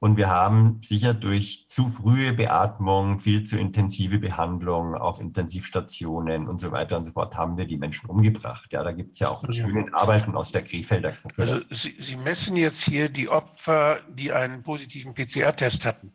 Und wir haben sicher durch zu frühe Beatmung, viel zu intensive Behandlung auf Intensivstationen und so weiter und so fort, haben wir die Menschen umgebracht. Ja, da gibt es ja auch schöne Arbeiten aus der Krefelder Gruppe. Also Sie, Sie messen jetzt hier die Opfer, die einen positiven PCR-Test hatten.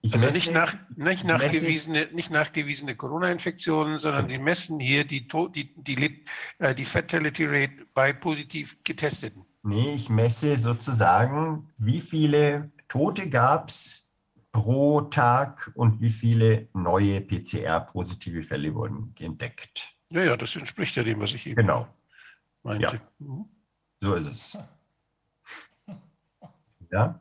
Ich Also messe- nicht, nach, nicht, ich nachgewiesene, nicht nachgewiesene Corona-Infektionen, sondern die messen hier die, die, die, äh, die Fatality Rate bei positiv Getesteten. Nee, ich messe sozusagen, wie viele Tote gab es pro Tag und wie viele neue PCR-positive Fälle wurden entdeckt. Ja, ja, das entspricht ja dem, was ich eben Genau, meinte. Ja. Mhm. so ist es. Ja.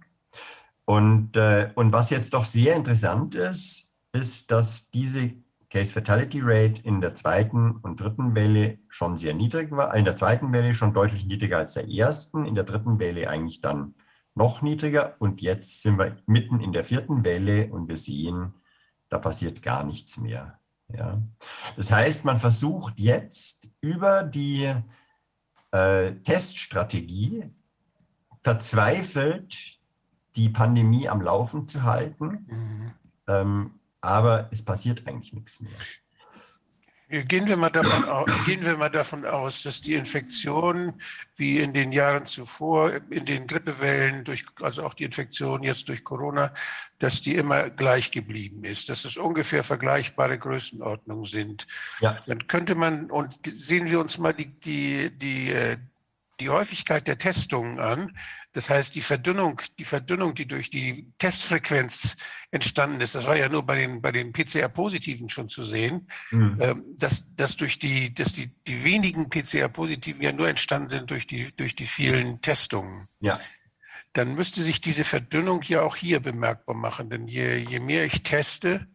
Und, äh, und was jetzt doch sehr interessant ist, ist, dass diese Case Fatality Rate in der zweiten und dritten Welle schon sehr niedrig war. In der zweiten Welle schon deutlich niedriger als der ersten, in der dritten Welle eigentlich dann noch niedriger. Und jetzt sind wir mitten in der vierten Welle und wir sehen, da passiert gar nichts mehr. Ja. Das heißt, man versucht jetzt über die äh, Teststrategie verzweifelt die Pandemie am Laufen zu halten, Mhm. ähm, aber es passiert eigentlich nichts mehr. Gehen wir, mal davon aus, gehen wir mal davon aus, dass die Infektion wie in den Jahren zuvor, in den Grippewellen, durch, also auch die Infektion jetzt durch Corona, dass die immer gleich geblieben ist, dass es ungefähr vergleichbare Größenordnungen sind. Ja. Dann könnte man, und sehen wir uns mal die, die, die, äh, die Häufigkeit der Testungen an. Das heißt, die Verdünnung, die Verdünnung, die durch die Testfrequenz entstanden ist, das war ja nur bei den, bei den PCR-Positiven schon zu sehen Mhm. dass, dass durch die, dass die, die wenigen PCR-Positiven ja nur entstanden sind durch die, durch die vielen Testungen. Ja. Dann müsste sich diese Verdünnung ja auch hier bemerkbar machen. Denn je, je mehr ich teste,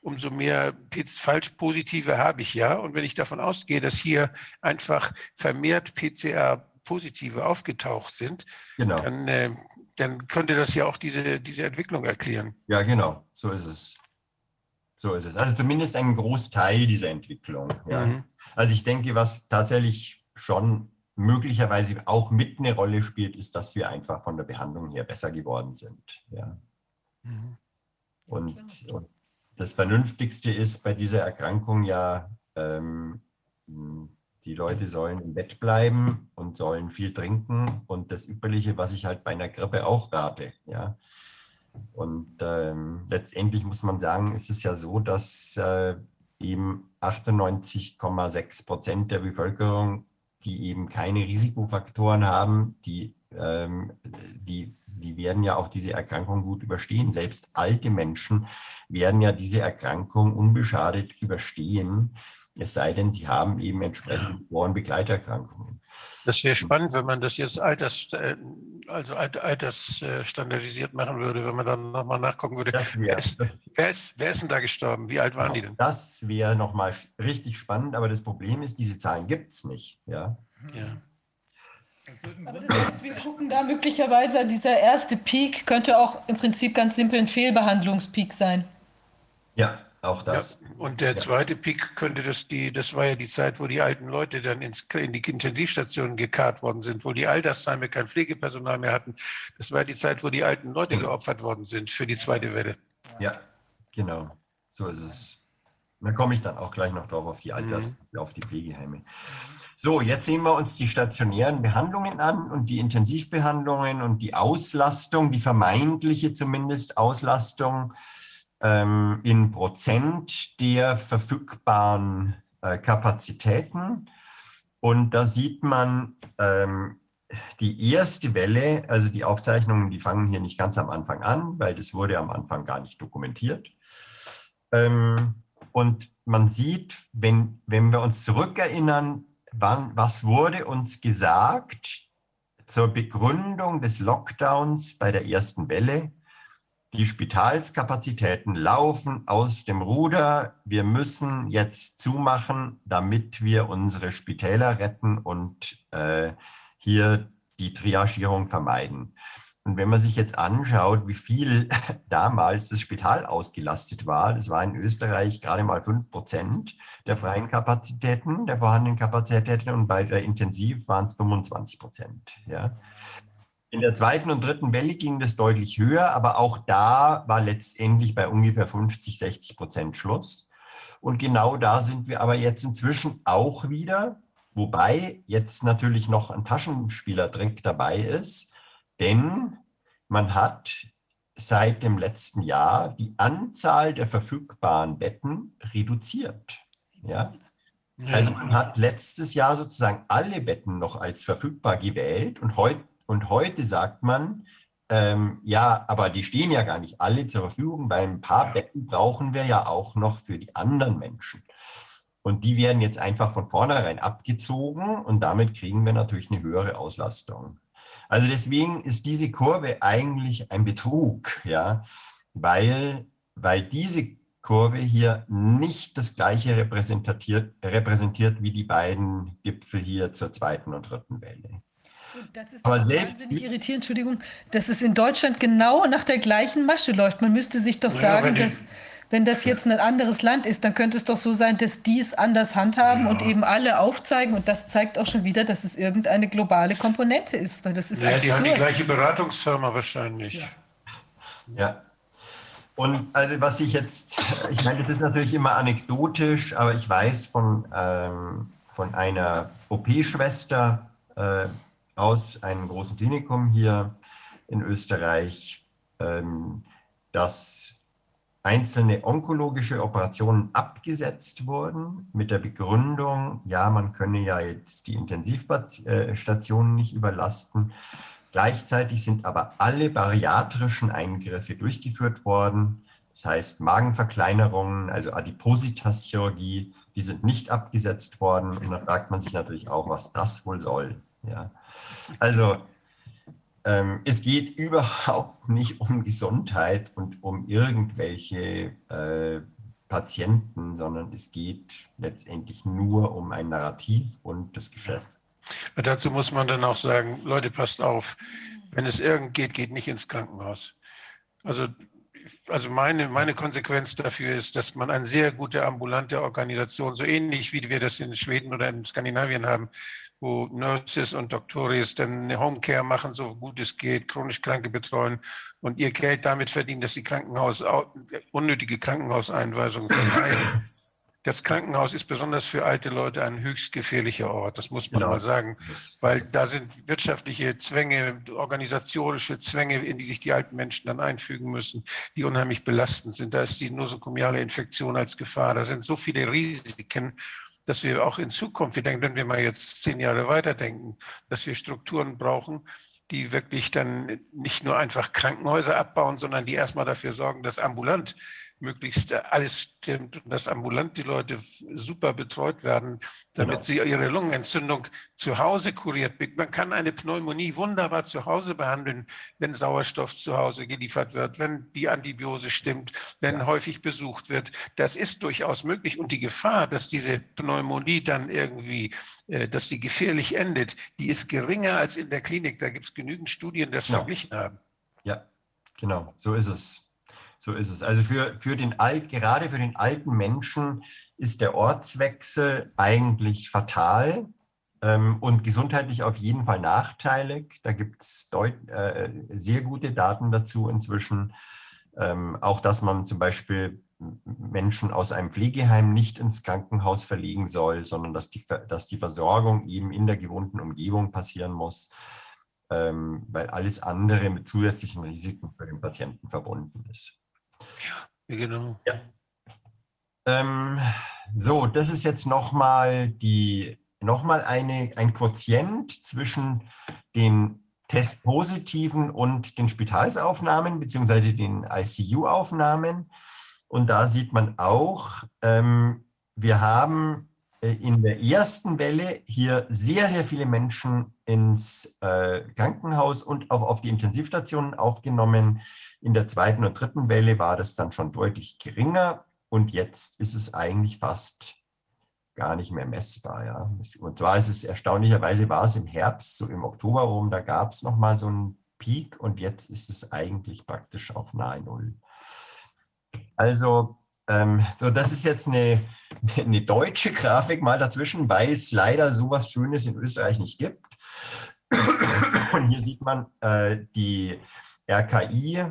umso mehr Falschpositive habe ich ja. Und wenn ich davon ausgehe, dass hier einfach vermehrt PCR-Positive aufgetaucht sind, Genau. dann, äh, dann könnte das ja auch diese, diese Entwicklung erklären. Ja, genau. So ist es. So ist es. Also zumindest ein Großteil dieser Entwicklung. Ja. Mhm. Also ich denke, was tatsächlich schon möglicherweise auch mit eine Rolle spielt, ist, dass wir einfach von der Behandlung her besser geworden sind. Ja. Mhm. Und, und das Vernünftigste ist bei dieser Erkrankung ja, ähm, die Leute sollen im Bett bleiben und sollen viel trinken und das Übliche, was ich halt bei einer Grippe auch rate. Ja. Und ähm, letztendlich muss man sagen, ist es ja so, dass äh, eben 98,6 Prozent der Bevölkerung, die eben keine Risikofaktoren haben, die, ähm, die, die werden ja auch diese Erkrankung gut überstehen. Selbst alte Menschen werden ja diese Erkrankung unbeschadet überstehen, es sei denn, sie haben eben entsprechend Vor- und Begleiterkrankungen. Das wäre spannend, wenn man das jetzt alters, äh, also alt- altersstandardisiert machen würde, wenn man dann nochmal nachgucken würde. Das Wer ist, wer, ist, wer ist denn da gestorben? Wie alt waren die denn? das wäre nochmal richtig spannend, aber das Problem ist, diese Zahlen gibt es nicht. Ja. Ja. Aber das heißt, wir gucken da möglicherweise, dieser erste Peak könnte auch im Prinzip ganz simpel ein Fehlbehandlungspeak sein. ja, auch das. Ja, und der zweite Peak könnte das die, das war ja die Zeit, wo die alten Leute dann ins, in die Intensivstationen gekarrt worden sind, wo die Altersheime kein Pflegepersonal mehr hatten. Das war die Zeit, wo die alten Leute geopfert worden sind für die zweite Welle. Ja, genau. So ist es. Da komme ich dann auch gleich noch drauf auf die Alters, auf die Pflegeheime. So, jetzt sehen wir uns die stationären Behandlungen an und die Intensivbehandlungen und die Auslastung, die vermeintliche zumindest Auslastung ähm, in Prozent der verfügbaren äh, Kapazitäten. Und da sieht man ähm, die erste Welle, also die Aufzeichnungen, die fangen hier nicht ganz am Anfang an, weil das wurde am Anfang gar nicht dokumentiert. Ähm, und man sieht, wenn, wenn wir uns zurückerinnern, wann, was wurde uns gesagt zur Begründung des Lockdowns bei der ersten Welle? Die Spitalskapazitäten laufen aus dem Ruder. Wir müssen jetzt zumachen, damit wir unsere Spitäler retten und äh, hier die Triagierung vermeiden. und wenn man sich jetzt anschaut, wie viel damals das Spital ausgelastet war, das war in Österreich gerade mal 5 Prozent der freien Kapazitäten, der vorhandenen Kapazitäten und bei der Intensiv waren es 25 Prozent. Ja. In der zweiten und dritten Welle ging das deutlich höher, aber auch da war letztendlich bei ungefähr 50, 60 Prozent Schluss. Und genau da sind wir aber jetzt inzwischen auch wieder, wobei jetzt natürlich noch ein Taschenspielertrick dabei ist, denn man hat seit dem letzten Jahr die Anzahl der verfügbaren Betten reduziert. Ja? Also man hat letztes Jahr sozusagen alle Betten noch als verfügbar gewählt und, heut, und heute sagt man, ähm, ja, aber die stehen ja gar nicht alle zur Verfügung, weil ein paar Betten brauchen wir ja auch noch für die anderen Menschen. Und die werden jetzt einfach von vornherein abgezogen und damit kriegen wir natürlich eine höhere Auslastung. Also deswegen ist diese Kurve eigentlich ein Betrug, ja, weil, weil diese Kurve hier nicht das gleiche repräsentiert, repräsentiert wie die beiden Gipfel hier zur zweiten und dritten Welle. Das ist Aber wahnsinnig irritierend, Entschuldigung, dass es in Deutschland genau nach der gleichen Masche läuft. Man müsste sich doch sagen, ja, dass wenn das jetzt ein anderes Land ist, dann könnte es doch so sein, dass die es anders handhaben ja. und eben alle aufzeigen. Und das zeigt auch schon wieder, dass es irgendeine globale Komponente ist. Weil das ist ja, die haben die gleiche Beratungsfirma wahrscheinlich. Ja. ja. Und also was ich jetzt, ich meine, das ist natürlich immer anekdotisch, aber ich weiß von, ähm, von einer OP-Schwester äh, aus einem großen Klinikum hier in Österreich, ähm, dass einzelne onkologische Operationen abgesetzt wurden mit der Begründung, ja, man könne ja jetzt die Intensivstationen nicht überlasten. Gleichzeitig sind aber alle bariatrischen Eingriffe durchgeführt worden. Das heißt, Magenverkleinerungen, also Adipositas-Chirurgie, die sind nicht abgesetzt worden. Und da fragt man sich natürlich auch, was das wohl soll. Ja. Also ähm, es geht überhaupt nicht um Gesundheit und um irgendwelche äh, Patienten, sondern es geht letztendlich nur um ein Narrativ und das Geschäft. Aber dazu muss man dann auch sagen, Leute, passt auf, wenn es irgend geht, geht nicht ins Krankenhaus. Also, also meine, meine Konsequenz dafür ist, dass man eine sehr gute ambulante Organisation, so ähnlich wie wir das in Schweden oder in Skandinavien haben, wo Nurses und Doktoris dann eine Homecare machen, so gut es geht, chronisch Kranke betreuen und ihr Geld damit verdienen, dass sie Krankenhaus, unnötige Krankenhauseinweisungen vermeiden. Das Krankenhaus ist besonders für alte Leute ein höchst gefährlicher Ort, das muss man genau. mal sagen, weil da sind wirtschaftliche Zwänge, organisatorische Zwänge, in die sich die alten Menschen dann einfügen müssen, die unheimlich belastend sind. Da ist die nosokomiale Infektion als Gefahr, da sind so viele Risiken dass wir auch in Zukunft, wir denken, wenn wir mal jetzt zehn Jahre weiterdenken, dass wir Strukturen brauchen, die wirklich dann nicht nur einfach Krankenhäuser abbauen, sondern die erstmal dafür sorgen, dass ambulant möglichst alles stimmt und dass ambulant die Leute super betreut werden, damit genau. sie ihre Lungenentzündung zu Hause kuriert. Man kann eine Pneumonie wunderbar zu Hause behandeln, wenn Sauerstoff zu Hause geliefert wird, wenn die Antibiose stimmt, wenn ja. häufig besucht wird. Das ist durchaus möglich. Und die Gefahr, dass diese Pneumonie dann irgendwie, äh, dass die gefährlich endet, die ist geringer als in der Klinik. Da gibt es genügend Studien, die das genau. verglichen haben. Ja, genau, so ist es. So ist es. Also für, für den Alt, gerade für den alten Menschen ist der Ortswechsel eigentlich fatal ähm, und gesundheitlich auf jeden Fall nachteilig. Da gibt es äh, sehr gute Daten dazu inzwischen. Ähm, auch, dass man zum Beispiel Menschen aus einem Pflegeheim nicht ins Krankenhaus verlegen soll, sondern dass die, dass die Versorgung eben in der gewohnten Umgebung passieren muss, ähm, weil alles andere mit zusätzlichen Risiken für den Patienten verbunden ist. Ja, genau. Ja. Ähm, so, das ist jetzt nochmal die ein Quotient zwischen den Testpositiven und den Spitalsaufnahmen beziehungsweise den ICU-Aufnahmen. Und da sieht man auch, ähm, wir haben in der ersten Welle hier sehr, sehr viele Menschen ins äh, Krankenhaus und auch auf die Intensivstationen aufgenommen. In der zweiten und dritten Welle war das dann schon deutlich geringer und jetzt ist es eigentlich fast gar nicht mehr messbar. Ja. Und zwar ist es erstaunlicherweise war es im Herbst, so im Oktober rum, da gab es nochmal so einen Peak und jetzt ist es eigentlich praktisch auf nahe Null. Also, ähm, so das ist jetzt eine, eine deutsche Grafik mal dazwischen, weil es leider sowas Schönes in Österreich nicht gibt. Und hier sieht man äh, die RKI,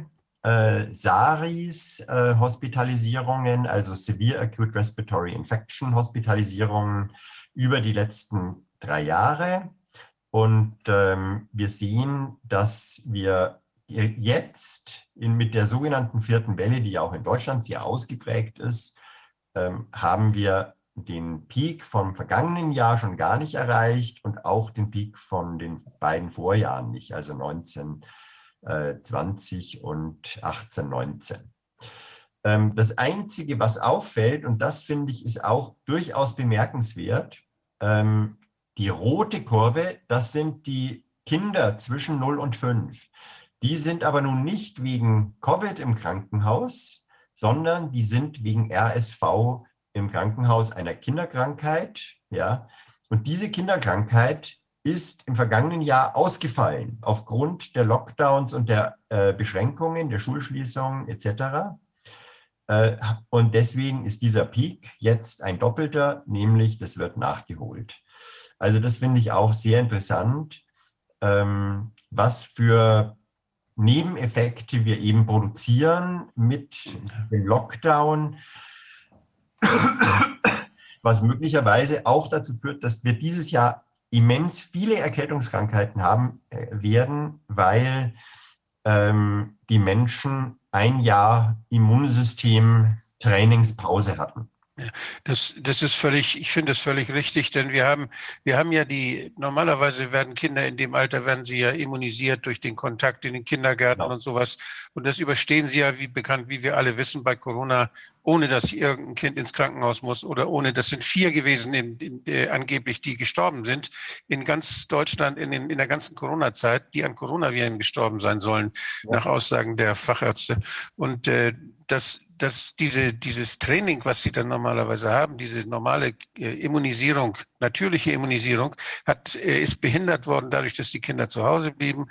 äh, SARIs äh, Hospitalisierungen, also Severe Acute Respiratory Infection Hospitalisierungen über die letzten drei Jahre. Und ähm, wir sehen, dass wir jetzt in, mit der sogenannten vierten Welle, die ja auch in Deutschland sehr ausgeprägt ist, ähm, haben wir den Peak vom vergangenen Jahr schon gar nicht erreicht und auch den Peak von den beiden Vorjahren nicht, also 1920 äh, und 1819. Ähm, das Einzige, was auffällt, und das finde ich ist auch durchaus bemerkenswert, ähm, die rote Kurve, das sind die Kinder zwischen 0 und 5. Die sind aber nun nicht wegen Covid im Krankenhaus, sondern die sind wegen RSV im Krankenhaus einer Kinderkrankheit. Ja? Und diese Kinderkrankheit ist im vergangenen Jahr ausgefallen aufgrund der Lockdowns und der äh, Beschränkungen, der Schulschließungen etc. Äh, und deswegen ist dieser Peak jetzt ein doppelter, nämlich das wird nachgeholt. Also das finde ich auch sehr interessant, ähm, was für Nebeneffekte wir eben produzieren mit dem Lockdown, was möglicherweise auch dazu führt, dass wir dieses Jahr immens viele Erkältungskrankheiten haben äh, werden, weil ähm, die Menschen ein Jahr Immunsystem Trainingspause hatten. Das, das ist völlig, ich finde es völlig richtig, denn wir haben, wir haben ja die, normalerweise werden Kinder in dem Alter, werden sie ja immunisiert durch den Kontakt in den Kindergärten genau. und sowas. Und das überstehen sie ja, wie bekannt, wie wir alle wissen, bei Corona, ohne dass irgendein Kind ins Krankenhaus muss oder ohne, das sind vier gewesen, in, in, äh, angeblich, die gestorben sind, in ganz Deutschland, in, in, in der ganzen Corona-Zeit, die an Coronaviren gestorben sein sollen, ja. nach Aussagen der Fachärzte. Und äh, das, dass diese, dieses Training, was sie dann normalerweise haben, diese normale äh, Immunisierung, natürliche Immunisierung, hat, äh, ist behindert worden dadurch, dass die Kinder zu Hause blieben.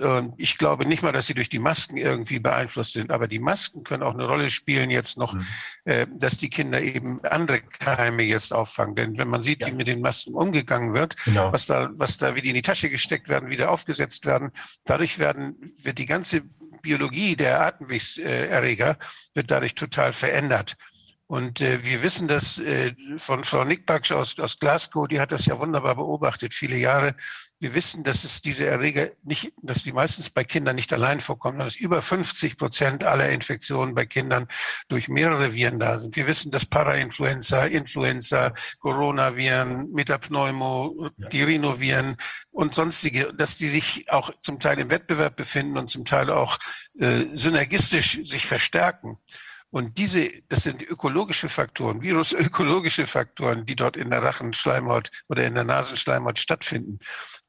Und ich glaube nicht mal, dass sie durch die Masken irgendwie beeinflusst sind, aber die Masken können auch eine Rolle spielen jetzt noch, mhm. äh, dass die Kinder eben andere Keime jetzt auffangen. Denn wenn man sieht, ja. wie mit den Masken umgegangen wird, genau. was da, was da, wie die in die Tasche gesteckt werden, wieder aufgesetzt werden, dadurch werden, wird die ganze Biologie der Atemwegserreger wird dadurch total verändert. Und äh, wir wissen das äh, von Frau Nickbach aus, aus Glasgow, die hat das ja wunderbar beobachtet, viele Jahre. Wir wissen, dass es diese Erreger nicht, dass die meistens bei Kindern nicht allein vorkommen, sondern dass über 50 Prozent aller Infektionen bei Kindern durch mehrere Viren da sind. Wir wissen, dass Parainfluenza, Influenza, Coronaviren, Metapneumo, die Rhinoviren und sonstige, dass die sich auch zum Teil im Wettbewerb befinden und zum Teil auch äh, synergistisch sich verstärken. Und diese, das sind ökologische Faktoren, virusökologische Faktoren, die dort in der Rachenschleimhaut oder in der Nasenschleimhaut stattfinden.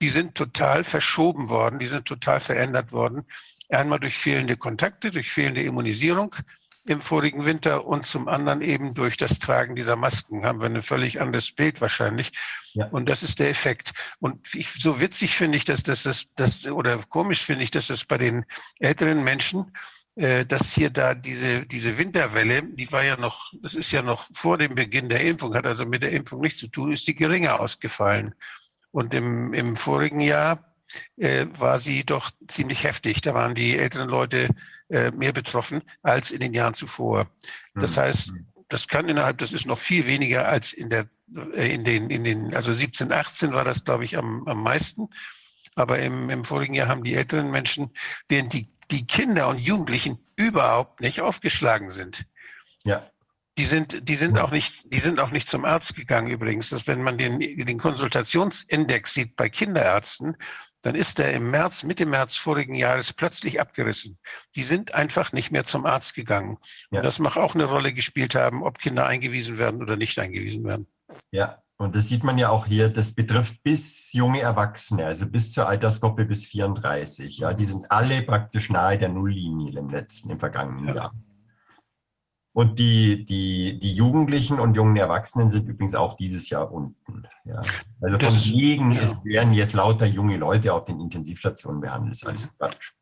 Die sind total verschoben worden, die sind total verändert worden. Einmal durch fehlende Kontakte, durch fehlende Immunisierung im vorigen Winter und zum anderen eben durch das Tragen dieser Masken haben wir ein völlig anderes Bild wahrscheinlich. Ja. Und das ist der Effekt. Und ich, so witzig finde ich, dass das, das, das, oder komisch finde ich, dass das bei den älteren Menschen äh, dass hier da diese, diese Winterwelle, die war ja noch, das ist ja noch vor dem Beginn der Impfung, hat also mit der Impfung nichts zu tun, ist die geringer ausgefallen. Und im, im vorigen Jahr äh, war sie doch ziemlich heftig. Da waren die älteren Leute äh, mehr betroffen als in den Jahren zuvor. Das mhm. heißt, das kann innerhalb, das ist noch viel weniger als in der, äh, in den, in den, also 17, 18 war das, glaube ich, am, am meisten. Aber im, im vorigen Jahr haben die älteren Menschen, während die die Kinder und Jugendlichen überhaupt nicht aufgeschlagen sind. Ja. Die sind, die sind auch nicht, die sind auch nicht zum Arzt gegangen übrigens. Dass wenn man den, den Konsultationsindex sieht bei Kinderärzten, dann ist der im März, Mitte März vorigen Jahres plötzlich abgerissen. Die sind einfach nicht mehr zum Arzt gegangen. Ja. Und das mag auch eine Rolle gespielt haben, ob Kinder eingewiesen werden oder nicht eingewiesen werden. Ja, und das sieht man ja auch hier, das betrifft bis junge Erwachsene, also bis zur Altersgruppe bis 34. Ja, die sind alle praktisch nahe der Nulllinie im letzten, im vergangenen ja. Jahr. Und die, die, die Jugendlichen und jungen Erwachsenen sind übrigens auch dieses Jahr unten. Ja. Also von wegen, ja. es werden jetzt lauter junge Leute auf den Intensivstationen behandelt. Das ist alles.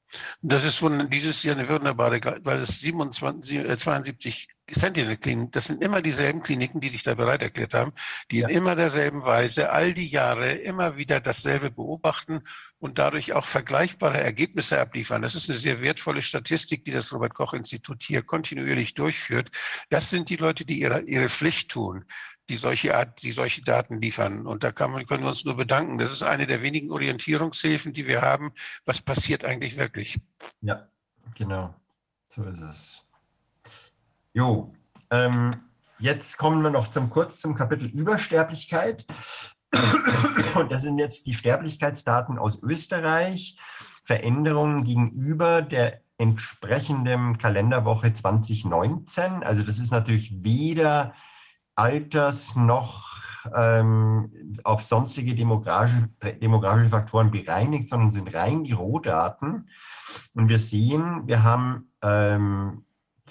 Das ist wund- dieses Jahr eine wunderbare, weil es 27, äh, 72 Sentinel-Kliniken, das sind immer dieselben Kliniken, die sich da bereit erklärt haben, die in immer derselben Weise all die Jahre immer wieder dasselbe beobachten und dadurch auch vergleichbare Ergebnisse abliefern. Das ist eine sehr wertvolle Statistik, die das Robert-Koch-Institut hier kontinuierlich durchführt. Das sind die Leute, die ihre, ihre Pflicht tun die solche Art, die solche Daten liefern. Und da kann man, können wir uns nur bedanken. Das ist eine der wenigen Orientierungshilfen, die wir haben. Was passiert eigentlich wirklich? Ja, genau. So ist es. Jo, ähm, jetzt kommen wir noch zum kurz zum Kapitel Übersterblichkeit. Und das sind jetzt die Sterblichkeitsdaten aus Österreich. Veränderungen gegenüber der entsprechenden Kalenderwoche 2019. Also das ist natürlich weder Alters noch ähm, auf sonstige demografische, demografische Faktoren bereinigt, sondern sind rein die Rohdaten. Und wir sehen, wir haben ähm,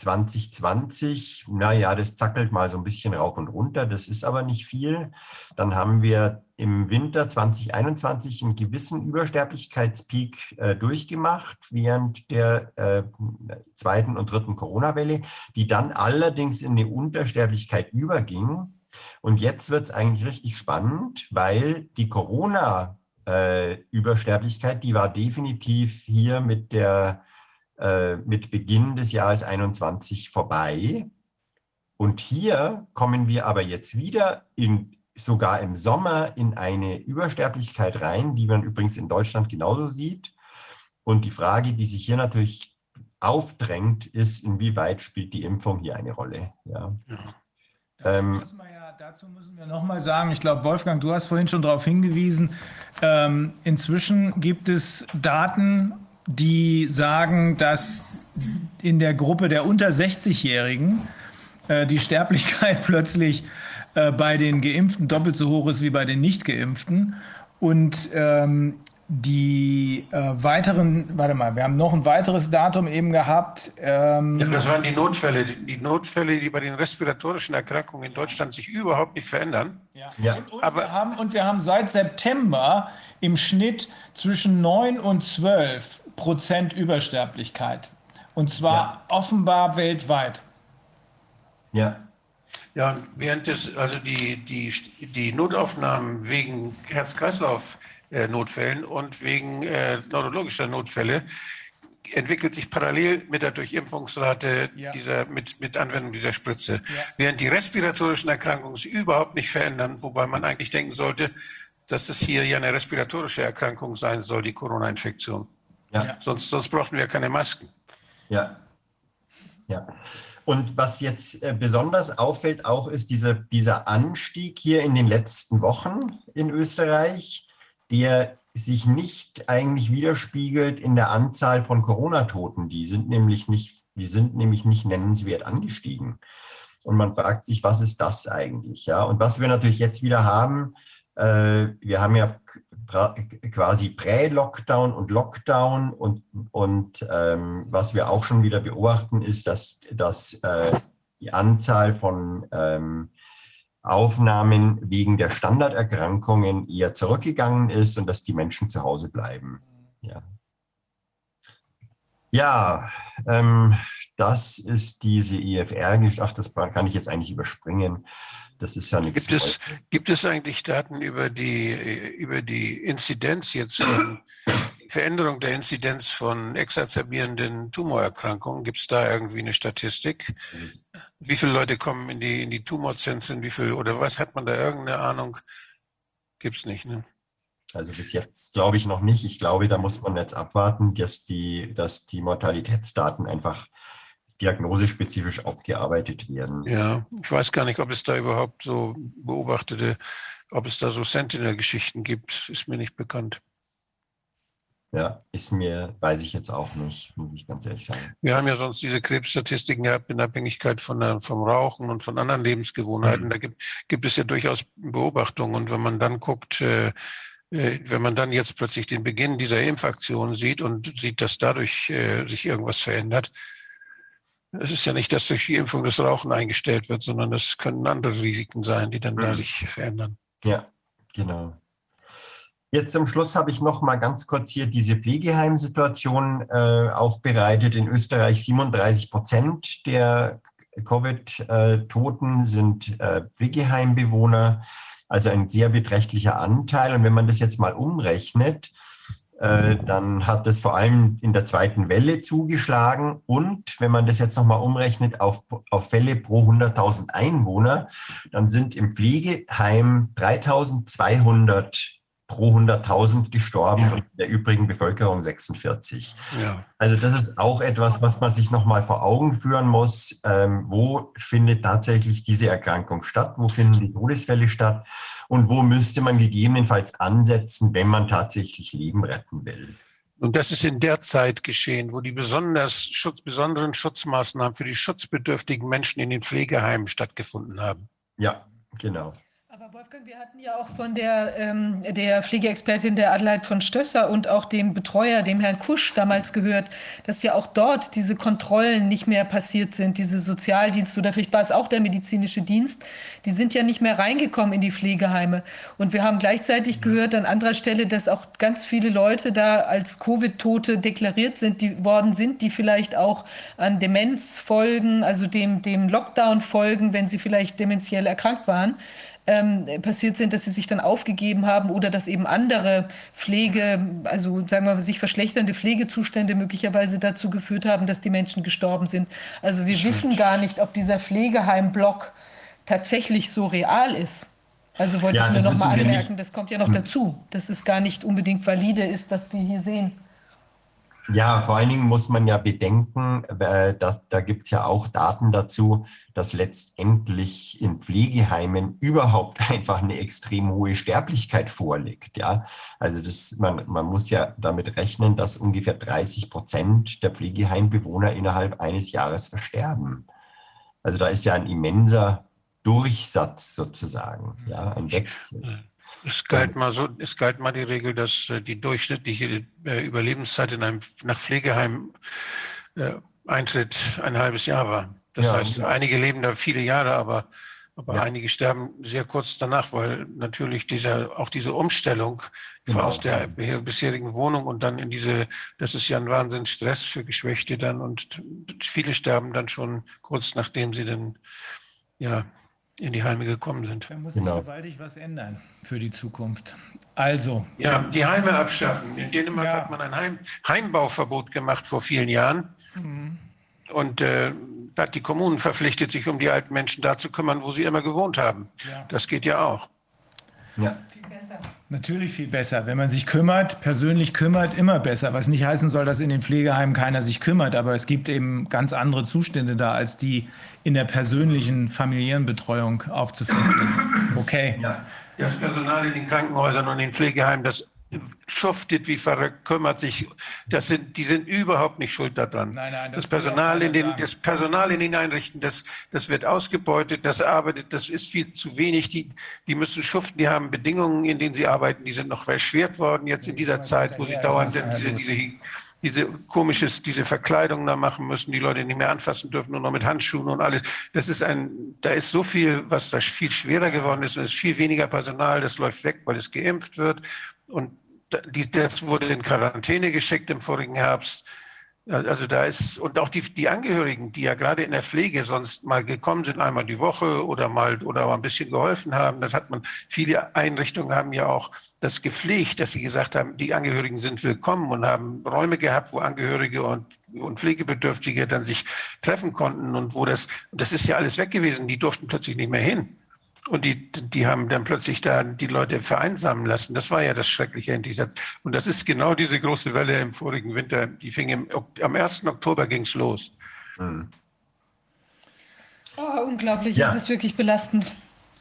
2020, naja, das zackelt mal so ein bisschen rauf und runter, das ist aber nicht viel. Dann haben wir im Winter 2021 einen gewissen Übersterblichkeitspeak äh, durchgemacht während der äh, zweiten und dritten Corona-Welle, die dann allerdings in eine Untersterblichkeit überging. Und jetzt wird es eigentlich richtig spannend, weil die Corona-Übersterblichkeit, die war definitiv hier mit der äh, mit Beginn des Jahres 21 vorbei. Und hier kommen wir aber jetzt wieder in, sogar im Sommer in eine Übersterblichkeit rein, die man übrigens in Deutschland genauso sieht. Und die Frage, die sich hier natürlich aufdrängt, ist, inwieweit spielt die Impfung hier eine Rolle? Ja. Ähm, Muss man ja, dazu müssen wir nochmal sagen, ich glaube, Wolfgang, du hast vorhin schon darauf hingewiesen, ähm, inzwischen gibt es Daten, die sagen, dass in der Gruppe der unter 60-Jährigen äh, die Sterblichkeit plötzlich äh, bei den Geimpften doppelt so hoch ist wie bei den Nicht-Geimpften. Und ähm, die äh, weiteren, warte mal, wir haben noch ein weiteres Datum eben gehabt. Ähm, Ja, das waren die Notfälle, die die Notfälle, die bei den respiratorischen Erkrankungen in Deutschland sich überhaupt nicht verändern. Ja. Ja. Und, und, wir haben, und wir haben seit September im Schnitt zwischen 9 und 12 Prozent Übersterblichkeit. Und zwar offenbar weltweit. ja. Ja, während des, also die, die, die Notaufnahmen wegen Herz-Kreislauf-Notfällen und wegen äh, neurologischer Notfälle entwickelt sich parallel mit der Durchimpfungsrate Ja. dieser, mit, mit Anwendung dieser Spritze. Ja. Während die respiratorischen Erkrankungen sich überhaupt nicht verändern, wobei man eigentlich denken sollte, dass das hier ja eine respiratorische Erkrankung sein soll, die Corona-Infektion. Ja. Sonst, sonst brauchten wir keine Masken. Ja. Ja. Und was jetzt äh, besonders auffällt auch, ist dieser, dieser Anstieg hier in den letzten Wochen in Österreich, der sich nicht eigentlich widerspiegelt in der Anzahl von Corona-Toten. Die sind nämlich nicht, die sind nämlich nicht nennenswert angestiegen. Und man fragt sich, was ist das eigentlich? Ja, und was wir natürlich jetzt wieder haben, äh, wir haben ja quasi Prä-Lockdown und Lockdown und, und ähm, was wir auch schon wieder beobachten, ist, dass, dass äh, die Anzahl von ähm, Aufnahmen wegen der Standarderkrankungen eher zurückgegangen ist und dass die Menschen zu Hause bleiben. Ja, ja ähm, das ist diese EFR. Ach, das kann ich jetzt eigentlich überspringen. Das ist ja nichts. Gibt es, Neues. gibt es eigentlich Daten über die, über die Inzidenz jetzt die Veränderung der Inzidenz von exazerbierenden Tumorerkrankungen? Gibt es da irgendwie eine Statistik? Wie viele Leute kommen in die, in die Tumorzentren? Wie viel, oder was hat man da irgendeine Ahnung? Gibt es nicht, ne? Also bis jetzt glaube ich noch nicht. Ich glaube, da muss man jetzt abwarten, dass die, dass die Mortalitätsdaten einfach diagnosespezifisch aufgearbeitet werden. Ja, ich weiß gar nicht, ob es da überhaupt so beobachtete, ob es da so Sentinel-Geschichten gibt, ist mir nicht bekannt. Ja, ist mir, weiß ich jetzt auch nicht, muss ich ganz ehrlich sagen. Wir haben ja sonst diese Krebsstatistiken gehabt in Abhängigkeit von der, vom Rauchen und von anderen Lebensgewohnheiten. Mhm. Da gibt, gibt es ja durchaus Beobachtungen. Und wenn man dann guckt, äh, äh, wenn man dann jetzt plötzlich den Beginn dieser Impfaktion sieht und sieht, dass dadurch äh, sich irgendwas verändert, Es ist ja nicht, dass durch die Impfung das Rauchen eingestellt wird, sondern das können andere Risiken sein, die dann da sich verändern. Ja, genau. Jetzt zum Schluss habe ich noch mal ganz kurz hier diese Pflegeheimsituation äh, aufbereitet. In Österreich 37 Prozent der Covid-Toten sind äh, Pflegeheimbewohner, also ein sehr beträchtlicher Anteil. Und wenn man das jetzt mal umrechnet, dann hat das vor allem in der zweiten Welle zugeschlagen. Und wenn man das jetzt nochmal umrechnet auf, auf Fälle pro 100.000 Einwohner, dann sind im Pflegeheim 3.200 pro 100.000 gestorben Ja. und in der übrigen Bevölkerung 46. Ja. Also das ist auch etwas, was man sich nochmal vor Augen führen muss. Ähm, wo findet tatsächlich diese Erkrankung statt? Wo finden die Todesfälle statt? Und wo müsste man gegebenenfalls ansetzen, wenn man tatsächlich Leben retten will? Und das ist in der Zeit geschehen, wo die besonders Schutz, besonderen Schutzmaßnahmen für die schutzbedürftigen Menschen in den Pflegeheimen stattgefunden haben. Ja, genau. Wolfgang, wir hatten ja auch von der, ähm, der Pflegeexpertin der Adelheid von Stösser und auch dem Betreuer, dem Herrn Kusch, damals gehört, dass ja auch dort diese Kontrollen nicht mehr passiert sind, diese Sozialdienste oder vielleicht war es auch der medizinische Dienst, die sind ja nicht mehr reingekommen in die Pflegeheime. Und wir haben gleichzeitig gehört an anderer Stelle, dass auch ganz viele Leute da als Covid-Tote deklariert sind, die worden sind, die vielleicht auch an Demenz folgen, also dem, dem Lockdown folgen, wenn sie vielleicht dementiell erkrankt waren ähm, passiert sind, dass sie sich dann aufgegeben haben oder dass eben andere Pflege, also sagen wir mal, sich verschlechternde Pflegezustände möglicherweise dazu geführt haben, dass die Menschen gestorben sind. Also wir wissen gar nicht, ob dieser Pflegeheimblock tatsächlich so real ist. Also wollte Ja, ich nur noch mal anmerken, das kommt ja noch dazu, dass es gar nicht unbedingt valide ist, was wir hier sehen. Ja, vor allen Dingen muss man ja bedenken, äh, dass, da gibt es ja auch Daten dazu, dass letztendlich in Pflegeheimen überhaupt einfach eine extrem hohe Sterblichkeit vorliegt. Ja, also das, man, man muss ja damit rechnen, dass ungefähr 30 Prozent der Pflegeheimbewohner innerhalb eines Jahres versterben. Also da ist ja ein immenser Durchsatz sozusagen, ja, ein Wechsel. Es galt mal so, es galt mal die Regel, dass äh, die durchschnittliche äh, Überlebenszeit in einem nach Pflegeheim äh, Eintritt ein halbes Jahr war. Das Ja. heißt, einige leben da viele Jahre, aber, aber Ja. einige sterben sehr kurz danach, weil natürlich dieser, auch diese Umstellung Genau. aus der bisherigen Wohnung und dann in diese, das ist ja ein Wahnsinn Stress für Geschwächte dann und viele sterben dann schon kurz nachdem sie dann ja in die Heime gekommen sind. Da muss Genau. sich gewaltig was ändern für die Zukunft. Also, Ja, die Heime abschaffen. In Dänemark Ja. hat man ein Heim, Heimbauverbot gemacht vor vielen Jahren. Und äh, da hat die Kommunen verpflichtet, sich um die alten Menschen da zu kümmern, wo sie immer gewohnt haben. Ja. Das geht ja auch. Ja. Natürlich viel besser. Wenn man sich kümmert, persönlich kümmert, immer besser. Was nicht heißen soll, dass in den Pflegeheimen keiner sich kümmert, aber es gibt eben ganz andere Zustände da, als die in der persönlichen familiären Betreuung aufzufinden. Okay. Ja. Das Personal in den Krankenhäusern und in den Pflegeheimen, das schuftet wie verrückt, kümmert sich. Das sind, die sind überhaupt nicht schuld daran. Nein, nein, das, das Personal in den, sagen. das Personal in den Einrichten, das, das wird ausgebeutet, das arbeitet, das ist viel zu wenig. Die, die müssen schuften, die haben Bedingungen, in denen sie arbeiten, die sind noch erschwert worden jetzt in dieser Zeit, wo sie dauernd diese, diese, diese komisches, diese Verkleidung da machen müssen, die Leute nicht mehr anfassen dürfen, nur noch mit Handschuhen und alles. Das ist ein, da ist so viel, was da viel schwerer geworden ist und es ist viel weniger Personal, das läuft weg, weil es geimpft wird. Und die, das wurde in Quarantäne geschickt im vorigen Herbst. Also da ist, und auch die, die Angehörigen, die ja gerade in der Pflege sonst mal gekommen sind, einmal die Woche oder mal, oder mal ein bisschen geholfen haben, das hat man, viele Einrichtungen haben ja auch das gepflegt, dass sie gesagt haben, die Angehörigen sind willkommen und haben Räume gehabt, wo Angehörige und, und Pflegebedürftige dann sich treffen konnten und wo das, das ist ja alles weg gewesen, die durften plötzlich nicht mehr hin. Und die, die haben dann plötzlich da die Leute vereinsamen lassen. Das war ja das Schreckliche in dieser. Und das ist genau diese große Welle im vorigen Winter. Die fing im, am 1. Oktober ging's los. Mhm. Oh, unglaublich, Ja. es ist wirklich belastend.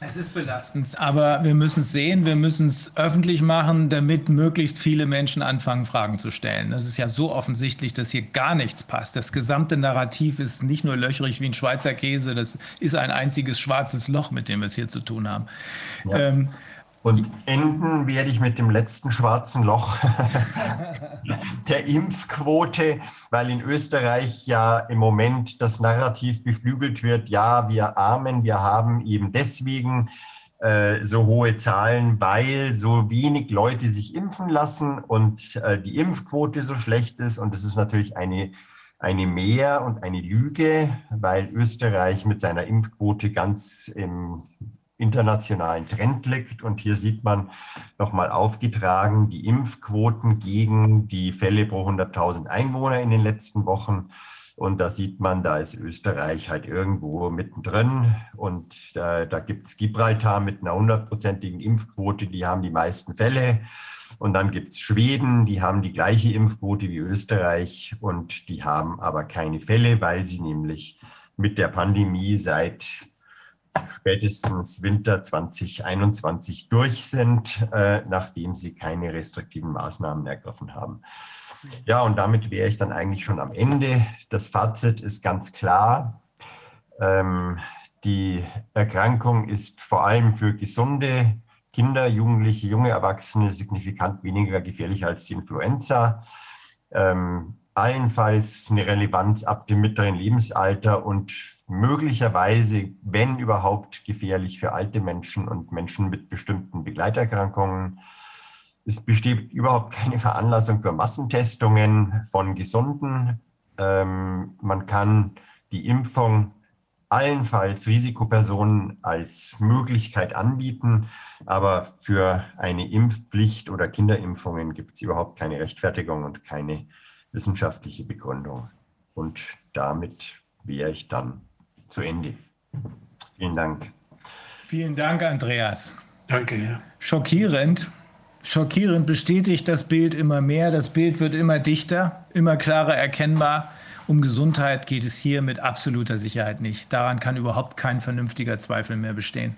Es ist belastend, aber wir müssen es sehen, wir müssen es öffentlich machen, damit möglichst viele Menschen anfangen, Fragen zu stellen. Das ist ja so offensichtlich, dass hier gar nichts passt. Das gesamte Narrativ ist nicht nur löchrig wie ein Schweizer Käse, das ist ein einziges schwarzes Loch, mit dem wir es hier zu tun haben. Ja. Ähm, Und enden werde ich mit dem letzten schwarzen Loch der Impfquote, weil in Österreich ja im Moment das Narrativ beflügelt wird, ja, wir Armen, wir haben eben deswegen äh, so hohe Zahlen, weil so wenig Leute sich impfen lassen und äh, die Impfquote so schlecht ist. Und das ist natürlich eine, eine Mehr und eine Lüge, weil Österreich mit seiner Impfquote ganz im internationalen Trend liegt. Und hier sieht man nochmal aufgetragen die Impfquoten gegen die Fälle pro 100.000 Einwohner in den letzten Wochen. Und da sieht man, da ist Österreich halt irgendwo mittendrin. Und äh, da gibt es Gibraltar mit einer hundertprozentigen Impfquote, die haben die meisten Fälle. Und dann gibt es Schweden, die haben die gleiche Impfquote wie Österreich und die haben aber keine Fälle, weil sie nämlich mit der Pandemie seit spätestens Winter 2021 durch sind, äh, nachdem sie keine restriktiven Maßnahmen ergriffen haben. Ja, und damit wäre ich dann eigentlich schon am Ende. Das Fazit ist ganz klar. Ähm, die Erkrankung ist vor allem für gesunde Kinder, Jugendliche, junge Erwachsene signifikant weniger gefährlich als die Influenza. Ähm, allenfalls eine Relevanz ab dem mittleren Lebensalter und möglicherweise, wenn überhaupt, gefährlich für alte Menschen und Menschen mit bestimmten Begleiterkrankungen. Es besteht überhaupt keine Veranlassung für Massentestungen von Gesunden. Ähm, man kann die Impfung allenfalls Risikopersonen als Möglichkeit anbieten, aber für eine Impfpflicht oder Kinderimpfungen gibt es überhaupt keine Rechtfertigung und keine wissenschaftliche Begründung. Und damit wäre ich dann zu Ende. Vielen Dank. Vielen Dank, Andreas. Danke. Ja. Schockierend. Schockierend bestätigt das Bild immer mehr. Das Bild wird immer dichter, immer klarer erkennbar. Um Gesundheit geht es hier mit absoluter Sicherheit nicht. Daran kann überhaupt kein vernünftiger Zweifel mehr bestehen.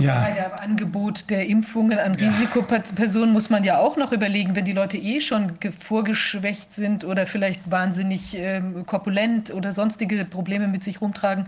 Ja. Bei dem Angebot der Impfungen an ja. Risikopersonen muss man ja auch noch überlegen, wenn die Leute eh schon vorgeschwächt sind oder vielleicht wahnsinnig äh, korpulent oder sonstige Probleme mit sich rumtragen,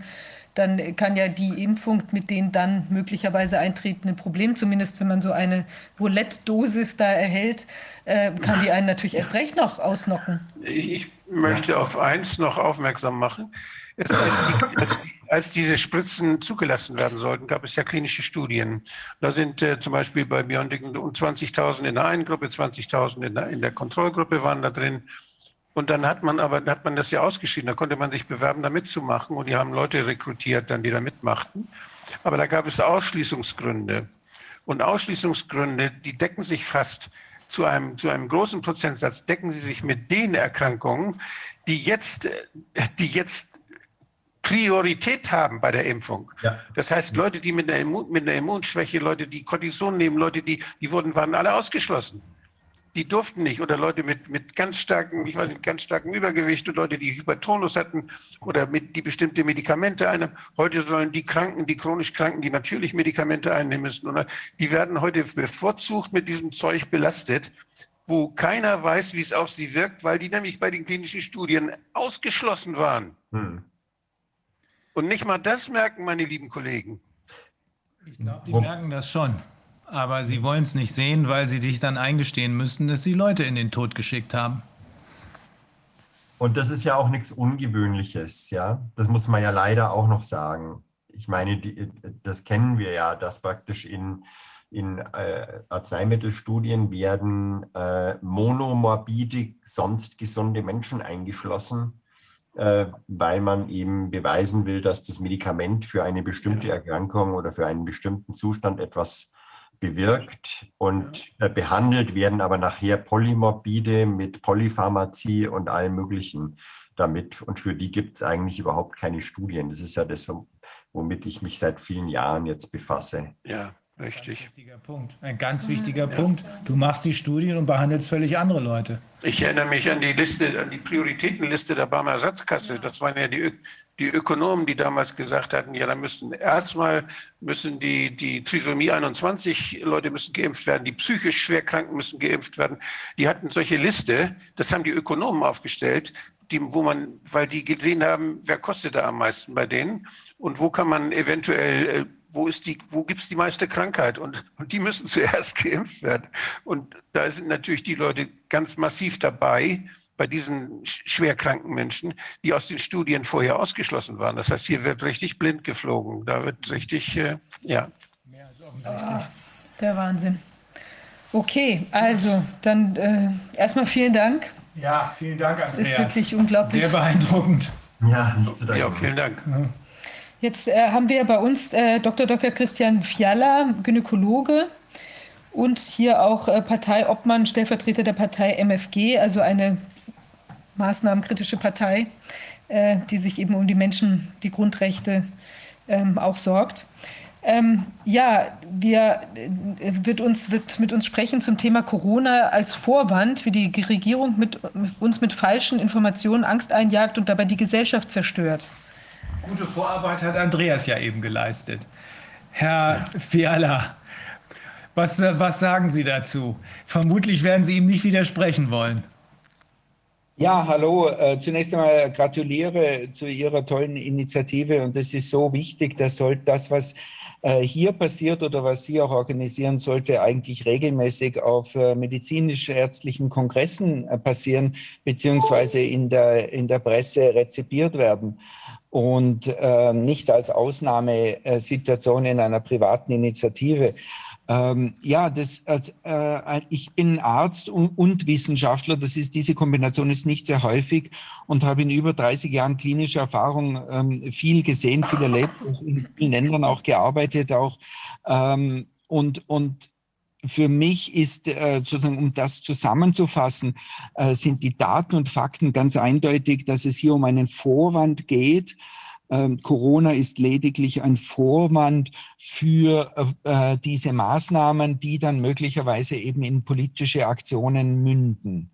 dann kann ja die Impfung mit den dann möglicherweise eintretenden Problemen, zumindest wenn man so eine Roulette-Dosis da erhält, äh, kann die einen natürlich erst recht noch ausnocken. Ich möchte auf eins noch aufmerksam machen. Als, die, als, als, diese Spritzen zugelassen werden sollten, gab es ja klinische Studien. Da sind äh, zum Beispiel bei Biontech 20.000 in der einen Gruppe, 20.000 in der, in der Kontrollgruppe waren da drin. Und dann hat man aber, hat man das ja ausgeschieden, da konnte man sich bewerben, da mitzumachen. Und die haben Leute rekrutiert, dann, die da mitmachten. Aber da gab es Ausschließungsgründe. Und Ausschließungsgründe, die decken sich fast zu einem, zu einem großen Prozentsatz, decken sie sich mit den Erkrankungen, die jetzt, die jetzt Priorität haben bei der Impfung. Ja. Das heißt, Leute, die mit einer, Immun, mit einer Immunschwäche, Leute, die Cortison nehmen, Leute, die, die wurden, waren alle ausgeschlossen. Die durften nicht. Oder Leute mit, mit ganz starkem, ich weiß nicht, ganz starkem Übergewicht und Leute, die Hypertonus hatten oder mit, die bestimmte Medikamente einnehmen. Heute sollen die Kranken, die chronisch Kranken, die natürlich Medikamente einnehmen müssen, oder, die werden heute bevorzugt mit diesem Zeug belastet wo keiner weiß, wie es auf sie wirkt, weil die nämlich bei den klinischen Studien ausgeschlossen waren. Hm. Und nicht mal das merken meine lieben Kollegen. Ich glaube, die merken das schon. Aber sie wollen es nicht sehen, weil sie sich dann eingestehen müssen, dass sie Leute in den Tod geschickt haben. Und das ist ja auch nichts Ungewöhnliches, ja. Das muss man ja leider auch noch sagen. Ich meine, die, das kennen wir ja, dass praktisch in, in äh, Arzneimittelstudien werden äh, monomorbide, sonst gesunde Menschen eingeschlossen, äh, weil man eben beweisen will, dass das Medikament für eine bestimmte Erkrankung oder für einen bestimmten Zustand etwas bewirkt und äh, behandelt werden aber nachher Polymorbide mit Polypharmazie und allem Möglichen damit. Und für die gibt es eigentlich überhaupt keine Studien. Das ist ja das, womit ich mich seit vielen Jahren jetzt befasse. Ja. Richtig. Ein wichtiger Punkt. Ein ganz wichtiger ja. Punkt. Du machst die Studien und behandelst völlig andere Leute. Ich erinnere mich an die Liste, an die Prioritätenliste der Barmer Ersatzkasse. Das waren ja die, die Ökonomen, die damals gesagt hatten, ja, da müssen erstmal müssen die, die Trisomie 21 Leute müssen geimpft werden, die psychisch Schwerkranken müssen geimpft werden. Die hatten solche Liste, das haben die Ökonomen aufgestellt, die, wo man, weil die gesehen haben, wer kostet da am meisten bei denen und wo kann man eventuell äh, wo, ist die, wo gibt es die meiste Krankheit? Und, und die müssen zuerst geimpft werden. Und da sind natürlich die Leute ganz massiv dabei, bei diesen schwerkranken Menschen, die aus den Studien vorher ausgeschlossen waren. Das heißt, hier wird richtig blind geflogen. Da wird richtig, äh, ja. Mehr als offensichtlich. Ah, der Wahnsinn. Okay, also dann äh, erstmal vielen Dank. Ja, vielen Dank, Andreas. Das ist wirklich unglaublich. Sehr beeindruckend. Ja, nicht zu danken. Ja, vielen Dank. Jetzt äh, haben wir bei uns äh, Dr. Dr. Christian Fiala, Gynäkologe und hier auch äh, Parteiobmann, Stellvertreter der Partei MFG, also eine maßnahmenkritische Partei, äh, die sich eben um die Menschen, die Grundrechte ähm, auch sorgt. Ähm, ja, wir, äh, wird, uns, wird mit uns sprechen zum Thema Corona als Vorwand, wie die Regierung mit, uns mit falschen Informationen Angst einjagt und dabei die Gesellschaft zerstört. Gute Vorarbeit hat Andreas ja eben geleistet. Herr Fiala, was, was sagen Sie dazu? Vermutlich werden Sie ihm nicht widersprechen wollen. Ja, hallo. Äh, zunächst einmal gratuliere zu Ihrer tollen Initiative und es ist so wichtig, dass sollte das, was äh, hier passiert oder was Sie auch organisieren sollte, eigentlich regelmäßig auf äh, medizinisch-ärztlichen Kongressen passieren, beziehungsweise in der, in der Presse rezipiert werden und äh, nicht als Ausnahmesituation in einer privaten Initiative. Ähm, ja, das, als, äh, ich bin Arzt und, und, Wissenschaftler. Das ist, diese Kombination ist nicht sehr häufig und habe in über 30 Jahren klinischer Erfahrung ähm, viel gesehen, viel erlebt, in vielen Ländern auch gearbeitet auch. Ähm, und, und für mich ist, äh, sozusagen, um das zusammenzufassen, äh, sind die Daten und Fakten ganz eindeutig, dass es hier um einen Vorwand geht, ähm, Corona ist lediglich ein Vorwand für äh, diese Maßnahmen, die dann möglicherweise eben in politische Aktionen münden.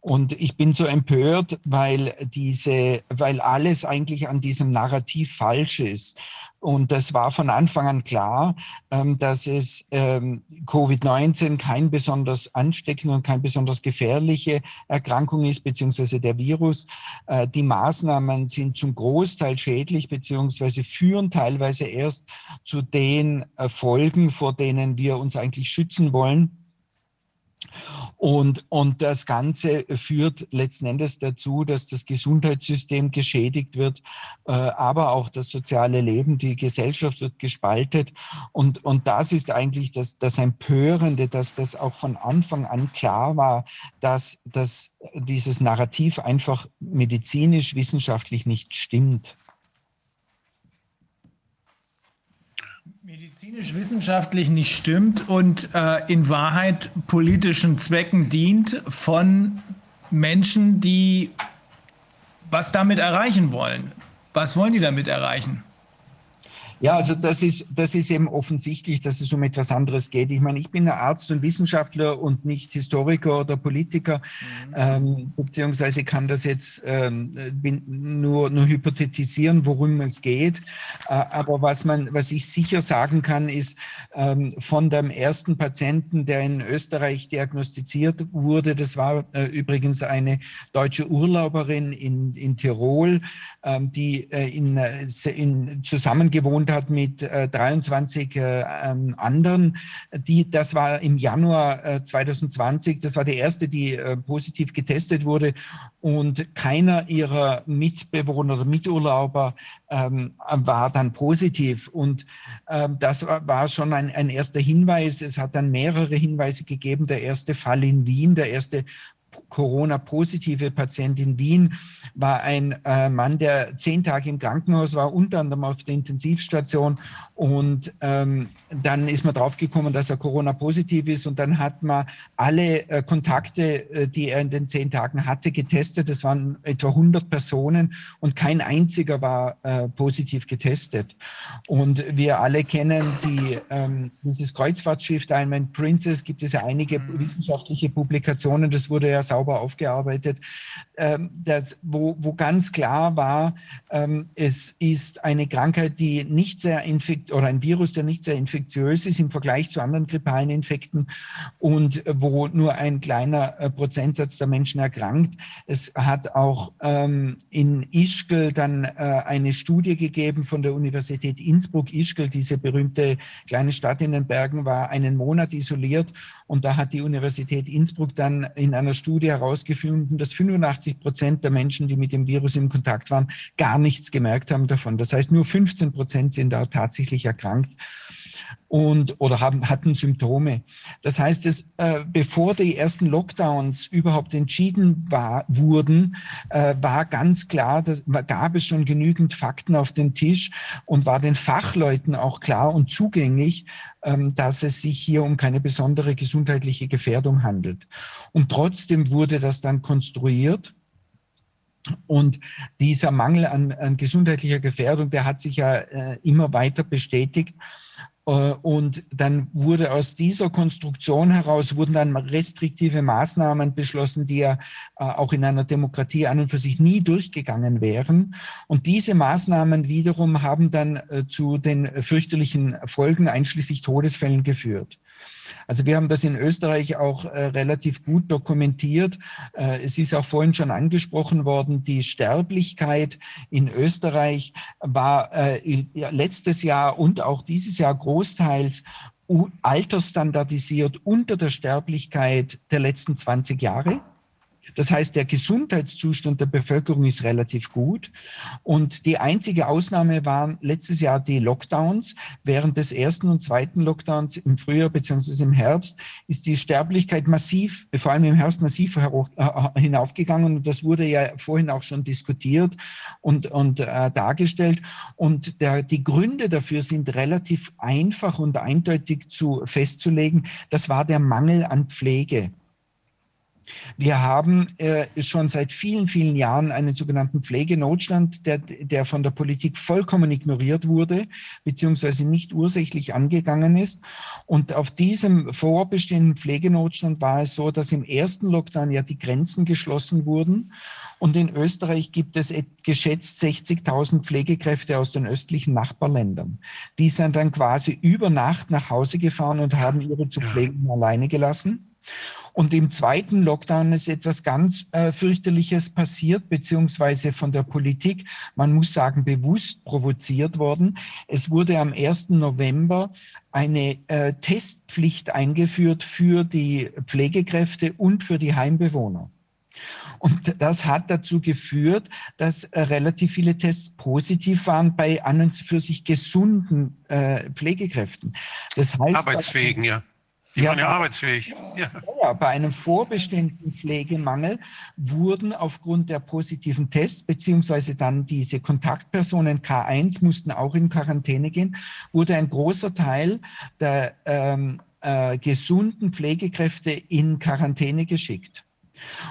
Und ich bin so empört, weil diese, weil alles eigentlich an diesem Narrativ falsch ist. Und das war von Anfang an klar, ähm, dass es ähm, Covid-19 kein besonders ansteckende und kein besonders gefährliche Erkrankung ist, beziehungsweise der Virus. Äh, die Maßnahmen sind zum Großteil schädlich, beziehungsweise führen teilweise erst zu den Folgen, vor denen wir uns eigentlich schützen wollen. Und, und das Ganze führt letzten Endes dazu, dass das Gesundheitssystem geschädigt wird, äh, aber auch das soziale Leben, die Gesellschaft wird gespaltet. Und, und das ist eigentlich das, das Empörende, dass das auch von Anfang an klar war, dass, dass dieses Narrativ einfach medizinisch, wissenschaftlich nicht stimmt. Medizinisch-wissenschaftlich nicht stimmt und äh, in Wahrheit politischen Zwecken dient von Menschen, die was damit erreichen wollen. Was wollen die damit erreichen? Ja, also das ist, das ist eben offensichtlich, dass es um etwas anderes geht. Ich meine, ich bin Arzt und Wissenschaftler und nicht Historiker oder Politiker, mhm. ähm, beziehungsweise kann das jetzt ähm, nur, nur hypothetisieren, worum es geht. Äh, aber was man, was ich sicher sagen kann, ist, ähm, von dem ersten Patienten, der in Österreich diagnostiziert wurde, das war äh, übrigens eine deutsche Urlauberin in, in Tirol, ähm, die äh, in, äh, in zusammengewohnt hat mit äh, 23 äh, ähm, anderen. Die, das war im Januar äh, 2020. Das war die erste, die äh, positiv getestet wurde. Und keiner ihrer Mitbewohner oder Miturlauber ähm, war dann positiv. Und ähm, das war, war schon ein, ein erster Hinweis. Es hat dann mehrere Hinweise gegeben. Der erste Fall in Wien, der erste Corona-positive Patient in Wien war ein äh, Mann, der zehn Tage im Krankenhaus war, unter anderem auf der Intensivstation. Und ähm, dann ist man draufgekommen, dass er Corona-positiv ist. Und dann hat man alle äh, Kontakte, äh, die er in den zehn Tagen hatte, getestet. Das waren etwa 100 Personen und kein einziger war äh, positiv getestet. Und wir alle kennen die, ähm, dieses Kreuzfahrtschiff Diamond Princess, gibt es ja einige mhm. wissenschaftliche Publikationen. Das wurde ja sauber sauber aufgearbeitet, ähm, das, wo, wo ganz klar war, ähm, es ist eine Krankheit, die nicht sehr infekt oder ein Virus, der nicht sehr infektiös ist im Vergleich zu anderen grippalen Infekten und wo nur ein kleiner äh, Prozentsatz der Menschen erkrankt. Es hat auch ähm, in Ischgl dann äh, eine Studie gegeben von der Universität Innsbruck-Ischgl, diese berühmte kleine Stadt in den Bergen war einen Monat isoliert und da hat die Universität Innsbruck dann in einer Studie herausgefunden, dass 85 Prozent der Menschen, die mit dem Virus im Kontakt waren, gar nichts gemerkt haben davon. Das heißt, nur 15 Prozent sind da tatsächlich erkrankt und oder haben, hatten Symptome. Das heißt, es, äh, bevor die ersten Lockdowns überhaupt entschieden war, wurden, äh, war ganz klar, dass, gab es schon genügend Fakten auf dem Tisch und war den Fachleuten auch klar und zugänglich, dass es sich hier um keine besondere gesundheitliche Gefährdung handelt. Und trotzdem wurde das dann konstruiert. Und dieser Mangel an, an gesundheitlicher Gefährdung, der hat sich ja äh, immer weiter bestätigt. Äh, und dann wurde aus dieser Konstruktion heraus, wurden dann restriktive Maßnahmen beschlossen, die ja äh, auch in einer Demokratie an und für sich nie durchgegangen wären. Und diese Maßnahmen wiederum haben dann äh, zu den fürchterlichen Folgen einschließlich Todesfällen geführt. Also wir haben das in Österreich auch äh, relativ gut dokumentiert. Äh, es ist auch vorhin schon angesprochen worden, die Sterblichkeit in Österreich war äh, letztes Jahr und auch dieses Jahr großteils altersstandardisiert unter der Sterblichkeit der letzten 20 Jahre. Das heißt, der Gesundheitszustand der Bevölkerung ist relativ gut. Und die einzige Ausnahme waren letztes Jahr die Lockdowns. Während des ersten und zweiten Lockdowns im Frühjahr bzw. im Herbst ist die Sterblichkeit massiv, vor allem im Herbst massiv äh, hinaufgegangen. Und das wurde ja vorhin auch schon diskutiert und, und äh, dargestellt. Und der, die Gründe dafür sind relativ einfach und eindeutig zu festzulegen. Das war der Mangel an Pflege. Wir haben äh, schon seit vielen, vielen Jahren einen sogenannten Pflegenotstand, der, der von der Politik vollkommen ignoriert wurde, beziehungsweise nicht ursächlich angegangen ist. Und auf diesem vorbestehenden Pflegenotstand war es so, dass im ersten Lockdown ja die Grenzen geschlossen wurden. Und in Österreich gibt es geschätzt 60.000 Pflegekräfte aus den östlichen Nachbarländern. Die sind dann quasi über Nacht nach Hause gefahren und haben ihre zu Pflegen alleine gelassen. Und im zweiten Lockdown ist etwas ganz äh, fürchterliches passiert, beziehungsweise von der Politik, man muss sagen, bewusst provoziert worden. Es wurde am 1. November eine äh, Testpflicht eingeführt für die Pflegekräfte und für die Heimbewohner. Und das hat dazu geführt, dass äh, relativ viele Tests positiv waren bei an und für sich gesunden äh, Pflegekräften. Das heißt, Arbeitsfähigen, ja. Die ja, waren ja arbeitsfähig. Ja. ja. bei einem vorbestimmten Pflegemangel wurden aufgrund der positiven Tests, beziehungsweise dann diese Kontaktpersonen K1 mussten auch in Quarantäne gehen, wurde ein großer Teil der ähm, äh, gesunden Pflegekräfte in Quarantäne geschickt.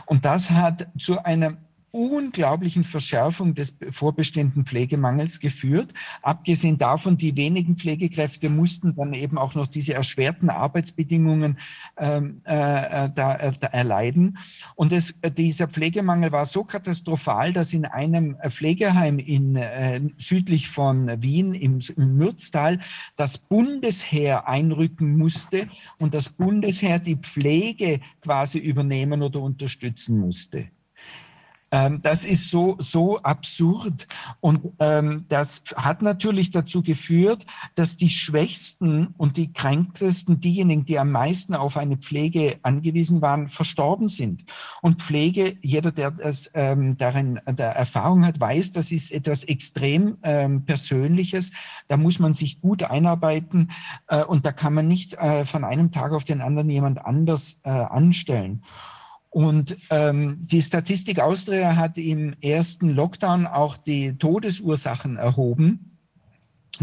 Und das hat zu einem unglaublichen Verschärfung des vorbestehenden Pflegemangels geführt. Abgesehen davon, die wenigen Pflegekräfte mussten dann eben auch noch diese erschwerten Arbeitsbedingungen ähm, äh, äh da, äh, da, erleiden. Und es, äh, dieser Pflegemangel war so katastrophal, dass in einem Pflegeheim in, äh, südlich von Wien im, im Mürztal das Bundesheer einrücken musste und das Bundesheer die Pflege quasi übernehmen oder unterstützen musste. Ähm, das ist so, so absurd. Und ähm, das hat natürlich dazu geführt, dass die Schwächsten und die Kränktesten, diejenigen, die am meisten auf eine Pflege angewiesen waren, verstorben sind. Und Pflege, jeder, der das, ähm, darin der Erfahrung hat, weiß, das ist etwas extrem ähm, Persönliches. Da muss man sich gut einarbeiten äh, und da kann man nicht äh, von einem Tag auf den anderen jemand anders äh, anstellen. Und ähm, die Statistik Austria hat im ersten Lockdown auch die Todesursachen erhoben.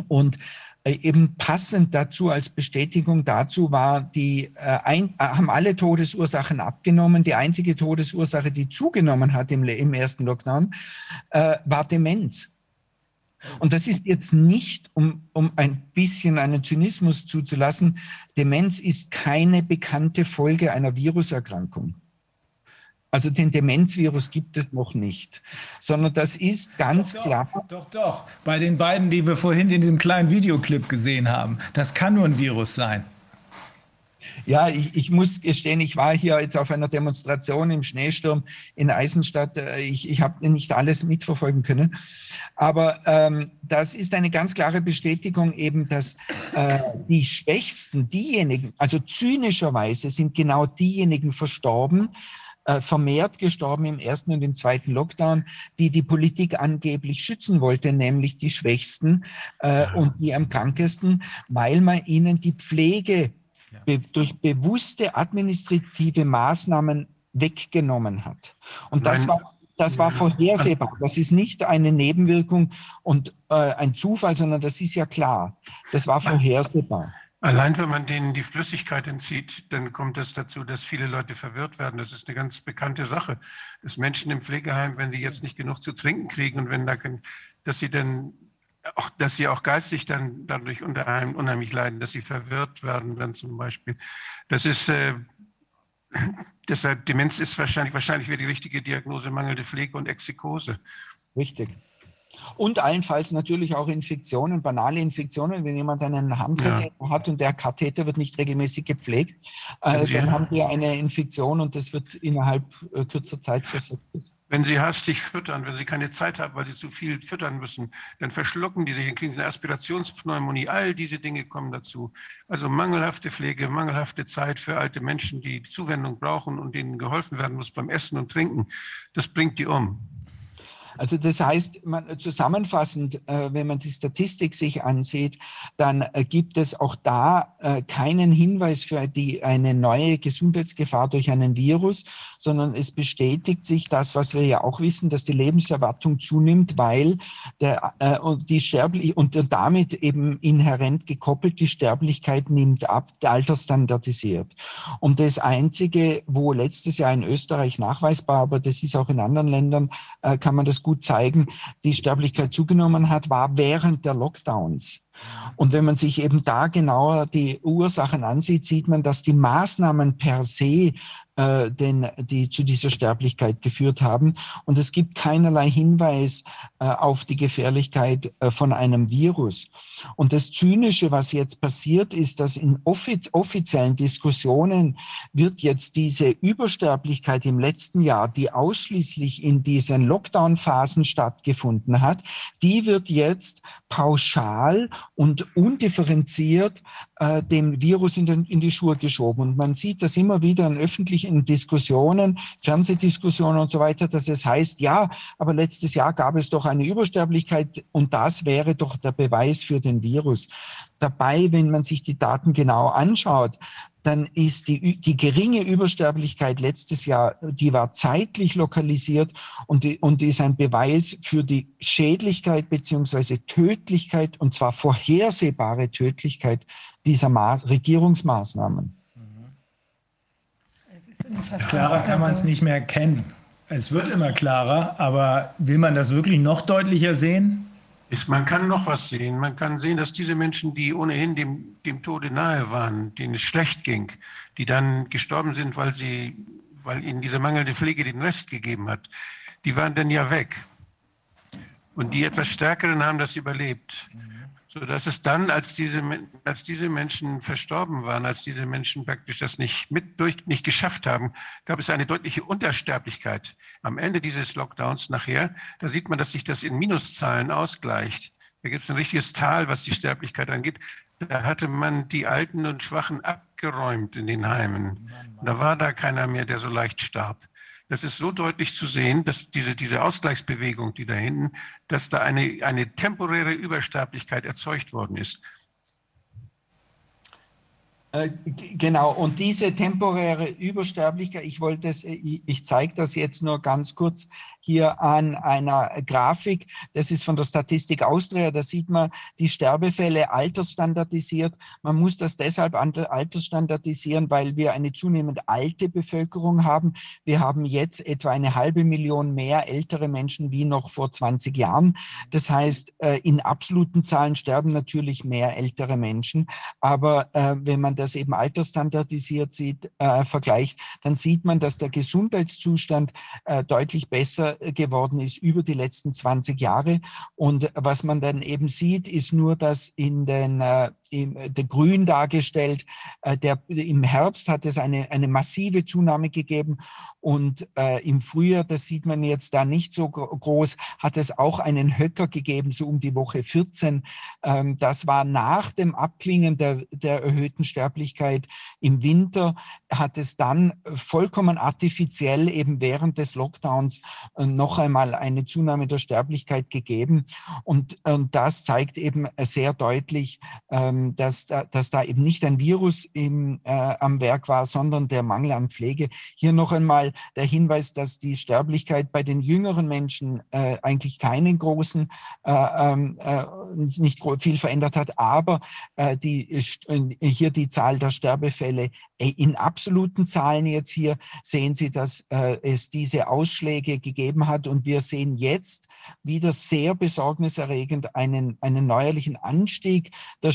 Und äh, eben passend dazu als Bestätigung dazu war, die äh, ein, äh, haben alle Todesursachen abgenommen. Die einzige Todesursache, die zugenommen hat im, im ersten Lockdown, äh, war Demenz. Und das ist jetzt nicht, um, um ein bisschen einen Zynismus zuzulassen, Demenz ist keine bekannte Folge einer Viruserkrankung. Also den Demenzvirus gibt es noch nicht, sondern das ist ganz doch, klar. Doch, doch. Bei den beiden, die wir vorhin in diesem kleinen Videoclip gesehen haben, das kann nur ein Virus sein. Ja, ich, ich muss gestehen, ich war hier jetzt auf einer Demonstration im Schneesturm in Eisenstadt. Äh, ich, ich habe nicht alles mitverfolgen können. Aber ähm, das ist eine ganz klare Bestätigung eben, dass äh, die Schwächsten, diejenigen, also zynischerweise sind genau diejenigen verstorben, äh, vermehrt gestorben im ersten und im zweiten Lockdown, die die Politik angeblich schützen wollte, nämlich die Schwächsten äh, und die am krankesten, weil man ihnen die Pflege be durch bewusste administrative Maßnahmen weggenommen hat. Und das Nein. war das war vorhersehbar. Das ist nicht eine Nebenwirkung und äh, ein Zufall, sondern das ist ja klar. Das war vorhersehbar. Allein wenn man denen die Flüssigkeit entzieht, dann kommt es dazu, dass viele Leute verwirrt werden. Das ist eine ganz bekannte Sache, dass Menschen im Pflegeheim, wenn sie jetzt nicht genug zu trinken kriegen und wenn da, dass sie dann auch, dass sie auch geistig dann dadurch unheim- unheimlich leiden, dass sie verwirrt werden dann zum Beispiel. Das ist äh, deshalb Demenz ist wahrscheinlich wahrscheinlich wäre die richtige Diagnose mangelnde Pflege und Exikose. Richtig. Und allenfalls natürlich auch Infektionen, banale Infektionen. Wenn jemand einen Handkatheter hat und der Katheter wird nicht regelmäßig gepflegt, äh, dann haben wir eine Infektion und das wird innerhalb äh, kürzer Zeit versetzt. Wenn sie hastig füttern, wenn sie keine Zeit haben, weil sie zu viel füttern müssen, dann verschlucken die sich, dann kriegen sie eine Aspirationspneumonie. All diese Dinge kommen dazu. Also mangelhafte Pflege, mangelhafte Zeit für alte Menschen, die Zuwendung brauchen und denen geholfen werden muss beim Essen und Trinken, das bringt die um. Also das heißt, man, zusammenfassend, äh, wenn man die Statistik sich ansieht, dann äh, gibt es auch da äh, keinen Hinweis für die, eine neue Gesundheitsgefahr durch einen Virus, sondern es bestätigt sich das, was wir ja auch wissen, dass die Lebenserwartung zunimmt, weil der, äh, und die Sterblich und damit eben inhärent gekoppelt, die Sterblichkeit nimmt ab, der Alter standardisiert. Und das Einzige, wo letztes Jahr in Österreich nachweisbar, aber das ist auch in anderen Ländern, äh, kann man das gut zeigen, die Sterblichkeit zugenommen hat, war während der Lockdowns. Und wenn man sich eben da genauer die Ursachen ansieht, sieht man, dass die Maßnahmen per se äh, den, die zu dieser Sterblichkeit geführt haben. Und es gibt keinerlei Hinweis äh, auf die Gefährlichkeit äh, von einem Virus. Und das Zynische, was jetzt passiert, ist, dass in offiz offiziellen Diskussionen wird jetzt diese Übersterblichkeit im letzten Jahr, die ausschließlich in diesen Lockdown-Phasen stattgefunden hat, die wird jetzt pauschal und undifferenziert äh, dem Virus in, den, in die Schuhe geschoben. Und man sieht das immer wieder in öffentlichen Diskussionen, Fernsehdiskussionen und so weiter, dass es heißt, ja, aber letztes Jahr gab es doch eine Übersterblichkeit und das wäre doch der Beweis für den Virus. Dabei, wenn man sich die Daten genau anschaut, dann ist die, die geringe Übersterblichkeit letztes Jahr, die war zeitlich lokalisiert und, die, und ist ein Beweis für die Schädlichkeit beziehungsweise Tödlichkeit und zwar vorhersehbare Tödlichkeit dieser Maß, Regierungsmaßnahmen. Klarer kann man es nicht mehr erkennen. Es wird immer klarer, aber will man das wirklich noch deutlicher sehen? Ist, man kann noch was sehen. Man kann sehen, dass diese Menschen, die ohnehin dem, dem Tode nahe waren, denen es schlecht ging, die dann gestorben sind, weil, sie, weil ihnen diese mangelnde Pflege den Rest gegeben hat, die waren dann ja weg. Und die etwas Stärkeren haben das überlebt. So dass es dann, als diese, als diese Menschen verstorben waren, als diese Menschen praktisch das nicht mit durch, nicht geschafft haben, gab es eine deutliche Untersterblichkeit. Am Ende dieses Lockdowns nachher, da sieht man, dass sich das in Minuszahlen ausgleicht. Da gibt es ein richtiges Tal, was die Sterblichkeit angeht. Da hatte man die Alten und Schwachen abgeräumt in den Heimen. Da war da keiner mehr, der so leicht starb. Das ist so deutlich zu sehen, dass diese, diese Ausgleichsbewegung, die da hinten, dass da eine, eine temporäre Übersterblichkeit erzeugt worden ist. Äh, Genau, und diese temporäre Übersterblichkeit, ich wollte es, äh, ich, ich zeige das jetzt nur ganz kurz, hier an einer Grafik. Das ist von der Statistik Austria. Da sieht man die Sterbefälle altersstandardisiert. Man muss das deshalb altersstandardisieren, weil wir eine zunehmend alte Bevölkerung haben. Wir haben jetzt etwa eine halbe Million mehr ältere Menschen wie noch vor 20 Jahren. Das heißt, äh, in absoluten Zahlen sterben natürlich mehr ältere Menschen. Aber äh, wenn man das eben altersstandardisiert sieht, äh, vergleicht, dann sieht man, dass der Gesundheitszustand deutlich besser geworden ist über die letzten 20 Jahre. Und was man dann eben sieht, ist nur, dass in den im, der Grün dargestellt. Äh, der, Im Herbst hat es eine, eine massive Zunahme gegeben und äh, im Frühjahr, das sieht man jetzt da nicht so groß, hat es auch einen Höcker gegeben, so um die Woche 14. Ähm, das war nach dem Abklingen der, der erhöhten Sterblichkeit im Winter, hat es dann vollkommen artifiziell eben während des Lockdowns äh, noch einmal eine Zunahme der Sterblichkeit gegeben. Und, und das zeigt eben sehr deutlich, ähm, dass, da, dass da eben nicht ein Virus im, äh, am Werk war, sondern der Mangel an Pflege. Hier noch einmal der Hinweis, dass die Sterblichkeit bei den jüngeren Menschen äh, eigentlich keinen großen, äh, ähm, äh nicht viel verändert hat, aber äh, die, äh, hier die Zahl der Sterbefälle in absoluten Zahlen jetzt hier sehen Sie, dass es diese Ausschläge gegeben hat und wir sehen jetzt wieder sehr besorgniserregend einen, einen neuerlichen Anstieg der,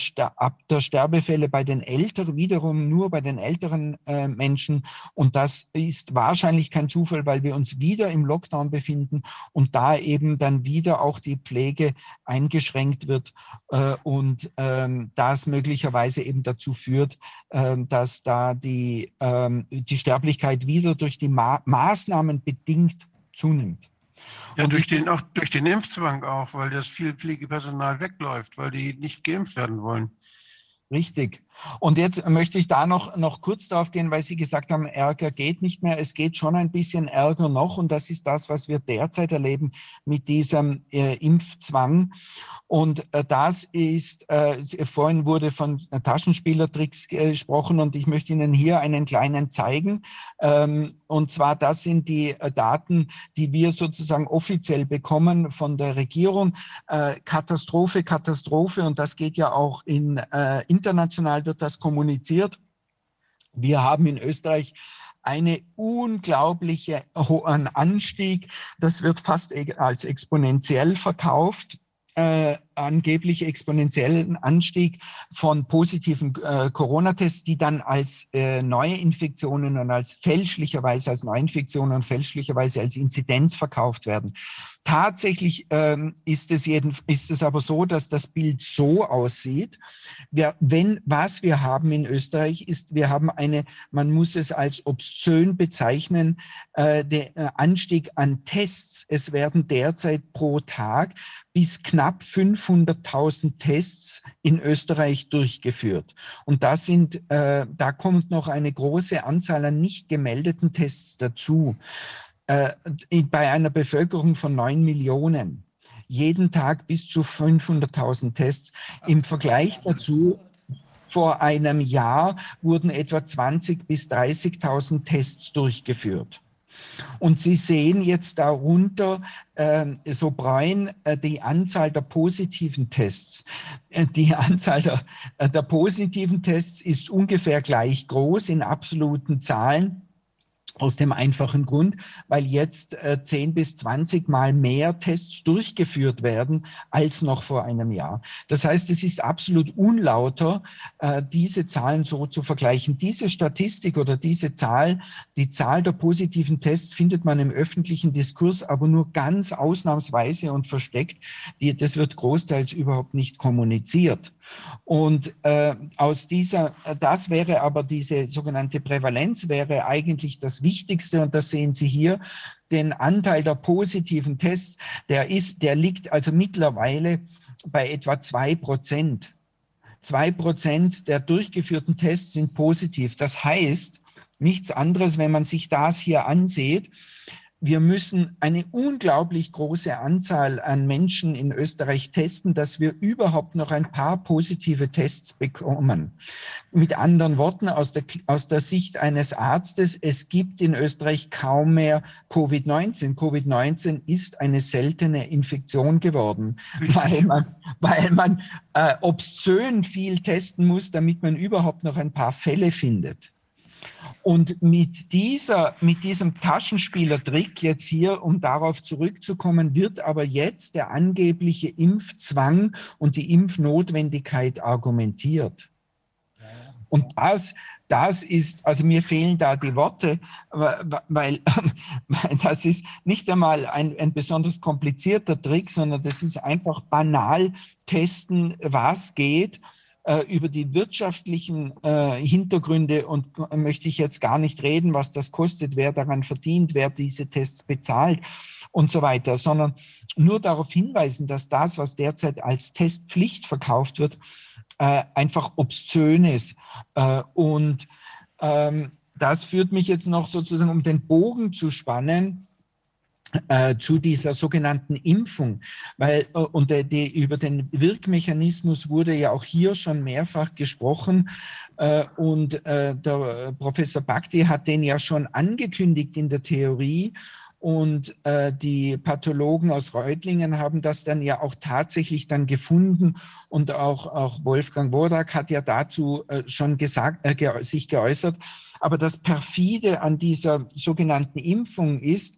der Sterbefälle bei den Älteren, wiederum nur bei den älteren äh, Menschen. Und das ist wahrscheinlich kein Zufall, weil wir uns wieder im Lockdown befinden und da eben dann wieder auch die Pflege eingeschränkt wird äh, und ähm, das möglicherweise eben dazu führt, äh, dass da die, ähm, die Sterblichkeit wieder durch die Ma Maßnahmen bedingt zunimmt. Ja, durch den, auch durch den Impfzwang auch, weil das viel Pflegepersonal wegläuft, weil die nicht geimpft werden wollen. Richtig. Und jetzt möchte ich da noch, noch kurz darauf gehen, weil Sie gesagt haben, Ärger geht nicht mehr. Es geht schon ein bisschen Ärger noch und das ist das, was wir derzeit erleben mit diesem äh, Impfzwang. Und äh, das ist, äh, vorhin wurde von Taschenspielertricks gesprochen und ich möchte Ihnen hier einen kleinen zeigen. Ähm, und zwar, das sind die äh, Daten, die wir sozusagen offiziell bekommen von der Regierung. Äh, Katastrophe, Katastrophe und das geht ja auch in äh, wird das kommuniziert. Wir haben in Österreich eine unglaubliche hohen Anstieg. Das wird fast e-, als exponentiell verkauft. Angeblich exponentiellen Anstieg von positiven äh, Corona-Tests, die dann als äh, neue Infektionen und als fälschlicherweise als Neuinfektionen und fälschlicherweise als Inzidenz verkauft werden. Tatsächlich ähm, ist, es jeden, ist es aber so, dass das Bild so aussieht. Wir, wenn, was wir haben in Österreich ist, wir haben eine, man muss es als obszön bezeichnen, äh, der äh, Anstieg an Tests. Es werden derzeit pro Tag bis knapp 500.000 Tests in Österreich durchgeführt. Und da sind, äh, da kommt noch eine große Anzahl an nicht gemeldeten Tests dazu äh, bei einer Bevölkerung von neun Millionen jeden Tag bis zu 500.000 Tests. Im Vergleich dazu, vor einem Jahr wurden etwa 20.000 bis 30.000 Tests durchgeführt. Und Sie sehen jetzt darunter äh, so braun äh, die Anzahl der positiven Tests. Äh, die Anzahl der, äh, der positiven Tests ist ungefähr gleich groß in absoluten Zahlen aus dem einfachen Grund, weil jetzt äh, 10 bis 20 Mal mehr Tests durchgeführt werden als noch vor einem Jahr. Das heißt, es ist absolut unlauter, äh, diese Zahlen so zu vergleichen. Diese Statistik oder diese Zahl, die Zahl der positiven Tests findet man im öffentlichen Diskurs, aber nur ganz ausnahmsweise und versteckt. Die, das wird großteils überhaupt nicht kommuniziert. Und äh, aus dieser, das wäre aber diese sogenannte Prävalenz, wäre eigentlich das Wichtigste. Und das sehen Sie hier, den Anteil der positiven Tests, der ist, der liegt also mittlerweile bei etwa zwei Prozent. Zwei Prozent der durchgeführten Tests sind positiv. Das heißt, nichts anderes, wenn man sich das hier ansieht, wir müssen eine unglaublich große Anzahl an Menschen in Österreich testen, dass wir überhaupt noch ein paar positive Tests bekommen. Mit anderen Worten, aus der, aus der Sicht eines Arztes, es gibt in Österreich kaum mehr Covid-19. Covid-19 ist eine seltene Infektion geworden, weil man, weil man äh, obszön viel testen muss, damit man überhaupt noch ein paar Fälle findet. Und mit, dieser, mit diesem Taschenspielertrick jetzt hier, um darauf zurückzukommen, wird aber jetzt der angebliche Impfzwang und die Impfnotwendigkeit argumentiert. Und das, das ist, also mir fehlen da die Worte, weil, das ist nicht einmal ein, ein besonders komplizierter Trick, sondern das ist einfach banal testen, was geht über die wirtschaftlichen äh, Hintergründe und äh, möchte ich jetzt gar nicht reden, was das kostet, wer daran verdient, wer diese Tests bezahlt und so weiter, sondern nur darauf hinweisen, dass das, was derzeit als Testpflicht verkauft wird, äh, einfach obszön ist. Äh, und ähm, das führt mich jetzt noch sozusagen, um den Bogen zu spannen, äh, zu dieser sogenannten Impfung, weil äh, und äh, die, über den Wirkmechanismus wurde ja auch hier schon mehrfach gesprochen äh, und äh, der Professor Bhakti hat den ja schon angekündigt in der Theorie und äh, die Pathologen aus Reutlingen haben das dann ja auch tatsächlich dann gefunden. Und auch, auch Wolfgang Wodak hat ja dazu äh, schon gesagt, äh, ge sich geäußert. Aber das perfide an dieser sogenannten Impfung ist,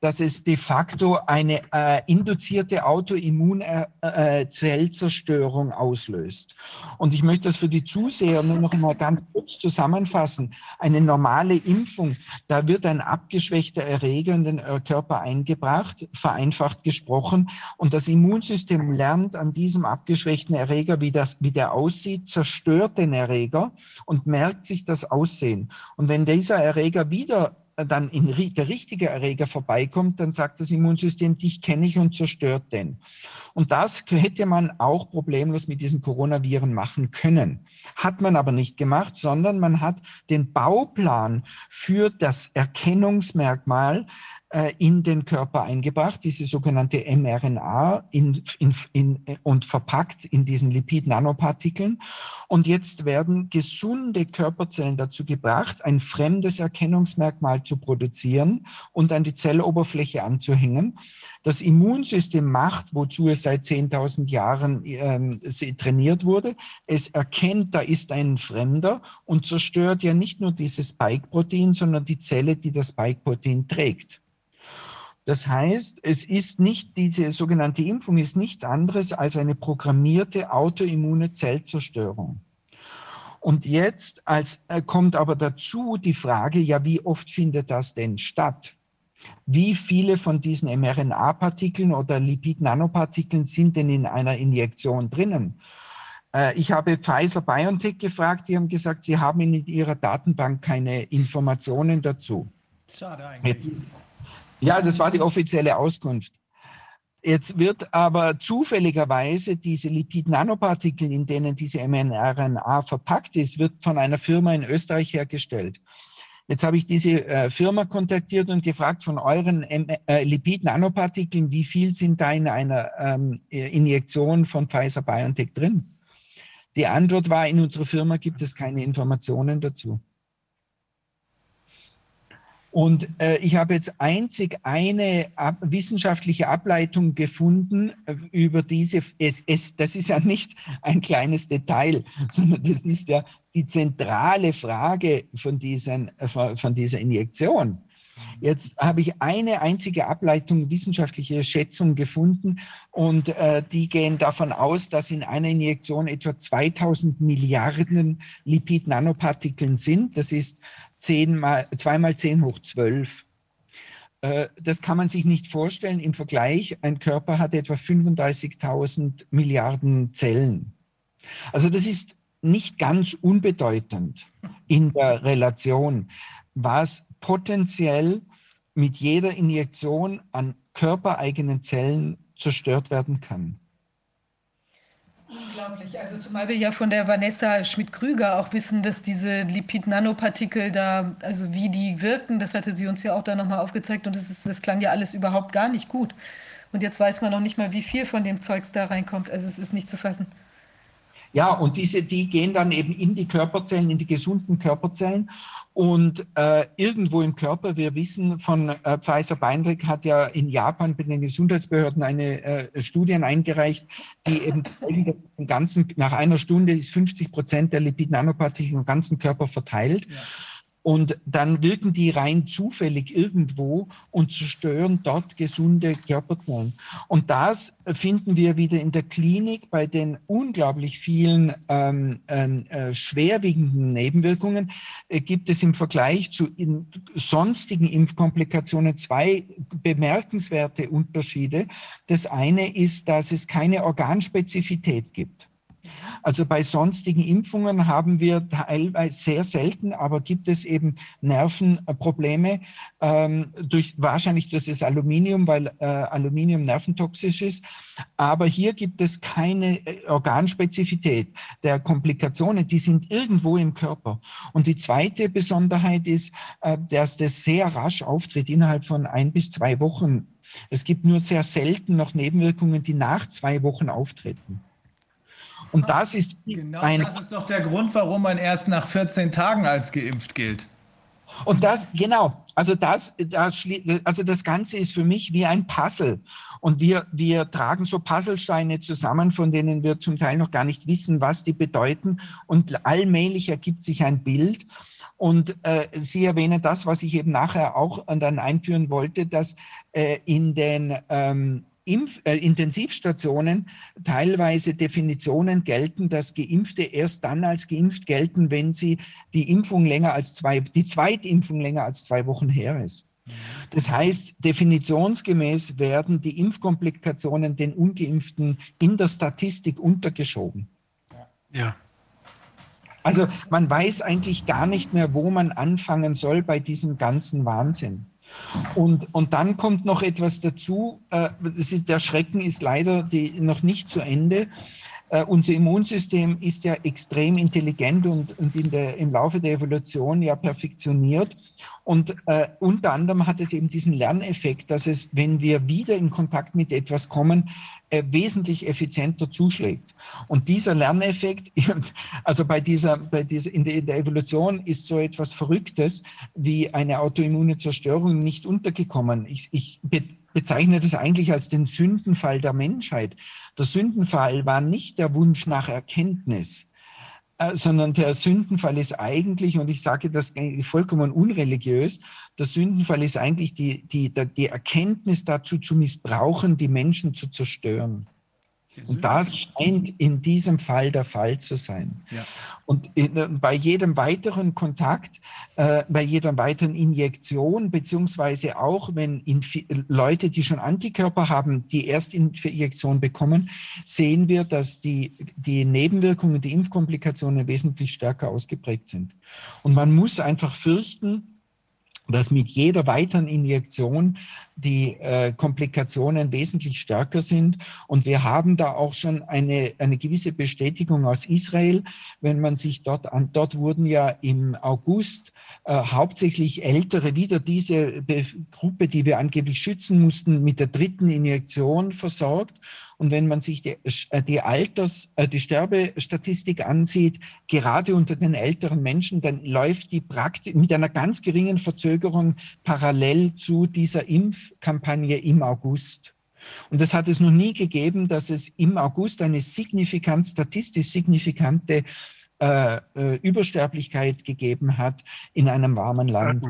dass es de facto eine äh, induzierte Autoimmunzellzerstörung auslöst. Und ich möchte das für die Zuseher nur noch mal ganz kurz zusammenfassen. Eine normale Impfung, da wird ein abgeschwächter Erreger in den äh, Körper eingebracht, vereinfacht gesprochen, und das Immunsystem lernt an diesem abgeschwächten Erreger, wie, das, wie der aussieht, zerstört den Erreger und merkt sich das Aussehen. Und wenn dieser Erreger wieder dann in der richtige Erreger vorbeikommt, dann sagt das Immunsystem, dich kenne ich und zerstört den. Und das hätte man auch problemlos mit diesen Coronaviren machen können. Hat man aber nicht gemacht, sondern man hat den Bauplan für das Erkennungsmerkmal in den Körper eingebracht, diese sogenannte mRNA in, in, in, und verpackt in diesen Lipid-Nanopartikeln. Und jetzt werden gesunde Körperzellen dazu gebracht, ein fremdes Erkennungsmerkmal zu produzieren und an die Zelloberfläche anzuhängen. Das Immunsystem macht, wozu es seit 10.000 Jahren ähm, trainiert wurde. Es erkennt, da ist ein Fremder und zerstört ja nicht nur dieses Spike-Protein, sondern die Zelle, die das Spike-Protein trägt. Das heißt, es ist nicht, diese sogenannte Impfung ist nichts anderes als eine programmierte autoimmune Zellzerstörung. Und jetzt als, äh, kommt aber dazu die Frage, ja, wie oft findet das denn statt? Wie viele von diesen mRNA-Partikeln oder Lipid-Nanopartikeln sind denn in einer Injektion drinnen? Äh, ich habe Pfizer BioNTech gefragt, die haben gesagt, sie haben in ihrer Datenbank keine Informationen dazu. Schade eigentlich. Ja, das war die offizielle Auskunft. Jetzt wird aber zufälligerweise diese Lipid-Nanopartikel, in denen diese mRNA verpackt ist, wird von einer Firma in Österreich hergestellt. Jetzt habe ich diese äh, Firma kontaktiert und gefragt von euren äh, Lipid-Nanopartikeln, wie viel sind da in einer ähm, Injektion von Pfizer BioNTech drin? Die Antwort war, in unserer Firma gibt es keine Informationen dazu. Und äh, ich habe jetzt einzig eine ab, wissenschaftliche Ableitung gefunden äh, über diese, es, es, das ist ja nicht ein kleines Detail, sondern das ist ja die zentrale Frage von, diesen, äh, von dieser Injektion. Jetzt habe ich eine einzige Ableitung, wissenschaftliche Schätzung gefunden und äh, die gehen davon aus, dass in einer Injektion etwa 2000 Milliarden Lipid-Nanopartikeln sind. Das ist 10 mal, 2 mal 10 hoch 12. Äh, das kann man sich nicht vorstellen. Im Vergleich, ein Körper hat etwa 35.000 Milliarden Zellen. Also das ist nicht ganz unbedeutend in der Relation, was potenziell mit jeder Injektion an körpereigenen Zellen zerstört werden kann. Unglaublich. Also zumal wir ja von der Vanessa Schmidt-Krüger auch wissen, dass diese Lipid-Nanopartikel da, also wie die wirken, das hatte sie uns ja auch da nochmal aufgezeigt und das, ist, das klang ja alles überhaupt gar nicht gut. Und jetzt weiß man noch nicht mal, wie viel von dem Zeugs da reinkommt. Also es ist nicht zu fassen. Ja, und diese, die gehen dann eben in die Körperzellen, in die gesunden Körperzellen. Und äh, irgendwo im Körper, wir wissen von äh, Pfizer BioNTech hat ja in Japan bei den Gesundheitsbehörden eine äh, Studien eingereicht, die eben zeigen, dass im ganzen, nach einer Stunde ist 50 Prozent der Lipid-Nanopartikel im ganzen Körper verteilt. Ja. Und dann wirken die rein zufällig irgendwo und zerstören dort gesunde Körperzellen. Und das finden wir wieder in der Klinik bei den unglaublich vielen ähm, äh, schwerwiegenden Nebenwirkungen. Äh, gibt es im Vergleich zu in sonstigen Impfkomplikationen zwei bemerkenswerte Unterschiede. Das eine ist, dass es keine Organspezifität gibt. Also bei sonstigen Impfungen haben wir teilweise sehr selten, aber gibt es eben Nervenprobleme ähm, durch wahrscheinlich durch das Aluminium, weil äh, Aluminium nerventoxisch ist. Aber hier gibt es keine äh, Organspezifität der Komplikationen, die sind irgendwo im Körper. Und die zweite Besonderheit ist, äh, dass das sehr rasch auftritt innerhalb von ein bis zwei Wochen. Es gibt nur sehr selten noch Nebenwirkungen, die nach zwei Wochen auftreten. Und das ist genau ein, das ist doch der Grund, warum man erst nach 14 Tagen als geimpft gilt. Und das, genau, also das, das, also das Ganze ist für mich wie ein Puzzle. Und wir, wir tragen so Puzzlesteine zusammen, von denen wir zum Teil noch gar nicht wissen, was die bedeuten. Und allmählich ergibt sich ein Bild. Und äh, Sie erwähnen das, was ich eben nachher auch dann einführen wollte, dass äh, in den ähm, Impf äh, Intensivstationen teilweise Definitionen gelten, dass Geimpfte erst dann als geimpft gelten, wenn sie die Impfung länger als zwei, die Zweitimpfung länger als zwei Wochen her ist. Das heißt, definitionsgemäß werden die Impfkomplikationen den Ungeimpften in der Statistik untergeschoben. Ja. Also man weiß eigentlich gar nicht mehr, wo man anfangen soll bei diesem ganzen Wahnsinn. Und, und dann kommt noch etwas dazu. Äh, ist, der Schrecken ist leider die, noch nicht zu Ende. Äh, unser Immunsystem ist ja extrem intelligent und, und in der, im Laufe der Evolution ja perfektioniert. Und äh, unter anderem hat es eben diesen Lerneffekt, dass es, wenn wir wieder in Kontakt mit etwas kommen, äh, wesentlich effizienter zuschlägt. Und dieser Lerneffekt, also bei dieser, bei dieser in, der, in der Evolution ist so etwas Verrücktes wie eine autoimmune Zerstörung nicht untergekommen. Ich, ich bezeichne das eigentlich als den Sündenfall der Menschheit. Der Sündenfall war nicht der Wunsch nach Erkenntnis, sondern der Sündenfall ist eigentlich, und ich sage das vollkommen unreligiös, der Sündenfall ist eigentlich die, die, die Erkenntnis dazu zu missbrauchen, die Menschen zu zerstören. Und das scheint in diesem Fall der Fall zu sein. Ja. Und in, äh, bei jedem weiteren Kontakt, äh, bei jeder weiteren Injektion, beziehungsweise auch wenn Leute, die schon Antikörper haben, die Erstinjektion bekommen, sehen wir, dass die, die Nebenwirkungen, die Impfkomplikationen wesentlich stärker ausgeprägt sind. Und man muss einfach fürchten, dass mit jeder weiteren Injektion die äh, Komplikationen wesentlich stärker sind. Und wir haben da auch schon eine, eine gewisse Bestätigung aus Israel, wenn man sich dort an, dort wurden ja im August äh, hauptsächlich Ältere wieder diese Be Gruppe, die wir angeblich schützen mussten, mit der dritten Injektion versorgt. Und wenn man sich die, äh, die Alters, äh, die Sterbestatistik ansieht, gerade unter den älteren Menschen, dann läuft die Praktik mit einer ganz geringen Verzögerung parallel zu dieser Impfkampagne im August. Und das hat es noch nie gegeben, dass es im August eine signifikant, statistisch signifikante äh, äh, Übersterblichkeit gegeben hat in einem warmen Land.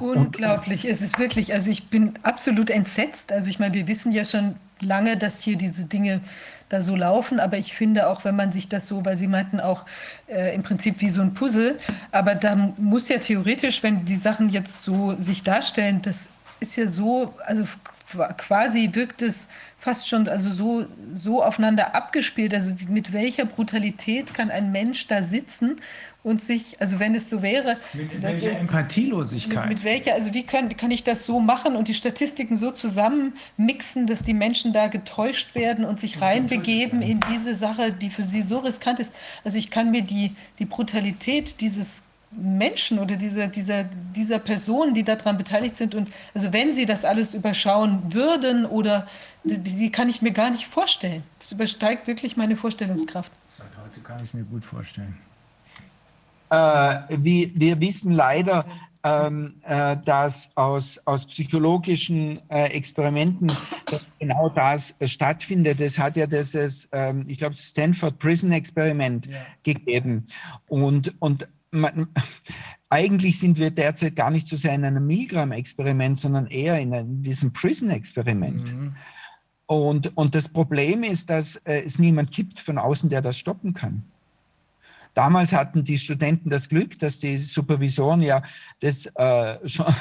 Unglaublich, es ist wirklich, also ich bin absolut entsetzt. Also ich meine, wir wissen ja schon lange, dass hier diese Dinge da so laufen, aber ich finde auch, wenn man sich das so, weil Sie meinten auch äh, im Prinzip wie so ein Puzzle, aber da muss ja theoretisch, wenn die Sachen jetzt so sich darstellen, das ist ja so, also quasi wirkt es fast schon also so, so aufeinander abgespielt. Also mit welcher Brutalität kann ein Mensch da sitzen und sich, also wenn es so wäre. Mit welcher Empathielosigkeit. Mit, mit, welcher, also wie kann, kann ich das so machen und die Statistiken so zusammenmixen, dass die Menschen da getäuscht werden und sich reinbegeben in diese Sache, die für sie so riskant ist. Also ich kann mir die, die Brutalität dieses Menschen oder dieser, dieser, dieser Personen, die daran beteiligt sind. Und also wenn sie das alles überschauen würden oder die, die kann ich mir gar nicht vorstellen. Das übersteigt wirklich meine Vorstellungskraft. Seit heute kann ich es mir gut vorstellen. Äh, wie, wir wissen leider, ähm, äh, dass aus, aus psychologischen äh, Experimenten genau das äh, stattfindet. Es hat ja dieses, ähm, ich glaube, Stanford Prison Experiment ja. gegeben. Und, und man, eigentlich sind wir derzeit gar nicht so sehr in einem Milgram-Experiment, sondern eher in, in diesem Prison-Experiment. Mhm. Und, und das Problem ist, dass äh, es niemand gibt von außen, der das stoppen kann. Damals hatten die Studenten das Glück, dass die Supervisoren ja das äh, schon,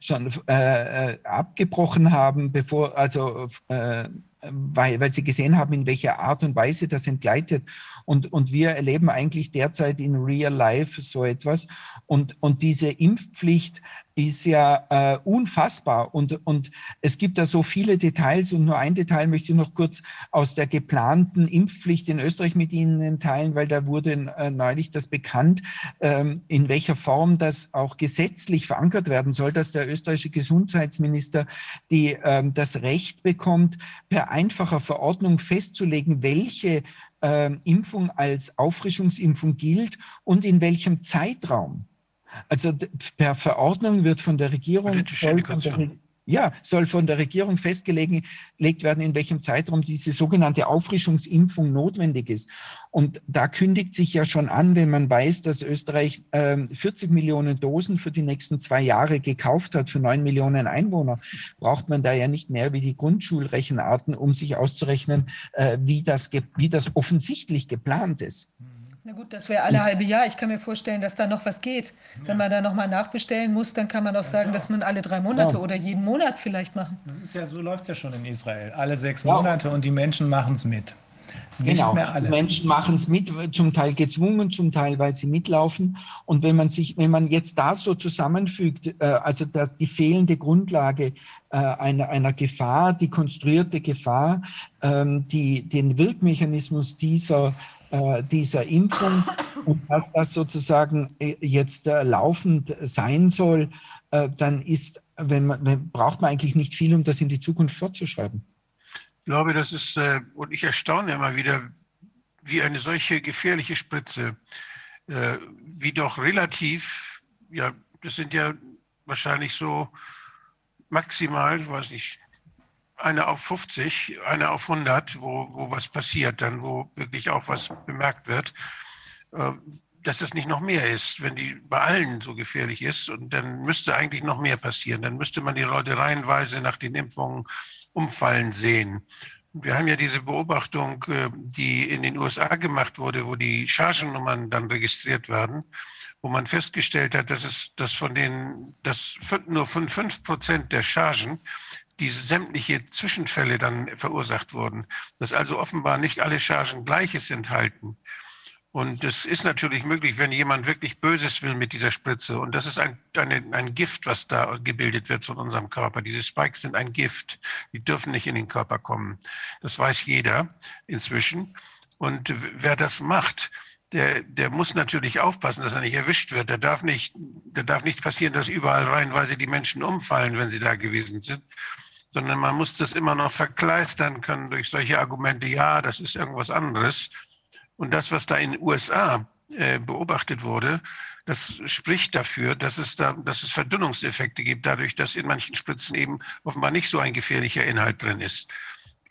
schon äh, äh, abgebrochen haben, bevor, also äh, weil, weil sie gesehen haben, in welcher Art und Weise das entgleitet. Und, und wir erleben eigentlich derzeit in Real Life so etwas. Und, und diese Impfpflicht ist ja äh, unfassbar. Und, und es gibt da so viele Details. Und nur ein Detail möchte ich noch kurz aus der geplanten Impfpflicht in Österreich mit Ihnen teilen, weil da wurde äh, neulich das bekannt, ähm, in welcher Form das auch gesetzlich verankert werden soll, dass der österreichische Gesundheitsminister die, ähm, das Recht bekommt, per einfacher Verordnung festzulegen, welche äh, Impfung als Auffrischungsimpfung gilt und in welchem Zeitraum. Also per Verordnung wird von der Regierung, soll von der, ja, soll von der Regierung festgelegt werden, in welchem Zeitraum diese sogenannte Auffrischungsimpfung notwendig ist. Und da kündigt sich ja schon an, wenn man weiß, dass Österreich äh, 40 Millionen Dosen für die nächsten zwei Jahre gekauft hat für neun Millionen Einwohner, braucht man da ja nicht mehr wie die Grundschulrechenarten, um sich auszurechnen, äh, wie, das wie das offensichtlich geplant ist. Na gut, das wäre alle halbe Jahr. Ich kann mir vorstellen, dass da noch was geht. Wenn man da nochmal nachbestellen muss, dann kann man auch das sagen, dass man alle drei Monate ja. oder jeden Monat vielleicht machen. Das ist ja, so läuft es ja schon in Israel. Alle sechs ja. Monate und die Menschen machen es mit. Nicht genau. mehr alle. Menschen machen es mit, zum Teil gezwungen, zum Teil, weil sie mitlaufen. Und wenn man sich, wenn man jetzt das so zusammenfügt, äh, also das, die fehlende Grundlage äh, einer, einer Gefahr, die konstruierte Gefahr, ähm, die, den Wirkmechanismus dieser äh, dieser Impfung und dass das sozusagen äh, jetzt äh, laufend sein soll, dann ist, wenn man, braucht man eigentlich nicht viel, um das in die Zukunft fortzuschreiben. Ich glaube, das ist, und ich erstaune immer wieder, wie eine solche gefährliche Spritze, wie doch relativ, ja, das sind ja wahrscheinlich so maximal, ich weiß nicht, eine auf 50, eine auf 100, wo, wo was passiert, dann wo wirklich auch was bemerkt wird, äh, dass das nicht noch mehr ist, wenn die bei allen so gefährlich ist. Und dann müsste eigentlich noch mehr passieren. Dann müsste man die Leute reihenweise nach den Impfungen umfallen sehen. Wir haben ja diese Beobachtung, äh, die in den USA gemacht wurde, wo die Chargennummern dann registriert werden, wo man festgestellt hat, dass es, dass von den, dass nur von fünf Prozent der Chargen diese sämtliche Zwischenfälle dann verursacht wurden, dass also offenbar nicht alle Chargen Gleiches enthalten. Und es ist natürlich möglich, wenn jemand wirklich Böses will mit dieser Spritze. Und das ist ein, eine, ein Gift, was da gebildet wird von unserem Körper. Diese Spikes sind ein Gift. Die dürfen nicht in den Körper kommen. Das weiß jeder inzwischen. Und wer das macht, der, der muss natürlich aufpassen, dass er nicht erwischt wird. Da darf nicht, da darf nicht passieren, dass überall reihenweise die Menschen umfallen, wenn sie da gewesen sind sondern man muss das immer noch verkleistern können durch solche Argumente, ja, das ist irgendwas anderes. Und das, was da in den USA äh, beobachtet wurde, das spricht dafür, dass es da, dass es Verdünnungseffekte gibt, dadurch, dass in manchen Spritzen eben offenbar nicht so ein gefährlicher Inhalt drin ist.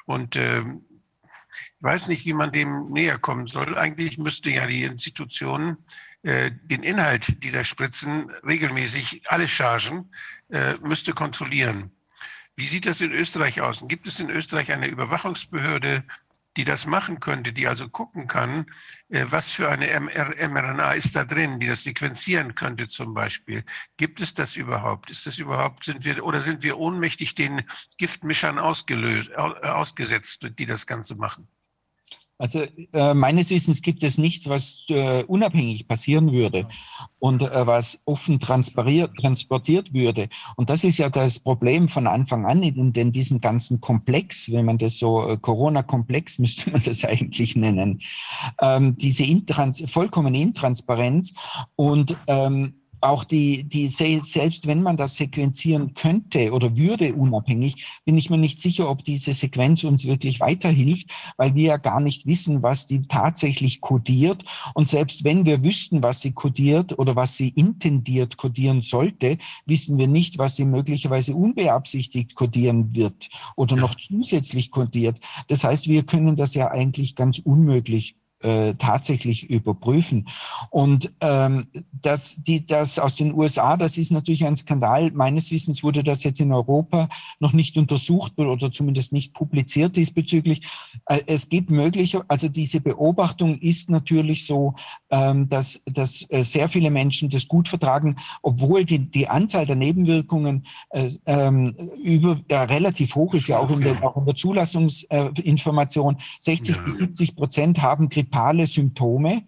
Und äh, ich weiß nicht, wie man dem näher kommen soll. Eigentlich müsste ja die Institution äh, den Inhalt dieser Spritzen regelmäßig, alle Chargen, äh, müsste kontrollieren. Wie sieht das in Österreich aus? Gibt es in Österreich eine Überwachungsbehörde, die das machen könnte, die also gucken kann, äh, was für eine mRNA ist da drin, die das sequenzieren könnte zum Beispiel. Gibt es das überhaupt? Ist das überhaupt, sind wir, oder sind wir ohnmächtig den Giftmischern ausgelöst, äh, ausgesetzt, die das Ganze machen? Also äh, meines Wissens gibt es nichts, was äh, unabhängig passieren würde und äh, was offen transportiert würde. Und das ist ja das Problem von Anfang an in, in diesem ganzen Komplex, wenn man das so äh, Corona-Komplex müsste man das eigentlich nennen, ähm, diese Intrans vollkommene Intransparenz und ähm, auch die, die, selbst wenn man das sequenzieren könnte oder würde unabhängig, bin ich mir nicht sicher, ob diese Sequenz uns wirklich weiterhilft, weil wir ja gar nicht wissen, was die tatsächlich kodiert. Und selbst wenn wir wüssten, was sie kodiert oder was sie intendiert kodieren sollte, wissen wir nicht, was sie möglicherweise unbeabsichtigt kodieren wird oder noch zusätzlich kodiert. Das heißt, wir können das ja eigentlich ganz unmöglich äh, tatsächlich überprüfen. Und ähm, das, die, das aus den USA, das ist natürlich ein Skandal. Meines Wissens wurde das jetzt in Europa noch nicht untersucht oder zumindest nicht publiziert diesbezüglich. Äh, es gibt möglich, also diese Beobachtung ist natürlich so, ähm, dass, dass äh, sehr viele Menschen das gut vertragen, obwohl die, die Anzahl der Nebenwirkungen äh, ähm, über, ja, relativ hoch ist, ja auch in der, auch in der Zulassungsinformation. 60 ja. bis 70 Prozent haben Grippe grippale Symptome,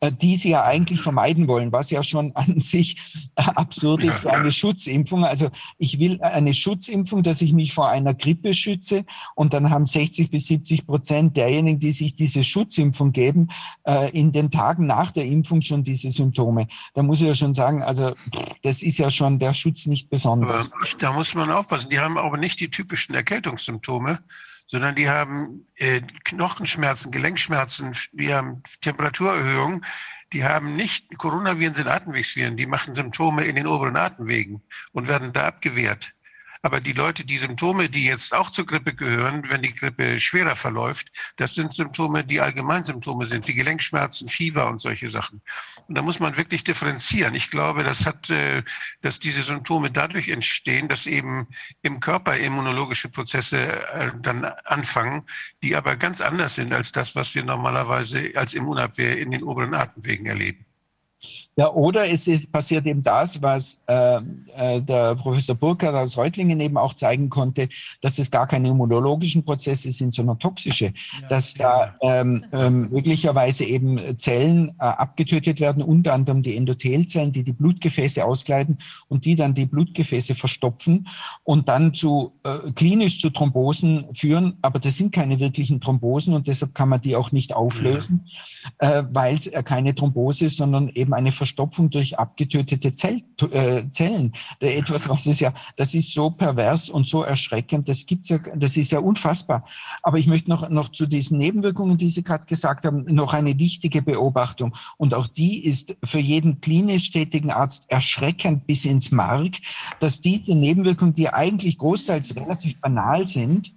äh, die sie ja eigentlich vermeiden wollen, was ja schon an sich äh, absurd ist für eine Schutzimpfung. Also ich will eine Schutzimpfung, dass ich mich vor einer Grippe schütze und dann haben 60 bis 70 Prozent derjenigen, die sich diese Schutzimpfung geben, äh, in den Tagen nach der Impfung schon diese Symptome. Da muss ich ja schon sagen, also das ist ja schon der Schutz nicht besonders. Da muss man aufpassen. Die haben aber nicht die typischen Erkältungssymptome sondern die haben äh, Knochenschmerzen, Gelenkschmerzen, die haben Temperaturerhöhung, die haben nicht, Coronaviren sind Atemwegsviren, die machen Symptome in den oberen Atemwegen und werden da abgewehrt. Aber die Leute, die Symptome, die jetzt auch zur Grippe gehören, wenn die Grippe schwerer verläuft, das sind Symptome, die Allgemeinsymptome sind, wie Gelenkschmerzen, Fieber und solche Sachen. Und da muss man wirklich differenzieren. Ich glaube, das hat, äh, dass diese Symptome dadurch entstehen, dass eben im Körper immunologische Prozesse äh, dann anfangen, die aber ganz anders sind als das, was wir normalerweise als Immunabwehr in den oberen Atemwegen erleben. Ja, oder es ist passiert eben das, was äh, äh, der Professor Burkhardt aus Reutlingen eben auch zeigen konnte, dass es gar keine immunologischen Prozesse sind, sondern toxische. Ja, dass ja. da ähm, ähm, möglicherweise eben Zellen äh, abgetötet werden, unter anderem die Endothelzellen, die die Blutgefäße auskleiden und die dann die Blutgefäße verstopfen und dann zu äh, klinisch zu Thrombosen führen. Aber das sind keine wirklichen Thrombosen und deshalb kann man die auch nicht auflösen, ja. äh, weil es keine Thrombose ist, sondern eben eine Verstopfung durch abgetötete Zell, äh, Zellen. Etwas, was ist ja, das ist so pervers und so erschreckend, das gibt's ja, das ist ja unfassbar. Aber ich möchte noch, noch zu diesen Nebenwirkungen, die Sie gerade gesagt haben, noch eine wichtige Beobachtung. Und auch die ist für jeden klinisch tätigen Arzt erschreckend bis ins Mark, dass diese Nebenwirkungen, die eigentlich großteils relativ banal sind,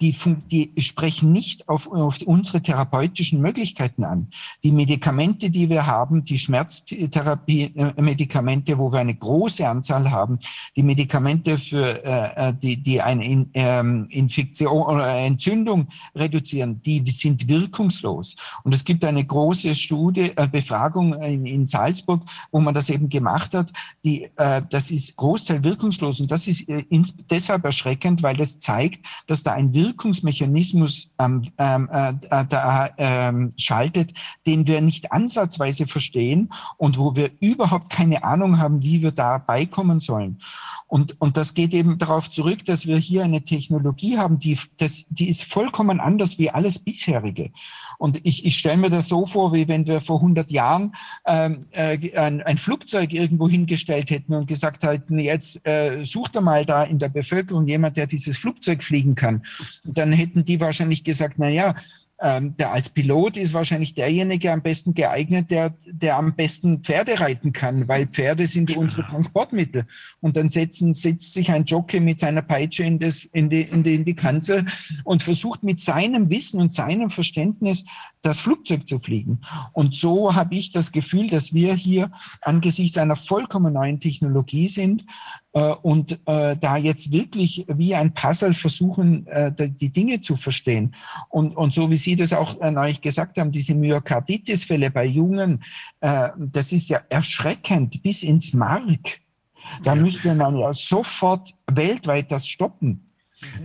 die, die sprechen nicht auf, auf unsere therapeutischen Möglichkeiten an. Die Medikamente, die wir haben, die Schmerztherapie-Medikamente, wo wir eine große Anzahl haben, die Medikamente für äh, äh die, die eine In, ähm, Infektion oder Entzündung reduzieren, die sind wirkungslos. Und es gibt eine große Studie, äh, Befragung in, in Salzburg, wo man das eben gemacht hat. Die, äh, das ist Großteil wirkungslos. Und das ist äh, deshalb erschreckend, weil das zeigt, dass da ein Wirkungsmechanismus ähm, ähm, äh, da, ähm, schaltet, den wir nicht ansatzweise verstehen und wo wir überhaupt keine Ahnung haben, wie wir da beikommen sollen. Und, und das geht eben darauf zurück, dass wir hier eine Technologie haben, die, das, die ist vollkommen anders wie alles bisherige. Und ich, ich stelle mir das so vor, wie wenn wir vor 100 Jahren ähm, äh, ein, ein Flugzeug irgendwo hingestellt hätten und gesagt hätten, jetzt äh, sucht er mal da in der Bevölkerung jemand, der dieses Flugzeug fliegen kann. Und dann hätten die wahrscheinlich gesagt, na ja, ähm, der als Pilot ist wahrscheinlich derjenige am besten geeignet, der, der am besten Pferde reiten kann, weil Pferde sind unsere Transportmittel. Und dann setzen, setzt sich ein Jockey mit seiner Peitsche in, das, in, die, in, die, in die Kanzel und versucht mit seinem Wissen und seinem Verständnis das Flugzeug zu fliegen. Und so habe ich das Gefühl, dass wir hier angesichts einer vollkommen neuen Technologie sind, und äh, da jetzt wirklich wie ein Puzzle versuchen, äh, die Dinge zu verstehen. Und, und so wie Sie das auch äh, neulich gesagt haben, diese Myokarditis-Fälle bei Jungen, äh, das ist ja erschreckend bis ins Mark. Da müsste man ja sofort weltweit das stoppen.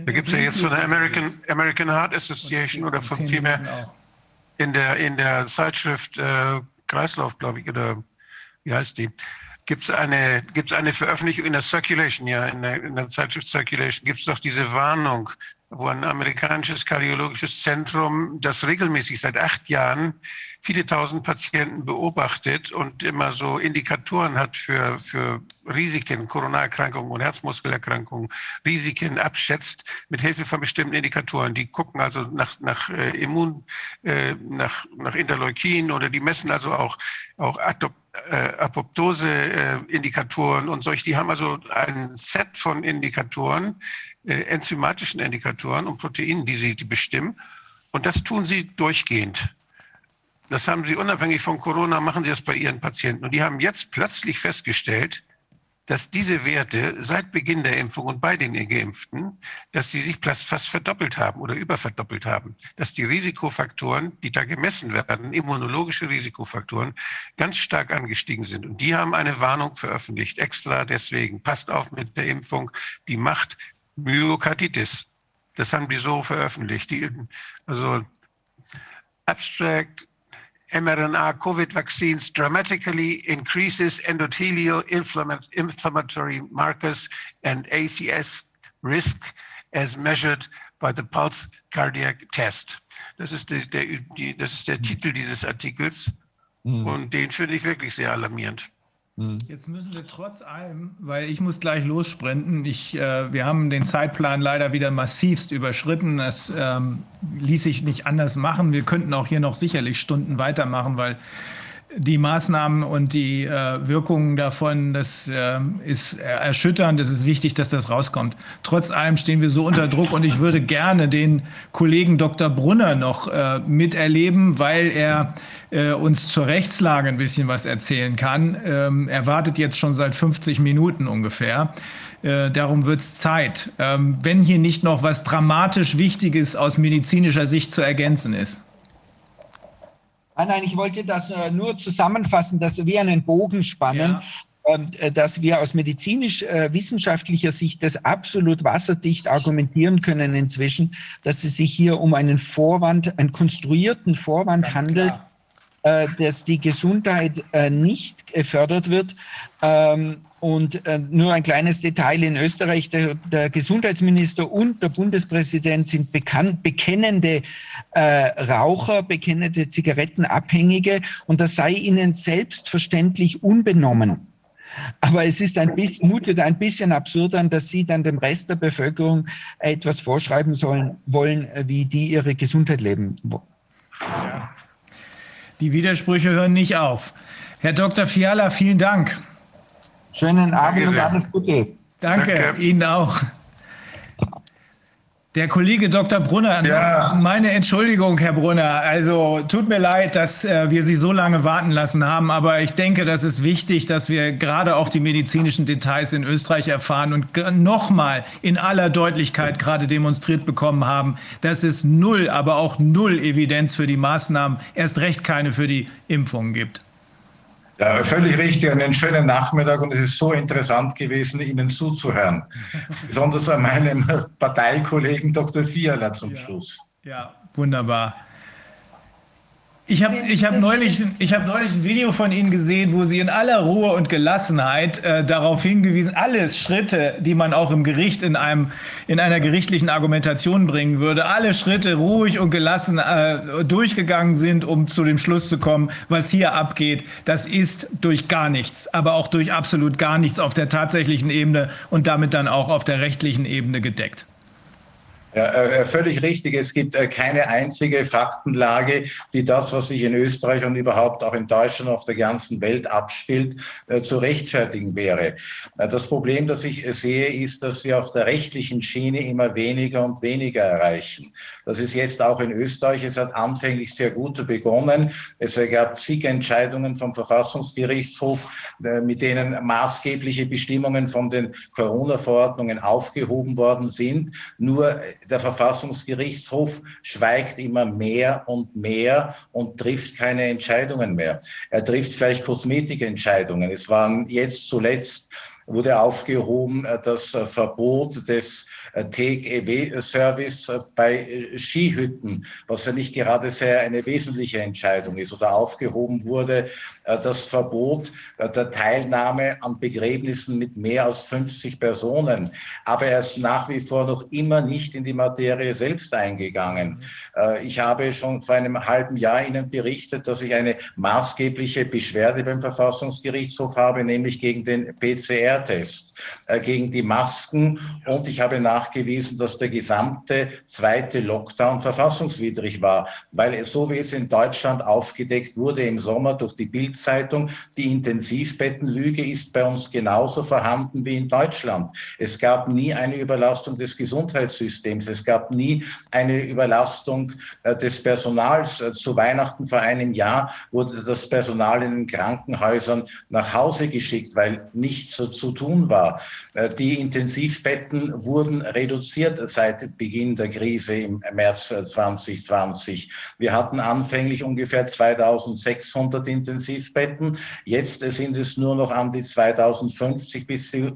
Da gibt es ja jetzt so eine American, American Heart Association oder von vielmehr in der, in der Zeitschrift äh, Kreislauf, glaube ich, oder wie heißt die? Gibt es eine, gibt's eine Veröffentlichung in der Circulation, ja, in der, in der Zeitschrift Circulation, gibt es doch diese Warnung, wo ein amerikanisches kardiologisches Zentrum, das regelmäßig seit acht Jahren viele tausend Patienten beobachtet und immer so Indikatoren hat für, für Risiken, Corona-Erkrankungen und Herzmuskelerkrankungen, Risiken abschätzt mit Hilfe von bestimmten Indikatoren. Die gucken also nach, nach äh, Immun, äh, nach, nach Interleukin oder die messen also auch, auch Adop äh, Apoptose-Indikatoren und solche. Die haben also ein Set von Indikatoren, äh, enzymatischen Indikatoren und Proteinen, die sie die bestimmen. Und das tun sie durchgehend. Das haben sie unabhängig von Corona, machen sie das bei ihren Patienten. Und die haben jetzt plötzlich festgestellt, dass diese Werte seit Beginn der Impfung und bei den Geimpften, dass sie sich fast verdoppelt haben oder überverdoppelt haben. Dass die Risikofaktoren, die da gemessen werden, immunologische Risikofaktoren, ganz stark angestiegen sind. Und die haben eine Warnung veröffentlicht, extra deswegen. Passt auf mit der Impfung, die macht Myokarditis. Das haben die so veröffentlicht. Die, also Abstract mRNA COVID vaccines dramatically increases endothelial inflammatory markers and ACS risk as measured by the pulse cardiac test. Das ist, die, der, die, das ist der Titel dieses Artikels mhm. und den finde ich wirklich sehr alarmierend. Mhm. Jetzt müssen wir trotz allem, weil ich muss gleich lossprinten, ich, äh, wir haben den Zeitplan leider wieder massivst überschritten. Das ähm, ließ sich nicht anders machen. Wir könnten auch hier noch sicherlich Stunden weitermachen, weil die Maßnahmen und die äh, Wirkungen davon, das äh, ist erschütternd. Es ist wichtig, dass das rauskommt. Trotz allem stehen wir so unter Druck und ich würde gerne den Kollegen Dr. Brunner noch äh, miterleben, weil er äh, uns zur Rechtslage ein bisschen was erzählen kann. Ähm, er wartet jetzt schon seit 50 Minuten ungefähr. Äh, darum wird es Zeit, ähm, wenn hier nicht noch was dramatisch Wichtiges aus medizinischer Sicht zu ergänzen ist. Nein, nein, ich wollte das äh, nur zusammenfassen, dass wir einen Bogen spannen. Ja ähm, äh, dass wir aus medizinisch-wissenschaftlicher Sicht das absolut wasserdicht argumentieren können inzwischen, dass es sich hier um einen Vorwand, einen konstruierten Vorwand Ganz handelt, klar. Äh, dass die Gesundheit äh, nicht gefördert wird. Ähm, und äh, nur ein kleines Detail in Österreich, der, der Gesundheitsminister und der Bundespräsident sind bekannt, bekennende Raucher, bekennende Zigarettenabhängige und das sei ihnen selbstverständlich unbenommen. Aber es ist ein bisschen, mutet ein bisschen absurd an, dass sie dann dem Rest der Bevölkerung etwas vorschreiben sollen, wollen, wie die ihre Gesundheit leben. Ja. Die Widersprüche hören nicht auf. Herr Dr. Fiala, vielen Dank. Schönen Abend und alles Gute. Danke, Danke. Ihnen auch. Der Kollege Dr. Brunner, ja. meine Entschuldigung, Herr Brunner. Also tut mir leid, dass äh, wir Sie so lange warten lassen haben, aber ich denke, das ist wichtig, dass wir gerade auch die medizinischen Details in Österreich erfahren und nochmal in aller Deutlichkeit gerade demonstriert bekommen haben, dass es null, aber auch null Evidenz für die Maßnahmen, erst recht keine für die Impfungen gibt. Ja, völlig richtig. Einen schönen Nachmittag und es ist so interessant gewesen, Ihnen zuzuhören. Besonders an meinem Parteikollegen Dr. Fiala zum ja, Schluss. Ja, wunderbar. Ich habe ich hab neulich, hab neulich ein Video von Ihnen gesehen, wo Sie in aller Ruhe und Gelassenheit äh, darauf hingewiesen, alles Schritte, die man auch im Gericht in, einem, in einer gerichtlichen Argumentation bringen würde, alle Schritte ruhig und gelassen äh, durchgegangen sind, um zu dem Schluss zu kommen, was hier abgeht. Das ist durch gar nichts, aber auch durch absolut gar nichts auf der tatsächlichen Ebene und damit dann auch auf der rechtlichen Ebene gedeckt. Ja, äh, völlig richtig. Es gibt äh, keine einzige Faktenlage, die das, was sich in Österreich und überhaupt auch in Deutschland auf der ganzen Welt abspielt, äh, zu rechtfertigen wäre. Das Problem, das ich sehe, ist, dass wir auf der rechtlichen Schiene immer weniger und weniger erreichen. Das ist jetzt auch in Österreich. Es hat anfänglich sehr gut begonnen. Es gab zig Entscheidungen vom Verfassungsgerichtshof, mit denen maßgebliche Bestimmungen von den Corona-Verordnungen aufgehoben worden sind. Nur der Verfassungsgerichtshof schweigt immer mehr und mehr und trifft keine Entscheidungen mehr. Er trifft vielleicht Kosmetikentscheidungen. Es waren jetzt zuletzt wurde aufgehoben äh, das äh, Verbot des äh, Take-Away-Service bei Skihütten, was ja nicht gerade sehr eine wesentliche Entscheidung ist. Oder aufgehoben wurde das Verbot der Teilnahme an Begräbnissen mit mehr als 50 Personen. Aber er ist nach wie vor noch immer nicht in die Materie selbst eingegangen. Ich habe schon vor einem halben Jahr Ihnen berichtet, dass ich eine maßgebliche Beschwerde beim Verfassungsgerichtshof habe, nämlich gegen den PCR PCR-Test äh, gegen die Masken und ich habe nachgewiesen, dass der gesamte zweite Lockdown verfassungswidrig war, weil so wie es in Deutschland aufgedeckt wurde im Sommer durch die Bildzeitung, die Intensivbettenlüge ist bei uns genauso vorhanden wie in Deutschland. Es gab nie eine Überlastung des Gesundheitssystems, es gab nie eine Überlastung äh, des Personals. Äh, zu Weihnachten vor einem Jahr wurde das Personal in den Krankenhäusern nach Hause geschickt, weil nichts so zu tun war. Äh, die Intensivbetten wurden reduziert seit Beginn der Krise im März 2020. Wir hatten anfänglich ungefähr 2600 Intensivbetten. Jetzt sind es nur noch an die 2050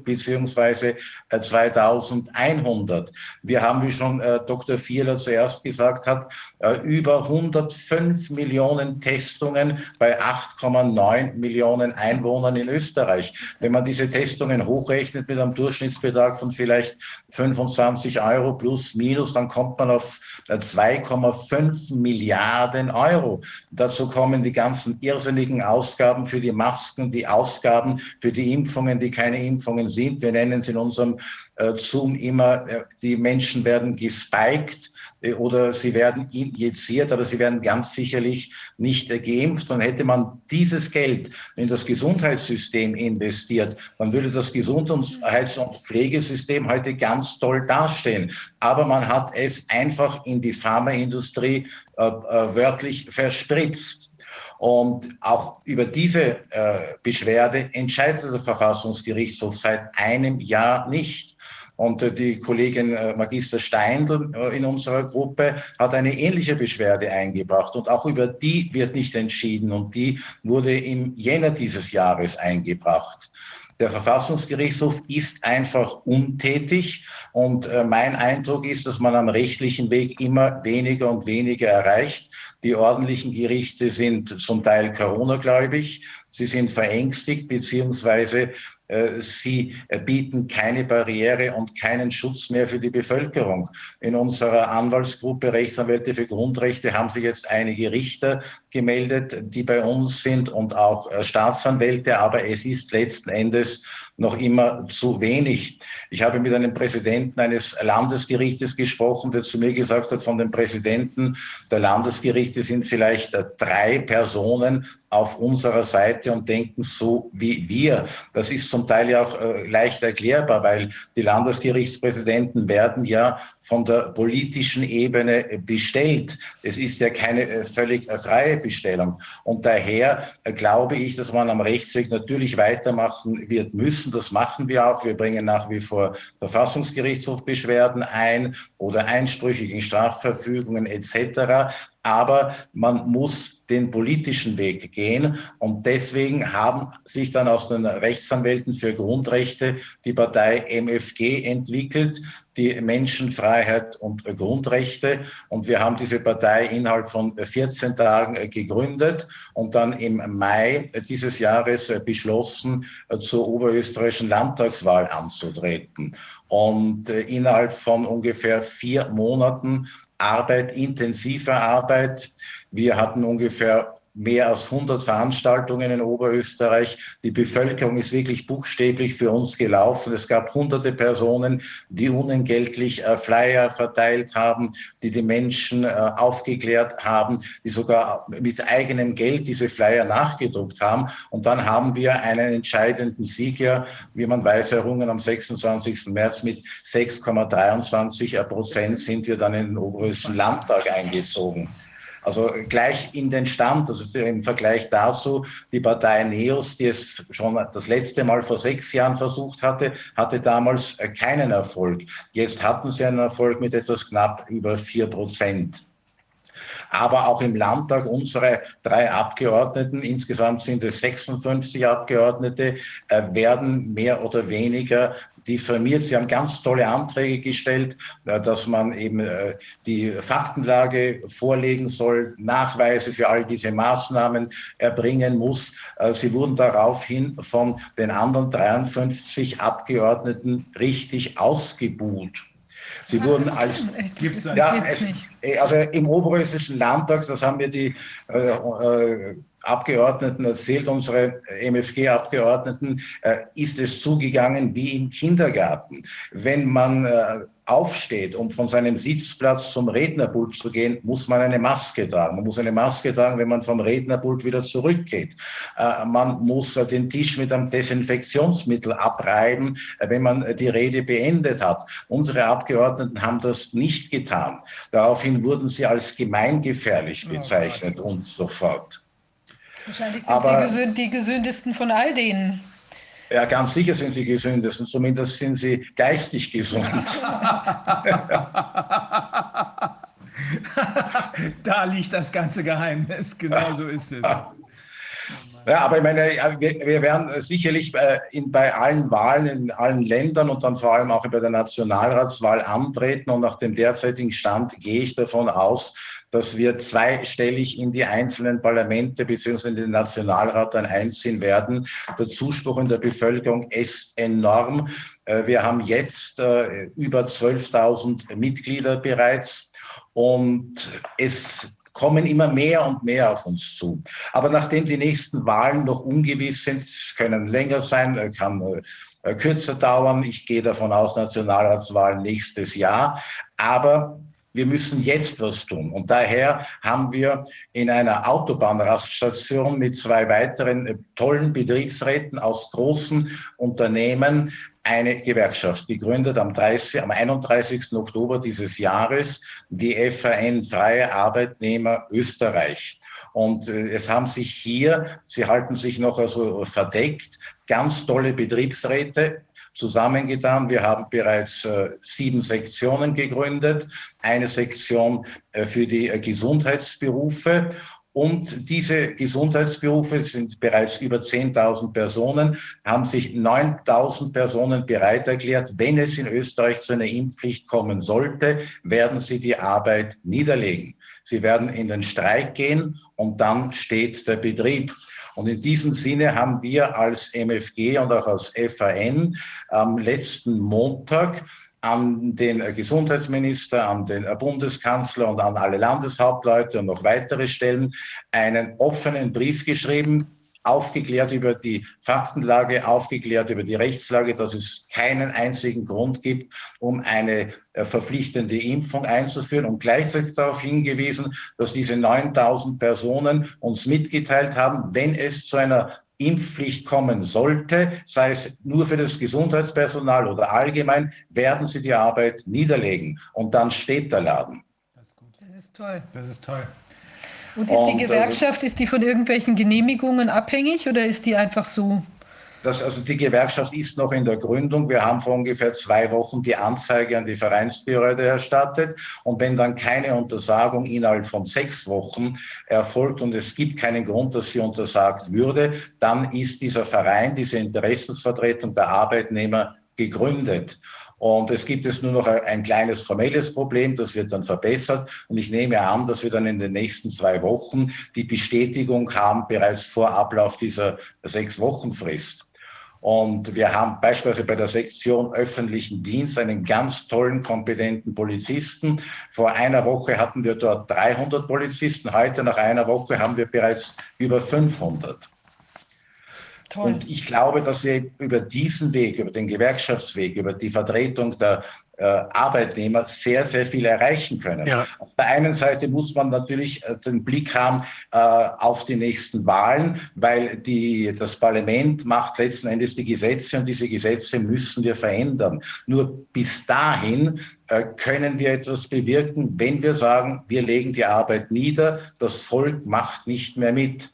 beziehungsweise 2100. Wir haben, wie schon äh, Dr. Vierler zuerst gesagt hat, äh, über 105 Millionen Testungen bei 8,9 Millionen Einwohnern in Österreich. Wenn man diese Testungen Leistungen hochrechnet mit einem Durchschnittsbetrag von vielleicht 25 Euro plus minus, dann kommt man auf 2,5 Milliarden Euro. Dazu kommen die ganzen irrsinnigen Ausgaben für die Masken, die Ausgaben für die Impfungen, die keine Impfungen sind. Wir nennen es in unserem äh, Zoom immer, äh, die Menschen werden gespiked oder sie werden injiziert, aber sie werden ganz sicherlich nicht geimpft. Und hätte man dieses Geld in das Gesundheitssystem investiert, dann würde das Gesundheits- und Pflegesystem heute ganz toll dastehen. Aber man hat es einfach in die Pharmaindustrie äh, äh, wörtlich verspritzt. Und auch über diese äh, Beschwerde entscheidet der Verfassungsgerichtshof seit einem Jahr nicht. Und äh, die Kollegin äh, Magister Steindl äh, in unserer Gruppe hat eine ähnliche Beschwerde eingebracht. Und auch über die wird nicht entschieden. Und die wurde im Jänner dieses Jahres eingebracht. Der Verfassungsgerichtshof ist einfach untätig und mein Eindruck ist, dass man am rechtlichen Weg immer weniger und weniger erreicht. Die ordentlichen Gerichte sind zum Teil Corona-gläubig, sie sind verängstigt beziehungsweise sie äh, bieten keine Barriere und keinen Schutz mehr für die Bevölkerung. In unserer Anwaltsgruppe Rechtsanwälte für Grundrechte haben sich jetzt einige Richter gemeldet, die bei uns sind und auch äh, Staatsanwälte, aber es ist letzten Endes noch immer zu wenig. Ich habe mit einem Präsidenten eines Landesgerichtes gesprochen, der zu mir gesagt hat, von den Präsidenten der Landesgerichte sind vielleicht drei Personen auf unserer Seite und denken so wie wir. Das ist zum Teil ja auch äh, leicht erklärbar, weil die Landesgerichtspräsidenten werden ja von der politischen Ebene bestellt. Es ist ja keine äh, völlig äh, freie Bestellung. Und daher äh, glaube ich, dass man am Rechtsweg natürlich weitermachen wird müssen. Das machen wir auch. Wir bringen nach wie vor Verfassungsgerichtshofbeschwerden ein oder Einsprüche gegen Strafverfügungen etc aber man muss den politischen Weg gehen. Und deswegen haben sich dann aus den Rechtsanwälten für Grundrechte die Partei MFG entwickelt, die Menschenfreiheit und Grundrechte. Und wir haben diese Partei innerhalb von 14 Tagen gegründet und dann im Mai dieses Jahres beschlossen, zur oberösterreichischen Landtagswahl anzutreten. Und innerhalb von ungefähr vier Monaten Arbeit, intensive Arbeit. Wir hatten ungefähr mehr als 100 Veranstaltungen in Oberösterreich. Die Bevölkerung ist wirklich buchstäblich für uns gelaufen. Es gab hunderte Personen, die unentgeltlich äh, Flyer verteilt haben, die die Menschen äh, aufgeklärt haben, die sogar mit eigenem Geld diese Flyer nachgedruckt haben. Und dann haben wir einen entscheidenden Sieg ja, wie man weiß, errungen am 26. März mit 6,23 Prozent sind wir dann in den Oberösterreichischen Landtag eingezogen. Also gleich in den Stand, also im Vergleich dazu, die Partei NEOS, die es schon das letzte Mal vor sechs Jahren versucht hatte, hatte damals äh, keinen Erfolg. Jetzt hatten sie einen Erfolg mit etwas knapp über vier Prozent aber auch im Landtag unsere drei Abgeordneten, insgesamt sind es 56 Abgeordnete, äh, werden mehr oder weniger diffamiert. Sie haben ganz tolle Anträge gestellt, äh, dass man eben äh, die Faktenlage vorlegen soll, Nachweise für all diese Maßnahmen erbringen muss. Äh, sie wurden daraufhin von den anderen 53 Abgeordneten richtig ausgebuht. Sie wurden als Gibt's ja, es, also im Oberösterreichischen Landtag, das haben mir die äh, äh, Abgeordneten erzählt, unsere MFG-Abgeordneten, äh, ist es zugegangen wie im Kindergarten. Wenn man äh, aufsteht, um von seinem Sitzplatz zum Rednerpult zu gehen, muss man eine Maske tragen. Man muss eine Maske tragen, wenn man vom Rednerpult wieder zurückgeht. Äh, man muss äh, den Tisch mit einem Desinfektionsmittel abreiben, äh, wenn man die Rede beendet hat. Unsere Abgeordneten haben das nicht getan. Daraufhin wurden sie als gemeingefährlich oh bezeichnet oh und so fort. Wahrscheinlich sind Aber, Sie die gesündesten von all denen. Ja, ganz sicher sind sie gesündesten. Zumindest sind sie geistig gesund. da liegt das ganze Geheimnis. Genau so ist es. Ja, aber ich meine, wir, werden sicherlich äh, in, bei allen Wahlen in allen Ländern und dann vor allem auch bei der Nationalratswahl antreten. Und nach dem derzeitigen Stand gehe ich davon aus, dass wir zweistellig in die einzelnen Parlamente bzw. in den Nationalrat dann einziehen werden. Der Zuspruch in der Bevölkerung ist enorm. Äh, wir haben jetzt äh, über 12.000 Mitglieder bereits und es kommen immer mehr und mehr auf uns zu. Aber nachdem die nächsten Wahlen noch ungewiss sind, können länger sein, äh, kann kürzer dauern. Ich gehe davon aus, Nationalratswahlen nächstes Jahr. Aber wir müssen jetzt was tun. Und daher haben wir in einer Autobahnraststation mit zwei weiteren äh, tollen Betriebsräten aus großen Unternehmen eine Gewerkschaft gegründet am, 30, am 31. Oktober dieses Jahres, die FAN Freie Arbeitnehmer Österreich. Und äh, es haben sich hier, sie halten sich noch also verdeckt, ganz tolle Betriebsräte zusammengetan. Wir haben bereits äh, sieben Sektionen gegründet, eine Sektion äh, für die äh, Gesundheitsberufe und diese Gesundheitsberufe sind bereits über 10.000 Personen, haben sich 9.000 Personen bereit erklärt. Wenn es in Österreich zu einer Impfpflicht kommen sollte, werden sie die Arbeit niederlegen. Sie werden in den Streik gehen und dann steht der Betrieb. Und in diesem Sinne haben wir als MFG und auch als FAN am letzten Montag an den Gesundheitsminister, an den Bundeskanzler und an alle Landeshauptleute und noch weitere Stellen einen offenen Brief geschrieben, aufgeklärt über die Faktenlage, aufgeklärt über die Rechtslage, dass es keinen einzigen Grund gibt, um eine äh, verpflichtende Impfung einzuführen und gleichzeitig darauf hingewiesen, dass diese 9000 Personen uns mitgeteilt haben, wenn es zu einer Impfpflicht kommen sollte, sei es nur für das Gesundheitspersonal oder allgemein, werden sie die Arbeit niederlegen. Und dann steht der Laden. Das ist gut. Das ist toll. Das ist toll. Und ist die Gewerkschaft, ist die von irgendwelchen Genehmigungen abhängig oder ist die einfach so? Das, also die Gewerkschaft ist noch in der Gründung. Wir haben vor ungefähr zwei Wochen die Anzeige an die Vereinsbehörde erstattet. Und wenn dann keine Untersagung innerhalb von sechs Wochen erfolgt und es gibt keinen Grund, dass sie untersagt würde, dann ist dieser Verein, diese Interessensvertretung der Arbeitnehmer gegründet. Und es gibt es nur noch ein kleines formelles Problem, das wird dann verbessert. Und ich nehme an, dass wir dann in den nächsten zwei Wochen die Bestätigung haben, bereits vor Ablauf dieser sechs Wochen Frist. Und wir haben beispielsweise bei der Sektion öffentlichen Dienst einen ganz tollen, kompetenten Polizisten. Vor einer Woche hatten wir dort 300 Polizisten. Heute, nach einer Woche, haben wir bereits über 500. Toll. Und ich glaube, dass wir über diesen Weg, über den Gewerkschaftsweg, über die Vertretung der äh, Arbeitnehmer sehr, sehr viel erreichen können. Ja. Auf der einen Seite muss man natürlich äh, den Blick haben äh, auf die nächsten Wahlen, weil die, das Parlament macht letzten Endes die Gesetze und diese Gesetze müssen wir verändern. Nur bis dahin äh, können wir etwas bewirken, wenn wir sagen, wir legen die Arbeit nieder, das Volk macht nicht mehr mit.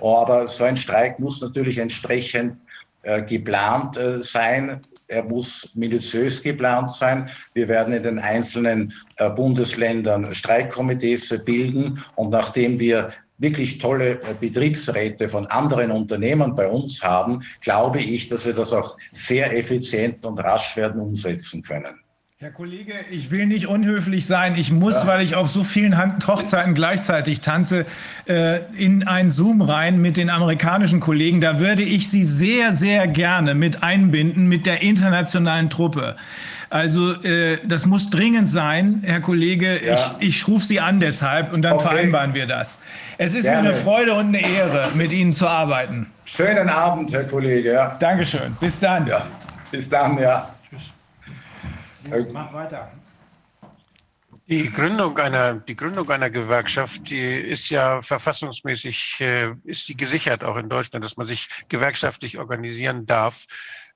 Aber so ein Streik muss natürlich entsprechend äh, geplant äh, sein. Er muss minutiös geplant sein. Wir werden in den einzelnen äh, Bundesländern Streikkomitees bilden. Und nachdem wir wirklich tolle äh, Betriebsräte von anderen Unternehmen bei uns haben, glaube ich, dass wir das auch sehr effizient und rasch werden umsetzen können. Herr Kollege, ich will nicht unhöflich sein. Ich muss, ja. weil ich auf so vielen Hochzeiten gleichzeitig tanze, äh, in ein Zoom rein mit den amerikanischen Kollegen. Da würde ich Sie sehr, sehr gerne mit einbinden mit der internationalen Truppe. Also äh, das muss dringend sein, Herr Kollege. Ja. Ich, ich rufe Sie an deshalb und dann okay. vereinbaren wir das. Es ist gerne. mir eine Freude und eine Ehre, mit Ihnen zu arbeiten. Schönen Abend, Herr Kollege. Ja. Dankeschön. Bis dann. Ja. Bis dann, ja. Mach weiter. Die Gründung einer, die Gründung einer Gewerkschaft, die ist ja verfassungsmäßig, äh, ist die gesichert auch in Deutschland, dass man sich gewerkschaftlich organisieren darf.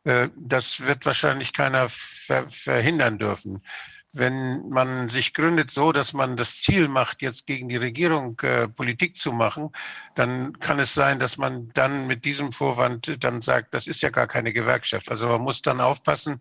Äh, das wird wahrscheinlich keiner ver verhindern dürfen. Wenn man sich gründet so, dass man das Ziel macht, jetzt gegen die Regierung äh, Politik zu machen, dann kann es sein, dass man dann mit diesem Vorwand dann sagt, das ist ja gar keine Gewerkschaft. Also man muss dann aufpassen,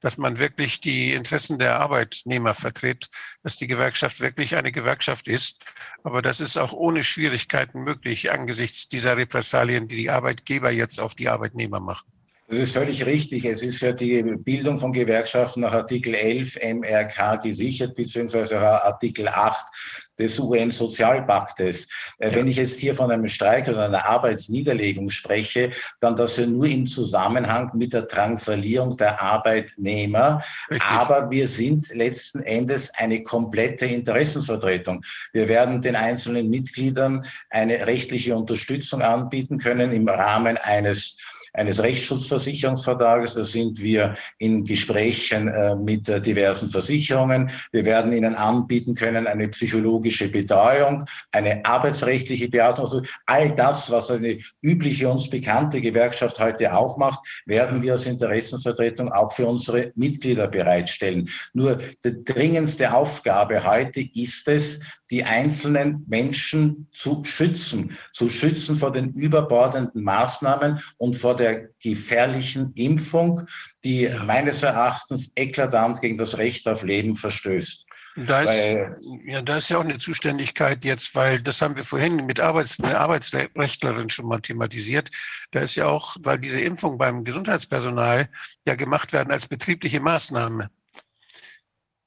dass man wirklich die Interessen der Arbeitnehmer vertritt, dass die Gewerkschaft wirklich eine Gewerkschaft ist. Aber das ist auch ohne Schwierigkeiten möglich angesichts dieser Repressalien, die die Arbeitgeber jetzt auf die Arbeitnehmer machen. Das ist völlig richtig. Es ist ja die Bildung von Gewerkschaften nach Artikel 11 MRK gesichert, beziehungsweise Artikel 8 des UN-Sozialpaktes. Äh, ja. Wenn ich jetzt hier von einem Streik oder einer Arbeitsniederlegung spreche, dann das ja nur im Zusammenhang mit der Transferierung der Arbeitnehmer. Richtig. Aber wir sind letzten Endes eine komplette Interessensvertretung. Wir werden den einzelnen Mitgliedern eine rechtliche Unterstützung anbieten können im Rahmen eines eines Rechtsschutzversicherungsvertrages. Da sind wir in Gesprächen äh, mit äh, diversen Versicherungen. Wir werden Ihnen anbieten können eine psychologische Betreuung, eine arbeitsrechtliche Beratung. Also all das, was eine übliche uns bekannte Gewerkschaft heute auch macht, werden wir als Interessenvertretung auch für unsere Mitglieder bereitstellen. Nur die dringendste Aufgabe heute ist es, die einzelnen Menschen zu schützen, zu schützen vor den überbordenden Maßnahmen und vor der gefährlichen Impfung, die ja. meines Erachtens eklatant gegen das Recht auf Leben verstößt. Da ist, ja, da ist ja auch eine Zuständigkeit jetzt, weil das haben wir vorhin mit Arbeits, einer Arbeitsrechtlerin schon mal thematisiert. Da ist ja auch, weil diese Impfung beim Gesundheitspersonal ja gemacht werden als betriebliche Maßnahme.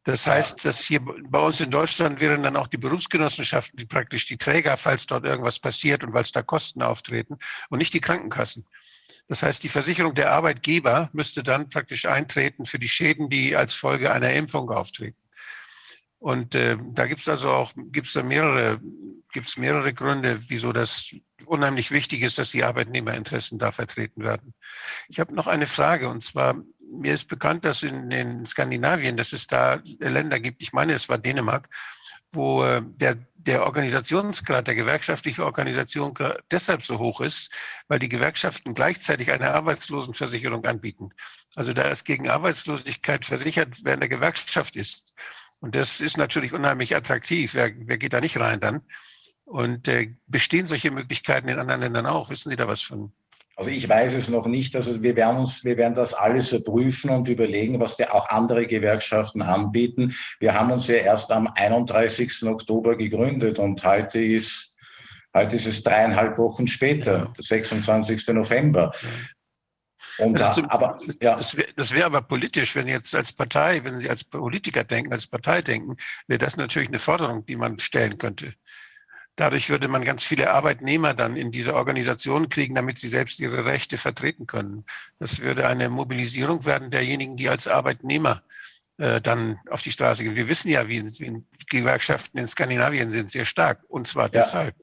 Das heißt, dass hier bei uns in Deutschland wären dann auch die Berufsgenossenschaften, die praktisch die Träger, falls dort irgendwas passiert und weil es da Kosten auftreten und nicht die Krankenkassen. Das heißt, die Versicherung der Arbeitgeber müsste dann praktisch eintreten für die Schäden, die als Folge einer Impfung auftreten. Und äh, da gibt es also auch gibt's da mehrere, gibt's mehrere Gründe, wieso das unheimlich wichtig ist, dass die Arbeitnehmerinteressen da vertreten werden. Ich habe noch eine Frage und zwar mir ist bekannt, dass in, in Skandinavien, dass es da Länder gibt, ich meine, es war Dänemark, wo äh, der, der Organisationsgrad, der gewerkschaftliche Organisation deshalb so hoch ist, weil die Gewerkschaften gleichzeitig eine Arbeitslosenversicherung anbieten. Also da es gegen Arbeitslosigkeit versichert, wer in der Gewerkschaft ist. Und das ist natürlich unheimlich attraktiv. Wer, wer geht da nicht rein dann? Und äh, bestehen solche Möglichkeiten in anderen Ländern auch? Wissen Sie da was von? Also ich weiß es noch nicht. Also wir werden uns, wir werden das alles prüfen und überlegen, was die auch andere Gewerkschaften anbieten. Wir haben uns ja erst am 31. Oktober gegründet und heute ist, heute ist es dreieinhalb Wochen später, ja. der 26. November. Und also, da, aber, ja. Das wäre wär aber politisch, wenn jetzt als Partei, wenn Sie als Politiker denken, als Partei denken, wäre das natürlich eine Forderung, die man stellen könnte Dadurch würde man ganz viele Arbeitnehmer dann in diese Organisation kriegen, damit sie selbst ihre Rechte vertreten können. Das würde eine Mobilisierung werden derjenigen, die als Arbeitnehmer äh, dann auf die Straße gehen. Wir wissen ja, wie, wie Gewerkschaften in Skandinavien sind sehr stark, und zwar ja. deshalb.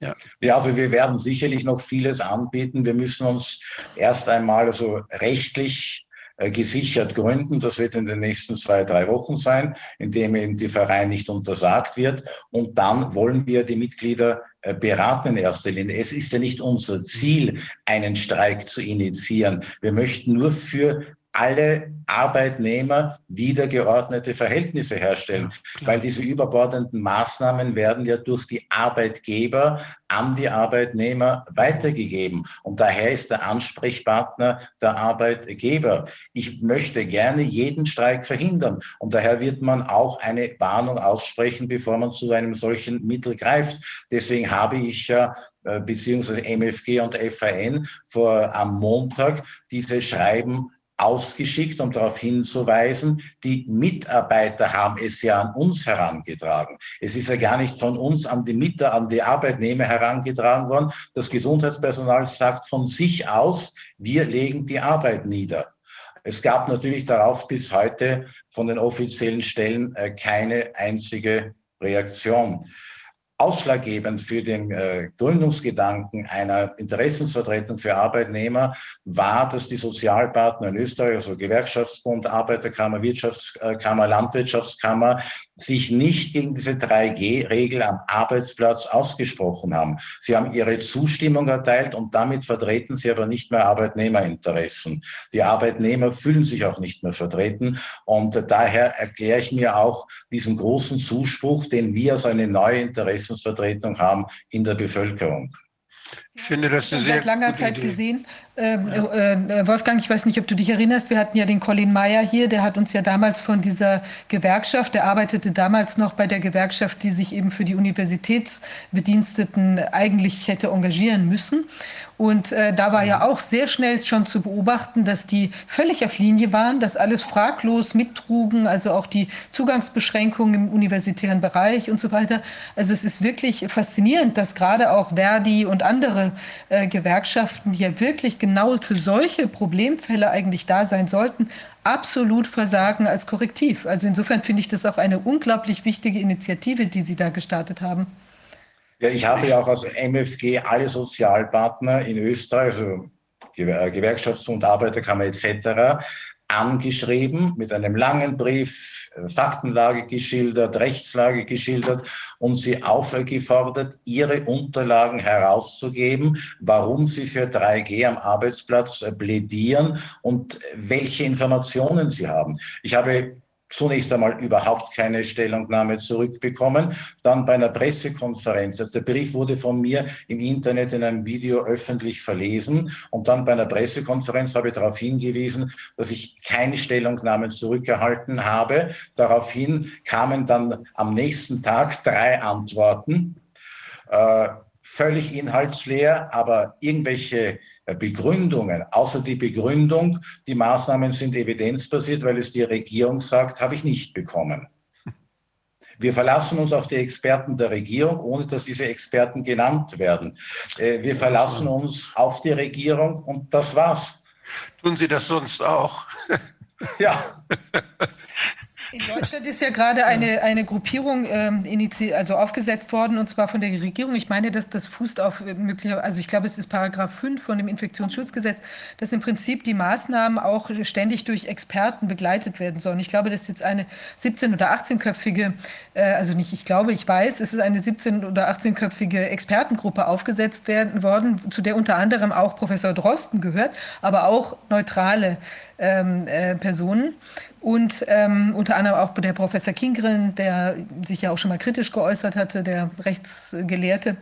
Ja. ja, also wir werden sicherlich noch vieles anbieten. Wir müssen uns erst einmal also rechtlich gesichert gründen. Das wird in den nächsten zwei, drei Wochen sein, indem eben die Verein nicht untersagt wird. Und dann wollen wir die Mitglieder äh, beraten in erster Linie. Es ist ja nicht unser Ziel, einen Streik zu initiieren. Wir möchten nur für alle Arbeitnehmer wieder geordnete Verhältnisse herstellen, ja, weil diese überbordenden Maßnahmen werden ja durch die Arbeitgeber an die Arbeitnehmer weitergegeben. Und daher ist der Ansprechpartner der Arbeitgeber. Ich möchte gerne jeden Streik verhindern. Und daher wird man auch eine Warnung aussprechen, bevor man zu einem solchen Mittel greift. Deswegen habe ich ja äh, beziehungsweise MFG und FAN vor am Montag diese Schreiben ausgeschickt, um darauf hinzuweisen, die Mitarbeiter haben es ja an uns herangetragen. Es ist ja gar nicht von uns an die Mitarbeiter, an die Arbeitnehmer herangetragen worden. Das Gesundheitspersonal sagt von sich aus, wir legen die Arbeit nieder. Es gab natürlich darauf bis heute von den offiziellen Stellen äh, keine einzige Reaktion. Ausschlaggebend für den äh, Gründungsgedanken einer Interessensvertretung für Arbeitnehmer war, dass die Sozialpartner in Österreich, also Gewerkschaftsbund, Arbeiterkammer, Wirtschaftskammer, Landwirtschaftskammer, sich nicht gegen diese 3G-Regel am Arbeitsplatz ausgesprochen haben. Sie haben ihre Zustimmung erteilt und damit vertreten sie aber nicht mehr Arbeitnehmerinteressen. Die Arbeitnehmer fühlen sich auch nicht mehr vertreten und daher erkläre ich mir auch diesen großen Zuspruch, den wir als eine neue Interessensvertretung haben in der Bevölkerung. Ich finde das eine sehr seit langer Zeit Idee. gesehen. Ähm, äh, äh, Wolfgang, ich weiß nicht, ob du dich erinnerst, wir hatten ja den Colin Meyer hier, der hat uns ja damals von dieser Gewerkschaft, der arbeitete damals noch bei der Gewerkschaft, die sich eben für die Universitätsbediensteten eigentlich hätte engagieren müssen. Und äh, da war ja auch sehr schnell schon zu beobachten, dass die völlig auf Linie waren, dass alles fraglos mittrugen, also auch die Zugangsbeschränkungen im universitären Bereich und so weiter. Also es ist wirklich faszinierend, dass gerade auch Verdi und andere äh, Gewerkschaften, die ja wirklich genau für solche Problemfälle eigentlich da sein sollten, absolut versagen als Korrektiv. Also insofern finde ich das auch eine unglaublich wichtige Initiative, die Sie da gestartet haben. Ja, ich habe ja auch als MFG alle Sozialpartner in Österreich, also Gewerkschaftsbund, Arbeiterkammer etc., angeschrieben mit einem langen Brief, äh, Faktenlage geschildert, Rechtslage geschildert und sie aufgefordert, ihre Unterlagen herauszugeben, warum sie für 3G am Arbeitsplatz äh, plädieren und welche Informationen sie haben. Ich habe zunächst einmal überhaupt keine Stellungnahme zurückbekommen. Dann bei einer Pressekonferenz, also der Brief wurde von mir im Internet in einem Video öffentlich verlesen und dann bei einer Pressekonferenz habe ich darauf hingewiesen, dass ich keine Stellungnahme zurückerhalten habe. Daraufhin kamen dann am nächsten Tag drei Antworten, äh, völlig inhaltsleer, aber irgendwelche Begründungen, außer die Begründung, die Maßnahmen sind evidenzbasiert, weil es die Regierung sagt, habe ich nicht bekommen. Wir verlassen uns auf die Experten der Regierung, ohne dass diese Experten genannt werden. Äh, wir verlassen uns auf die Regierung und das war's. Tun Sie das sonst auch? Ja. In Deutschland ist ja gerade eine, eine Gruppierung ähm, also aufgesetzt worden, und zwar von der Regierung. Ich meine, dass das fußt auf äh, möglicherweise, also ich glaube, es ist Paragraph 5 von dem Infektionsschutzgesetz, dass im Prinzip die Maßnahmen auch ständig durch Experten begleitet werden sollen. Ich glaube, das ist jetzt eine 17- oder 18-köpfige, äh, also nicht ich glaube, ich weiß, es ist eine 17- oder 18-köpfige Expertengruppe aufgesetzt werden, worden, zu der unter anderem auch Professor Drosten gehört, aber auch neutrale ähm, äh, Personen. Und ähm, unter anderem auch der Professor Kingren, der sich ja auch schon mal kritisch geäußert hatte, der Rechtsgelehrte.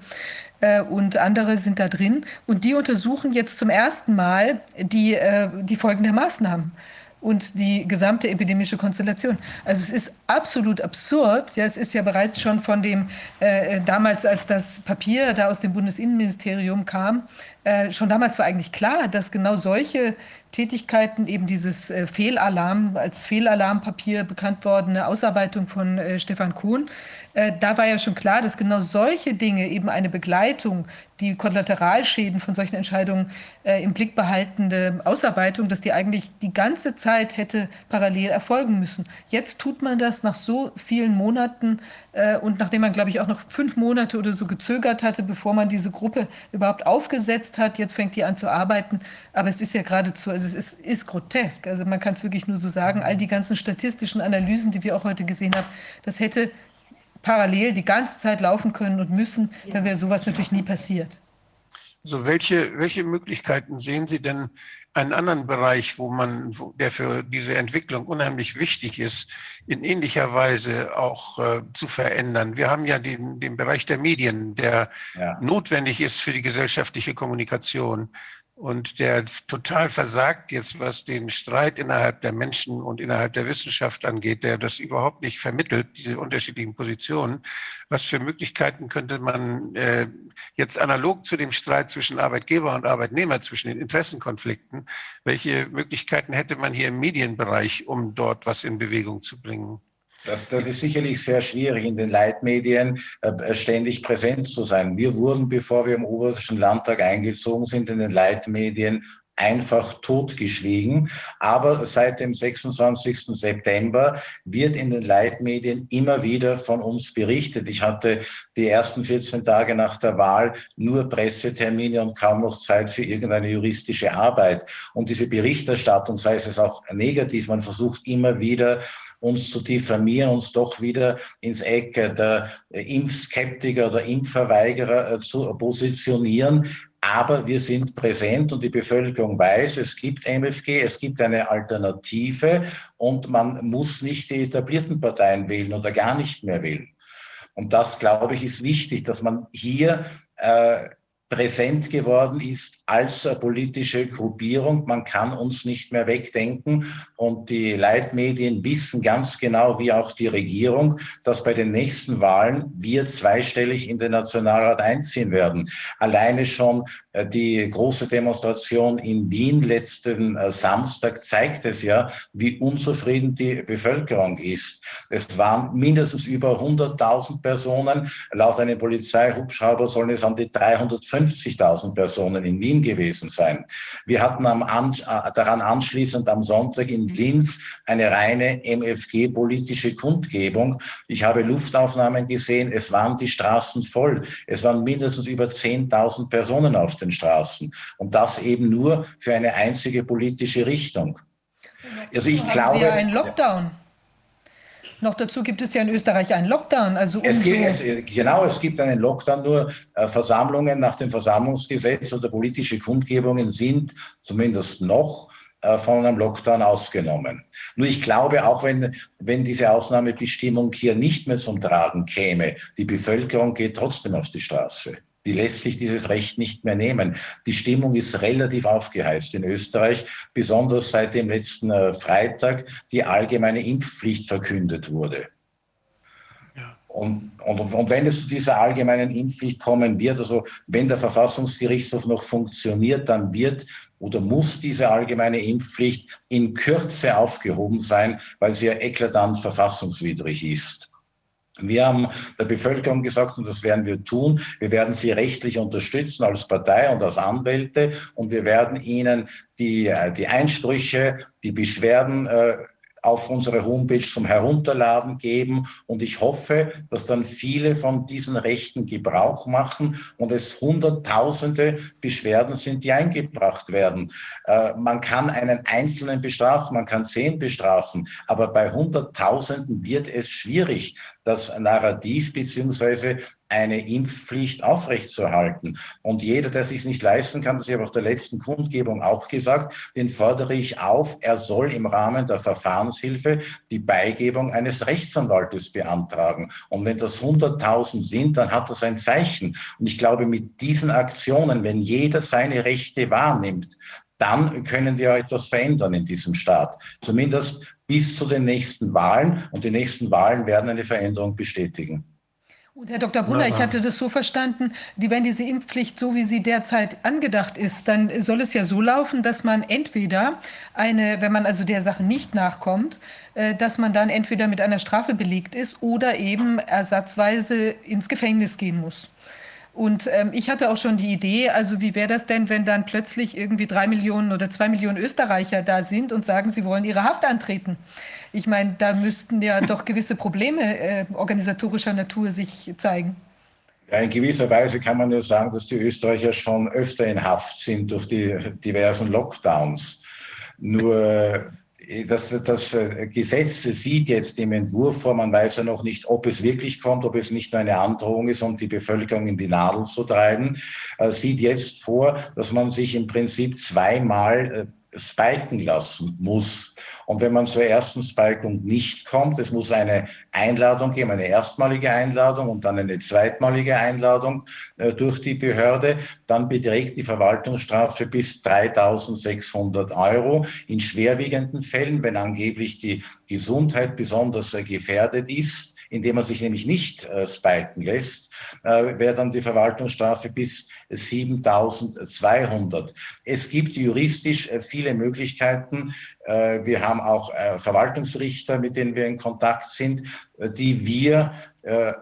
Äh, und andere sind da drin. Und die untersuchen jetzt zum ersten Mal die, äh, die Folgen der Maßnahmen und die gesamte epidemische Konstellation. Also es ist absolut absurd. Ja, es ist ja bereits schon von dem äh, damals, als das Papier da aus dem Bundesinnenministerium kam, äh, schon damals war eigentlich klar, dass genau solche Tätigkeiten, eben dieses äh, Fehlalarm, als Fehlalarmpapier bekannt wordene Ausarbeitung von äh, Stefan Kuhn, äh, da war ja schon klar, dass genau solche Dinge eben eine Begleitung, die Kollateralschäden von solchen Entscheidungen äh, im Blick behaltende Ausarbeitung, dass die eigentlich die ganze Zeit hätte parallel erfolgen müssen. Jetzt tut man das nach so vielen Monaten äh, und nachdem man, glaube ich, auch noch fünf Monate oder so gezögert hatte, bevor man diese Gruppe überhaupt aufgesetzt hat. Jetzt fängt die an zu arbeiten. Aber es ist ja geradezu, also es ist, ist grotesk. Also man kann es wirklich nur so sagen. All die ganzen statistischen Analysen, die wir auch heute gesehen haben, das hätte parallel die ganze Zeit laufen können und müssen, dann wäre sowas natürlich nie passiert. So, welche, welche Möglichkeiten sehen Sie denn einen anderen Bereich, wo man, wo, der für diese Entwicklung unheimlich wichtig ist, in ähnlicher Weise auch äh, zu verändern? Wir haben ja den, den Bereich der Medien, der ja. notwendig ist für die gesellschaftliche Kommunikation und der total versagt jetzt, was den Streit innerhalb der Menschen und innerhalb der Wissenschaft angeht, der das überhaupt nicht vermittelt, diese unterschiedlichen Positionen. Was für Möglichkeiten könnte man äh, jetzt analog zu dem Streit zwischen Arbeitgeber und Arbeitnehmer, zwischen den Interessenkonflikten, welche Möglichkeiten hätte man hier im Medienbereich, um dort was in Bewegung zu bringen? Das, das ist sicherlich sehr schwierig, in den Leitmedien äh, ständig präsent zu sein. Wir wurden, bevor wir im Obersten Landtag eingezogen sind, in den Leitmedien einfach totgeschwiegen. Aber seit dem 26. September wird in den Leitmedien immer wieder von uns berichtet. Ich hatte die ersten 14 Tage nach der Wahl nur Pressetermine und kaum noch Zeit für irgendeine juristische Arbeit. Und diese Berichterstattung, sei es auch negativ, man versucht immer wieder, uns zu diffamieren, uns doch wieder ins Eck der Impfskeptiker oder Impfverweigerer äh, zu positionieren. Aber wir sind präsent und die Bevölkerung weiß, es gibt MFG, es gibt eine Alternative und man muss nicht die etablierten Parteien wählen oder gar nicht mehr wählen. Und das, glaube ich, ist wichtig, dass man hier äh, präsent geworden ist als politische Gruppierung. Man kann uns nicht mehr wegdenken. Und die Leitmedien wissen ganz genau, wie auch die Regierung, dass bei den nächsten Wahlen wir zweistellig in den Nationalrat einziehen werden. Alleine schon äh, die große Demonstration in Wien letzten äh, Samstag zeigt es ja, wie unzufrieden die Bevölkerung ist. Es waren mindestens über 100.000 Personen. Laut einem Polizeihubschrauber sollen es an die 350.000 Personen in Wien gewesen sein. Wir hatten am, an, äh, daran anschließend am Sonntag in Linz eine reine MFG-politische Kundgebung. Ich habe Luftaufnahmen gesehen, es waren die Straßen voll. Es waren mindestens über 10.000 Personen auf den Straßen. Und das eben nur für eine einzige politische Richtung. Also ich Haben glaube. Sie ja einen Lockdown. Noch dazu gibt es ja in Österreich einen Lockdown. Also es gibt, es, genau, es gibt einen Lockdown, nur äh, Versammlungen nach dem Versammlungsgesetz oder politische Kundgebungen sind zumindest noch äh, von einem Lockdown ausgenommen. Nur ich glaube, auch wenn, wenn diese Ausnahmebestimmung hier nicht mehr zum Tragen käme, die Bevölkerung geht trotzdem auf die Straße. Die lässt sich dieses Recht nicht mehr nehmen. Die Stimmung ist relativ aufgeheizt in Österreich, besonders seit dem letzten äh, Freitag die allgemeine Impfpflicht verkündet wurde. Und, und, und wenn es zu dieser allgemeinen Impfpflicht kommen wird, also wenn der Verfassungsgerichtshof noch funktioniert, dann wird oder muss diese allgemeine Impfpflicht in Kürze aufgehoben sein, weil sie ja eklatant verfassungswidrig ist. Wir haben der Bevölkerung gesagt, und das werden wir tun, wir werden sie rechtlich unterstützen als Partei und als Anwälte und wir werden ihnen die, äh, die Einsprüche, die Beschwerden äh, auf unsere Homepage zum Herunterladen geben. Und ich hoffe, dass dann viele von diesen Rechten Gebrauch machen und es Hunderttausende Beschwerden sind, die eingebracht werden. Äh, man kann einen Einzelnen bestrafen, man kann zehn bestrafen, aber bei Hunderttausenden wird es schwierig, das Narrativ beziehungsweise eine Impfpflicht aufrechtzuerhalten. Und jeder, der sich nicht leisten kann, das habe ich auf der letzten Kundgebung auch gesagt, den fordere ich auf, er soll im Rahmen der Verfahrenshilfe die Beigebung eines Rechtsanwaltes beantragen. Und wenn das 100.000 sind, dann hat das ein Zeichen. Und ich glaube, mit diesen Aktionen, wenn jeder seine Rechte wahrnimmt, dann können wir etwas verändern in diesem Staat. Zumindest bis zu den nächsten Wahlen. Und die nächsten Wahlen werden eine Veränderung bestätigen. Und Herr Dr. Brunner, ich hatte das so verstanden, die, wenn diese Impfpflicht so wie sie derzeit angedacht ist, dann soll es ja so laufen, dass man entweder eine, wenn man also der Sache nicht nachkommt, äh, dass man dann entweder mit einer Strafe belegt ist oder eben ersatzweise ins Gefängnis gehen muss. Und ähm, ich hatte auch schon die Idee, also wie wäre das denn, wenn dann plötzlich irgendwie drei Millionen oder zwei Millionen Österreicher da sind und sagen, sie wollen ihre Haft antreten? Ich meine, da müssten ja doch gewisse Probleme äh, organisatorischer Natur sich zeigen. In gewisser Weise kann man ja sagen, dass die Österreicher schon öfter in Haft sind durch die diversen Lockdowns. Nur das, das Gesetz sieht jetzt im Entwurf vor, man weiß ja noch nicht, ob es wirklich kommt, ob es nicht nur eine Androhung ist, um die Bevölkerung in die Nadel zu treiben, äh, sieht jetzt vor, dass man sich im Prinzip zweimal äh, spiken lassen muss. Und wenn man zur ersten Spikung nicht kommt, es muss eine Einladung geben, eine erstmalige Einladung und dann eine zweitmalige Einladung äh, durch die Behörde, dann beträgt die Verwaltungsstrafe bis 3600 Euro. In schwerwiegenden Fällen, wenn angeblich die Gesundheit besonders äh, gefährdet ist, indem man sich nämlich nicht äh, spiken lässt, äh, wäre dann die Verwaltungsstrafe bis 7200. Es gibt juristisch äh, viele Möglichkeiten. Äh, wir haben auch äh, Verwaltungsrichter, mit denen wir in Kontakt sind, äh, die wir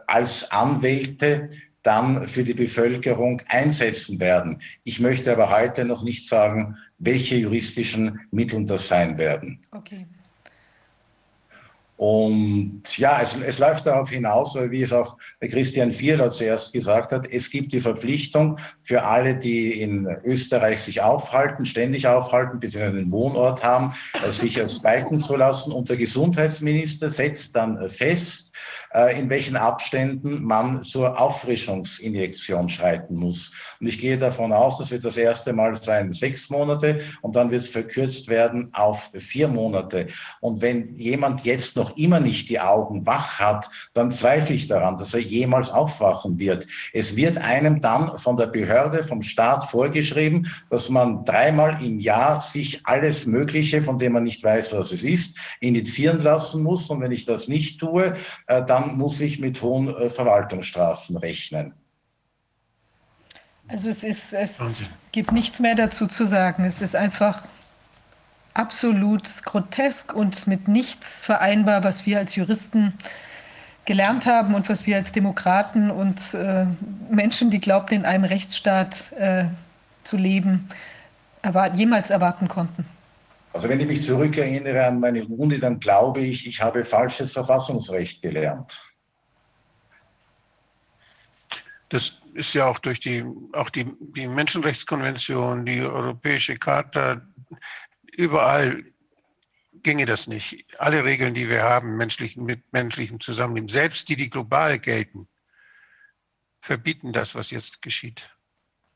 als Anwälte dann für die Bevölkerung einsetzen werden. Ich möchte aber heute noch nicht sagen, welche juristischen Mittel das sein werden. Okay. Und ja, es, es läuft darauf hinaus, wie es auch Christian Vierler zuerst gesagt hat, es gibt die Verpflichtung für alle, die in Österreich sich aufhalten, ständig aufhalten, beziehungsweise einen Wohnort haben, sich spiken zu lassen. Und der Gesundheitsminister setzt dann fest, äh, in welchen Abständen man zur Auffrischungsinjektion schreiten muss. Und ich gehe davon aus, das wird das erste Mal sein sechs Monate und dann wird es verkürzt werden auf vier Monate. Und wenn jemand jetzt noch immer nicht die Augen wach hat, dann zweifle ich daran, dass er jemals aufwachen wird. Es wird einem dann von der Behörde, vom Staat vorgeschrieben, dass man dreimal im Jahr sich alles Mögliche, von dem man nicht weiß, was es ist, initiieren lassen muss. Und wenn ich das nicht tue, äh, dann dann muss ich mit hohen äh, Verwaltungsstrafen rechnen. Also es ist, es gibt nichts mehr dazu zu sagen. Es ist einfach absolut grotesk und mit nichts vereinbar, was wir als Juristen gelernt haben und was wir als Demokraten und äh, Menschen, die glaubten, in einem Rechtsstaat äh, zu leben, erwart jemals erwarten konnten. Also wenn ich mich zurückerinnere an meine Runde, dann glaube ich, ich habe falsches Verfassungsrecht gelernt. Das ist ja auch durch die, auch die, die Menschenrechtskonvention, die Europäische Charta, überall ginge das nicht. Alle Regeln, die wir haben, menschlichen, mit menschlichem Zusammenleben, selbst die, die global gelten, verbieten das, was jetzt geschieht.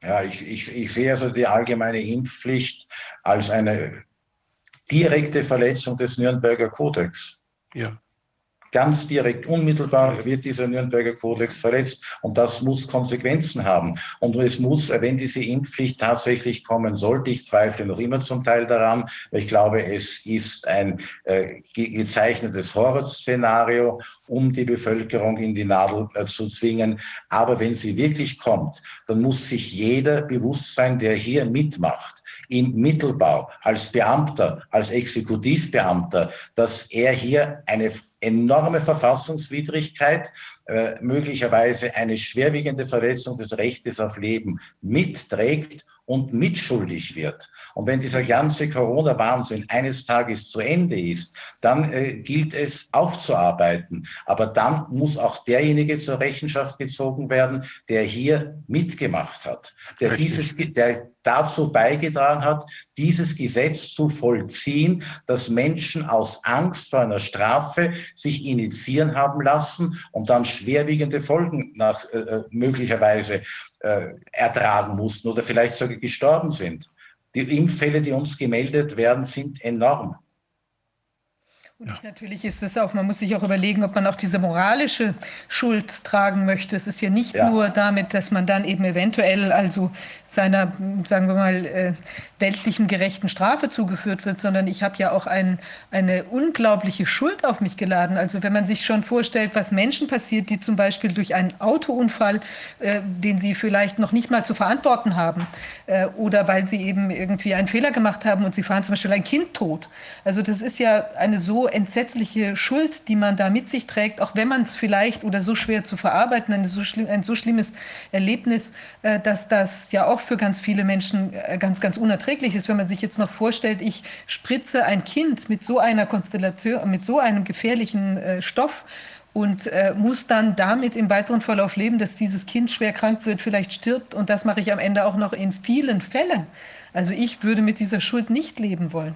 Ja, ich, ich, ich sehe also die allgemeine Impfpflicht als eine direkte Verletzung des Nürnberger Kodex. Ja. Ganz direkt, unmittelbar wird dieser Nürnberger Kodex verletzt und das muss Konsequenzen haben. Und es muss, wenn diese Impfpflicht tatsächlich kommen sollte, ich zweifle noch immer zum Teil daran, weil ich glaube, es ist ein äh, gezeichnetes Horrorszenario, um die Bevölkerung in die Nadel äh, zu zwingen. Aber wenn sie wirklich kommt, dann muss sich jeder bewusst sein, der hier mitmacht, im Mittelbau, als Beamter, als Exekutivbeamter, dass er hier eine enorme Verfassungswidrigkeit, äh, möglicherweise eine schwerwiegende Verletzung des Rechtes auf Leben mitträgt und mitschuldig wird. Und wenn dieser ganze Corona-Wahnsinn eines Tages zu Ende ist, dann äh, gilt es aufzuarbeiten. Aber dann muss auch derjenige zur Rechenschaft gezogen werden, der hier mitgemacht hat, der dieses, der dazu beigetragen hat, dieses Gesetz zu vollziehen, dass Menschen aus Angst vor einer Strafe sich initiieren haben lassen und dann schwerwiegende Folgen nach, äh, äh möglicherweise äh, ertragen mussten oder vielleicht sogar gestorben sind. Die Impffälle, die uns gemeldet werden, sind enorm. Und natürlich ist es auch, man muss sich auch überlegen, ob man auch diese moralische Schuld tragen möchte. Es ist ja nicht ja. nur damit, dass man dann eben eventuell also seiner, sagen wir mal, äh, weltlichen gerechten Strafe zugeführt wird, sondern ich habe ja auch ein, eine unglaubliche Schuld auf mich geladen. Also wenn man sich schon vorstellt, was Menschen passiert, die zum Beispiel durch einen Autounfall, äh, den sie vielleicht noch nicht mal zu verantworten haben, äh, oder weil sie eben irgendwie einen Fehler gemacht haben und sie fahren zum Beispiel ein Kind tot. Also das ist ja eine so entsetzliche Schuld, die man da mit sich trägt, auch wenn man es vielleicht oder so schwer zu verarbeiten, ein so, schlimm, ein so schlimmes Erlebnis, äh, dass das ja auch für ganz viele Menschen äh, ganz, ganz unerträglich ist. Wenn man sich jetzt noch vorstellt, ich spritze ein Kind mit so einer Konstellation, mit so einem gefährlichen äh, Stoff und äh, muss dann damit im weiteren Verlauf leben, dass dieses Kind schwer krank wird, vielleicht stirbt. Und das mache ich am Ende auch noch in vielen Fällen. Also ich würde mit dieser Schuld nicht leben wollen.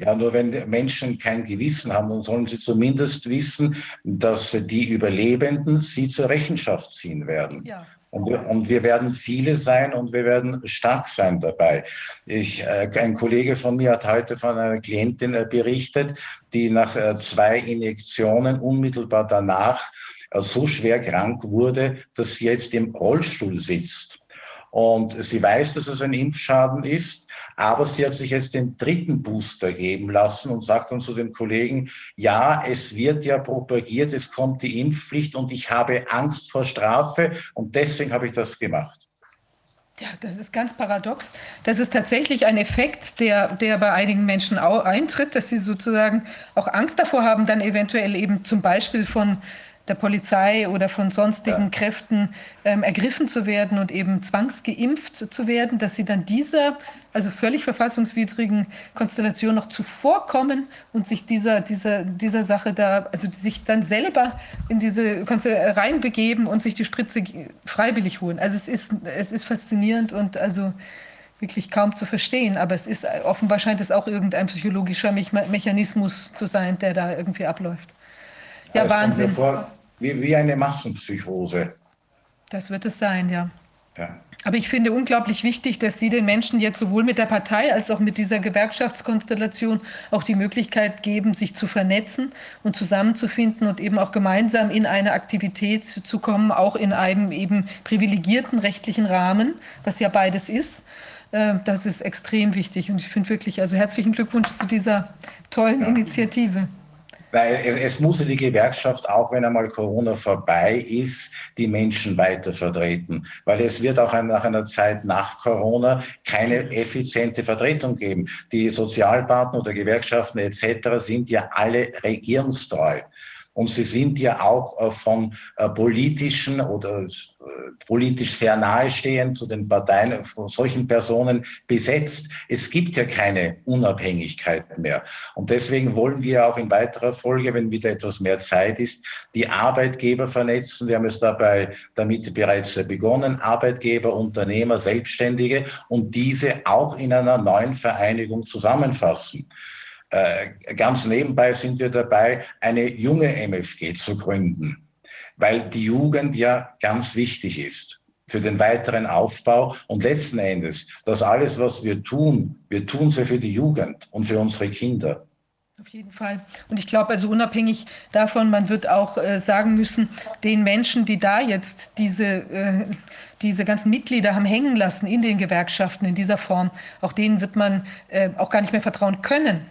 Ja, nur wenn Menschen kein Gewissen haben, dann sollen sie zumindest wissen, dass die Überlebenden sie zur Rechenschaft ziehen werden. Ja. Und wir, und wir, werden viele sein und wir werden stark sein dabei. Ich, äh, ein Kollege von mir hat heute von einer Klientin äh, berichtet, die nach äh, zwei Injektionen unmittelbar danach so schwer krank wurde, dass sie jetzt im Rollstuhl sitzt. Und sie weiß, dass es ein Impfschaden ist, aber sie hat sich jetzt den dritten Booster geben lassen und sagt dann zu den Kollegen, ja, es wird ja propagiert, es kommt die Impfpflicht und ich habe Angst vor Strafe und deswegen habe ich das gemacht. Ja, das ist ganz paradox. Das ist tatsächlich ein Effekt, der, der bei einigen Menschen auch eintritt, dass sie sozusagen auch Angst davor haben, dann eventuell eben zum Beispiel von der Polizei oder von sonstigen ja. Kräften ähm, ergriffen zu werden und eben zwangsgeimpft zu werden, dass sie dann dieser, also völlig verfassungswidrigen Konstellation noch zuvorkommen und sich dieser, dieser, dieser Sache da, also sich dann selber in diese Konstellation reinbegeben und sich die Spritze freiwillig holen. Also es ist, es ist faszinierend und also wirklich kaum zu verstehen, aber es ist offenbar scheint es auch irgendein psychologischer Mechanismus zu sein, der da irgendwie abläuft. Ja, ja Wahnsinn. Vor, wie, wie eine Massenpsychose. Das wird es sein, ja. ja. Aber ich finde unglaublich wichtig, dass Sie den Menschen jetzt sowohl mit der Partei als auch mit dieser Gewerkschaftskonstellation auch die Möglichkeit geben, sich zu vernetzen und zusammenzufinden und eben auch gemeinsam in eine Aktivität zu kommen, auch in einem eben privilegierten rechtlichen Rahmen, was ja beides ist. Äh, das ist extrem wichtig. Und ich finde wirklich, also herzlichen Glückwunsch zu dieser tollen ja. Initiative. Weil es, muss die Gewerkschaft, auch wenn einmal Corona vorbei ist, die Menschen weiter vertreten. Weil es wird auch nach einer Zeit nach Corona keine effiziente Vertretung geben. Die Sozialpartner oder Gewerkschaften etc. sind ja alle regierungstreu. Und sie sind ja auch äh, von äh, politischen oder äh, politisch sehr nahestehend zu den Parteien von solchen Personen besetzt. Es gibt ja keine Unabhängigkeit mehr. Und deswegen wollen wir auch in weiterer Folge, wenn wieder etwas mehr Zeit ist, die Arbeitgeber vernetzen. Wir haben es dabei damit bereits begonnen, Arbeitgeber, Unternehmer, Selbstständige und diese auch in einer neuen Vereinigung zusammenfassen. Äh, ganz nebenbei sind wir dabei, eine junge MFG zu gründen, weil die Jugend ja ganz wichtig ist für den weiteren Aufbau. Und letzten Endes, das alles, was wir tun, wir tun es für die Jugend und für unsere Kinder. Auf jeden Fall. Und ich glaube, also unabhängig davon, man wird auch äh, sagen müssen, den Menschen, die da jetzt diese, äh, diese ganzen Mitglieder haben hängen lassen in den Gewerkschaften in dieser Form, auch denen wird man äh, auch gar nicht mehr vertrauen können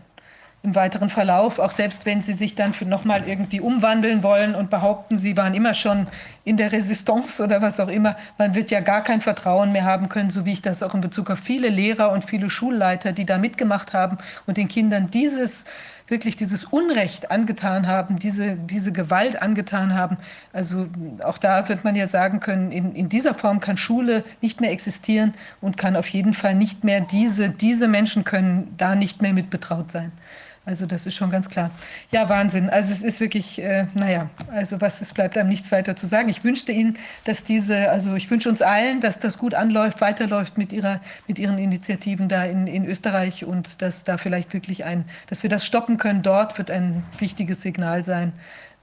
im weiteren Verlauf, auch selbst wenn sie sich dann nochmal irgendwie umwandeln wollen und behaupten, sie waren immer schon in der Resistance oder was auch immer, man wird ja gar kein Vertrauen mehr haben können, so wie ich das auch in Bezug auf viele Lehrer und viele Schulleiter, die da mitgemacht haben und den Kindern dieses wirklich dieses Unrecht angetan haben, diese, diese Gewalt angetan haben. Also auch da wird man ja sagen können, in, in dieser Form kann Schule nicht mehr existieren und kann auf jeden Fall nicht mehr diese, diese Menschen können da nicht mehr mit betraut sein. Also das ist schon ganz klar. Ja, Wahnsinn. Also es ist wirklich, äh, naja, also was, es bleibt einem nichts weiter zu sagen. Ich wünschte Ihnen, dass diese, also ich wünsche uns allen, dass das gut anläuft, weiterläuft mit, ihrer, mit Ihren Initiativen da in, in Österreich und dass da vielleicht wirklich ein, dass wir das stoppen können. Dort wird ein wichtiges Signal sein,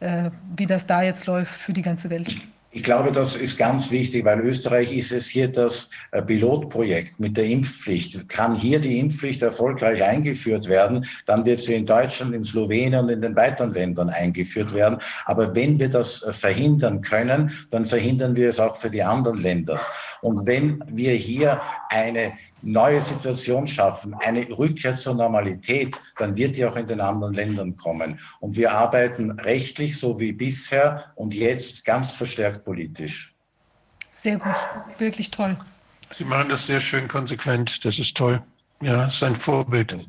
äh, wie das da jetzt läuft für die ganze Welt. Ich glaube, das ist ganz wichtig, weil Österreich ist es hier das äh, Pilotprojekt mit der Impfpflicht. Kann hier die Impfpflicht erfolgreich eingeführt werden, dann wird sie in Deutschland, in Slowenien und in den weiteren Ländern eingeführt werden. Aber wenn wir das äh, verhindern können, dann verhindern wir es auch für die anderen Länder. Und wenn wir hier eine neue Situation schaffen, eine Rückkehr zur Normalität, dann wird die auch in den anderen Ländern kommen. Und wir arbeiten rechtlich so wie bisher und jetzt ganz verstärkt politisch. Sehr gut, wirklich toll. Sie machen das sehr schön konsequent. Das ist toll. Ja, das ist ein Vorbild.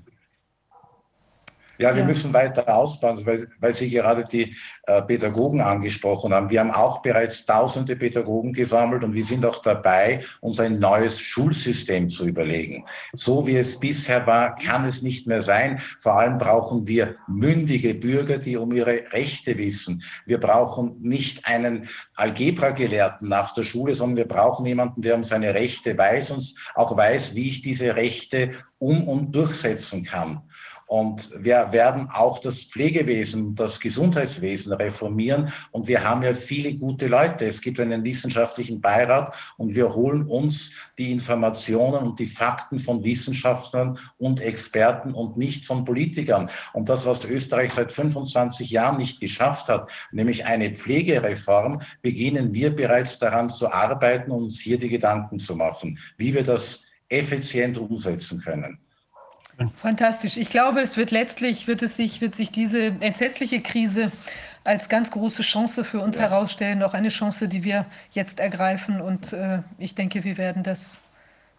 Ja, wir ja. müssen weiter ausbauen, weil, weil Sie gerade die äh, Pädagogen angesprochen haben. Wir haben auch bereits tausende Pädagogen gesammelt und wir sind auch dabei, uns ein neues Schulsystem zu überlegen. So wie es bisher war, kann es nicht mehr sein. Vor allem brauchen wir mündige Bürger, die um ihre Rechte wissen. Wir brauchen nicht einen Algebra-Gelehrten nach der Schule, sondern wir brauchen jemanden, der um seine Rechte weiß und auch weiß, wie ich diese Rechte um und durchsetzen kann. Und wir werden auch das Pflegewesen, das Gesundheitswesen reformieren. Und wir haben ja viele gute Leute. Es gibt einen wissenschaftlichen Beirat und wir holen uns die Informationen und die Fakten von Wissenschaftlern und Experten und nicht von Politikern. Und das, was Österreich seit 25 Jahren nicht geschafft hat, nämlich eine Pflegereform, beginnen wir bereits daran zu arbeiten und uns hier die Gedanken zu machen, wie wir das effizient umsetzen können. Fantastisch. Ich glaube, es wird letztlich, wird es sich, wird sich diese entsetzliche Krise als ganz große Chance für uns ja. herausstellen, auch eine Chance, die wir jetzt ergreifen. Und äh, ich denke, wir werden das,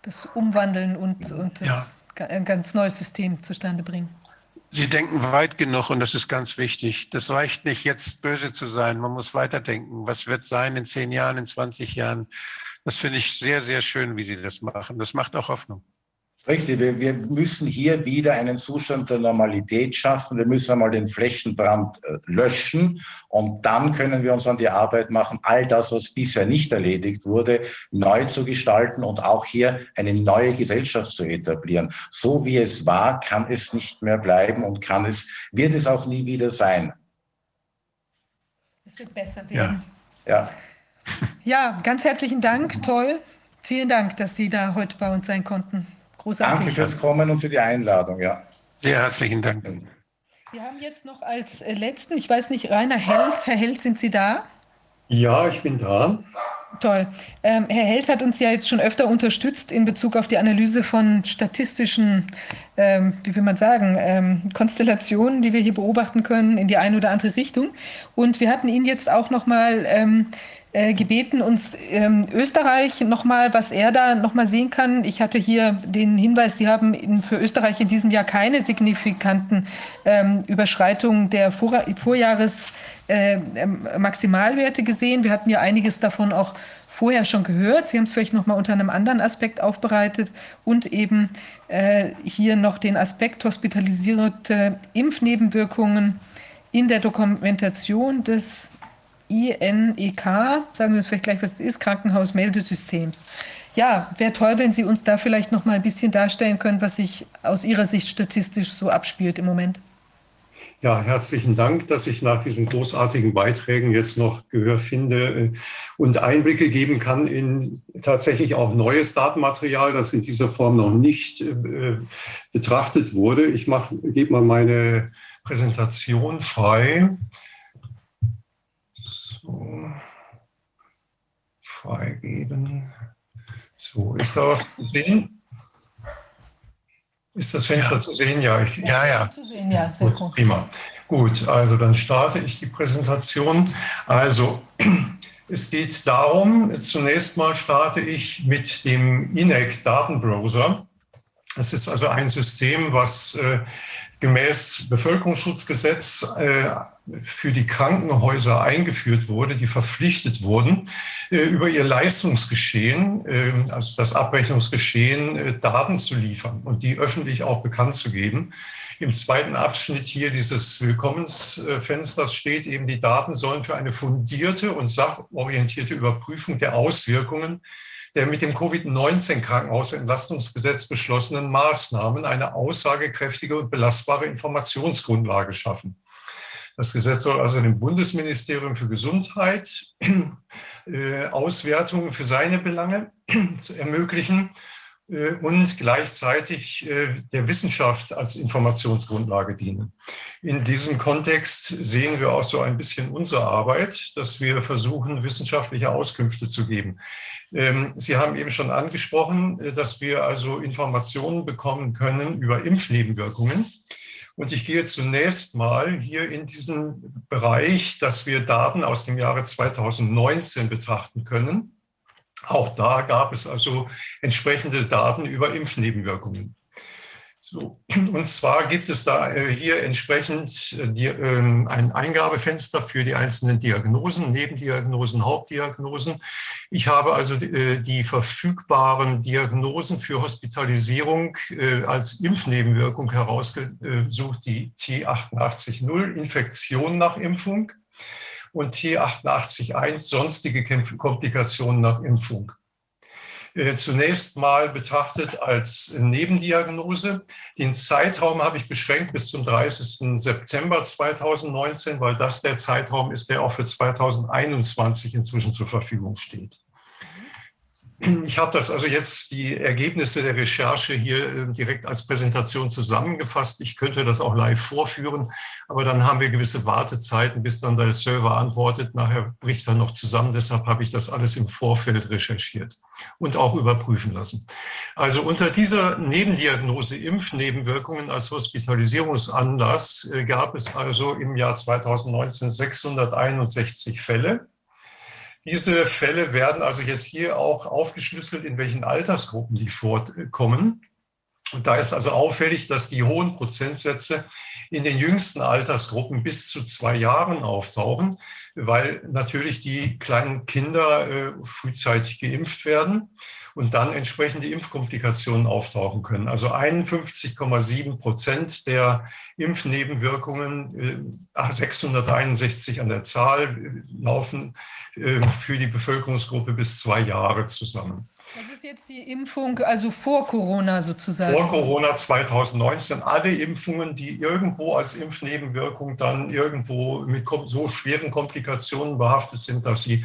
das umwandeln und, und das, ja. ein ganz neues System zustande bringen. Sie denken weit genug und das ist ganz wichtig. Das reicht nicht, jetzt böse zu sein. Man muss weiterdenken. Was wird sein in zehn Jahren, in 20 Jahren? Das finde ich sehr, sehr schön, wie Sie das machen. Das macht auch Hoffnung. Richtig, wir, wir, müssen hier wieder einen Zustand der Normalität schaffen. Wir müssen einmal den Flächenbrand äh, löschen und dann können wir uns an die Arbeit machen, all das, was bisher nicht erledigt wurde, neu zu gestalten und auch hier eine neue Gesellschaft zu etablieren. So wie es war, kann es nicht mehr bleiben und kann es, wird es auch nie wieder sein. Es wird besser werden. Ja. ja. Ja, ganz herzlichen Dank. Toll. Vielen Dank, dass Sie da heute bei uns sein konnten. Großartig. Danke fürs Kommen und für die Einladung, ja. Sehr herzlichen Dank. Wir haben jetzt noch als äh, letzten, ich weiß nicht, Rainer Held. Herr Held, sind Sie da? Ja, ich bin da. Toll. Ähm, Herr Held hat uns ja jetzt schon öfter unterstützt in Bezug auf die Analyse von statistischen, ähm, wie will man sagen, ähm, Konstellationen, die wir hier beobachten können in die eine oder andere Richtung. Und wir hatten ihn jetzt auch noch mal ähm, äh, gebeten, uns ähm, Österreich nochmal, was er da nochmal sehen kann. Ich hatte hier den Hinweis, Sie haben in, für Österreich in diesem Jahr keine signifikanten ähm, Überschreitungen der Vor Vorjahres äh, Maximalwerte gesehen. Wir hatten ja einiges davon auch vorher schon gehört. Sie haben es vielleicht noch mal unter einem anderen Aspekt aufbereitet und eben äh, hier noch den Aspekt hospitalisierte Impfnebenwirkungen in der Dokumentation des INEK, sagen Sie uns vielleicht gleich, was es ist, Krankenhausmeldesystems. Ja, wäre toll, wenn Sie uns da vielleicht noch mal ein bisschen darstellen können, was sich aus Ihrer Sicht statistisch so abspielt im Moment. Ja, herzlichen Dank, dass ich nach diesen großartigen Beiträgen jetzt noch Gehör finde äh, und Einblicke geben kann in tatsächlich auch neues Datenmaterial, das in dieser Form noch nicht äh, betrachtet wurde. Ich gebe mal meine Präsentation frei. So. Freigeben. So, ist da was zu sehen? Ist das Fenster ja. zu sehen? Ja, ich, ja, ja. Zu sehen, ja, sehr gut, Prima. Gut, also dann starte ich die Präsentation. Also, es geht darum, zunächst mal starte ich mit dem INEC Datenbrowser. Das ist also ein System, was äh, gemäß Bevölkerungsschutzgesetz äh, für die Krankenhäuser eingeführt wurde, die verpflichtet wurden, äh, über ihr Leistungsgeschehen, äh, also das Abrechnungsgeschehen, äh, Daten zu liefern und die öffentlich auch bekannt zu geben. Im zweiten Abschnitt hier dieses Willkommensfensters steht eben, die Daten sollen für eine fundierte und sachorientierte Überprüfung der Auswirkungen der mit dem Covid-19-Krankenhausentlastungsgesetz beschlossenen Maßnahmen eine aussagekräftige und belastbare Informationsgrundlage schaffen. Das Gesetz soll also dem Bundesministerium für Gesundheit äh, Auswertungen für seine Belange ermöglichen äh, und gleichzeitig äh, der Wissenschaft als Informationsgrundlage dienen. In diesem Kontext sehen wir auch so ein bisschen unsere Arbeit, dass wir versuchen, wissenschaftliche Auskünfte zu geben. Ähm, Sie haben eben schon angesprochen, äh, dass wir also Informationen bekommen können über Impfnebenwirkungen. Und ich gehe zunächst mal hier in diesen Bereich, dass wir Daten aus dem Jahre 2019 betrachten können. Auch da gab es also entsprechende Daten über Impfnebenwirkungen. So, und zwar gibt es da äh, hier entsprechend äh, die, ähm, ein Eingabefenster für die einzelnen Diagnosen, Nebendiagnosen, Hauptdiagnosen. Ich habe also die, äh, die verfügbaren Diagnosen für Hospitalisierung äh, als Impfnebenwirkung herausgesucht, die T88.0, Infektion nach Impfung und T88.1, sonstige Komplikationen nach Impfung. Äh, zunächst mal betrachtet als Nebendiagnose. Den Zeitraum habe ich beschränkt bis zum 30. September 2019, weil das der Zeitraum ist, der auch für 2021 inzwischen zur Verfügung steht. Ich habe das also jetzt die Ergebnisse der Recherche hier ähm, direkt als Präsentation zusammengefasst. Ich könnte das auch live vorführen, aber dann haben wir gewisse Wartezeiten, bis dann der Server antwortet. Nachher bricht er noch zusammen. Deshalb habe ich das alles im Vorfeld recherchiert und auch überprüfen lassen. Also unter dieser Nebendiagnose Impfnebenwirkungen als Hospitalisierungsanlass äh, gab es also im Jahr 2019 661 Fälle. Diese Fälle werden also jetzt hier auch aufgeschlüsselt, in welchen Altersgruppen die vorkommen. Und da ist also auffällig, dass die hohen Prozentsätze in den jüngsten Altersgruppen bis zu zwei Jahren auftauchen, weil natürlich die kleinen Kinder äh, frühzeitig geimpft werden und dann entsprechende Impfkomplikationen auftauchen können. Also 51,7 Prozent der Impfnebenwirkungen, 661 äh, an der Zahl, äh, laufen äh, für die Bevölkerungsgruppe bis zwei Jahre zusammen. Das ist jetzt die Impfung, also vor Corona sozusagen. Vor Corona 2019. Alle Impfungen, die irgendwo als Impfnebenwirkung dann irgendwo mit so schweren Komplikationen behaftet sind, dass sie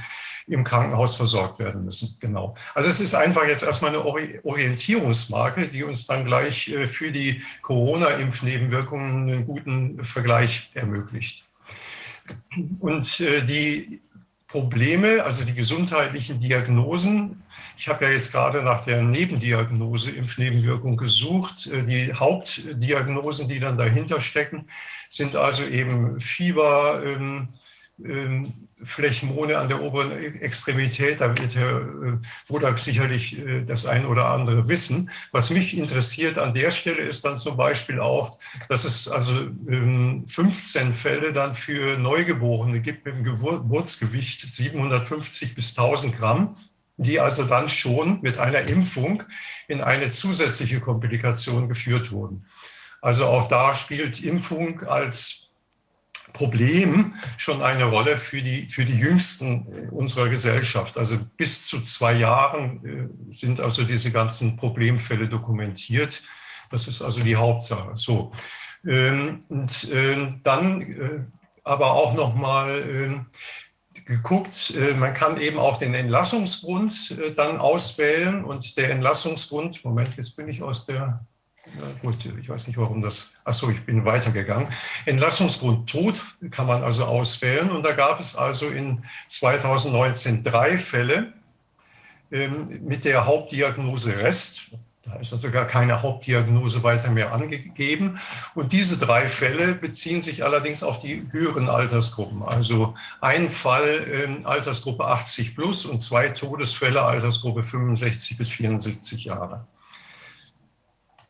im Krankenhaus versorgt werden müssen. Genau. Also es ist einfach jetzt erstmal eine Orientierungsmarke, die uns dann gleich äh, für die Corona-Impfnebenwirkungen einen guten Vergleich ermöglicht. Und äh, die Probleme, also die gesundheitlichen Diagnosen. Ich habe ja jetzt gerade nach der Nebendiagnose Impfnebenwirkung gesucht. Äh, die Hauptdiagnosen, die dann dahinter stecken, sind also eben Fieber, ähm, ähm, Flächmone an der oberen Extremität, da wird Herr äh, Wodak sicherlich äh, das ein oder andere wissen. Was mich interessiert an der Stelle ist dann zum Beispiel auch, dass es also 15 ähm, Fälle dann für Neugeborene gibt mit einem Geburtsgewicht 750 bis 1000 Gramm die also dann schon mit einer Impfung in eine zusätzliche Komplikation geführt wurden. Also auch da spielt Impfung als Problem schon eine Rolle für die, für die Jüngsten unserer Gesellschaft. Also bis zu zwei Jahren äh, sind also diese ganzen Problemfälle dokumentiert. Das ist also die Hauptsache. So. Ähm, und ähm, dann äh, aber auch nochmal ähm, geguckt, äh, man kann eben auch den Entlassungsgrund dann auswählen und der Entlassungsgrund, Moment, jetzt bin ich aus der gut, ich weiß nicht, warum das. Achso, ich bin weitergegangen. Entlassungsgrund Tod kann man also auswählen. Und da gab es also in 2019 drei Fälle ähm, mit der Hauptdiagnose Rest. Da ist also gar keine Hauptdiagnose weiter mehr angegeben. Und diese drei Fälle beziehen sich allerdings auf die höheren Altersgruppen. Also ein Fall ähm, Altersgruppe 80 plus und zwei Todesfälle Altersgruppe 65 bis 74 Jahre.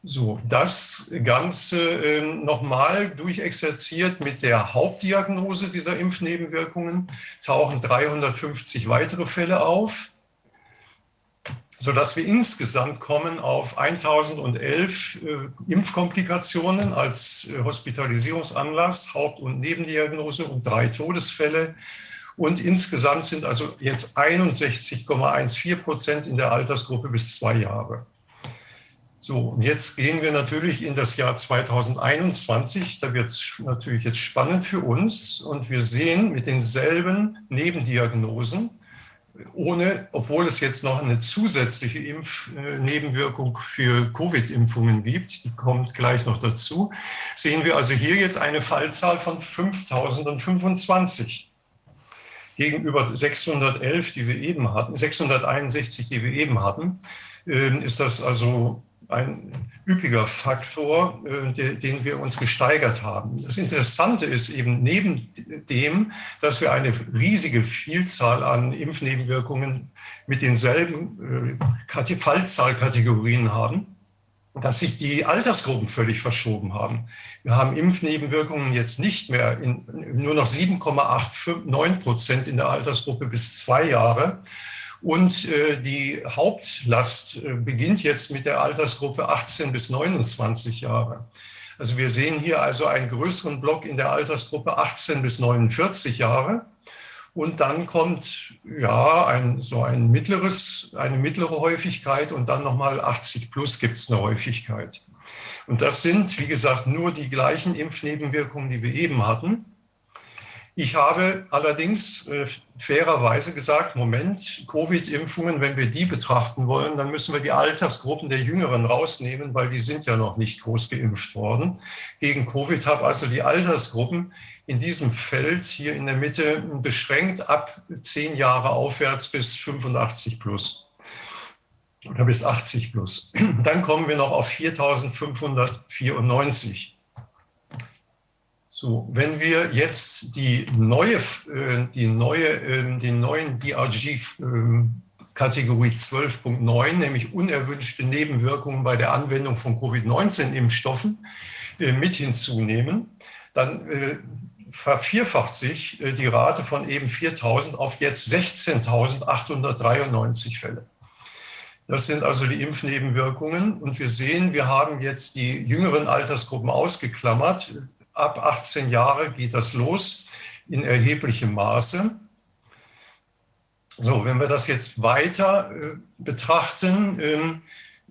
So, das Ganze äh, nochmal durchexerziert mit der Hauptdiagnose dieser Impfnebenwirkungen tauchen 350 weitere Fälle auf, sodass wir insgesamt kommen auf 1011 äh, Impfkomplikationen als äh, Hospitalisierungsanlass, Haupt- und Nebendiagnose und drei Todesfälle. Und insgesamt sind also jetzt 61,14 Prozent in der Altersgruppe bis zwei Jahre. So, und jetzt gehen wir natürlich in das Jahr 2021. Da wird es natürlich jetzt spannend für uns. Und wir sehen mit denselben Nebendiagnosen ohne, obwohl es jetzt noch eine zusätzliche Impfnebenwirkung für Covid-Impfungen gibt, die kommt gleich noch dazu, sehen wir also hier jetzt eine Fallzahl von 5025 gegenüber 611, die wir eben hatten, 661, die wir eben hatten, ähm, ist das also ein üppiger Faktor, äh, den wir uns gesteigert haben. Das Interessante ist eben neben dem, dass wir eine riesige Vielzahl an Impfnebenwirkungen mit denselben äh, Fallzahlkategorien haben, dass sich die Altersgruppen völlig verschoben haben. Wir haben Impfnebenwirkungen jetzt nicht mehr in nur noch 7,89 Prozent in der Altersgruppe bis zwei Jahre, und äh, die Hauptlast äh, beginnt jetzt mit der Altersgruppe 18 bis 29 Jahre. Also wir sehen hier also einen größeren Block in der Altersgruppe 18 bis 49 Jahre. Und dann kommt ja ein, so ein mittleres, eine mittlere Häufigkeit und dann nochmal 80 plus gibt es eine Häufigkeit. Und das sind, wie gesagt, nur die gleichen Impfnebenwirkungen, die wir eben hatten. Ich habe allerdings äh, fairerweise gesagt, Moment, Covid-Impfungen, wenn wir die betrachten wollen, dann müssen wir die Altersgruppen der Jüngeren rausnehmen, weil die sind ja noch nicht groß geimpft worden. Gegen Covid habe also die Altersgruppen in diesem Feld hier in der Mitte beschränkt ab zehn Jahre aufwärts bis 85 plus oder bis 80 plus. Dann kommen wir noch auf 4594. So, wenn wir jetzt die neue, äh, die neue, ähm, den neuen DRG ähm, Kategorie 12.9, nämlich unerwünschte Nebenwirkungen bei der Anwendung von Covid-19-Impfstoffen, äh, mit hinzunehmen, dann äh, vervierfacht sich die Rate von eben 4.000 auf jetzt 16.893 Fälle. Das sind also die Impfnebenwirkungen. Und wir sehen, wir haben jetzt die jüngeren Altersgruppen ausgeklammert ab 18 Jahre geht das los in erheblichem Maße. So, wenn wir das jetzt weiter äh, betrachten, ähm,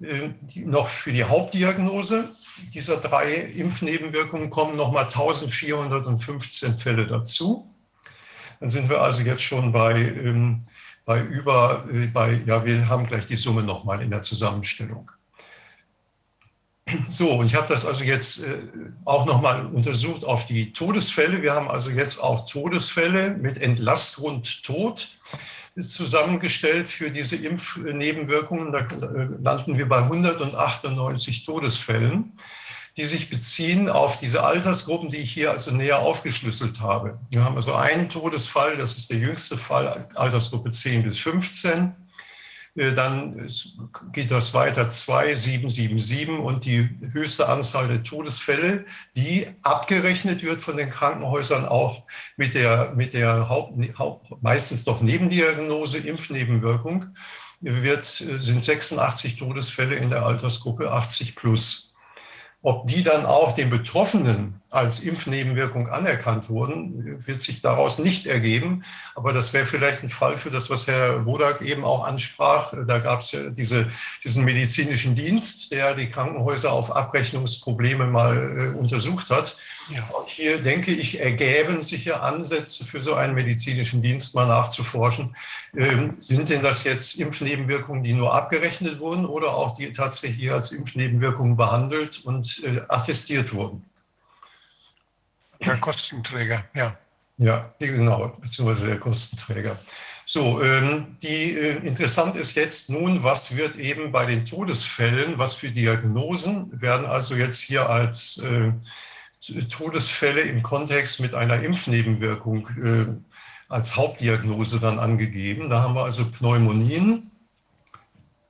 äh, die, noch für die Hauptdiagnose dieser drei Impfnebenwirkungen kommen nochmal 1415 Fälle dazu. Dann sind wir also jetzt schon bei, ähm, bei über, äh, bei, ja, wir haben gleich die Summe nochmal in der Zusammenstellung. So, und ich habe das also jetzt äh, auch nochmal untersucht auf die Todesfälle. Wir haben also jetzt auch Todesfälle mit Entlassgrund Tod zusammengestellt für diese Impfnebenwirkungen. Da äh, landen wir bei 198 Todesfällen, die sich beziehen auf diese Altersgruppen, die ich hier also näher aufgeschlüsselt habe. Wir haben also einen Todesfall, das ist der jüngste Fall, Altersgruppe 10 bis 15. Äh, dann geht das weiter 2777 und die höchste Anzahl der Todesfälle, die abgerechnet wird von den Krankenhäusern auch mit der, mit der Haupt, Haupt, meistens doch Nebendiagnose, Impfnebenwirkung, wird, sind 86 Todesfälle in der Altersgruppe 80 plus. Ob die dann auch den Betroffenen als Impfnebenwirkung anerkannt wurden, wird sich daraus nicht ergeben. Aber das wäre vielleicht ein Fall für das, was Herr Wodak eben auch ansprach. Da gab es ja diese, diesen medizinischen Dienst, der die Krankenhäuser auf Abrechnungsprobleme mal äh, untersucht hat. Ja. Hier denke ich, ergäben sich ja Ansätze für so einen medizinischen Dienst mal nachzuforschen. Ähm, sind denn das jetzt Impfnebenwirkungen, die nur abgerechnet wurden oder auch die tatsächlich als Impfnebenwirkungen behandelt und äh, attestiert wurden? Der Kostenträger, ja. Ja, genau, beziehungsweise der Kostenträger. So, ähm, die, äh, interessant ist jetzt nun, was wird eben bei den Todesfällen, was für Diagnosen werden also jetzt hier als äh, Todesfälle im Kontext mit einer Impfnebenwirkung äh, als Hauptdiagnose dann angegeben. Da haben wir also Pneumonien,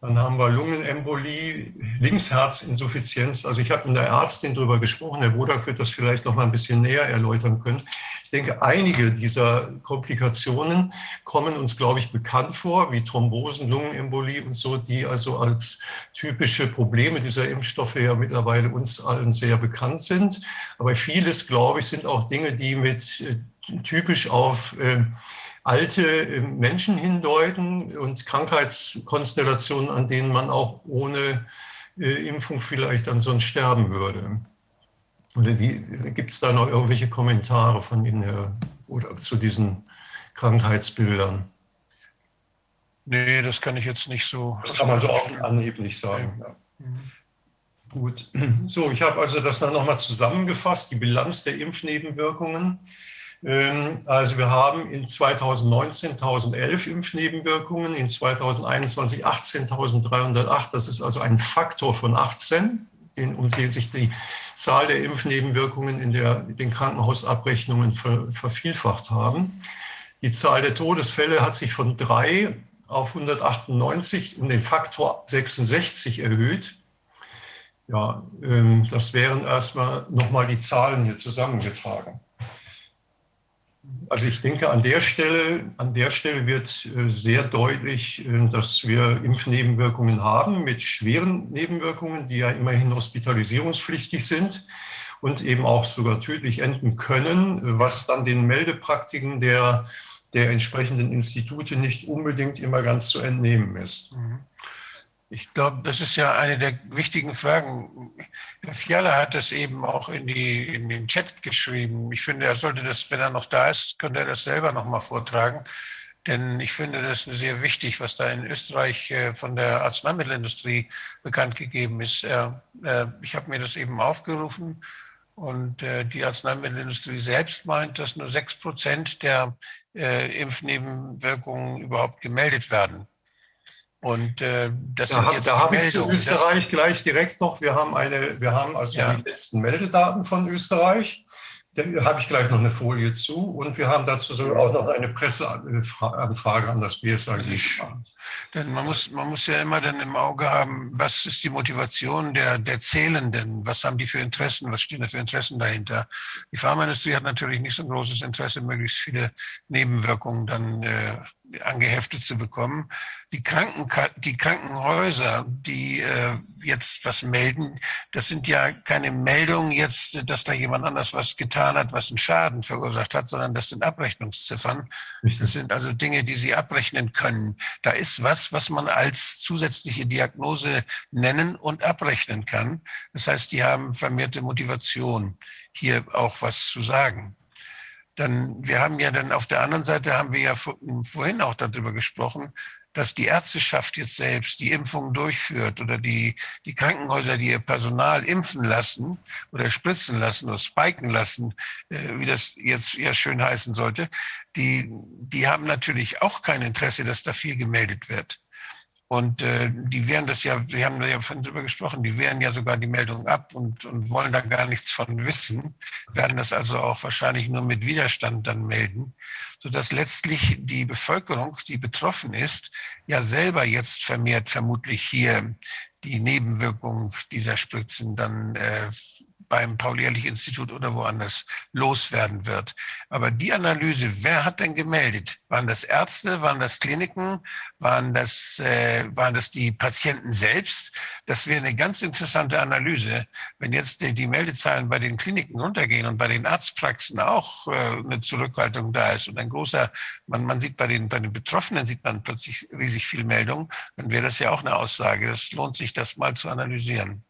dann haben wir Lungenembolie, Linksherzinsuffizienz. Also ich habe mit der Ärztin darüber gesprochen, Herr Wodak wird das vielleicht noch mal ein bisschen näher erläutern können. Ich denke, einige dieser Komplikationen kommen uns, glaube ich, bekannt vor, wie Thrombosen, Lungenembolie und so, die also als typische Probleme dieser Impfstoffe ja mittlerweile uns allen sehr bekannt sind. Aber vieles, glaube ich, sind auch Dinge, die mit äh, typisch auf äh, alte äh, Menschen hindeuten und Krankheitskonstellationen, an denen man auch ohne äh, Impfung vielleicht ansonsten sterben würde. Oder gibt es da noch irgendwelche Kommentare von Ihnen, Herr, oder zu diesen Krankheitsbildern? Nee, das kann ich jetzt nicht so. Das kann man so Anhieb nicht sagen. Ja. Mhm. Gut, so, ich habe also das dann nochmal zusammengefasst, die Bilanz der Impfnebenwirkungen. Ähm, also wir haben in 2019 1011 Impfnebenwirkungen, in 2021 18.308. Das ist also ein Faktor von 18, um den sich die Zahl der Impfnebenwirkungen in der, den Krankenhausabrechnungen ver, vervielfacht haben. Die Zahl der Todesfälle hat sich von 3 auf 198 um den Faktor 66 erhöht. Ja, ähm, das wären erstmal nochmal die Zahlen hier zusammengetragen. Also ich denke, an der Stelle, an der Stelle wird äh, sehr deutlich, äh, dass wir Impfnebenwirkungen haben mit schweren Nebenwirkungen, die ja immerhin hospitalisierungspflichtig sind und eben auch sogar tödlich enden können, was dann den Meldepraktiken der, der entsprechenden Institute nicht unbedingt immer ganz zu entnehmen ist. Mhm. Ich glaube, das ist ja eine der wichtigen Fragen. Herr Fiala hat das eben auch in, die, in den Chat geschrieben. Ich finde, er sollte das, wenn er noch da ist, könnte er das selber noch mal vortragen. Denn ich finde das sehr wichtig, was da in Österreich äh, von der Arzneimittelindustrie bekannt gegeben ist. Äh, äh, ich habe mir das eben aufgerufen und die Arzneimittelindustrie selbst meint, dass nur sechs Prozent der Impfnebenwirkungen überhaupt gemeldet werden. Und äh, das da, sind jetzt da habe ich zu Österreich gleich direkt noch. Wir haben eine, wir haben also ja. die letzten Meldedaten von Österreich. Da habe ich gleich noch eine Folie zu und wir haben dazu sogar auch noch eine Presseanfrage an das BSAG Denn man muss, man muss ja immer dann im Auge haben, was ist die Motivation der, der Zählenden? Was haben die für Interessen? Was stehen da für Interessen dahinter? Die Pharmaindustrie hat natürlich nicht so ein großes Interesse, möglichst viele Nebenwirkungen dann äh, angeheftet zu bekommen. Die, Kranken, die Krankenhäuser, die äh, jetzt was melden, das sind ja keine Meldungen jetzt, dass da jemand anders was getan hat, was einen Schaden verursacht hat, sondern das sind Abrechnungsziffern. Das sind also Dinge, die sie abrechnen können. Da ist was, was man als zusätzliche Diagnose nennen und abrechnen kann. Das heißt, die haben vermehrte Motivation, hier auch was zu sagen dann, wir haben ja dann auf der anderen Seite haben wir ja vorhin auch darüber gesprochen, dass die Ärzteschaft jetzt selbst die Impfung durchführt oder die, die Krankenhäuser, die ihr Personal impfen lassen oder spritzen lassen oder spiken lassen, äh, wie das jetzt ja schön heißen sollte, die, die haben natürlich auch kein Interesse, dass da viel gemeldet wird. Und äh, die wehren das ja, wir haben ja von drüber gesprochen, die wehren ja sogar die Meldung ab und, und wollen da gar nichts von wissen, werden das also auch wahrscheinlich nur mit Widerstand dann melden, sodass letztlich die Bevölkerung, die betroffen ist, ja selber jetzt vermehrt vermutlich hier die Nebenwirkung dieser Spritzen dann äh, beim Paul-Ehrlich-Institut oder woanders loswerden wird. Aber die Analyse, wer hat denn gemeldet? Waren das Ärzte, waren das Kliniken, waren das, äh, waren das die Patienten selbst? Das wäre eine ganz interessante Analyse. Wenn jetzt die, die Meldezahlen bei den Kliniken runtergehen und bei den Arztpraxen auch äh, eine Zurückhaltung da ist und ein großer, man, man sieht bei den, bei den Betroffenen sieht man plötzlich riesig viel Meldung, dann wäre das ja auch eine Aussage. Das lohnt sich, das mal zu analysieren.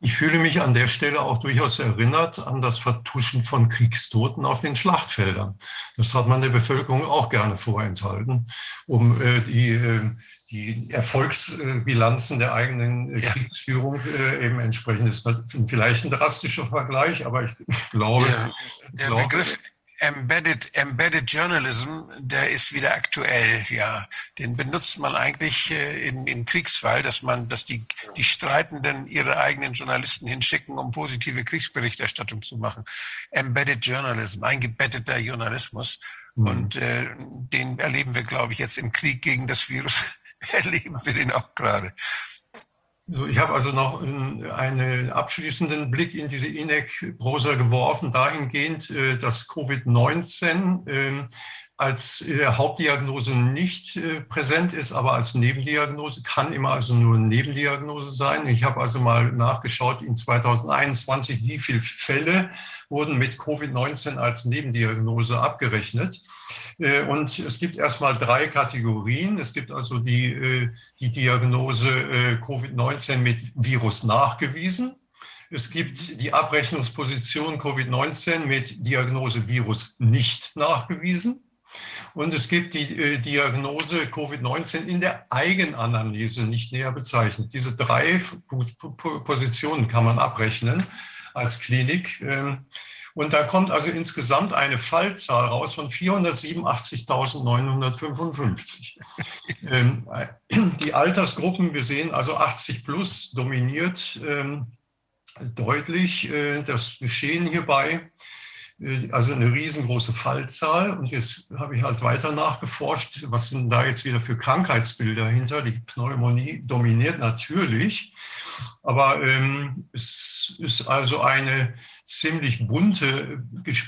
Ich fühle mich an der Stelle auch durchaus erinnert an das Vertuschen von Kriegstoten auf den Schlachtfeldern. Das hat man der Bevölkerung auch gerne vorenthalten, um äh, die, äh, die Erfolgsbilanzen der eigenen äh, Kriegsführung äh, eben entsprechend ist vielleicht ein drastischer Vergleich, aber ich, ich glaube, ja, der glaube, Begriff Embedded, Embedded Journalism, der ist wieder aktuell, ja. Den benutzt man eigentlich äh, in, in Kriegsfall, dass man, dass die, die Streitenden ihre eigenen Journalisten hinschicken, um positive Kriegsberichterstattung zu machen. Embedded Journalism, eingebetteter Journalismus. Mhm. Und äh, den erleben wir, glaube ich, jetzt im Krieg gegen das Virus, erleben wir den auch gerade. So, ich habe also noch einen abschließenden Blick in diese INEC-Prosa geworfen, dahingehend, äh, dass Covid-19 ähm, als äh, Hauptdiagnose nicht äh, präsent ist, aber als Nebendiagnose kann immer also nur Nebendiagnose sein. Ich habe also mal nachgeschaut in 2021, wie viele Fälle wurden mit Covid-19 als Nebendiagnose abgerechnet. Äh, und es gibt erstmal drei Kategorien. Es gibt also die, die Diagnose Covid-19 mit Virus nachgewiesen. Es gibt die Abrechnungsposition Covid-19 mit Diagnose Virus nicht nachgewiesen. Und es gibt die äh, Diagnose Covid-19 in der Eigenanamnese nicht näher bezeichnet. Diese drei Positionen kann man abrechnen als Klinik. Ähm, und da kommt also insgesamt eine Fallzahl raus von 487.955. ähm, die Altersgruppen, wir sehen also 80 plus dominiert ähm, deutlich äh, das Geschehen hierbei. Also eine riesengroße Fallzahl. Und jetzt habe ich halt weiter nachgeforscht, was sind da jetzt wieder für Krankheitsbilder hinter. Die Pneumonie dominiert natürlich, aber ähm, es ist also eine ziemlich bunte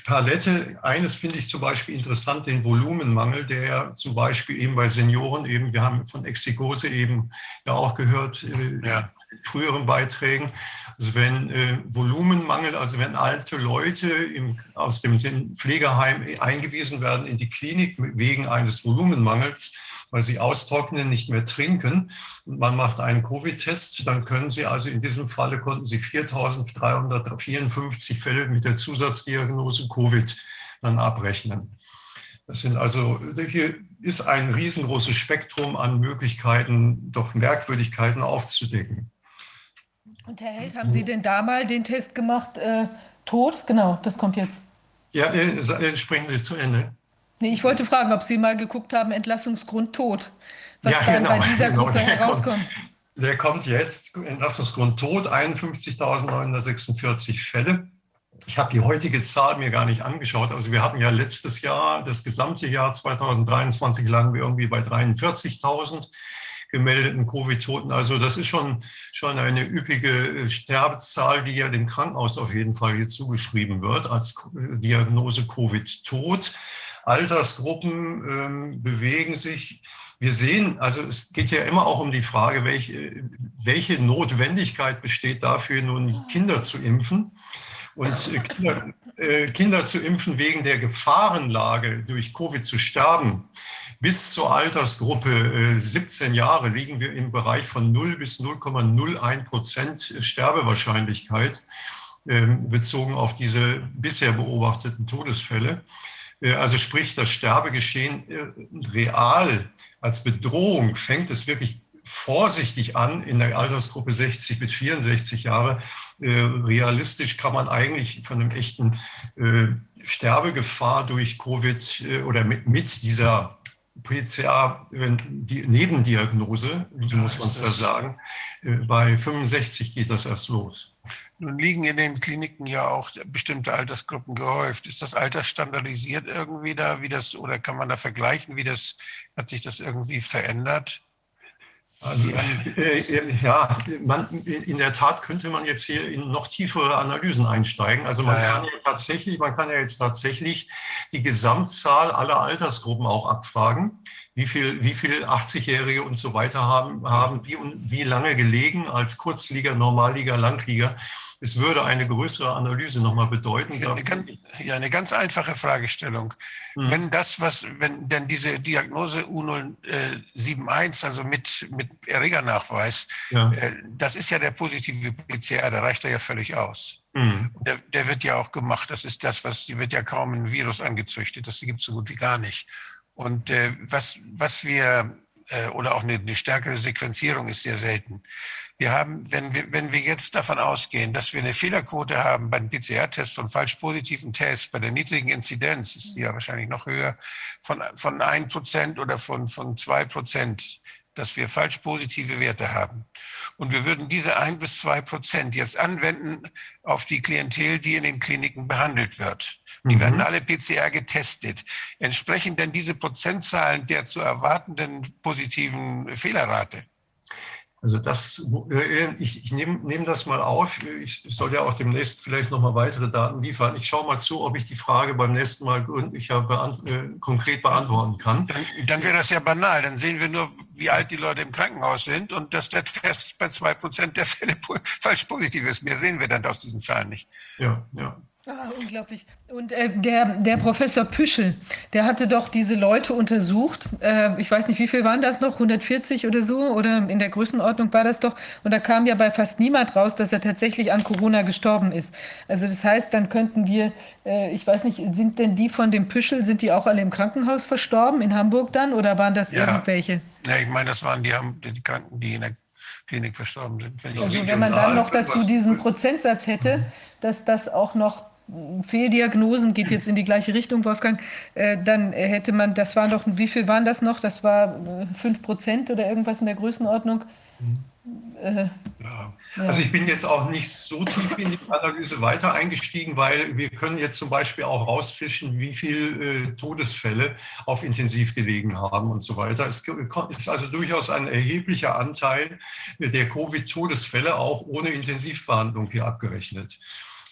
Palette. Eines finde ich zum Beispiel interessant, den Volumenmangel, der ja zum Beispiel eben bei Senioren eben, wir haben von Exikose eben ja auch gehört, äh, ja früheren Beiträgen. Also wenn äh, Volumenmangel, also wenn alte Leute im, aus dem Pflegeheim eingewiesen werden in die Klinik wegen eines Volumenmangels, weil sie austrocknen, nicht mehr trinken und man macht einen Covid-Test, dann können Sie also in diesem Falle konnten Sie 4.354 Fälle mit der Zusatzdiagnose Covid dann abrechnen. Das sind also, hier ist ein riesengroßes Spektrum an Möglichkeiten, doch Merkwürdigkeiten aufzudecken. Und Herr Held, haben Sie denn da mal den Test gemacht, äh, tot? Genau, das kommt jetzt. Ja, äh, sprechen Sie zu Ende. Nee, ich wollte fragen, ob Sie mal geguckt haben, Entlassungsgrund tot, was ja, dann genau, bei dieser genau, Gruppe herauskommt. Kommt, der kommt jetzt, Entlassungsgrund tot, 51.946 Fälle. Ich habe die heutige Zahl mir gar nicht angeschaut. Also wir hatten ja letztes Jahr, das gesamte Jahr 2023 lagen wir irgendwie bei 43.000 gemeldeten Covid-Toten. Also das ist schon, schon eine üppige äh, Sterbezahl, die ja dem Krankenhaus auf jeden Fall hier zugeschrieben wird als äh, Diagnose Covid-Tot. Altersgruppen ähm, bewegen sich. Wir sehen, also es geht ja immer auch um die Frage, welche, welche Notwendigkeit besteht dafür, nun Kinder zu impfen. Und äh, Kinder, äh, Kinder zu impfen wegen der Gefahrenlage, durch Covid zu sterben, bis zur Altersgruppe 17 äh, Jahre liegen wir im Bereich von 0 bis 0,01 Prozent Sterbewahrscheinlichkeit ähm, bezogen auf diese bisher beobachteten Todesfälle. Äh, also sprich, das Sterbegeschehen äh, real als Bedrohung fängt es wirklich vorsichtig an in der Altersgruppe 60 bis 64 Jahre. realistisch kann man eigentlich von einem echten Sterbegefahr durch Covid oder mit, mit dieser PCA, die Nebendiagnose, so muss man es ja sagen. Äh, bei 65 geht das erst los. Nun liegen in den Kliniken ja auch bestimmte Altersgruppen gehäuft. Ist das Alter standardisiert irgendwie da, wie das, oder kann man da vergleichen, wie das, hat sich das irgendwie verändert? Also, äh, äh, ja, man, in der Tat könnte man jetzt hier in noch tiefere Analysen einsteigen. Also man ja, kann ja tatsächlich, man kann ja jetzt tatsächlich die Gesamtzahl aller Altersgruppen auch abfragen. Wie viel, wie viel 80-Jährige und so weiter haben, haben wie, wie lange gelegen als Kurzliga, Normalliga, Langliga es würde eine größere Analyse nochmal bedeuten. Eine ganz, ja, eine ganz einfache Fragestellung. Mhm. Wenn das, was, wenn denn diese Diagnose U071, also mit, mit Erregernachweis, ja. Äh, das ist ja der positive PCR, der reicht ja völlig aus. Mhm. Der, der, wird ja auch gemacht. Das ist das, was, die wird ja kaum ein Virus angezüchtet. Das gibt es so gut wie gar nicht. Und äh, was, was wir, äh, oder auch eine, eine stärkere Sequenzierung ist sehr selten. Wir haben, wenn wir, wenn wir jetzt davon ausgehen, dass wir eine Fehlerquote haben bei den PCR-Tests von falsch positiven Tests, bei der niedrigen Inzidenz, ist die ja wahrscheinlich noch höher, von, von ein Prozent oder von, von zwei Prozent, dass wir falsch positive Werte haben. Und wir würden diese ein bis zwei Prozent jetzt anwenden auf die Klientel, die in den Kliniken behandelt wird. Die mhm. werden alle PCR getestet. Entsprechen denn diese Prozentzahlen der zu erwartenden positiven Fehlerrate? Also das, äh, ich, ich nehme nehm das mal auf. Ich soll ja auch demnächst vielleicht noch mal weitere Daten liefern. Ich schaue mal zu, ob ich die Frage beim nächsten Mal gründlicher beant äh, konkret beantworten kann. Dann, dann wäre das ja banal. Dann sehen wir nur, wie alt die Leute im Krankenhaus sind und dass der Test bei zwei Prozent der Fälle falsch positiv ist. Mehr sehen wir dann aus diesen Zahlen nicht. Ja, ja. Ah, unglaublich. Und äh, der, der Professor Püschel, der hatte doch diese Leute untersucht. Äh, ich weiß nicht, wie viel waren das noch? 140 oder so? Oder in der Größenordnung war das doch. Und da kam ja bei fast niemand raus, dass er tatsächlich an Corona gestorben ist. Also das heißt, dann könnten wir, äh, ich weiß nicht, sind denn die von dem Püschel, sind die auch alle im Krankenhaus verstorben in Hamburg dann? Oder waren das Ja. irgendwelche? Ja, ich meine, das waren die, haben- die Kranken, die in der Klinik verstorben sind. Wenn Also wenn man dann noch dazu diesen Prozentsatz hätte, dass das auch noch Fehldiagnosen, geht jetzt in die gleiche Richtung, Wolfgang, äh, dann hätte man, das waren doch, wie viel waren das noch? Das war äh, 5 Prozent oder irgendwas in der Größenordnung. Äh, ja. Also ich bin jetzt auch nicht so tief in die Analyse weiter eingestiegen, weil wir können jetzt zum Beispiel auch rausfischen, wie viel äh, Todesfälle auf Intensiv gelegen haben und so weiter. Es ist also durchaus ein erheblicher Anteil der Covid-Todesfälle auch ohne Intensivbehandlung hier abgerechnet.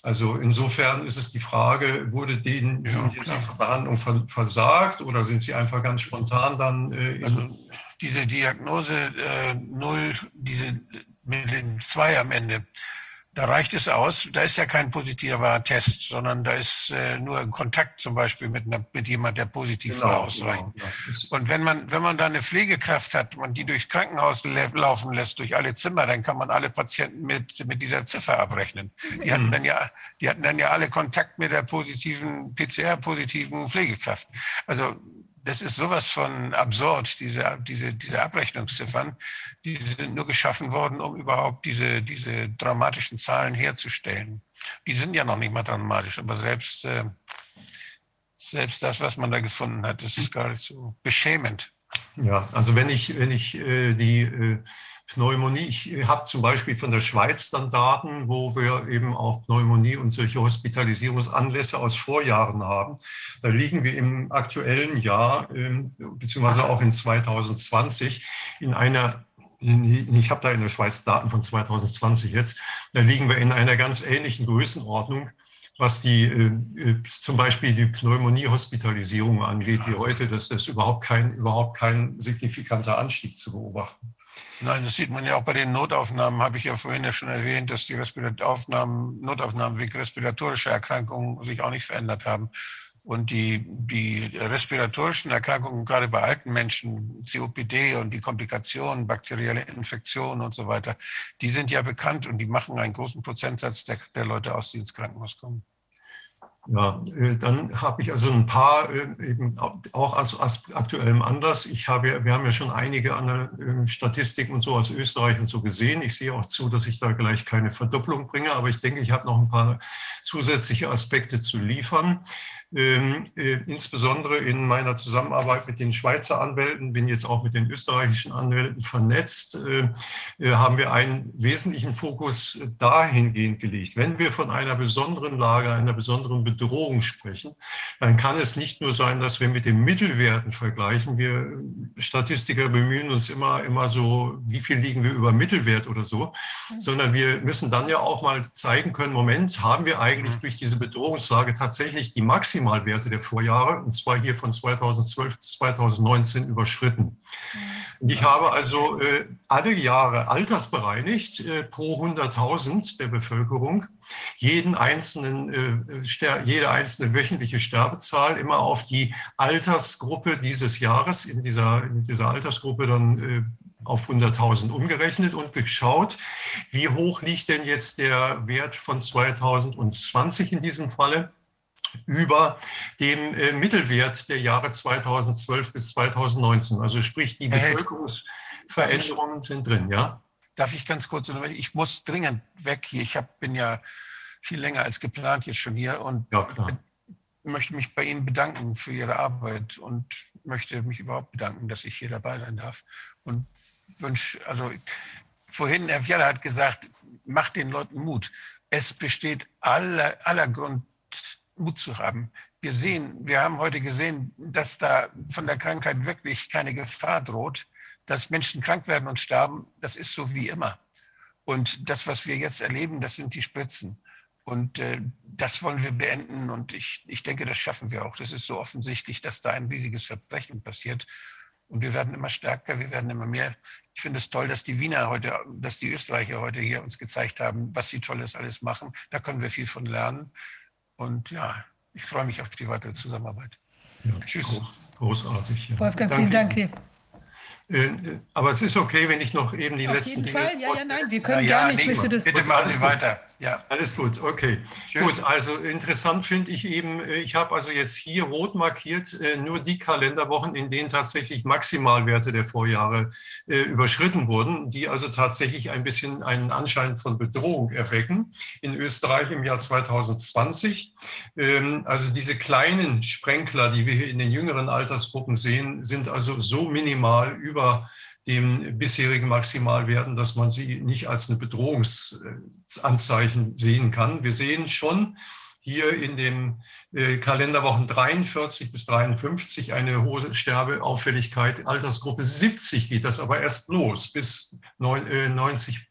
Also insofern ist es die Frage, wurde denen die Intensivbehandlung ver- versagt oder sind sie einfach ganz spontan dann äh, in Also diese Diagnose äh, null, diese mit dem 2 am Ende, da reicht es aus. Da ist ja kein positiver Test, sondern da ist äh, nur ein Kontakt zum Beispiel mit, einer, mit jemand, der positiv war, ausreichend. genau. Und wenn man, wenn man da eine Pflegekraft hat, man die durchs Krankenhaus laufen lässt, durch alle Zimmer, dann kann man alle Patienten mit, mit dieser Ziffer abrechnen. Die hatten dann ja, die hatten dann ja alle Kontakt mit der positiven, PCR-positiven Pflegekraft. Also, das ist sowas von absurd, diese, diese, diese Abrechnungsziffern. Die sind nur geschaffen worden, um überhaupt diese, diese dramatischen Zahlen herzustellen. Die sind ja noch nicht mal dramatisch, aber selbst, äh, selbst das, was man da gefunden hat, ist geradezu beschämend. Ja, also wenn ich, wenn ich äh, die äh, Pneumonie, ich habe zum Beispiel von der Schweiz dann Daten, wo wir eben auch Pneumonie und solche Hospitalisierungsanlässe aus Vorjahren haben. Da liegen wir im aktuellen Jahr, ähm, beziehungsweise auch in 2020, in einer ich habe da in der Schweiz Daten von 2020 jetzt, da liegen wir in einer ganz ähnlichen Größenordnung, was die äh, äh, zum Beispiel die Pneumonie-Hospitalisierung angeht, wie heute, das ist überhaupt kein, überhaupt kein signifikanter Anstieg zu beobachten. Nein, das sieht man ja auch bei den Notaufnahmen, habe ich ja vorhin ja schon erwähnt, dass die Respirat Aufnahmen, Notaufnahmen wegen respiratorischer Erkrankungen sich auch nicht verändert haben. Und die, die respiratorischen Erkrankungen, gerade bei alten Menschen, COPD und die Komplikationen, bakterielle Infektionen und so weiter, die sind ja bekannt und die machen einen großen Prozentsatz der, der Leute aus, die ins Krankenhaus kommen. Ja, äh, dann habe ich also ein paar äh, eben auch aus, aus aktuellem Anlass. Ich habe, wir haben ja schon einige andere äh, Statistiken und so aus Österreich und so gesehen. Ich sehe auch zu, dass ich da gleich keine Verdopplung bringe, aber ich denke, ich habe noch ein paar zusätzliche Aspekte zu liefern. Ähm, äh, insbesondere in meiner Zusammenarbeit mit den Schweizer Anwälten, bin jetzt auch mit den österreichischen Anwälten vernetzt, haben wir einen wesentlichen Fokus dahingehend gelegt. Wenn wir von einer besonderen Lage, einer besonderen Bedrohung sprechen, dann kann es nicht nur sein, dass wir mit den Mittelwerten vergleichen. Wir Statistiker bemühen uns immer, immer so, wie viel liegen wir über Mittelwert oder so, sondern wir müssen dann ja auch mal zeigen können, Moment, haben wir eigentlich durch diese Bedrohungslage tatsächlich die Maximalwerte der Vorjahre, und zwar hier von 2012 bis 2019, überschritten. Und ich habe also äh, alle Jahre altersbereinigt äh, pro 100.000 der Bevölkerung jeden einzelnen, äh, jede einzelne wöchentliche Sterbezahl immer auf die Altersgruppe dieses Jahres, in dieser, in dieser Altersgruppe dann äh, auf 100.000 umgerechnet und geschaut, wie hoch liegt denn jetzt der Wert von 2020 in diesem Falle über dem äh, Mittelwert der Jahre 2012 bis 2019. Also sprich, die Herr Held, Bevölkerungsveränderungen sind drin, ja? Darf ich ganz kurz, ich muss dringend weg hier. Ich hab, bin ja viel länger als geplant jetzt schon hier und möchte mich bei Ihnen bedanken für Ihre Arbeit und möchte mich überhaupt bedanken, dass ich hier dabei sein darf. Und wünsche, also vorhin, Herr Fjalla hat gesagt, macht den Leuten Mut. Es besteht aller, aller Grund, Mut zu haben. Wir sehen, wir haben heute gesehen, dass da von der Krankheit wirklich keine Gefahr droht, dass Menschen krank werden und sterben. Das ist so wie immer. Und das, was wir jetzt erleben, das sind die Spritzen. Und äh, das wollen wir beenden. Und ich, ich denke, das schaffen wir auch. Das ist so offensichtlich, dass da ein riesiges Verbrechen passiert. Und wir werden immer stärker, wir werden immer mehr. Ich finde es toll, dass die Wiener heute, dass die Österreicher heute hier uns gezeigt haben, was sie Tolles alles machen. Da können wir viel von lernen. Und ja, ich freue mich auf die weitere Zusammenarbeit. Ja, Tschüss. Großartig. Ja. Wolfgang, vielen Dank dir. Äh, aber es ist okay, wenn ich noch eben die Auf letzten jeden Dinge. Fall, ja, ja, nein, wir können Ja, gerne, ich nee, das. bitte machen Sie weiter. Ja. Alles gut, okay. Tschüss. Gut, also interessant finde ich eben, äh, ich habe also jetzt hier rot markiert äh, nur die Kalenderwochen, in denen tatsächlich Maximalwerte der Vorjahre äh, überschritten wurden, die also tatsächlich ein bisschen einen Anschein von Bedrohung erwecken. In Österreich im Jahr 2020. Ähm, also diese kleinen Sprenkler, die wir hier in den jüngeren Altersgruppen sehen, sind also so minimal über dem bisherigen Maximalwerten, dass man sie nicht als eine Bedrohungsanzeichen sehen kann. Wir sehen schon hier in den äh, Kalenderwochen 43 bis 53 eine hohe Sterbeauffälligkeit. Altersgruppe 70 geht das aber erst los bis 90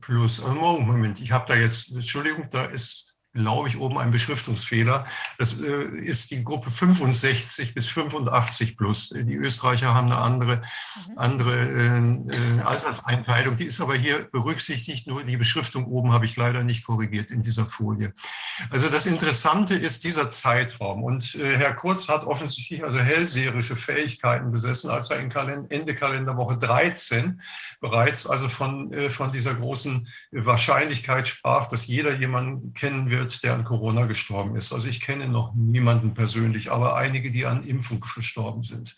plus. Oh, Moment, ich habe da jetzt, Entschuldigung, da ist glaube ich, oben ein Beschriftungsfehler. Das äh, ist die Gruppe 65 bis 85 plus. Die Österreicher haben eine andere, Mhm. andere äh, äh, Alterseinteilung. Die ist aber hier berücksichtigt. Nur die Beschriftung oben habe ich leider nicht korrigiert in dieser Folie. Also das Interessante ist dieser Zeitraum. Und äh, Herr Kurz hat offensichtlich also hellseherische Fähigkeiten besessen, als er in Kalend Ende Kalenderwoche 13 bereits also von, äh, von dieser großen Wahrscheinlichkeit sprach, dass jeder jemanden kennen wird, der an Corona gestorben ist. Also ich kenne noch niemanden persönlich, aber einige, die an Impfung verstorben sind.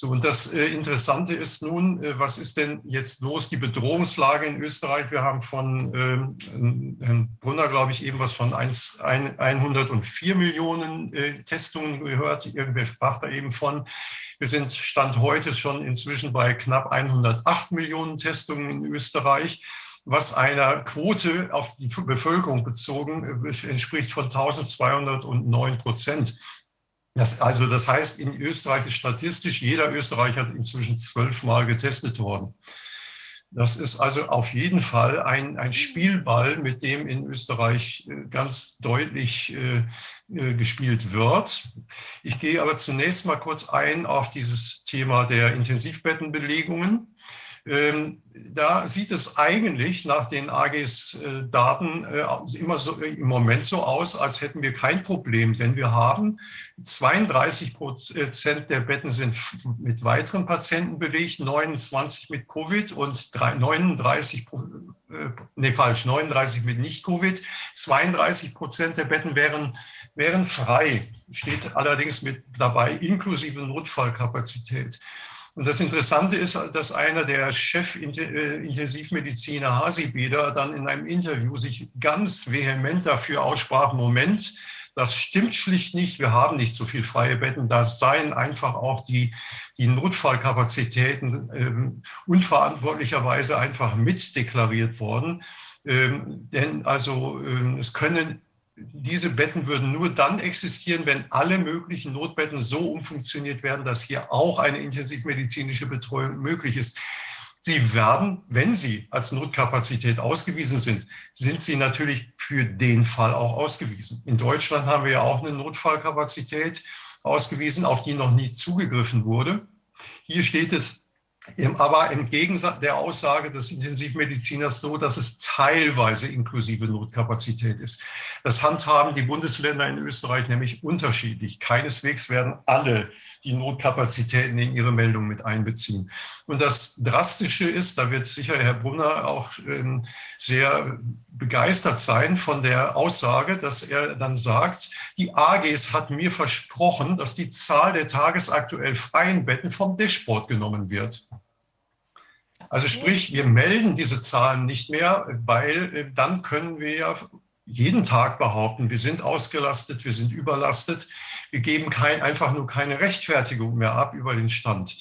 So, und das äh, Interessante ist nun, äh, was ist denn jetzt los? Die Bedrohungslage in Österreich. Wir haben von ähm, Herrn Brunner, glaube ich, eben was von 1, 104 Millionen äh, Testungen gehört. Irgendwer sprach da eben von. Wir sind Stand heute schon inzwischen bei knapp 108 Millionen Testungen in Österreich was einer Quote auf die Bevölkerung bezogen äh, entspricht von 1209 Prozent. Das, also das heißt, in Österreich ist statistisch jeder Österreicher inzwischen zwölfmal getestet worden. Das ist also auf jeden Fall ein, ein Spielball, mit dem in Österreich äh, ganz deutlich äh, äh, gespielt wird. Ich gehe aber zunächst mal kurz ein auf dieses Thema der Intensivbettenbelegungen. Ähm, da sieht es eigentlich nach den AGs äh, Daten äh, immer so im Moment so aus, als hätten wir kein Problem, denn wir haben 32 Prozent der Betten sind mit weiteren Patienten belegt, 29 mit Covid und 39 nee, falsch, 39 mit Nicht-Covid, 32 Prozent der Betten wären, wären frei, steht allerdings mit dabei, inklusive Notfallkapazität. Und das Interessante ist, dass einer der Chef-Intensivmediziner Hasibeder dann in einem Interview sich ganz vehement dafür aussprach, Moment, das stimmt schlicht nicht. Wir haben nicht so viel freie Betten. Da seien einfach auch die, die Notfallkapazitäten ähm, unverantwortlicherweise einfach mitdeklariert worden. Ähm, denn also ähm, es können diese Betten würden nur dann existieren, wenn alle möglichen Notbetten so umfunktioniert werden, dass hier auch eine intensivmedizinische Betreuung möglich ist. Sie werden, wenn sie als Notkapazität ausgewiesen sind, sind sie natürlich für den Fall auch ausgewiesen. In Deutschland haben wir ja auch eine Notfallkapazität ausgewiesen, auf die noch nie zugegriffen wurde. Hier steht es aber im Gegensatz der Aussage des Intensivmediziners so, dass es teilweise inklusive Notkapazität ist. Das handhaben die Bundesländer in Österreich nämlich unterschiedlich. Keineswegs werden alle die Notkapazitäten in ihre Meldung mit einbeziehen. Und das Drastische ist, da wird sicher Herr Brunner auch ähm, sehr begeistert sein von der Aussage, dass er dann sagt, die AGs hat mir versprochen, dass die Zahl der tagesaktuell freien Betten vom Dashboard genommen wird. Also sprich, wir melden diese Zahlen nicht mehr, weil äh, dann können wir ja jeden Tag behaupten, wir sind ausgelastet, wir sind überlastet. Wir geben kein, einfach nur keine Rechtfertigung mehr ab über den Stand.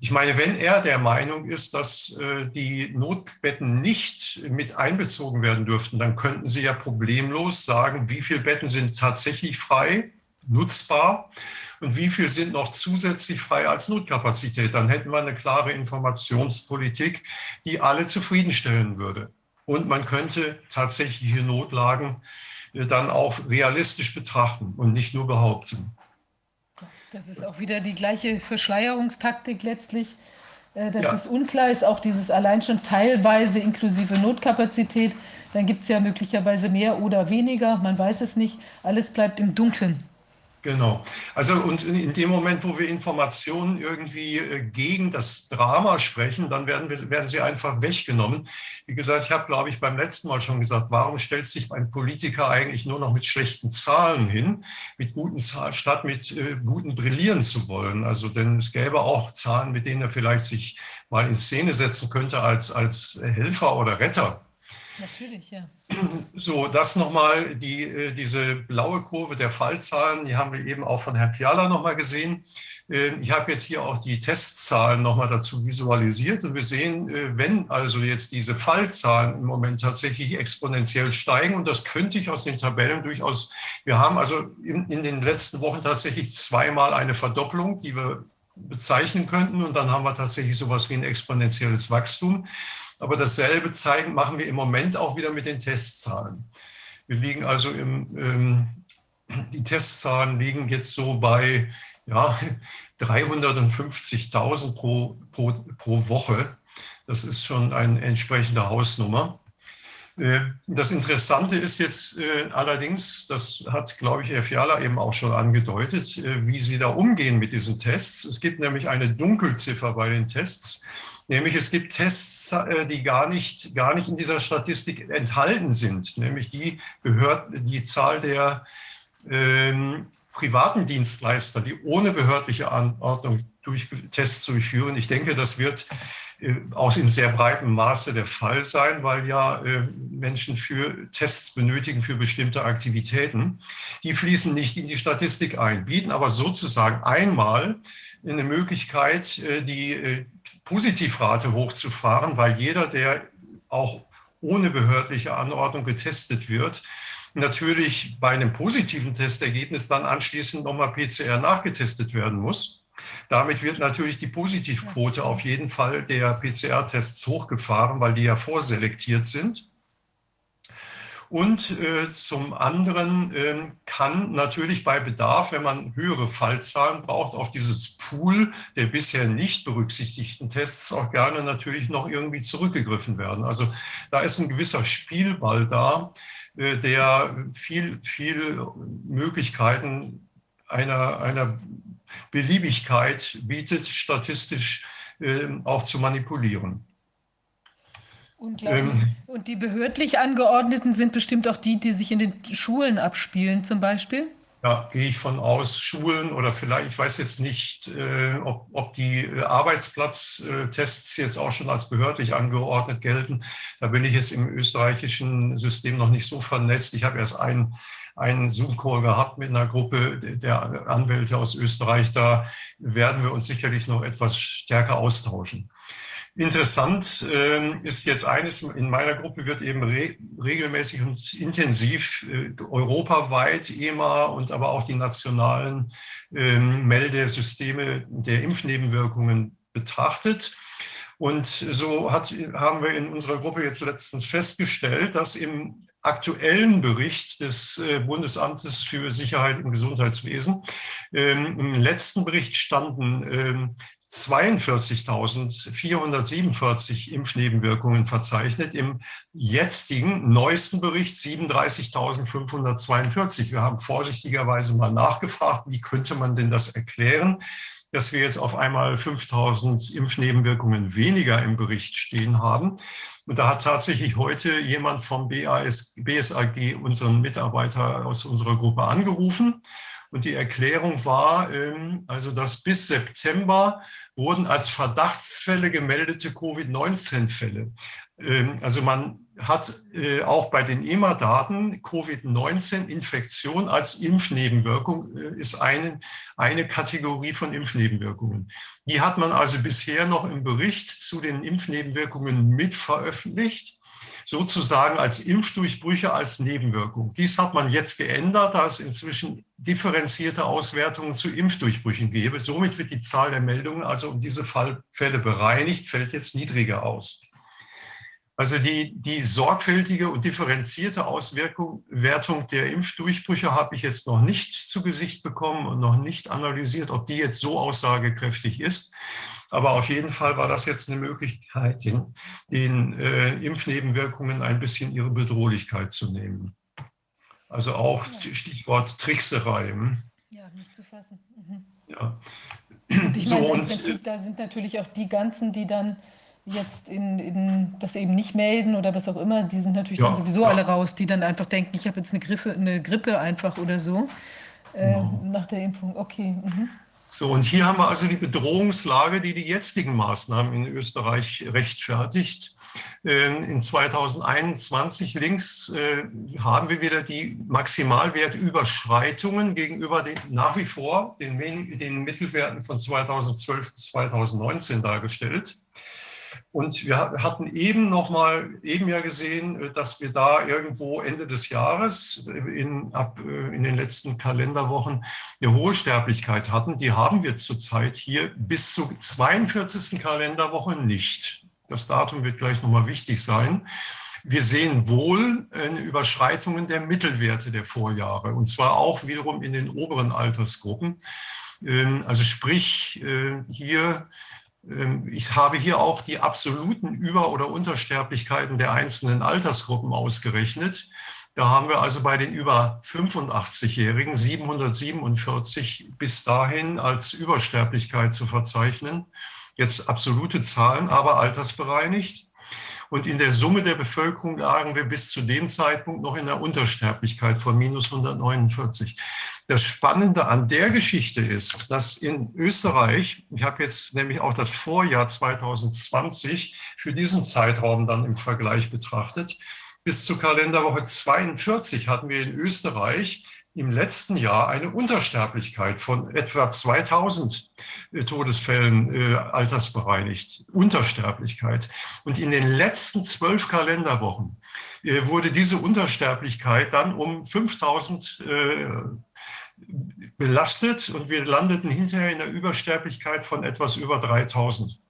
Ich meine, wenn er der Meinung ist, dass äh, die Notbetten nicht mit einbezogen werden dürften, dann könnten Sie ja problemlos sagen, wie viele Betten sind tatsächlich frei, nutzbar und wie viel sind noch zusätzlich frei als Notkapazität. Dann hätten wir eine klare Informationspolitik, die alle zufriedenstellen würde. Und man könnte tatsächliche Notlagen äh, dann auch realistisch betrachten und nicht nur behaupten. Das ist auch wieder die gleiche Verschleierungstaktik letztlich. äh, dass ja. es unklar ist, auch dieses allein schon teilweise inklusive Notkapazität. Dann gibt es ja möglicherweise mehr oder weniger, man weiß es nicht. Alles bleibt im Dunkeln. Genau. Also und in dem Moment, wo wir Informationen irgendwie äh, gegen das Drama sprechen, dann werden, wir, werden sie einfach weggenommen. Wie gesagt, ich habe, glaube ich, beim letzten Mal schon gesagt, warum stellt sich ein Politiker eigentlich nur noch mit schlechten Zahlen hin, mit guten Zahlen, statt mit äh, guten brillieren zu wollen? Also denn es gäbe auch Zahlen, mit denen er vielleicht sich mal in Szene setzen könnte als, als Helfer oder Retter. Natürlich, ja. So, das nochmal, die, äh, diese blaue Kurve der Fallzahlen, die haben wir eben auch von Herrn Fiala nochmal gesehen. Ähm, ich habe jetzt hier auch die Testzahlen nochmal dazu visualisiert und wir sehen, äh, wenn also jetzt diese Fallzahlen im Moment tatsächlich exponentiell steigen und das könnte ich aus den Tabellen durchaus, wir haben also in, in den letzten Wochen tatsächlich zweimal eine Verdopplung, die wir bezeichnen könnten und dann haben wir tatsächlich sowas wie ein exponentielles Wachstum. Aber dasselbe zeigen, machen wir im Moment auch wieder mit den Testzahlen. Wir liegen also im, ähm, die Testzahlen liegen jetzt so bei ja, 350.000 pro, pro, pro Woche. Das ist schon eine entsprechende Hausnummer. Äh, das Interessante ist jetzt äh, allerdings, das hat, glaube ich, Herr Fiala eben auch schon angedeutet, äh, wie Sie da umgehen mit diesen Tests. Es gibt nämlich eine Dunkelziffer bei den Tests. Nämlich es gibt Tests, äh, die gar nicht, gar nicht in dieser Statistik enthalten sind, nämlich die Behörden, die Zahl der ähm, privaten Dienstleister, die ohne behördliche Anordnung durch Tests durchführen. Ich denke, das wird äh, auch in sehr breitem Maße der Fall sein, weil ja äh, Menschen für Tests benötigen für bestimmte Aktivitäten. Die fließen nicht in die Statistik ein, bieten aber sozusagen einmal eine Möglichkeit, äh, die Positivrate hochzufahren, weil jeder, der auch ohne behördliche Anordnung getestet wird, natürlich bei einem positiven Testergebnis dann anschließend nochmal PCR nachgetestet werden muss. Damit wird natürlich die Positivquote auf jeden Fall der PCR-Tests hochgefahren, weil die ja vorselektiert sind. Und äh, zum anderen äh, kann natürlich bei Bedarf, wenn man höhere Fallzahlen braucht, auf dieses Pool der bisher nicht berücksichtigten Tests auch gerne natürlich noch irgendwie zurückgegriffen werden. Also da ist ein gewisser Spielball da, äh, der viel, viel Möglichkeiten einer, einer Beliebigkeit bietet, statistisch äh, auch zu manipulieren. Unglaublich. Ähm, und die behördlich angeordneten sind bestimmt auch die, die sich in den Schulen abspielen, zum Beispiel? Ja, gehe ich von aus, Schulen oder vielleicht, ich weiß jetzt nicht, äh, ob, ob die äh, Arbeitsplatztests jetzt auch schon als behördlich angeordnet gelten. Da bin ich jetzt im österreichischen System noch nicht so vernetzt. Ich habe erst einen, einen Zoom-Call gehabt mit einer Gruppe der Anwälte aus Österreich. Da werden wir uns sicherlich noch etwas stärker austauschen. Interessant äh, ist jetzt eines, in meiner Gruppe wird eben re regelmäßig und intensiv äh, europaweit EMA und aber auch die nationalen äh, Meldesysteme der Impfnebenwirkungen betrachtet. Und so hat, haben wir in unserer Gruppe jetzt letztens festgestellt, dass im aktuellen Bericht des äh, Bundesamtes für Sicherheit im Gesundheitswesen, ähm, im letzten Bericht standen ähm, 42.447 Impfnebenwirkungen verzeichnet, im jetzigen neuesten Bericht 37.542. Wir haben vorsichtigerweise mal nachgefragt, wie könnte man denn das erklären, dass wir jetzt auf einmal 5.000 Impfnebenwirkungen weniger im Bericht stehen haben. Und da hat tatsächlich heute jemand vom BAS, BSAG unseren Mitarbeiter aus unserer Gruppe angerufen und die Erklärung war, ähm, also dass bis September wurden als Verdachtsfälle gemeldete Covid-19-Fälle. Ähm, also man hat äh, auch bei den EMA-Daten Covid-19-Infektion als Impfnebenwirkung äh, ist eine, eine Kategorie von Impfnebenwirkungen. Die hat man also bisher noch im Bericht zu den Impfnebenwirkungen mit veröffentlicht sozusagen als Impfdurchbrüche als Nebenwirkung. Dies hat man jetzt geändert, da es inzwischen differenzierte Auswertungen zu Impfdurchbrüchen gäbe. Somit wird die Zahl der Meldungen also um diese Fälle bereinigt, fällt jetzt niedriger aus. Also die, die sorgfältige und differenzierte Auswertung der Impfdurchbrüche habe ich jetzt noch nicht zu Gesicht bekommen und noch nicht analysiert, ob die jetzt so aussagekräftig ist. Aber auf jeden Fall war das jetzt eine Möglichkeit, den, den äh, Impfnebenwirkungen ein bisschen ihre Bedrohlichkeit zu nehmen. Also auch Stichwort Trickserei. Hm? Ja, nicht zu fassen. Mhm. Ja. Und ich meine, so, im Prinzip, da sind natürlich auch die ganzen, die dann jetzt in, in das eben nicht melden oder was auch immer, die sind natürlich ja, dann sowieso ja. alle raus, die dann einfach denken, ich habe jetzt eine Grippe, eine Grippe einfach oder so äh, genau. nach der Impfung. Okay. Mhm. So, und hier haben wir also die Bedrohungslage, die die jetzigen Maßnahmen in Österreich rechtfertigt. Ähm, in 2021 links äh, haben wir wieder die Maximalwertüberschreitungen gegenüber den, nach wie vor den, den Mittelwerten von 2012 bis 2019 dargestellt. Und wir hatten eben noch mal eben ja gesehen, äh, dass wir da irgendwo Ende des Jahres äh, in, ab, äh, in den letzten Kalenderwochen eine hohe Sterblichkeit hatten. Die haben wir zurzeit hier bis zur 42. Kalenderwoche nicht. Das Datum wird gleich noch mal wichtig sein. Wir sehen wohl Überschreitungen der Mittelwerte der Vorjahre und zwar auch wiederum in den oberen Altersgruppen. Ähm, also sprich hier ich habe hier auch die absoluten Über- oder Untersterblichkeiten der einzelnen Altersgruppen ausgerechnet. Da haben wir also bei den über 85-Jährigen 747 bis dahin als Übersterblichkeit zu verzeichnen. Jetzt absolute Zahlen, aber altersbereinigt. Und in der Summe der Bevölkerung lagen wir bis zu dem Zeitpunkt noch in der Untersterblichkeit von minus 149. Das Spannende an der Geschichte ist, dass in Österreich, ich habe jetzt nämlich auch das Vorjahr 2020 für diesen Zeitraum dann im Vergleich betrachtet, bis zur Kalenderwoche 42 hatten wir in Österreich im letzten Jahr eine Untersterblichkeit von etwa 2000 äh, Todesfällen äh, altersbereinigt. Untersterblichkeit. Und in den letzten zwölf Kalenderwochen äh, wurde diese Untersterblichkeit dann um 5000 äh, belastet und wir landeten hinterher in der Übersterblichkeit von etwas über 3000.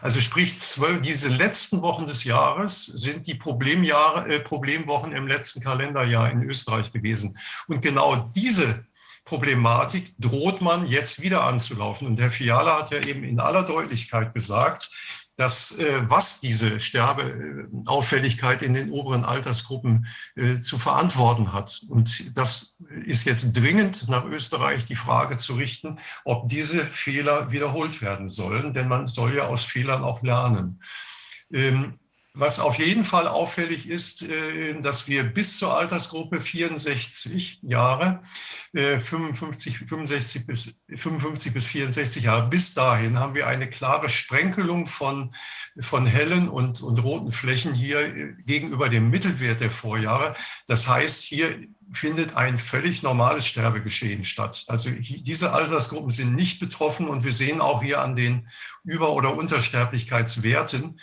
Also sprich, zwölf, diese letzten Wochen des Jahres sind die Problemjahre, äh, Problemwochen im letzten Kalenderjahr in Österreich gewesen. Und genau diese Problematik droht man jetzt wieder anzulaufen. Und Herr Fiala hat ja eben in aller Deutlichkeit gesagt, dass äh, was diese Sterbeauffälligkeit in den oberen Altersgruppen äh, zu verantworten hat. Und das ist jetzt dringend nach Österreich die Frage zu richten, ob diese Fehler wiederholt werden sollen, denn man soll ja aus Fehlern auch lernen. Ähm, was auf jeden Fall auffällig ist, äh, dass wir bis zur Altersgruppe 64 Jahre, 55, äh, 65 bis, 55 bis 64 Jahre, bis dahin haben wir eine klare Sprenkelung von, von hellen und, und roten Flächen hier äh, gegenüber dem Mittelwert der Vorjahre. Das heißt, hier findet ein völlig normales Sterbegeschehen statt. Also diese Altersgruppen sind nicht betroffen und wir sehen auch hier an den Über- oder Untersterblichkeitswerten,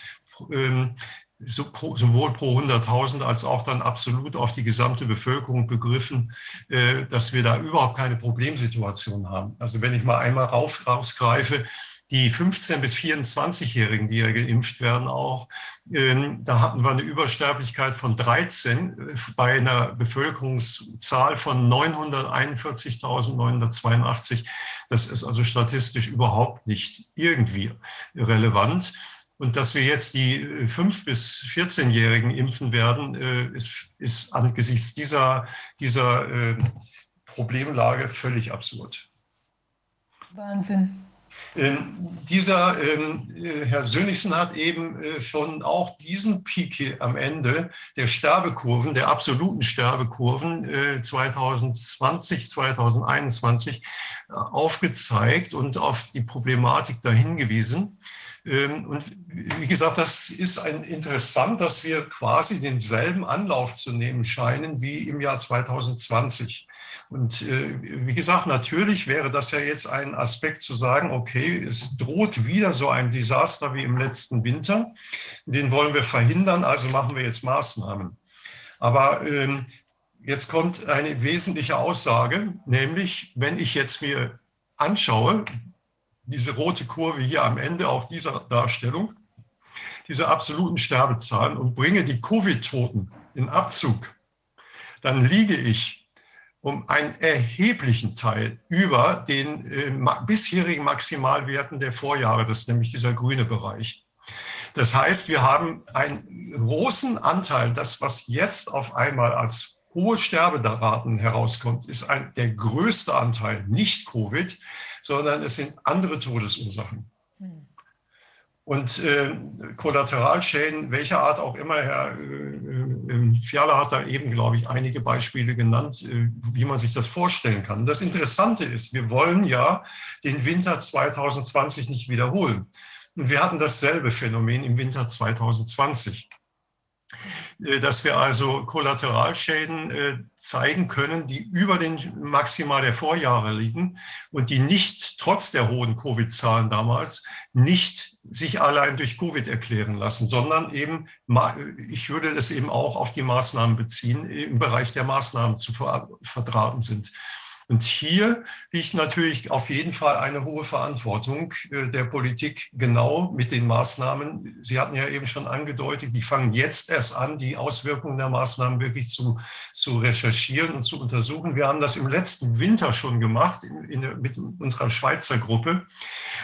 ähm, sowohl pro 100.000 als auch dann absolut auf die gesamte Bevölkerung begriffen, äh, dass wir da überhaupt keine Problemsituation haben. Also wenn ich mal einmal rauf, rausgreife, die 15- bis 24-Jährigen, die ja geimpft werden auch, ähm, da hatten wir eine Übersterblichkeit von 13 äh, bei einer Bevölkerungszahl von 941.982. Das ist also statistisch überhaupt nicht irgendwie relevant. Und dass wir jetzt die 5- äh, bis 14-Jährigen impfen werden, äh, ist, ist angesichts dieser, dieser äh, Problemlage völlig absurd. Wahnsinn. Ähm, dieser ähm, äh, Herr Sönnigsen hat eben äh, schon auch diesen Peak am Ende der Sterbekurven, der absoluten Sterbekurven äh, 2020, 2021 äh, aufgezeigt und auf die Problematik da hingewiesen. Ähm, und wie gesagt, das ist ein interessant, dass wir quasi denselben Anlauf zu nehmen scheinen wie im Jahr 2020. Und äh, wie gesagt, natürlich wäre das ja jetzt ein Aspekt zu sagen, okay, es droht wieder so ein Desaster wie im letzten Winter. Den wollen wir verhindern, also machen wir jetzt Maßnahmen. Aber ähm, jetzt kommt eine wesentliche Aussage, nämlich wenn ich jetzt mir anschaue, diese rote Kurve hier am Ende auch dieser Darstellung, diese absoluten Sterbezahlen und bringe die Covid-Toten in Abzug, dann liege ich um einen erheblichen Teil über den äh, bisherigen Maximalwerten der Vorjahre, das ist nämlich dieser grüne Bereich. Das heißt, wir haben einen großen Anteil, das, was jetzt auf einmal als hohe Sterberaten herauskommt, ist ein, der größte Anteil nicht Covid, sondern es sind andere Todesursachen. Hm. Und äh, Kollateralschäden, welcher Art auch immer, Herr äh, Fiala hat da eben, glaube ich, einige Beispiele genannt, äh, wie man sich das vorstellen kann. Das Interessante ist, wir wollen ja den Winter 2020 nicht wiederholen. Und wir hatten dasselbe Phänomen im Winter 2020. Äh, dass wir also Kollateralschäden äh, zeigen können, die über den Maximal der Vorjahre liegen und die nicht, trotz der hohen Covid-Zahlen damals, nicht sich allein durch Covid erklären lassen, sondern eben, ich würde das eben auch auf die Maßnahmen beziehen, im Bereich der Maßnahmen zu verdrahten sind. Und hier liegt natürlich auf jeden Fall eine hohe Verantwortung äh, der Politik genau mit den Maßnahmen. Sie hatten ja eben schon angedeutet, die fangen jetzt erst an, die Auswirkungen der Maßnahmen wirklich zu, zu recherchieren und zu untersuchen. Wir haben das im letzten Winter schon gemacht in, in, mit unserer Schweizer Gruppe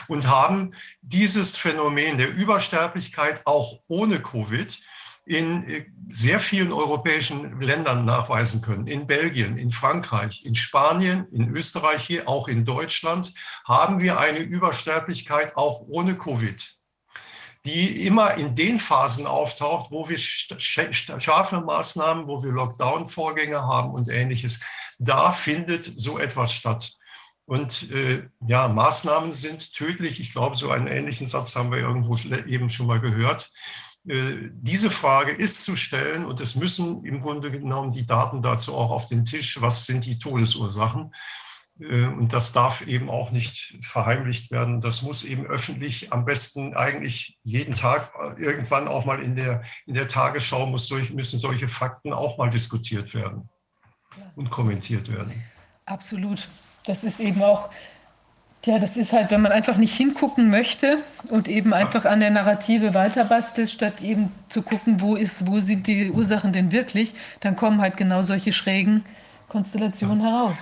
und haben dieses Phänomen der Übersterblichkeit auch ohne Covid in äh, sehr vielen europäischen Ländern nachweisen können. In Belgien, in Frankreich, in Spanien, in Österreich, hier auch in Deutschland haben wir eine Übersterblichkeit auch ohne Covid die immer in den Phasen auftaucht, wo wir scharfe Maßnahmen, wo wir Lockdown-Vorgänge haben und ähnliches. Da findet so etwas statt. Und äh, ja, Maßnahmen sind tödlich. Ich glaube, so einen ähnlichen Satz haben wir irgendwo eben schon mal gehört. Äh, diese Frage ist zu stellen und es müssen im Grunde genommen die Daten dazu auch auf den Tisch. Was sind die Todesursachen? Äh, und das darf eben auch nicht verheimlicht werden. Das muss eben öffentlich, am besten eigentlich jeden Tag äh, irgendwann auch mal in der, in der Tagesschau muss durch, müssen solche Fakten auch mal diskutiert werden und kommentiert werden. Absolut. Das ist eben auch ja, das ist halt, wenn man einfach nicht hingucken möchte und eben einfach an der Narrative weiterbastelt, statt eben zu gucken, wo ist, wo sind die Ursachen denn wirklich, dann kommen halt genau solche schrägen Konstellationen heraus.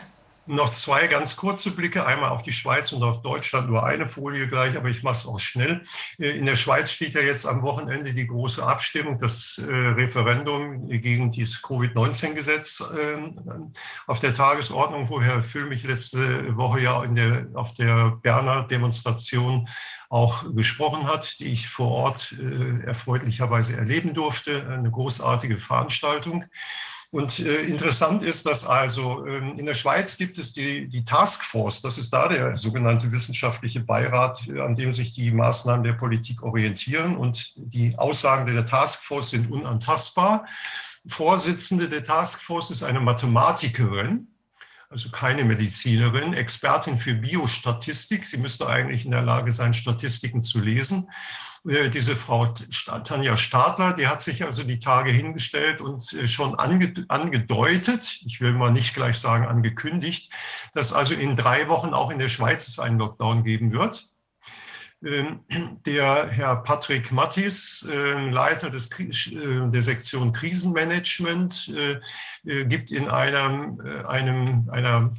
Noch zwei ganz kurze Blicke, einmal auf die Schweiz und auf Deutschland, nur eine Folie gleich, aber ich mache es auch schnell. Äh, in der Schweiz steht ja jetzt am Wochenende die große Abstimmung, das äh, Referendum gegen dieses Covid-19-Gesetz ähm, auf der Tagesordnung, wo Herr Füll mich letzte Woche ja der, auf der Berner Demonstration auch gesprochen hat, die ich vor Ort äh, erfreulicherweise erleben durfte. Eine großartige Veranstaltung. Und äh, interessant ist, dass also ähm, in der Schweiz gibt es die, die Taskforce, das ist da der sogenannte wissenschaftliche Beirat, äh, an dem sich die Maßnahmen der Politik orientieren. Und die Aussagen der Taskforce sind unantastbar. Vorsitzende der Taskforce ist eine Mathematikerin, also keine Medizinerin, Expertin für Biostatistik. Sie müsste eigentlich in der Lage sein, Statistiken zu lesen. Äh, diese Frau Tanja Stadler, die hat sich also die Tage hingestellt und äh, schon angedeutet, ich will mal nicht gleich sagen angekündigt, dass also in drei Wochen auch in der Schweiz es einen Lockdown geben wird. Ähm, der Herr Patrick Mattis, ähm, Leiter des, äh, der Sektion Krisenmanagement, gibt in einem, einem, einer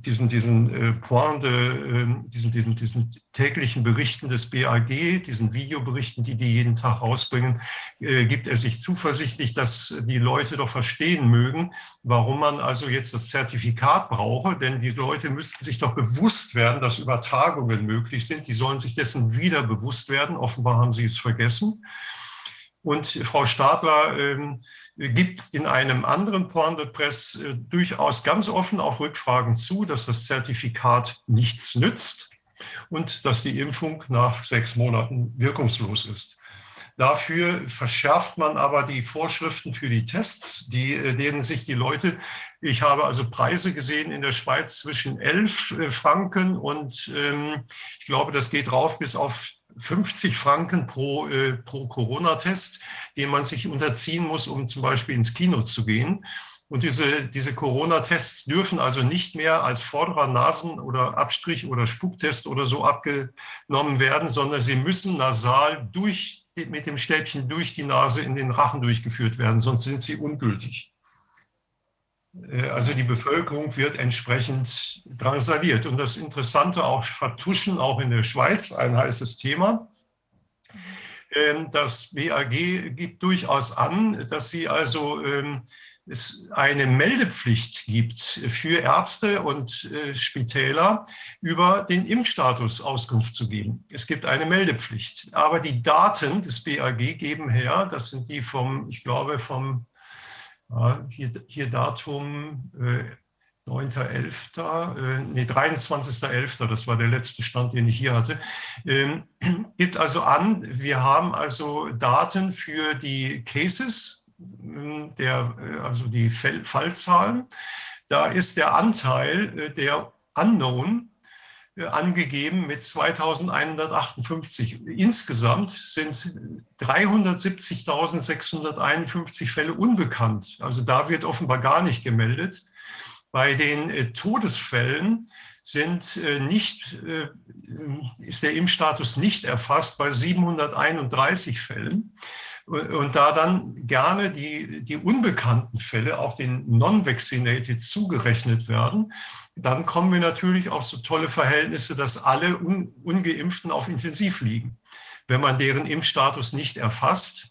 diesen, diesen äh, Point de, äh, diesen, diesen, diesen täglichen Berichten des BAG, diesen Videoberichten, die die jeden Tag rausbringen, äh, gibt er sich zuversichtlich, dass die Leute doch verstehen mögen, warum man also jetzt das Zertifikat brauche, denn die Leute müssten sich doch bewusst werden, dass Übertragungen möglich sind. Die sollen sich dessen wieder bewusst werden. Offenbar haben sie es vergessen. Und Frau Stadler ähm, gibt in einem anderen Point de Presse äh, durchaus ganz offen auch Rückfragen zu, dass das Zertifikat nichts nützt und dass die Impfung nach sechs Monaten wirkungslos ist. Dafür verschärft man aber die Vorschriften für die Tests, die, äh, denen sich die Leute, ich habe also Preise gesehen in der Schweiz zwischen 11 äh, Franken und ähm, ich glaube, das geht rauf bis auf 50 Franken pro, äh, pro Corona-Test, den man sich unterziehen muss, um zum Beispiel ins Kino zu gehen. Und diese, diese Corona-Tests dürfen also nicht mehr als vorderer Nasen- oder Abstrich- oder Spuktest oder so abgenommen werden, sondern sie müssen nasal durch, mit dem Stäbchen durch die Nase in den Rachen durchgeführt werden, sonst sind sie ungültig. Äh, also die Bevölkerung wird entsprechend drangsaliert. Und das Interessante auch Vertuschen, auch in der Schweiz, ein heißes Thema. Ähm, das BAG gibt durchaus an, dass sie also ähm, es eine Meldepflicht gibt für Ärzte und äh, Spitäler, über den Impfstatus Auskunft zu geben. Es gibt eine Meldepflicht. Aber die Daten des BAG geben her, das sind die vom, ich glaube, vom ja, hier, hier Datum äh, 9.11., äh, nee, 23.11., das war der letzte Stand, den ich hier hatte, ähm, gibt also an, wir haben also Daten für die Cases, ähm, der, äh, also die Fallzahlen. Da ist der Anteil äh, der Unknown angegeben mit 2158. Insgesamt sind 370.651 Fälle unbekannt. Also da wird offenbar gar nicht gemeldet. Bei den äh, Todesfällen sind äh, nicht, äh, ist der Impfstatus nicht erfasst bei 731 Fällen. Und da dann gerne die, die unbekannten Fälle, auch den Non-Vaccinated, zugerechnet werden, dann kommen wir natürlich auf so tolle Verhältnisse, dass alle Un Ungeimpften auf Intensiv liegen. Wenn man deren Impfstatus nicht erfasst,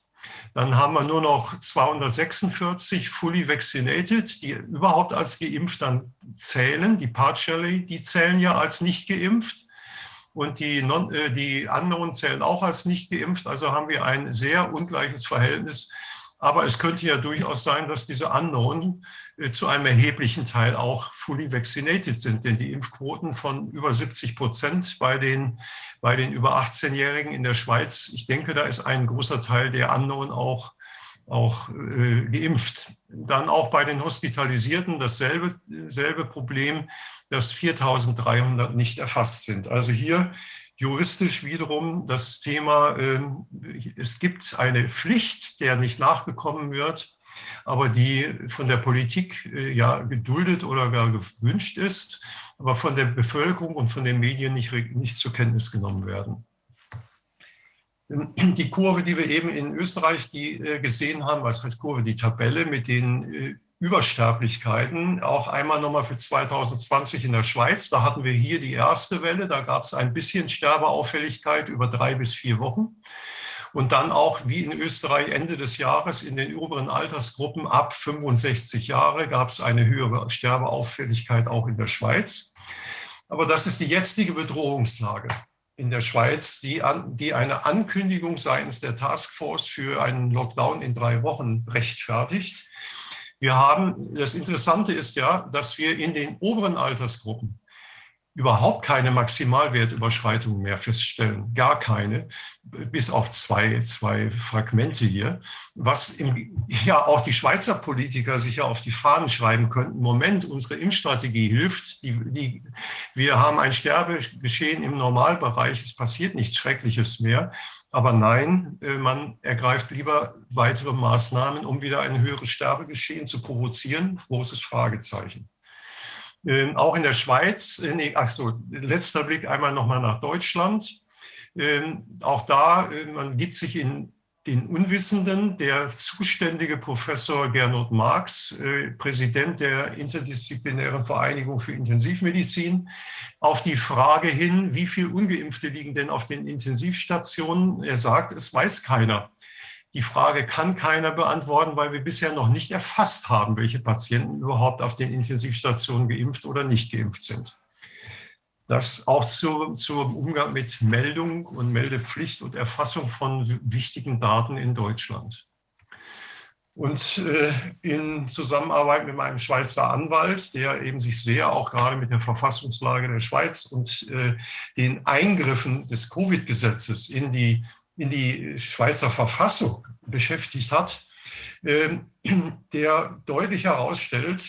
dann haben wir nur noch 246 fully vaccinated, die überhaupt als geimpft dann zählen. Die partially, die zählen ja als nicht geimpft. Und die, non, äh, die anderen zählen auch als nicht geimpft. Also haben wir ein sehr ungleiches Verhältnis. Aber es könnte ja durchaus sein, dass diese Unknown äh, zu einem erheblichen Teil auch fully vaccinated sind. Denn die Impfquoten von über 70 Prozent bei den, bei den über 18-Jährigen in der Schweiz, ich denke, da ist ein großer Teil der Unknown auch, auch äh, geimpft. Dann auch bei den Hospitalisierten dasselbe, dasselbe Problem, dass 4300 nicht erfasst sind. Also hier juristisch wiederum das Thema, ähm, es gibt eine Pflicht, der nicht nachgekommen wird, aber die von der Politik äh, ja geduldet oder gar gewünscht ist, aber von der Bevölkerung und von den Medien nicht, nicht zur Kenntnis genommen werden. Die Kurve, die wir eben in Österreich die, äh, gesehen haben, was heißt Kurve, die Tabelle mit den äh, Übersterblichkeiten, auch einmal nochmal für 2020 in der Schweiz. Da hatten wir hier die erste Welle, da gab es ein bisschen Sterbeauffälligkeit über drei bis vier Wochen. Und dann auch wie in Österreich Ende des Jahres in den oberen Altersgruppen ab 65 Jahre gab es eine höhere Sterbeauffälligkeit auch in der Schweiz. Aber das ist die jetzige Bedrohungslage in der Schweiz, die, an, die eine Ankündigung seitens der Taskforce für einen Lockdown in drei Wochen rechtfertigt. Wir haben, das Interessante ist ja, dass wir in den oberen Altersgruppen überhaupt keine Maximalwertüberschreitung mehr feststellen, gar keine, bis auf zwei, zwei Fragmente hier, was im, ja auch die Schweizer Politiker sich ja auf die Fahnen schreiben könnten. Moment, unsere Impfstrategie hilft, die, die, wir haben ein Sterbegeschehen im Normalbereich, es passiert nichts Schreckliches mehr. Aber nein, äh, man ergreift lieber weitere Maßnahmen, um wieder ein höheres Sterbegeschehen zu provozieren. Großes Fragezeichen. Ähm, auch in der Schweiz, äh, ach so, letzter Blick einmal nochmal nach Deutschland. Ähm, auch da, äh, man gibt sich in den Unwissenden, der zuständige Professor Gernot Marx, äh, Präsident der Interdisziplinären Vereinigung für Intensivmedizin, auf die Frage hin, wie viele Ungeimpfte liegen denn auf den Intensivstationen? Er sagt, es weiß keiner. Die Frage kann keiner beantworten, weil wir bisher noch nicht erfasst haben, welche Patienten überhaupt auf den Intensivstationen geimpft oder nicht geimpft sind. Das auch zu, zum Umgang mit Meldung und Meldepflicht und Erfassung von wichtigen Daten in Deutschland. Und äh, in Zusammenarbeit mit meinem Schweizer Anwalt, der eben sich sehr auch gerade mit der Verfassungslage der Schweiz und äh, den Eingriffen des Covid-Gesetzes in die in die Schweizer Verfassung beschäftigt hat, ähm, der deutlich herausstellt,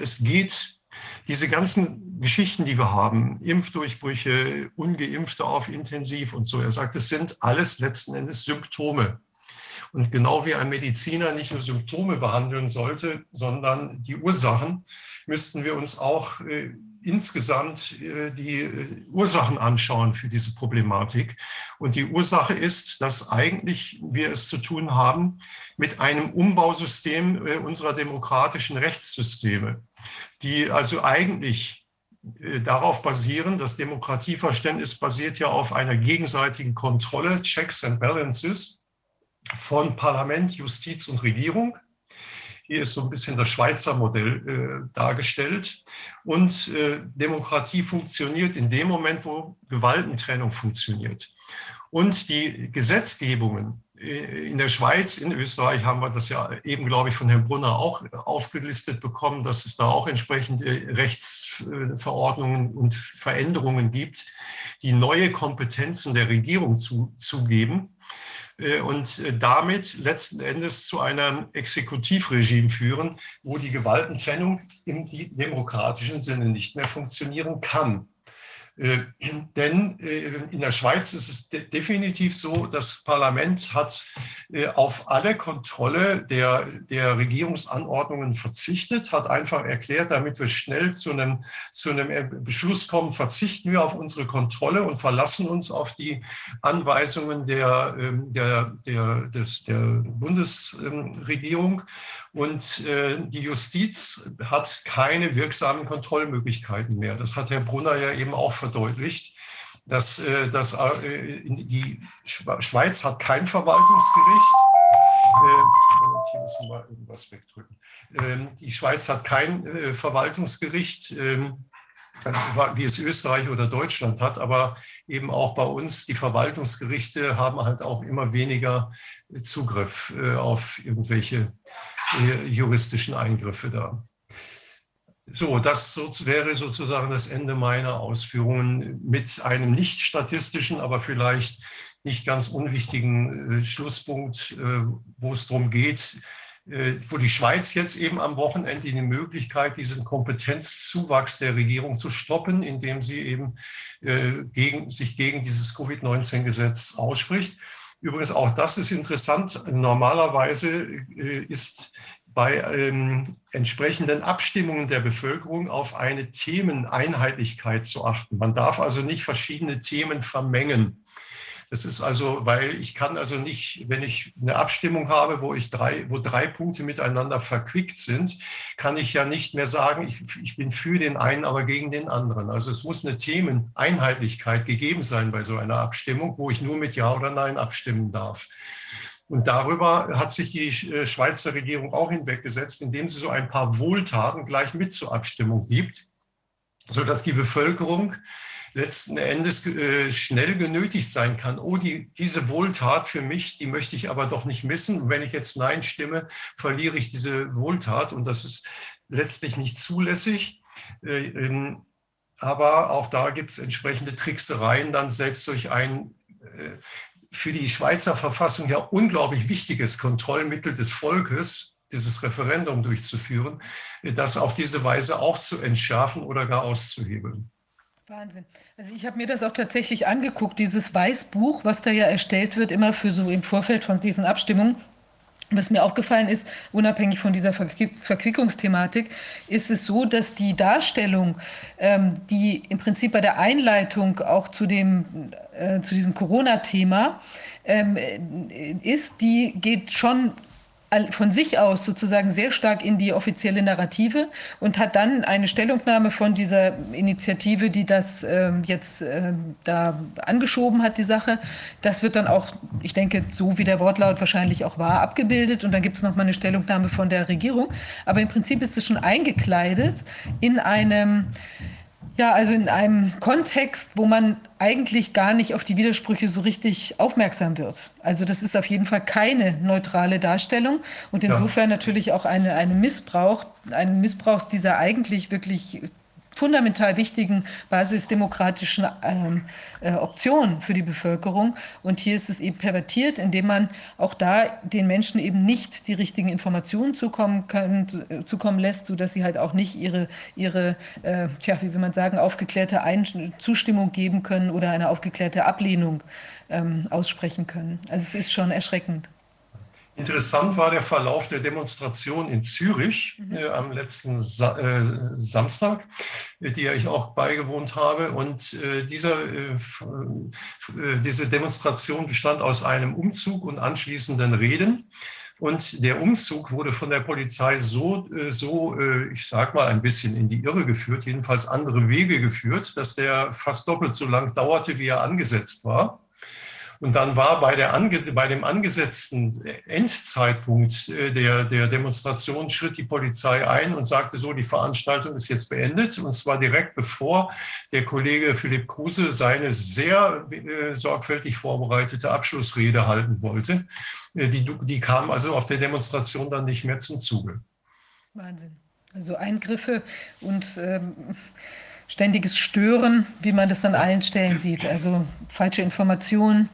es geht diese ganzen Geschichten, die wir haben, Impfdurchbrüche, ungeimpfte auf Intensiv und so, er sagt, es sind alles letzten Endes Symptome. Und genau wie ein Mediziner nicht nur Symptome behandeln sollte, sondern die Ursachen, müssten wir uns auch äh, insgesamt äh, die äh, Ursachen anschauen für diese Problematik. Und die Ursache ist, dass eigentlich wir es zu tun haben mit einem Umbausystem äh, unserer demokratischen Rechtssysteme, die also eigentlich darauf basieren, das Demokratieverständnis basiert ja auf einer gegenseitigen Kontrolle, Checks and Balances von Parlament, Justiz und Regierung. Hier ist so ein bisschen das Schweizer Modell äh, dargestellt. Und äh, Demokratie funktioniert in dem Moment, wo Gewaltentrennung funktioniert. Und die Gesetzgebungen äh, in der Schweiz, in Österreich haben wir das ja eben, glaube ich, von Herrn Brunner auch aufgelistet bekommen, dass es da auch entsprechende Rechtsverordnungen und Veränderungen gibt, die neue Kompetenzen der Regierung zu, zugeben äh, und äh, damit letzten Endes zu einem Exekutivregime führen, wo die Gewaltentrennung im demokratischen Sinne nicht mehr funktionieren kann. Äh, denn äh, in der Schweiz ist es de definitiv so, das Parlament hat äh, auf alle Kontrolle der, der Regierungsanordnungen verzichtet, hat einfach erklärt, damit wir schnell zu einem, zu einem Beschluss kommen, verzichten wir auf unsere Kontrolle und verlassen uns auf die Anweisungen der, ähm, der, der, des, der Bundesregierung. Und äh, die Justiz hat keine wirksamen Kontrollmöglichkeiten mehr. Das hat Herr Brunner ja eben auch verdeutlicht. Dass, äh, dass äh, die Schweiz hat kein Verwaltungsgericht. Äh, hier müssen wir irgendwas wegdrücken. Ähm, die Schweiz hat kein äh, Verwaltungsgericht. Ähm, wie es Österreich oder Deutschland hat, aber eben auch bei uns, die Verwaltungsgerichte haben halt auch immer weniger Zugriff äh, auf irgendwelche juristischen Eingriffe da. So, das wäre sozusagen das Ende meiner Ausführungen mit einem nicht statistischen, aber vielleicht nicht ganz unwichtigen äh, Schlusspunkt, wo es darum geht, äh, wo die Schweiz jetzt eben am Wochenende die Möglichkeit, diesen Kompetenzzuwachs der Regierung zu stoppen, indem sie eben äh, gegen, sich gegen dieses Covid-19-Gesetz ausspricht. Übrigens, auch das ist interessant. Normalerweise äh, ist bei ähm, entsprechenden Abstimmungen der Bevölkerung auf eine Themeneinheitlichkeit zu achten. Man darf also nicht verschiedene Themen vermengen. Das ist also, weil ich kann also nicht, wenn ich eine Abstimmung habe, wo ich drei, wo drei Punkte miteinander verquickt sind, kann ich ja nicht mehr sagen, ich, ich bin für den einen, aber gegen den anderen. Also es muss eine Themeneinheitlichkeit gegeben sein bei so einer Abstimmung, wo ich nur mit Ja oder Nein abstimmen darf. Und darüber hat sich die äh, Schweizer Regierung auch hinweggesetzt, indem sie so ein paar Wohltaten gleich mit zur Abstimmung gibt, sodass die Bevölkerung letzten Endes äh, schnell genötigt sein kann, oh, die, diese Wohltat für mich, die möchte ich aber doch nicht missen. Und wenn ich jetzt Nein stimme, verliere ich diese Wohltat und das ist letztlich nicht zulässig. Äh, ähm, aber auch da gibt es entsprechende Tricksereien, dann selbst durch ein äh, für die Schweizer Verfassung ja unglaublich wichtiges Kontrollmittel des Volkes, dieses Referendum durchzuführen, das auf diese Weise auch zu entschärfen oder gar auszuhebeln. Wahnsinn. Also ich habe mir das auch tatsächlich angeguckt, dieses Weißbuch, was da ja erstellt wird, immer für so im Vorfeld von diesen Abstimmungen. Was mir aufgefallen ist, unabhängig von dieser Verquickungsthematik, ist es so, dass die Darstellung, ähm, die im Prinzip bei der Einleitung auch zu, dem, äh, zu diesem Corona-Thema ähm, ist, die geht schon von sich aus sozusagen sehr stark in die offizielle Narrative und hat dann eine Stellungnahme von dieser Initiative, die das äh, jetzt äh, da angeschoben hat, die Sache. Das wird dann auch, ich denke, so wie der Wortlaut wahrscheinlich auch war, abgebildet. Und dann gibt es nochmal eine Stellungnahme von der Regierung. Aber im Prinzip ist es schon eingekleidet in einem ja, also in einem Kontext, wo man eigentlich gar nicht auf die Widersprüche so richtig aufmerksam wird. Also das ist auf jeden Fall keine neutrale Darstellung und insofern ja. natürlich auch eine, eine Missbrauch, ein Missbrauch dieser eigentlich wirklich fundamental wichtigen basisdemokratischen ähm, äh, Option für die Bevölkerung. Und hier ist es eben pervertiert, indem man auch da den Menschen eben nicht die richtigen Informationen zukommen, können, zukommen lässt, sodass sie halt auch nicht ihre, ihre äh, tja, wie will man sagen, aufgeklärte Ein Zustimmung geben können oder eine aufgeklärte Ablehnung ähm, aussprechen können. Also es ist schon erschreckend. Interessant war der Verlauf der Demonstration in Zürich mhm. äh, am letzten Sa äh, Samstag, äh, die ich auch beigewohnt habe. Und äh, dieser, äh, äh, diese Demonstration bestand aus einem Umzug und anschließenden Reden. Und der Umzug wurde von der Polizei so, so, ich sag mal, ein bisschen in die Irre geführt, jedenfalls andere Wege geführt, dass der fast doppelt so lang dauerte, wie er angesetzt war. Und dann war bei, der bei dem angesetzten Endzeitpunkt äh, der, der Demonstration schritt die Polizei ein und sagte so, die Veranstaltung ist jetzt beendet. Und zwar direkt bevor der Kollege Philipp Kruse seine sehr äh, sorgfältig vorbereitete Abschlussrede halten wollte. Äh, die, die kam also auf der Demonstration dann nicht mehr zum Zuge. Wahnsinn. Also Eingriffe und ähm, ständiges Stören, wie man das an allen Stellen sieht. Also falsche Informationen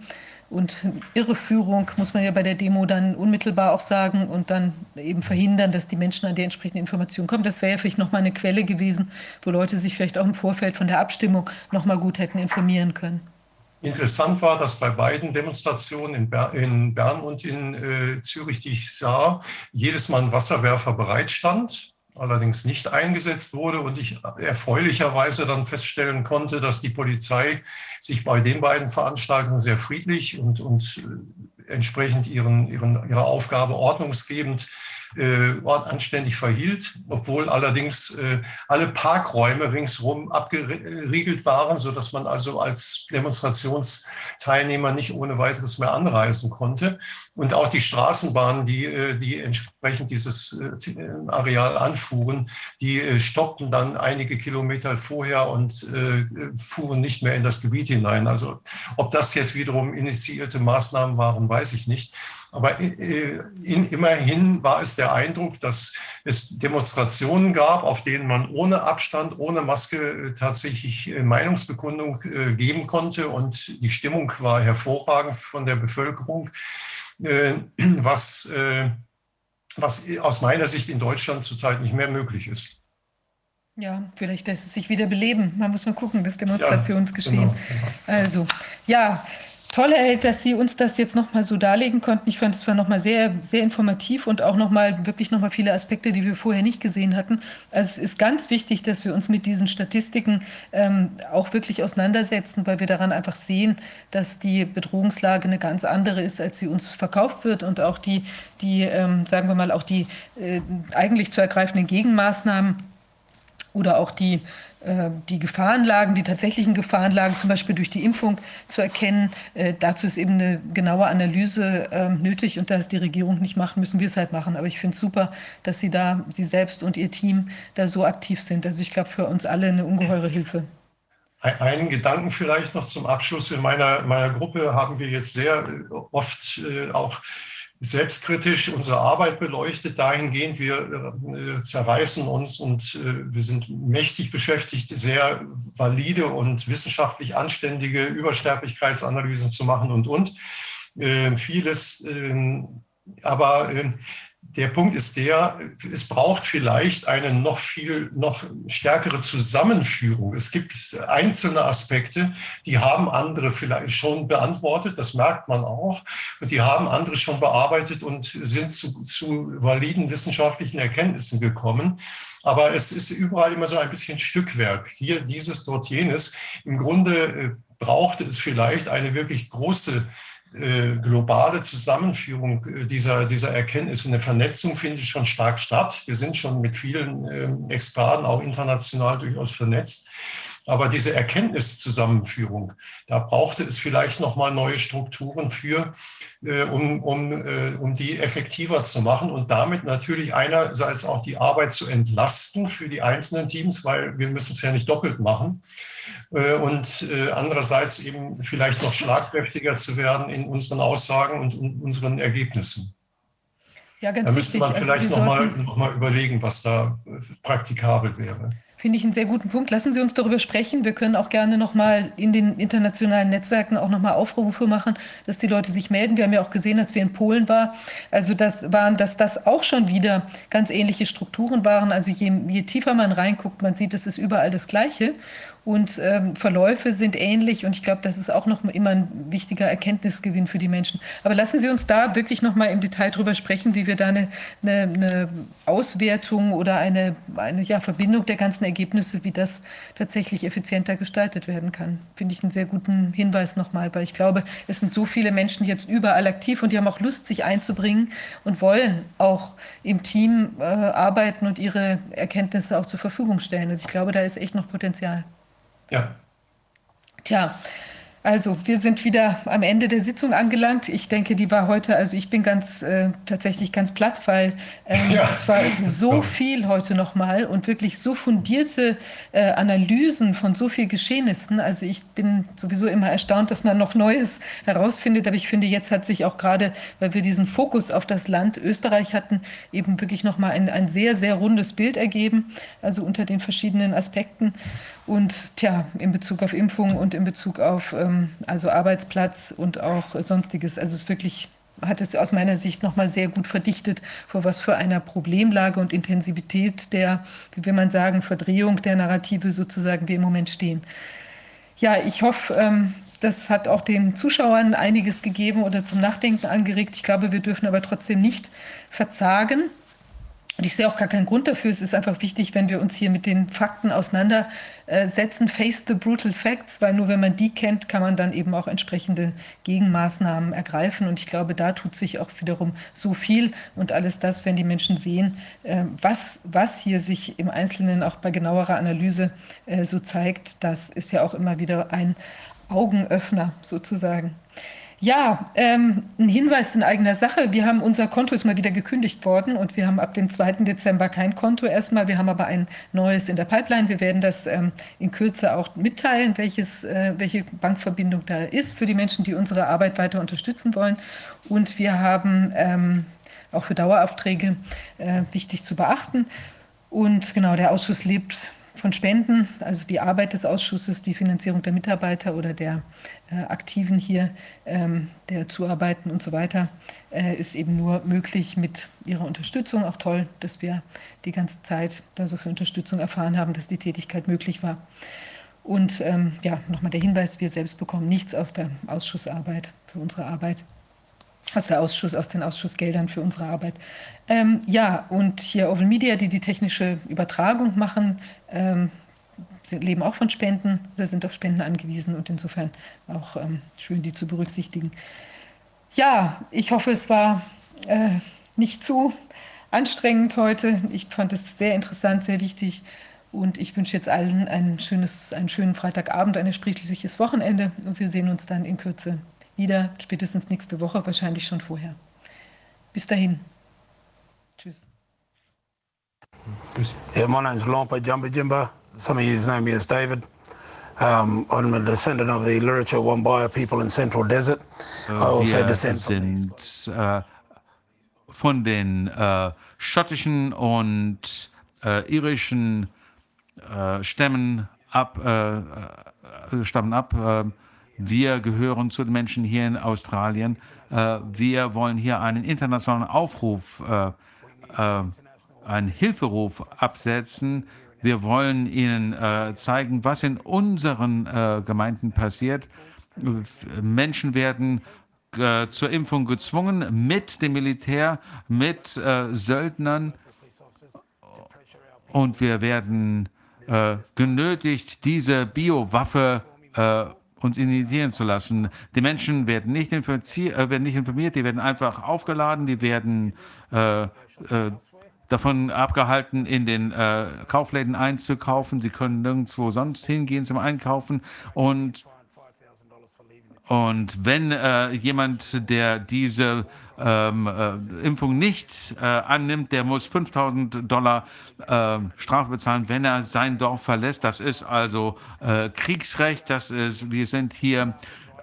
und Irreführung muss man ja bei der Demo dann unmittelbar auch sagen und dann eben verhindern, dass die Menschen an die entsprechenden Informationen kommen. Das wäre ja vielleicht nochmal eine Quelle gewesen, wo Leute sich vielleicht auch im Vorfeld von der Abstimmung nochmal gut hätten informieren können. Interessant war, dass bei beiden Demonstrationen in, Ber in Bern und in äh, Zürich, die ich sah, jedes Mal ein Wasserwerfer bereitstand allerdings nicht eingesetzt wurde und ich erfreulicherweise dann feststellen konnte, dass die Polizei sich bei den beiden Veranstaltungen sehr friedlich und, und äh, entsprechend ihren, ihren, ihrer Aufgabe ordnungsgebend anständig verhielt, obwohl allerdings äh, alle Parkräume ringsherum abgeriegelt waren, sodass man also als Demonstrationsteilnehmer nicht ohne weiteres mehr anreisen konnte. Und auch die Straßenbahnen, die, äh, die entsprechend dieses äh, Areal anfuhren, die äh, stoppten dann einige Kilometer vorher und äh, fuhren nicht mehr in das Gebiet hinein. Also ob das jetzt wiederum initiierte Maßnahmen waren, weiß ich nicht. Aber äh, in, immerhin war es der Eindruck, dass es Demonstrationen gab, auf denen man ohne Abstand, ohne Maske äh, tatsächlich äh, Meinungsbekundung geben konnte. Und die Stimmung war hervorragend von der Bevölkerung, was, was aus meiner Sicht in Deutschland zurzeit nicht mehr möglich ist. Ja, vielleicht lässt es sich wieder beleben. Man muss mal gucken, das Demonstrationsgeschehen. Ja, genau, genau. Also, ja, toll, Herr dass Sie uns das jetzt nochmal so darlegen konnten. Ich fand es war nochmal sehr, sehr informativ und auch nochmal wirklich nochmal viele Aspekte, die wir vorher nicht gesehen hatten. Also es ist ganz wichtig, dass wir uns mit diesen Statistiken ähm, auch wirklich auseinandersetzen, weil wir daran einfach sehen, dass die Bedrohungslage eine ganz andere ist, als sie uns verkauft wird und auch die, die ähm, sagen wir mal, auch die äh, eigentlich zu ergreifenden Gegenmaßnahmen oder auch die die Gefahrenlagen, die tatsächlichen Gefahrenlagen, zum Beispiel durch die Impfung zu erkennen. Äh, dazu ist eben eine genaue Analyse äh, nötig und da es die Regierung nicht macht, müssen wir es halt machen. Aber ich finde es super, dass Sie da, Sie selbst und Ihr Team da so aktiv sind. Also ich glaube, für uns alle eine ungeheure Hilfe. Einen Gedanken vielleicht noch zum Abschluss. In meiner, meiner Gruppe haben wir jetzt sehr oft äh, auch selbstkritisch unsere Arbeit beleuchtet. Dahingehend, wir äh, zerreißen uns und äh, wir sind mächtig beschäftigt, sehr valide und wissenschaftlich anständige Übersterblichkeitsanalysen zu machen und, und. Äh, vieles, ähm, aber ähm, der Punkt ist der, es braucht vielleicht eine noch viel, noch stärkere Zusammenführung. Es gibt einzelne Aspekte, die haben andere vielleicht schon beantwortet, das merkt man auch. Und die haben andere schon bearbeitet und sind zu, zu validen wissenschaftlichen Erkenntnissen gekommen. Aber es ist überall immer so ein bisschen Stückwerk. Hier dieses, dort jenes. Im Grunde äh, braucht es vielleicht eine wirklich große äh, globale Zusammenführung äh, dieser, dieser Erkenntnisse, eine Vernetzung findet schon stark statt. Wir sind schon mit vielen äh, Experten auch international durchaus vernetzt. Aber diese Erkenntniszusammenführung, da brauchte es vielleicht nochmal neue Strukturen für, äh, um, um, äh, um die effektiver zu machen und damit natürlich einerseits auch die Arbeit zu entlasten für die einzelnen Teams, weil wir müssen es ja nicht doppelt machen. Äh, und äh, andererseits eben vielleicht noch schlagkräftiger zu werden in unseren Aussagen und in unseren Ergebnissen. Ja, ganz da müsste wichtig. man vielleicht also nochmal noch mal überlegen, was da äh, praktikabel wäre. Finde ich einen sehr guten Punkt. Lassen Sie uns darüber sprechen. Wir können auch gerne noch mal in den internationalen Netzwerken auch noch mal Aufrufe machen, dass die Leute sich melden. Wir haben ja auch gesehen, als wir in Polen waren, also das waren, dass das auch schon wieder ganz ähnliche Strukturen waren. Also je, je tiefer man reinguckt, man sieht, es ist überall das Gleiche und ähm, Verläufe sind ähnlich und ich glaube, das ist auch noch immer ein wichtiger Erkenntnisgewinn für die Menschen. Aber lassen Sie uns da wirklich noch mal im Detail drüber sprechen, wie wir da eine, eine, eine Auswertung oder eine, eine ja, Verbindung der ganzen Ergebnisse, wie das tatsächlich effizienter gestaltet werden kann. Finde ich einen sehr guten Hinweis nochmal, weil ich glaube, es sind so viele Menschen jetzt überall aktiv und die haben auch Lust, sich einzubringen und wollen auch im Team äh, arbeiten und ihre Erkenntnisse auch zur Verfügung stellen. Also ich glaube, da ist echt noch Potenzial. Ja. Tja, also wir sind wieder am Ende der Sitzung angelangt. Ich denke, die war heute, also ich bin ganz äh, tatsächlich ganz platt, weil ähm, ja. es war so viel heute nochmal und wirklich so fundierte äh, Analysen von so viel Geschehnissen. Also ich bin sowieso immer erstaunt, dass man noch Neues herausfindet. Aber ich finde, jetzt hat sich auch gerade, weil wir diesen Fokus auf das Land Österreich hatten, eben wirklich nochmal ein, ein sehr, sehr rundes Bild ergeben, also unter den verschiedenen Aspekten. Und tja, in Bezug auf Impfung und in Bezug auf ähm, also Arbeitsplatz und auch sonstiges. Also es wirklich hat es aus meiner Sicht nochmal sehr gut verdichtet, vor was für einer Problemlage und Intensivität der, wie will man sagen, Verdrehung der Narrative sozusagen wir im Moment stehen. Ja, ich hoffe, ähm, das hat auch den Zuschauern einiges gegeben oder zum Nachdenken angeregt. Ich glaube, wir dürfen aber trotzdem nicht verzagen. Und ich sehe auch gar keinen Grund dafür. Es ist einfach wichtig, wenn wir uns hier mit den Fakten auseinandersetzen, face the brutal facts, weil nur wenn man die kennt, kann man dann eben auch entsprechende Gegenmaßnahmen ergreifen. Und ich glaube, da tut sich auch wiederum so viel und alles das, wenn die Menschen sehen, äh, was, was hier sich im Einzelnen auch bei genauerer Analyse äh, so zeigt, das ist ja auch immer wieder ein Augenöffner sozusagen. Ja, ähm, ein Hinweis in eigener Sache. Wir haben unser Konto ist mal wieder gekündigt worden und wir haben ab dem 2. Dezember kein Konto erstmal. Wir haben aber ein neues in der Pipeline. Wir werden das ähm, in Kürze auch mitteilen, welches, äh, welche Bankverbindung da ist für die Menschen, die unsere Arbeit weiter unterstützen wollen. Und wir haben ähm, auch für Daueraufträge äh, wichtig zu beachten. Und genau, der Ausschuss lebt von Spenden, also die Arbeit des Ausschusses, die Finanzierung der Mitarbeiter oder der äh, Aktiven hier, ähm, der Zuarbeiten und so weiter, äh, ist eben nur möglich mit ihrer Unterstützung. Auch toll, dass wir die ganze Zeit da so viel Unterstützung erfahren haben, dass die Tätigkeit möglich war. Und ähm, ja, nochmal der Hinweis, wir selbst bekommen nichts aus der Ausschussarbeit für unsere Arbeit aus der Ausschuss, aus den Ausschussgeldern für unsere Arbeit. Ähm, ja, und hier Oval Media, die die technische Übertragung machen, ähm, leben auch von Spenden oder sind auf Spenden angewiesen und insofern auch ähm, schön, die zu berücksichtigen. Ja, ich hoffe, es war äh, nicht zu anstrengend heute. Ich fand es sehr interessant, sehr wichtig. Und ich wünsche jetzt allen ein schönes, einen schönen Freitagabend, ein ersprießliches Wochenende. Und wir sehen uns dann in Kürze wieder, spätestens nächste Woche, wahrscheinlich schon vorher. Bis dahin. Tschüss. Yeah, my name's Lompa Jumba Jimba. Some of you know me as David. Um, I'm a descendant of the Luritja Wambaya people in Central Desert. I also Wir descend sind äh, von den äh, schottischen und äh, irischen Stämmen ab, stammen ab. Wir gehören zu den Menschen hier in Australien. Äh, wir wollen hier einen internationalen Aufruf, äh, äh, einen Hilferuf absetzen. Wir wollen Ihnen zeigen, was in unseren Gemeinden passiert. Menschen werden zur Impfung gezwungen mit dem Militär, mit Söldnern. Und wir werden genötigt, diese Biowaffe äh, uns initiieren zu lassen. Die Menschen werden nicht, äh, werden nicht informiert, die werden einfach aufgeladen, die werden äh, äh, davon abgehalten, in den äh, Kaufläden einzukaufen. Sie können nirgendwo sonst hingehen zum Einkaufen. Und, und wenn äh, jemand, der diese ähm, äh, Impfung nicht äh, annimmt, der muss 5000 Dollar äh, Strafe bezahlen, wenn er sein Dorf verlässt. Das ist also äh, Kriegsrecht. Das ist, wir sind hier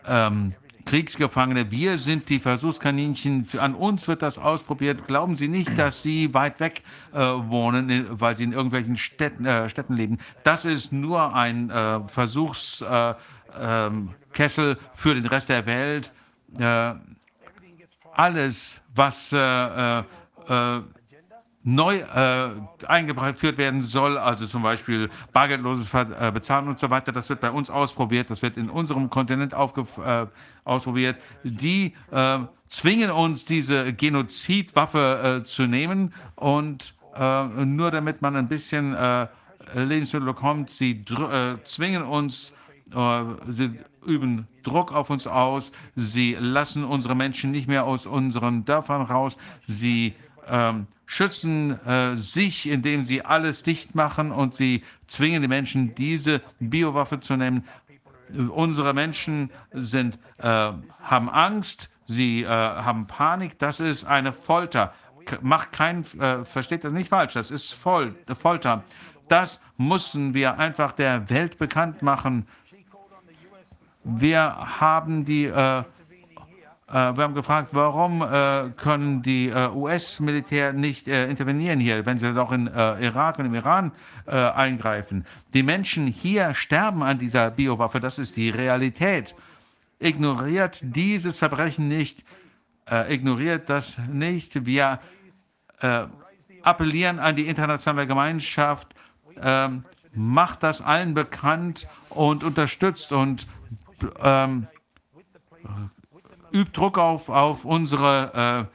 ähm, Kriegsgefangene. Wir sind die Versuchskaninchen. An uns wird das ausprobiert. Glauben Sie nicht, dass Sie weit weg äh, wohnen, weil Sie in irgendwelchen Städten, äh, Städten leben. Das ist nur ein äh, Versuchskessel ähm, für den Rest der Welt. Äh, alles, was äh, äh, neu äh, eingeführt werden soll, also zum Beispiel bargeldloses äh, Bezahlen und so weiter, das wird bei uns ausprobiert, das wird in unserem Kontinent äh, ausprobiert. Die äh, zwingen uns, diese Genozidwaffe äh, zu nehmen und äh, nur damit man ein bisschen Lebensmittel bekommt, sie zwingen uns, sie üben Druck auf uns aus, sie lassen unsere Menschen nicht mehr aus unseren Dörfern raus, sie ähm, schützen äh, sich, indem sie alles dicht machen und sie zwingen die Menschen, diese Biowaffe zu nehmen. Unsere Menschen sind, äh, haben Angst, sie äh, haben Panik. Das ist eine Folter. Macht kein, äh, versteht das nicht falsch. Das ist Fol Folter. Das müssen wir einfach der Welt bekannt machen. Wir haben die äh, äh, wir haben gefragt, warum äh, können die äh, US-Militär nicht intervenieren hier, wenn sie doch in Irak und im Iran eingreifen. Die Menschen hier sterben an dieser Biowaffe, das ist die Realität. Ignoriert dieses Verbrechen nicht, ignoriert das nicht. Wir appellieren an die internationale Gemeinschaft, ähm, macht das allen bekannt und unterstützt und ähm, übt Druck auf, auf unsere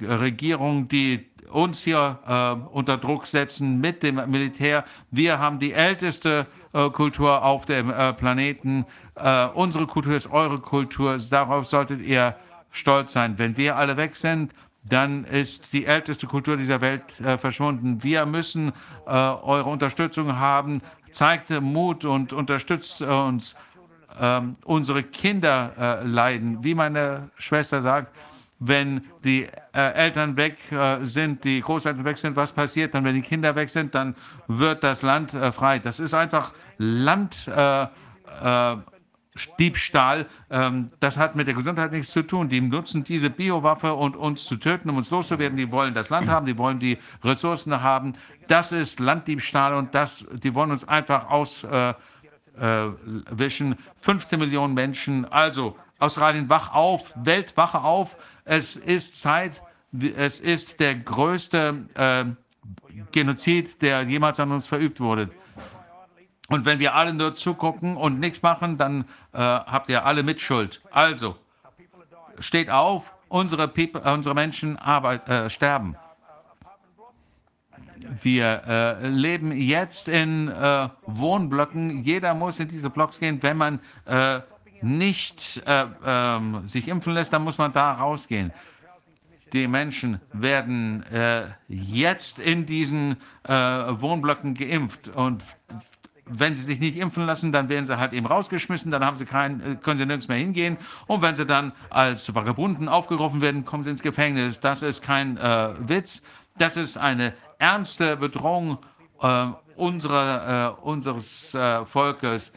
äh, Regierung, die uns hier äh, unter Druck setzen mit dem Militär. Wir haben die älteste äh, Kultur auf dem äh, Planeten. Äh, unsere Kultur ist eure Kultur. Darauf solltet ihr stolz sein. Wenn wir alle weg sind, dann ist die älteste Kultur dieser Welt äh, verschwunden. Wir müssen eure Unterstützung haben. Zeigt Mut und unterstützt uns ähm, unsere Kinder äh, leiden. Wie meine Schwester sagt, wenn die äh, Eltern weg äh, sind, die Großeltern weg sind, was passiert dann, wenn die Kinder weg sind, dann wird das Land äh, frei. Das ist einfach Landdiebstahl. Äh, ähm, das hat mit der Gesundheit nichts zu tun. Die nutzen diese Biowaffe, um uns zu töten, um uns loszuwerden. Die wollen das Land haben, die wollen die Ressourcen haben. Das ist Landdiebstahl und das, die wollen uns einfach aus, äh, äh, wischen. 15 Millionen Menschen. Also Australien, wach auf, Welt, wache auf. Es ist Zeit, es ist der größte äh, Genozid, der jemals an uns verübt wurde. Und wenn wir alle nur zugucken und nichts machen, dann äh, habt ihr alle Mitschuld. Also, steht auf, unsere, People, unsere Menschen arbeit, äh, sterben. Wir äh, leben jetzt in äh, Wohnblöcken. Jeder muss in diese Blocks gehen. Wenn man äh, nicht äh, ähm, sich impfen lässt, dann muss man da rausgehen. Die Menschen werden äh, jetzt in diesen äh, Wohnblöcken geimpft und wenn sie sich nicht impfen lassen, dann werden sie halt eben rausgeschmissen, dann haben sie kein, können sie nirgends mehr hingehen. Und wenn sie dann als Vagabunden aufgerufen werden, kommen sie ins Gefängnis. Das ist kein Witz. Das ist eine ernste Bedrohung äh, unserer, äh, unseres äh, Volkes.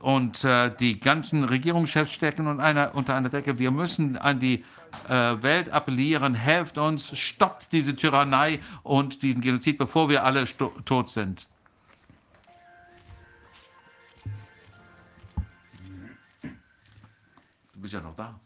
Und äh, die ganzen Regierungschefs stecken unter einer, unter einer Decke. Wir müssen an die äh, Welt appellieren, helft uns, stoppt diese Tyrannei und diesen Genozid, bevor wir alle tot sind. Du bist ja noch da.